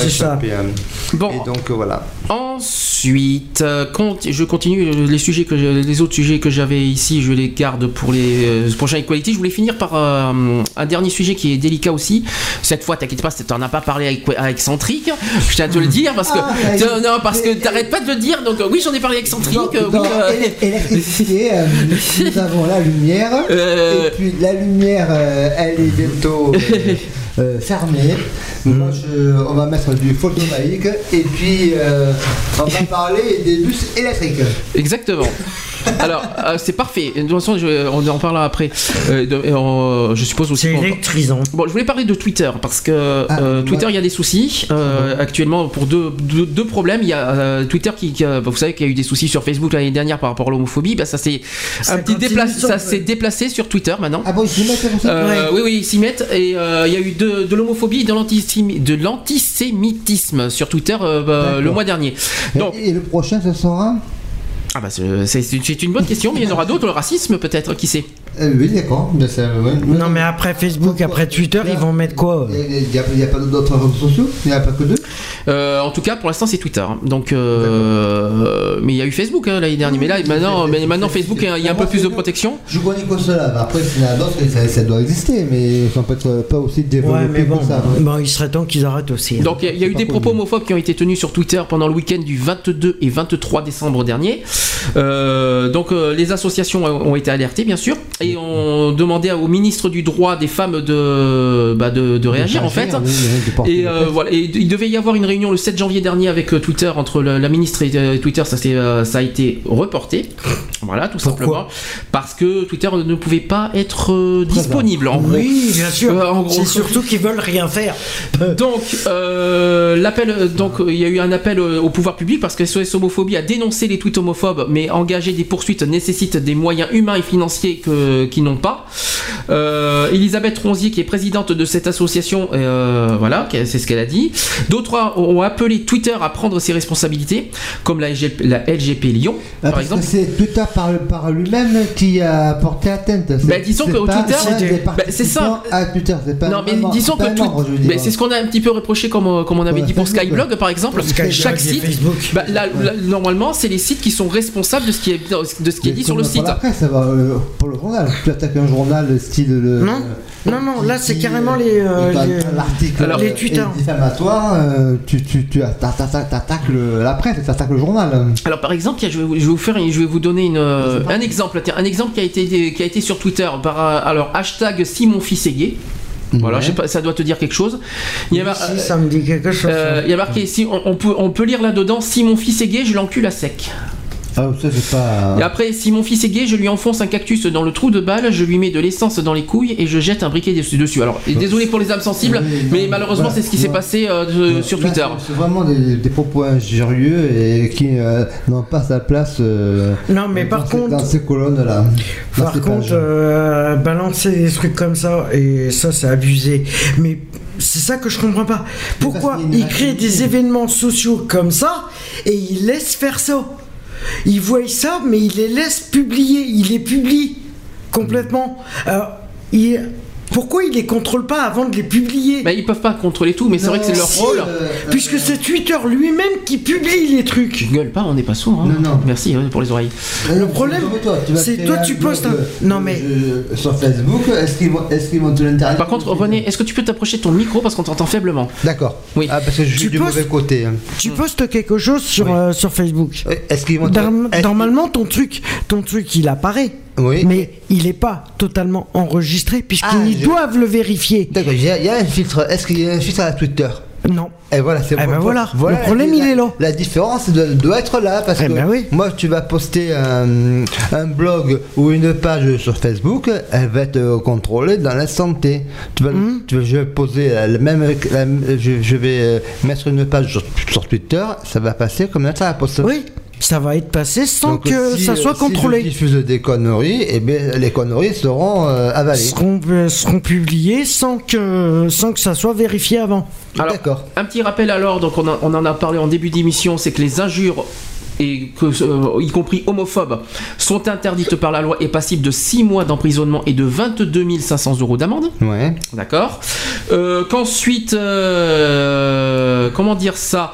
c'est ça. hein. Bon, Et donc, voilà. ensuite, euh, je continue euh, les sujets que les autres sujets que j'avais ici, je les garde pour les euh, prochains Equality. Je voulais finir par euh, un dernier sujet qui est délicat aussi. Cette fois, t'inquiète pas, t'en as pas parlé avec, avec Excentrique. Je tiens à te le dire parce que Ah, non, non, parce que t'arrêtes pas de le dire. Donc euh, oui, j'en ai parlé avec Excentrique. Dans, euh, dans euh, électricité, euh, nous avons la lumière. Euh. Et puis la lumière, euh, elle est bientôt euh. Moi, je- on va mettre du photovoltaïque et puis euh, on va parler des bus électriques. Exactement. Alors, euh, c'est parfait. De toute façon, je- on en parlera après. Euh, de- je suppose aussi. C'est électrisant. Bon, je voulais parler de Twitter parce que euh, Ah, Twitter, ouais. il y a des soucis euh, actuellement pour deux, deux, deux problèmes. Il y a euh, Twitter qui, qui a- vous savez qu'il y a eu des soucis sur Facebook l'année dernière par rapport à l'homophobie. Bah, ça s'est un petit ça s'est déplacé sur Twitter maintenant. Ah bon, ils se mettent Euh, Oui, oui, ils s'y mettent. Et euh, il y a eu deux, de, de l'homophobie et de l'antisémi- de l'antisémitisme sur Twitter euh, bah, le mois dernier. Et- Donc, Et, le prochain, ce sera? Ah bah, c'est une bonne question, mais il y en aura d'autres. Le racisme, peut-être, qui sait? Euh, Oui, d'accord. Ben, ouais. Non, mais après Facebook, après Twitter, ils vont mettre quoi euh Il n'y a, il y a pas d'autres réseaux sociaux? Il n'y a pas que deux? Euh, En tout cas, pour l'instant, c'est Twitter. hein. Donc, euh, mais il y a eu Facebook hein, l'année dernière. Mais là, maintenant, mais maintenant Facebook, il y a un peu plus de protection. Je connais que cela. Après, s'il y en a d'autres, ça, ça doit exister, mais ça peut être pas aussi développé Ouais, mais bon, que ça. ouais. bon, il serait temps qu'ils arrêtent aussi. hein. Donc il y a- il y, a eu des connu. propos homophobes qui ont été tenus sur Twitter pendant le week-end du 22 et 23 décembre dernier. Euh, donc euh, les associations ont ont été alertées bien sûr et ont demandé au ministre du droit des femmes de, bah, de, de réagir en fait. oui, Et euh, voilà, et il devait y avoir une réunion le 7 janvier dernier avec euh, Twitter entre le- la ministre et euh, Twitter, ça, euh, ça a été reporté. Voilà, tout simplement. Parce que Twitter ne pouvait pas être euh, disponible. En gros. Oui, bien sûr. Euh, en gros. C'est surtout qu'ils veulent rien faire. Donc, euh, l'appel, donc, il y a eu un appel au pouvoir public parce que SOS Homophobie a dénoncé les tweets homophobes, mais engager des poursuites nécessite des moyens humains et financiers que, qui n'ont pas. Euh, Elisabeth Ronzier, qui est présidente de cette association, euh, voilà, c'est ce qu'elle a dit. D'autres ont appelé Twitter à prendre ses responsabilités, comme la, LG la LGP Lyon, Ah, par parce exemple. c'est Twitter par, par lui-même qui a porté atteinte. Bah, disons que pas Twitter, bah, c'est ça. À Twitter, c'est pas Non, mais membre- disons que dire. mais c'est ce qu'on a un petit peu reproché comme, euh, comme on avait Ouais, dit pour Skyblog par exemple. Skyblog Chaque site, Facebook. bah, là, là, normalement, c'est les sites qui sont responsables de ce qui est, de ce qui est Mais dit sur le site. Presse, ça va euh, pour le journal. Tu attaques un journal style le. Non. Non, non, là, c'est carrément les, euh, Quand les- l'article Alors, les est Twitter. diffamatoire, euh, tu, tu, tu atta- atta- t'attaques le- la presse, tu attaques le journal. Alors par exemple, je vais, vous- je vais vous faire, je vais vous donner une, euh, un exemple, tiens, un exemple qui a été qui a été sur Twitter par euh, alors hashtag Simon fils est gay. Voilà, Ouais. je sais pas, ça doit te dire quelque chose. Il y a, mar- Si, ça me dit quelque chose. euh, il y a marqué, si on, on peut on peut lire là dedans, si mon fils est gay, je l'encule à sec. Ah, ça, c'est pas. Et après, si mon fils est gay, je lui enfonce un cactus dans le trou de balle, je lui mets de l'essence dans les couilles et je jette un briquet dessus. dessus. Alors, et désolé pour les âmes sensibles, Oui, mais malheureusement, voilà. c'est ce qui s'est passé euh, de- sur là, Twitter. c'est- vraiment des, des propos injurieux et qui euh, n'ont pas sa place. euh, Non, mais dans par ces- contre- Dans ces colonnes-là. Par ces contre, euh, balancer des trucs comme ça, et ça, c'est abusé. Mais c'est ça que je comprends pas. Pourquoi ils créent des événements sociaux comme ça et ils laissent faire ça? Ils voient ça, mais ils les laissent publier. Ils les publient complètement. Pourquoi ils les contrôlent pas avant de les publier Bah, ils peuvent pas contrôler tout, mais c'est vrai que c'est leur Si, rôle. euh, Puisque c'est Twitter lui-même qui publie les trucs. Je gueule pas, on n'est pas sourd. Hein. Non, non. Merci hein, pour les oreilles. euh, le problème, c'est toi, tu postes un- euh, Non, mais- sur Facebook, est-ce qu'ils vont, est-ce qu'ils vont te l'interdire Par contre, René, est-ce que tu peux t'approcher de ton micro parce qu'on t'entend faiblement D'accord. Oui. Ah, parce que je suis Tu du postes- mauvais côté. hein. Tu postes quelque chose sur, Oui. euh, sur Facebook. Euh, Est-ce qu'ils vont te- Norm- est-ce- Normalement, ton truc, ton truc, il apparaît. Oui. Mais il n'est pas totalement enregistré puisqu'ils Ah, je- doivent le vérifier. D'accord, il y, a- il y a un filtre. Est-ce qu'il y a un filtre à Twitter? Non. Et voilà, c'est Eh ben voilà, le la- problème, il la- est là. La différence doit, doit être là parce Eh que ben oui. moi, tu vas poster un, un blog ou une page sur Facebook, elle va être contrôlée dans l'instant T. Tu vas, Hmm. tu vas- je vais poser la même, la- je, je vais euh, mettre une page sur, sur Twitter, ça va passer comme ça à poster. Oui, ça va être passé sans Donc, que si, ça soit Si contrôlé. je diffuse des conneries, et bien les conneries seront euh, avalées. seront, euh, seront publiés sans que, sans que ça soit vérifié avant. D'accord. Un petit rappel alors, donc on, a- on en a parlé en début d'émission, c'est que les injures et que, euh, y compris homophobes, sont interdites par la loi et passibles de 6 mois d'emprisonnement et de 22 500 euros d'amende. Ouais. D'accord. Euh, Qu'ensuite, euh, comment dire ça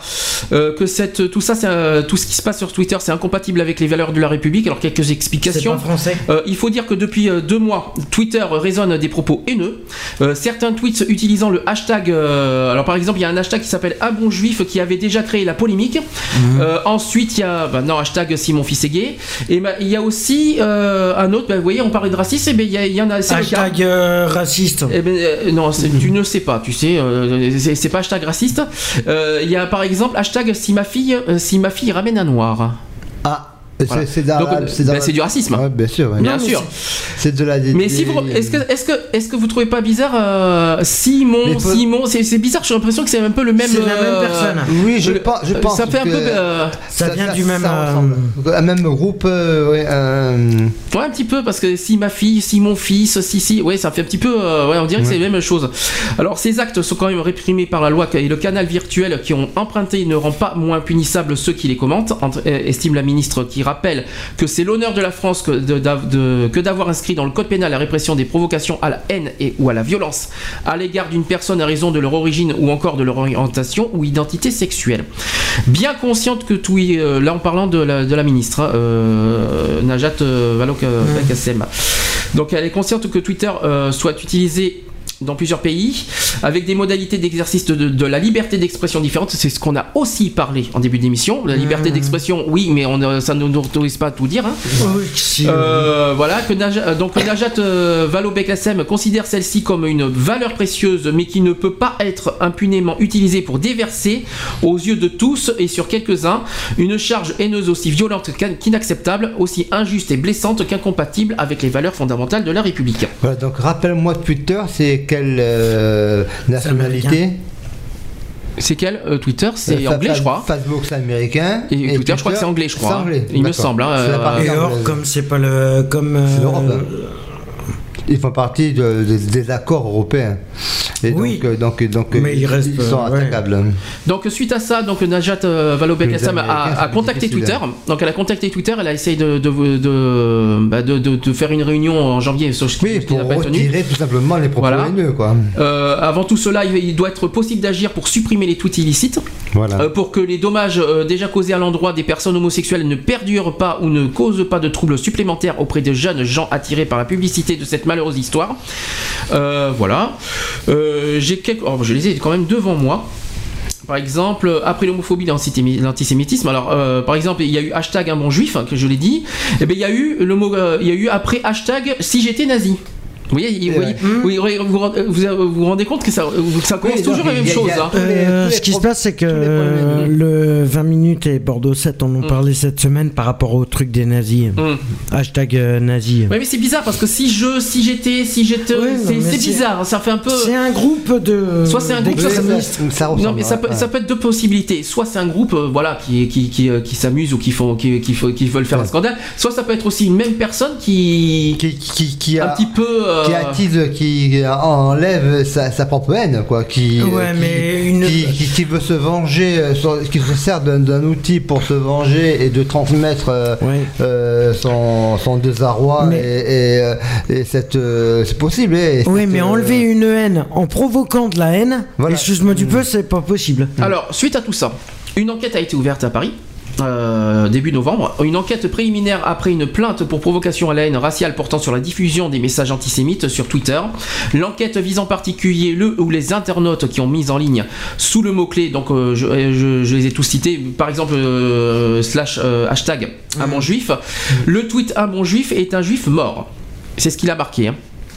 Euh, Que cette, tout ça, euh, tout ce qui se passe sur Twitter, c'est incompatible avec les valeurs de la République. Alors quelques C'est explications. pas français. Euh, il faut dire que depuis euh, deux mois, Twitter résonne des propos haineux. Euh, certains tweets utilisant le hashtag. euh, alors par exemple, il y a un hashtag qui s'appelle Un bon juif qui avait déjà créé la polémique. Euh, ensuite, il y a bah, non hashtag si mon fils est gay. Et bah, il y a aussi euh, un autre. bah, vous voyez, on parlait de racisme. Et ben il y, a- en a. Hashtag euh, raciste. Eh ben, euh, non, tu ne sais pas, tu sais, euh, c'est pas hashtag raciste. Euh, Il y a par exemple hashtag si ma fille, euh, si ma fille ramène un noir. Ah. Voilà. c'est euh, ben, d'arabe. c'est du racisme. Ouais, bien sûr. ouais. Bien mais sûr. C'est de la. Mais si vous, est-ce que, est-ce que, est-ce que vous trouvez pas bizarre euh, Simon, faut- Simon, c'est, bizarre. J'ai l'impression que c'est un peu le même. C'est la même euh, personne. Oui, je, le- pense, je pense. Ça fait un peu. euh, Ça vient du même, ça euh, ressemble. Un même groupe, euh, ouais, euh, Ouais, un petit peu, parce que si ma fille, si mon fils, si, si, ouais, ça fait un petit peu, euh, ouais, on dirait que c'est la même chose. Alors, ces actes sont quand même réprimés par la loi et le canal virtuel qui ont emprunté ne rend pas moins punissables ceux qui les commentent, entre- estime la ministre qui rappelle que c'est l'honneur de la France que, d'avoir inscrit dans le code pénal la répression des provocations à la haine et ou à la violence à l'égard d'une personne à raison de leur origine ou encore de leur orientation ou identité sexuelle. Bien consciente que tout, euh, là en parlant de la, de la ministre, hein, euh, Najat euh, Vallaud-Belkacem. Donc elle est consciente que Twitter soit utilisé dans plusieurs pays, avec des modalités d'exercice de, de la liberté d'expression différentes. C'est ce qu'on a aussi parlé en début d'émission. La liberté d'expression, oui, mais on, ne- ça ne nous autorise pas à tout dire. hein. Oui, si, euh, voilà, que Najat, euh, donc Najat euh, Vallaud-Belkacem considère celle-ci comme une valeur précieuse, mais qui ne peut pas être impunément utilisée pour déverser aux yeux de tous et sur quelques-uns une charge haineuse aussi violente qu'in- qu'inacceptable, aussi injuste et blessante qu'incompatible avec les valeurs fondamentales de la République. voilà, donc rappelle-moi Twitter, c'est quelle euh, nationalité C'est quel euh, Twitter C'est Euh, anglais, Fa- je crois. Facebook, c'est américain. Et, Twitter, je crois que c'est anglais, je crois. anglais, Il me semble. hein, euh, Et or, comme c'est pas le. Comme. C'est euh, l'Europe, hein. Ils font partie de- de- des accords européens. Et Oui. donc, euh, donc, donc, Mais ils sont euh, ouais. attaquables. Donc suite à ça, donc Najat euh, Vallaud-Belkacem a, contacté Twitter. Donc elle a contacté Twitter, elle a essayé de de, de, bah, de- de- de faire une réunion en janvier, sauf Oui, pour pas tenu. retirer tout simplement les propos Voilà. haineux, quoi. Euh, avant tout cela, il, il doit être possible d'agir pour supprimer les tweets illicites, Voilà. euh, pour que les dommages euh, déjà causés à l'endroit des personnes homosexuelles ne perdurent pas ou ne causent pas de troubles supplémentaires auprès de jeunes gens attirés par la publicité de cette malheureuse histoire. Euh, voilà. Euh, J'ai quelques... oh, je les ai quand même devant moi. Par exemple, après l'homophobie, l'antisémi- l'antisémitisme, alors euh, par exemple, il y a eu hashtag un bon juif, hein, que je l'ai dit, et bien il y a eu le il y a eu après hashtag si j'étais nazi. Oui, vous, vous, rendez compte que ça, ça commence Oui, toujours donc, la même a- chose. a- hein. Euh, ce qui se passe, c'est que euh, le 20 minutes et Bordeaux 7 en ont Mm. parlé cette semaine par rapport au truc des nazis. Hum. Hashtag euh, nazi. Ouais, mais c'est bizarre parce que si je, si j'étais, si j'étais, Oui, non, c'est bizarre. Ça fait un peu. C'est un groupe de. Soit c'est un groupe, soit ça ressemble, Non mais ça peut, ouais. ça peut être deux possibilités. Soit c'est un groupe euh, voilà qui qui qui, euh, qui s'amuse ou qui font qui, qui, font- qui veulent faire un scandale. Soit ça peut être aussi une même personne qui qui, qui, qui un a, petit peu euh, qui attise, qui enlève sa, sa propre haine, quoi. Qui, Ouais, qui, mais une- qui, qui- qui veut se venger, euh, sur- qui se sert d'un, outil pour se venger et de transmettre euh, Ouais. euh, son, son désarroi. Mais- Et, et, euh, et cette, euh, c'est possible. et Oui, mais euh, enlever une haine en provoquant de la haine, Voilà. excuse-moi du peu, c'est pas possible. Alors, suite à tout ça, une enquête a été ouverte à Paris. Euh, début novembre, une enquête préliminaire après une plainte pour provocation à la haine raciale portant sur la diffusion des messages antisémites sur Twitter. L'enquête vise en particulier le ou les internautes qui ont mis en ligne sous le mot-clé, donc euh, je, euh, je- je les ai tous cités, par exemple euh, slash hashtag un bon juif. Le tweet un bon juif est un juif mort. C'est ce qu'il a marqué. hein.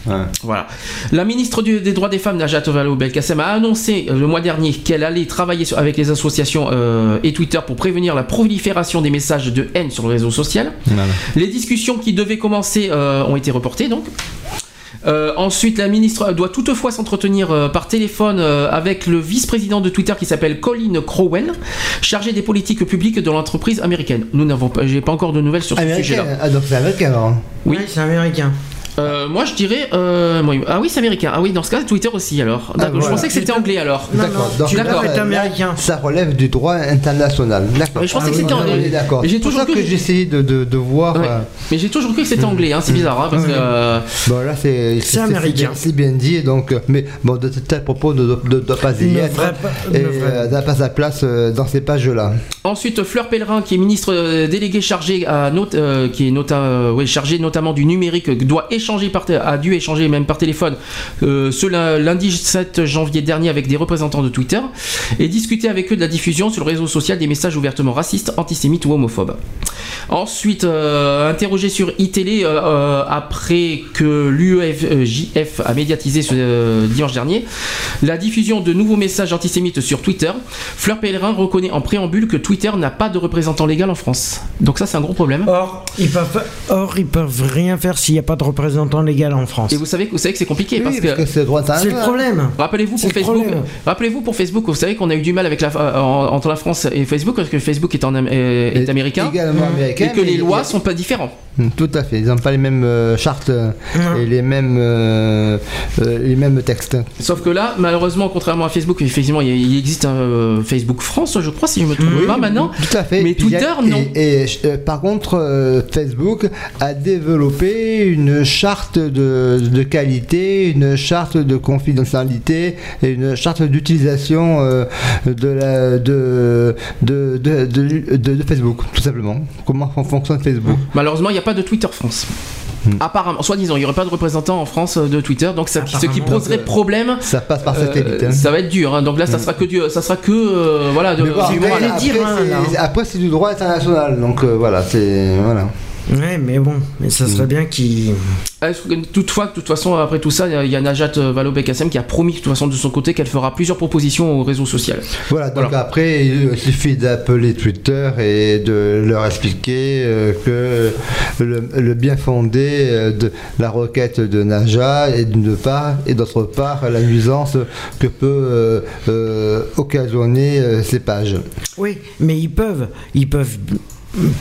Ouais. Voilà. La ministre du- des droits des femmes, Najat Vallaud-Belkacem, a annoncé euh, le mois dernier qu'elle allait travailler sur- avec les associations euh, et Twitter pour prévenir la prolifération des messages de haine sur le réseau social. Voilà. Les discussions qui devaient commencer euh, ont été reportées donc. Euh, ensuite, la ministre doit toutefois s'entretenir euh, par téléphone euh, avec le vice-président de Twitter qui s'appelle Colin Crowen, chargé des politiques publiques de l'entreprise américaine. Nous n'avons pas, j'ai pas encore de nouvelles sur ce sujet-là. Ah, donc c'est américain, alors. Oui. Ouais, c'est américain. Euh, moi, je dirais, euh, moi, ah oui, c'est américain. Ah oui, dans ce cas, Twitter aussi alors. D'accord, Je pensais que c'était anglais alors. D'accord. d'accord. est américain. Ça relève du droit international. D'accord. Mais je pensais Ah que oui, c'était anglais. On est d'accord. J'ai C'est pour toujours ça cru que que- j'ai essayé de, de, de voir. Ouais. euh, Mais j'ai toujours cru que c'était anglais, hein, c'est bizarre, hein, parce que. Bon là c'est C'est américain. C'est bien dit donc mais bon de tel propos ne doit pas y être et n'a pas sa place dans ces pages là. Ensuite, Fleur Pellerin, qui est ministre euh, délégué chargé à euh, qui est nota- euh, ouais, chargé notamment du numérique, doit a dû échanger même par téléphone euh, ce lundi 7 janvier dernier avec des représentants de Twitter et discuter avec eux de la diffusion sur le réseau social des messages ouvertement racistes, antisémites ou homophobes. Ensuite, euh, interrogé sur iTélé euh, euh, après que l'UEFJF a médiatisé ce dimanche dernier la diffusion de nouveaux messages antisémites sur Twitter, Fleur Pellerin reconnaît en préambule que Twitter n'a pas de représentant légal en France. Donc ça, c'est un gros problème. Or, ils or, ils peuvent rien faire s'il n'y a pas de représentant légal en France. Et vous savez, vous savez que c'est compliqué Oui, parce parce que que c'est le droit C'est le international. problème. Rappelez-vous pour Facebook. Rappelez-vous pour Facebook. Vous savez qu'on a eu du mal avec la, euh, en- entre la France et Facebook parce que Facebook est, en, am- est, est Et- américain Également américain. et que les lois a- sont pas différentes. Mm, Tout à fait. Ils n'ont pas les mêmes euh, chartes euh, Non. et les mêmes, euh, euh, les mêmes textes. Sauf que là, malheureusement, contrairement à Facebook, effectivement, il, il existe un euh, Facebook France, je crois, si je me trompe pas maintenant. Tout à fait. Mais y a- Twitter, non. Et, et, euh, par contre, euh, Facebook a développé une charte de, de qualité, une charte de confidentialité et une charte d'utilisation euh, de, la, de, de, de, de- de- de Facebook, tout simplement. Comment fon- fonctionne Facebook? Malheureusement, il n'y a pas de Twitter France. Hmm. Apparemment, soi-disant, il n'y aurait pas de représentant en France euh, de Twitter, donc ça, ce qui poserait euh, problème. Ça passe par euh, satellite. hein. ça va être dur, hein. donc là ça Mm. sera que du, ça sera que euh, voilà de, bon, après, hein, c'est- après, c'est du droit international, donc euh, voilà, c'est voilà. Ouais, mais bon, mais ça serait bien qu'ils. Est-ce que, Toutefois, de toute façon, après tout ça, il y a- Najat euh, Vallaud-Belkacem qui a promis de toute façon de son côté qu'elle fera plusieurs propositions au réseau social. Voilà, donc Voilà. après, il suffit d'appeler Twitter et de leur expliquer euh, que le, le bien fondé euh, de la requête de Naja est d'une part, et d'autre part, la nuisance que peut euh, euh, occasionner ces pages. Oui, mais ils peuvent. Ils peuvent.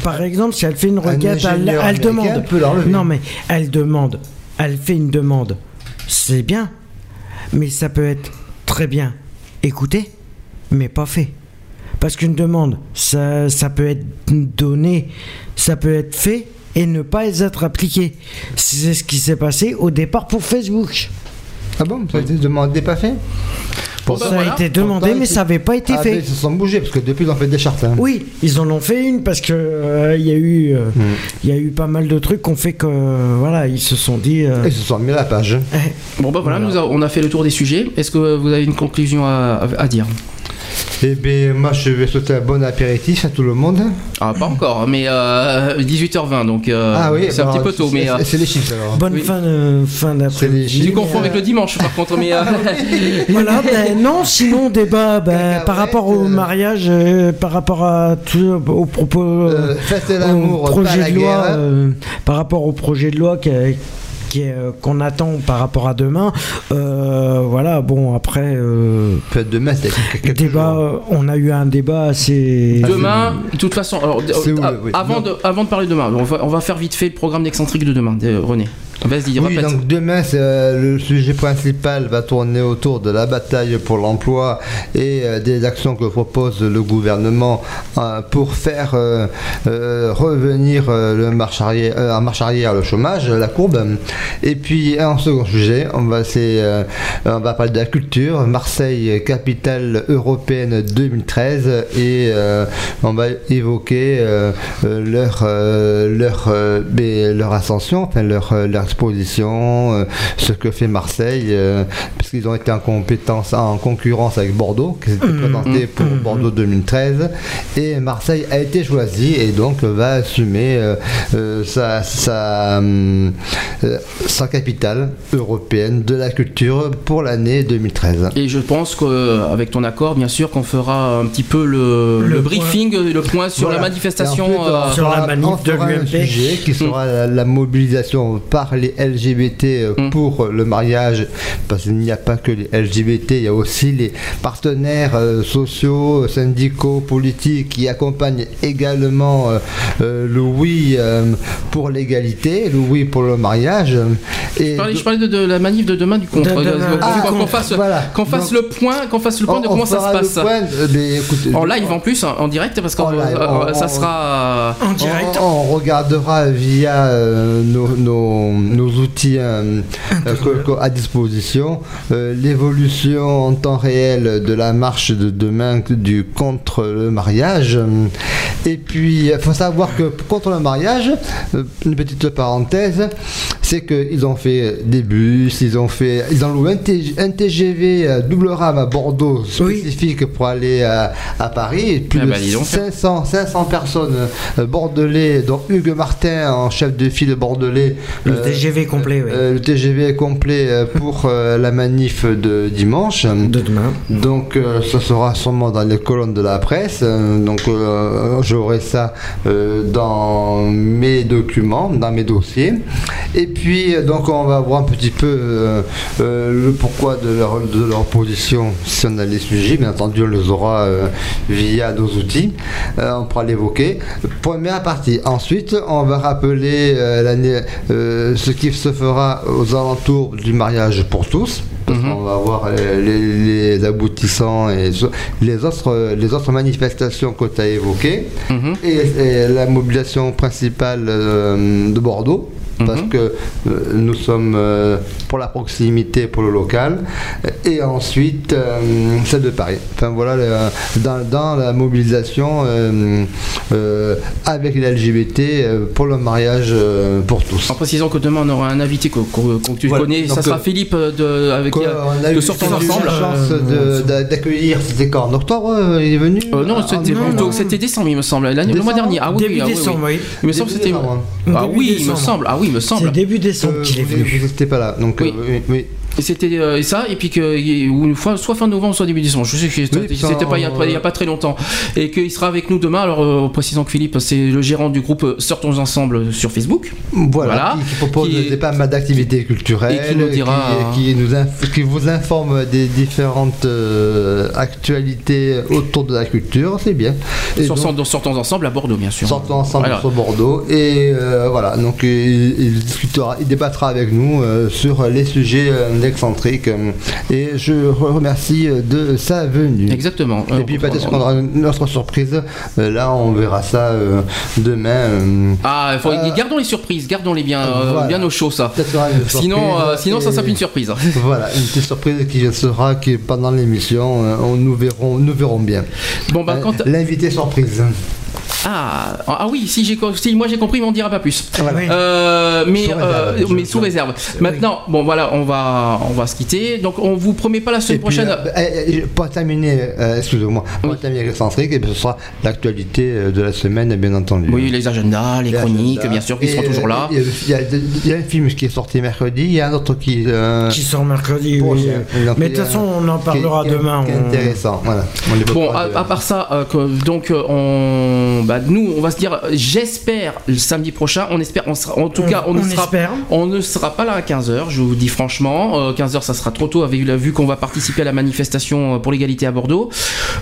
Par exemple, si elle fait une requête, elle, demande. peut. Non, mais elle demande. Elle fait une demande. C'est bien. Mais ça peut être très bien écouté, mais pas fait. Parce qu'une demande, ça, ça peut être donné, ça peut être fait et ne pas être appliqué. C'est ce qui s'est passé au départ pour Facebook. Ah bon Ça a été demandé, pas fait Bon, ça a été demandé, mais ça n'avait pas été Ah, fait. ils se sont bougés, parce que depuis, ils ont fait des chartes. hein. Oui, ils en ont fait une parce que euh, il y a eu, euh, Mm. il y a eu pas mal de trucs qu'on fait que euh, voilà, ils se sont dit. euh, Ils se sont mis à la page. eh, Bon bah voilà, nous a- on a fait le tour des sujets. Est-ce que vous avez une conclusion à, à- à dire? Eh bien, moi, je vais souhaiter un bon apéritif à tout le monde. Ah pas encore, mais euh, 18h20, donc euh, ah oui, c'est un petit peu tôt, mais c'est- euh, C'est les chiffres alors. bonne Oui. fin de fin C'est d'après-midi. les tu confonds avec le dimanche par contre, mais euh, Voilà, ben non, sinon débat ben, Cacahuètes, par rapport au euh, mariage, euh, par rapport à tout, au propos, Euh, euh, faites au l'amour, pas projet la de loi, euh, par rapport au projet de loi qui est- qui est, euh, qu'on attend par rapport à demain. euh, voilà, bon après. euh, Faites demain, c'est débat, on a eu un débat assez. demain, de toute façon, alors, C'est où, oui. avant, de, avant de parler de demain, on va, on va faire vite fait le programme d'excentrique de demain, de- René. Vas-y, Oui, donc demain, euh, le sujet principal va tourner autour de la bataille pour l'emploi et euh, des actions que propose le gouvernement euh, pour faire revenir le marche arrière, en marche arrière le chômage, la courbe. Et puis en second sujet, on va, c'est, on va parler de la culture, Marseille, capitale européenne 2013, et on va évoquer leur, leur, ben, leur ascension, enfin leur, leur exposition, euh, ce que fait Marseille, euh, parce qu'ils ont été en compétence, en concurrence avec Bordeaux, qui s'était présenté pour Bordeaux 2013, et Marseille a été choisi et donc va assumer euh, euh, sa, sa, sa capitale européenne de la culture pour l'année 2013. Et je pense qu'avec ton accord, bien sûr, qu'on fera un petit peu le, Le le point. briefing, le point sur Voilà. la manifestation. Ensuite, euh, Sur la fera- manif de l'UMP. sujet qui sera la, la mobilisation par les LGBT euh, Mm. pour le mariage, parce qu'il n'y a pas que les LGBT, il y a aussi les partenaires euh, sociaux, syndicaux, politiques qui accompagnent également euh, euh, le oui euh, pour l'égalité, le oui pour le mariage. Et je parlais, je parlais de, de la manif de demain du contre. De demain. Ah, qu'on- fasse, voilà. qu'on fasse Donc, le point, qu'on fasse le point de comment ça se passe. écoute, En live en plus, en direct, parce que ça on- sera. En direct. On, on regardera via euh, nos, nos, nos outils euh, euh, à disposition, euh, l'évolution en temps réel de la marche de demain du contre le mariage. Et puis, il faut savoir que contre le mariage, euh, une petite parenthèse, c'est qu'ils ont fait des bus, ils ont fait, ils ont loué un, T- un TGV euh, double rame à Bordeaux spécifique pour aller à, à Paris. Et plus Ah de bah, dis donc. 500, 500 personnes euh, bordelais, dont Hugues Martin en chef de file bordelais. Le euh, TGV complet, oui. euh, le TGV est complet euh, pour euh, la manif de dimanche. De demain. Donc ça sera sûrement dans les colonnes de la presse. Donc j'aurai ça dans mes documents, dans mes dossiers. Et puis donc on va voir un petit peu le pourquoi de leur, de leur position si on a les sujets. Bien entendu on les aura via nos outils. On pourra l'évoquer. Première partie. Ensuite on va rappeler euh, l'année, euh, ce qui se fera aux alentours du mariage pour tous. Parce qu'on va voir les, les aboutissants et les autres, les autres manifestations que tu as évoquées. et, et la mobilisation principale euh, de Bordeaux. Parce que euh, nous sommes euh, pour la proximité, pour le local, et ensuite euh, celle de Paris. Enfin voilà, le- dans, dans la mobilisation euh, euh, avec les LGBT euh, pour le mariage euh, pour tous. En précisant que demain on aura un invité que, que- que tu Voilà, connais, donc, ça sera euh, Philippe euh, de, avec Quoi, on a de eu sortons on a eu ensemble. la chance d'accueillir, c'était quand En octobre, euh, il est venu? Euh, non, Ah, c'était plutôt- décembre, il me semble. Le mois dernier. Ah oui, Début oui, ah oui, décembre, oui. Il me semble que c'était. décembre. Ah oui, il me semble. Ah oui, il me semble. C'est début décembre Euh, qu'il est venu. Vous n'étiez pas là, donc Oui. euh, oui, oui. Et c'était euh, ça, et puis que une fois, soit fin novembre, soit début décembre. Je sais que c'était Oui, pas il y, a, pas très longtemps. Et qu'il sera avec nous demain. Alors, euh, précisant que Philippe, c'est le gérant du groupe Sortons Ensemble sur Facebook. Voilà, Voilà. Qui, qui propose Qui- des pas mal d'activités culturelles, Et qui nous dira- qui, nous vous informe des différentes euh, actualités autour de la culture, c'est bien. Et Sur, donc, Sortons Ensemble à Bordeaux, bien sûr. sortons ensemble Voilà. sur Bordeaux et euh, voilà, donc il, il discutera, il débattra avec nous sur les sujets euh, excentriques euh, et je remercie de sa venue. Exactement. Et puis peut-être qu'on aura une autre surprise, Euh, là on verra ça euh, demain. euh, Ah, faut- Euh, gardons les surprises, gardons-les bien, euh, voilà. bien au chaud, ça. Sinon, euh, sinon ça sera une surprise. Voilà, une petite surprise qui sera qui pendant l'émission, euh, on nous verrons, nous verrons bien. Bon, bah, Euh, quand. L'invité surprise. Ah, ah oui, si, j'ai, co- si moi j'ai compris, mais on dira pas plus. Voilà. Euh, mais Sous réserve, euh, mais sous réserve. Maintenant, bon voilà, on va, on va se quitter. Donc on vous promet pas la semaine Et puis, prochaine. euh, pour terminer, euh, excusez-moi, pour Oui. terminer avec Centrique, bien, ce sera l'actualité euh, de la semaine, bien entendu. oui, les agendas, les, Les chroniques, agendas. bien sûr, qui Et, seront euh, toujours là. Il y, a- y y un film qui est sorti mercredi, il y a un autre qui. euh, Qui sort mercredi, oui. Donc, Mais de toute façon, on en parlera qui demain. qui on- intéressant, voilà. On Bon, à, part ça, euh, que- donc euh, on, bah, nous, on va se dire, j'espère le samedi prochain. On espère, on sera, en tout On- cas, on, ne sera, espère. on ne sera pas là à 15h. Je vous dis franchement, 15h, ça sera trop tôt, avec la vue qu'on va participer à la manifestation euh, pour l'égalité à Bordeaux.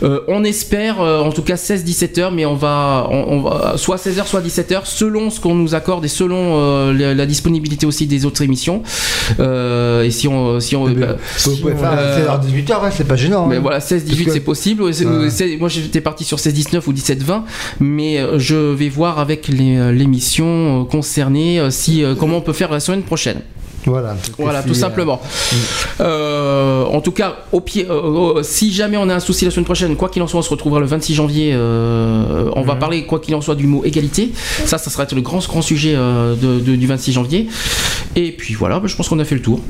Euh, on espère, euh, en tout cas, 16-17h, mais on va, on, on va soit 16h, soit 17h, selon ce qu'on nous accorde et selon euh, la, la disponibilité aussi des autres émissions. Euh, et si on, si on, Eh bien, bah, Vous pouvez faire euh, 16h-18h, ouais, c'est pas gênant. mais hein. voilà, 16-18 Parce que- c'est possible. Ouais, moi j'étais parti sur 16-19 ou 17-20, mais euh, je vais voir avec les, euh, l'émission euh, concernée si, comment on peut faire la semaine prochaine. Voilà, Voilà, si, tout simplement. Euh, en tout cas, au pied, euh, si jamais on a un souci la semaine prochaine, quoi qu'il en soit, on se retrouvera le 26 janvier. on va parler, quoi qu'il en soit, du mot égalité. Ça, ça sera le grand, grand sujet de- de- du 26 janvier. Et puis voilà, bah, je pense qu'on a fait le tour.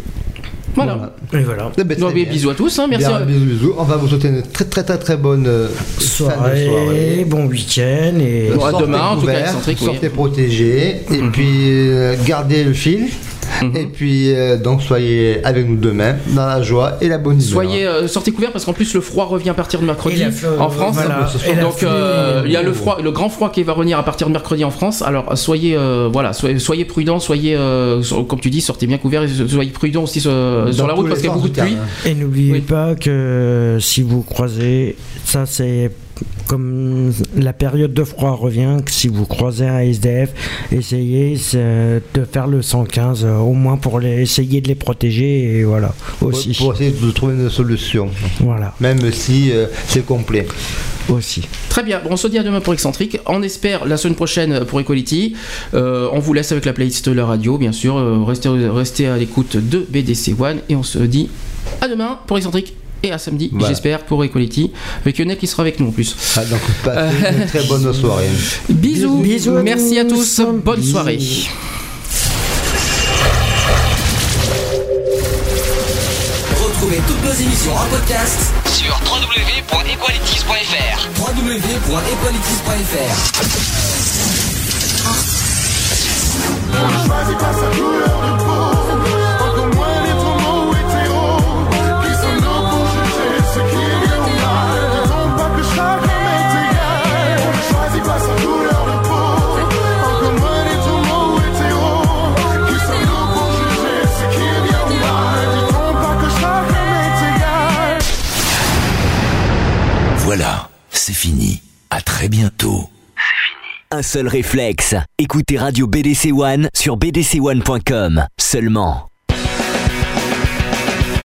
Voilà. Et voilà. Eh ben, très bien. bisous à tous, hein, merci. Bien, à- bisous, bisous. On va vous souhaiter une très très très très bonne euh, Soirée, soirée. bon week-end et. Bon, à Sortez demain, en tout cas, excentrique, oui. sortez protégés et puis euh, gardez le fil. Mhm. Et puis euh, donc soyez avec nous demain dans la joie et la bonne humeur. Soyez euh, sortez couverts parce qu'en plus le froid revient à partir de mercredi en France. voilà, soir. et Donc euh, il y a le froid, le grand froid qui va revenir à partir de mercredi en France. Alors soyez euh, voilà, soyez, soyez prudents, soyez euh, so- comme tu dis, sortez bien couverts, et soyez prudents aussi sur, Dans sur la route parce qu'il y a beaucoup de pluie. Et n'oubliez Oui. pas que si vous croisez, ça c'est comme la période de froid revient, que si vous croisez un SDF, essayez euh, de faire le 115 euh, au moins pour les, essayer de les protéger et voilà Pour, aussi. pour essayer de trouver une solution, Voilà. même si euh, c'est complet. aussi. Très bien, bon, on se dit à demain pour Excentrique. On espère la semaine prochaine pour Equality. Euh, on vous laisse avec la playlist de la radio, bien sûr. Euh, restez, restez à l'écoute de BDC One et on se dit à demain pour Excentrique. Et à samedi, Voilà. j'espère, pour Equality, avec Lionel qui sera avec nous en plus. Ah, donc passez une très bonne soirée. Bisous, Bisous merci à tous, tous. bonne Bisous. soirée. Retrouvez toutes nos émissions en podcast sur www.equalities.fr. www.equalities.fr. c'est fini. À très bientôt. Un seul réflexe. Écoutez Radio BDC One sur bdc1.com. Seulement.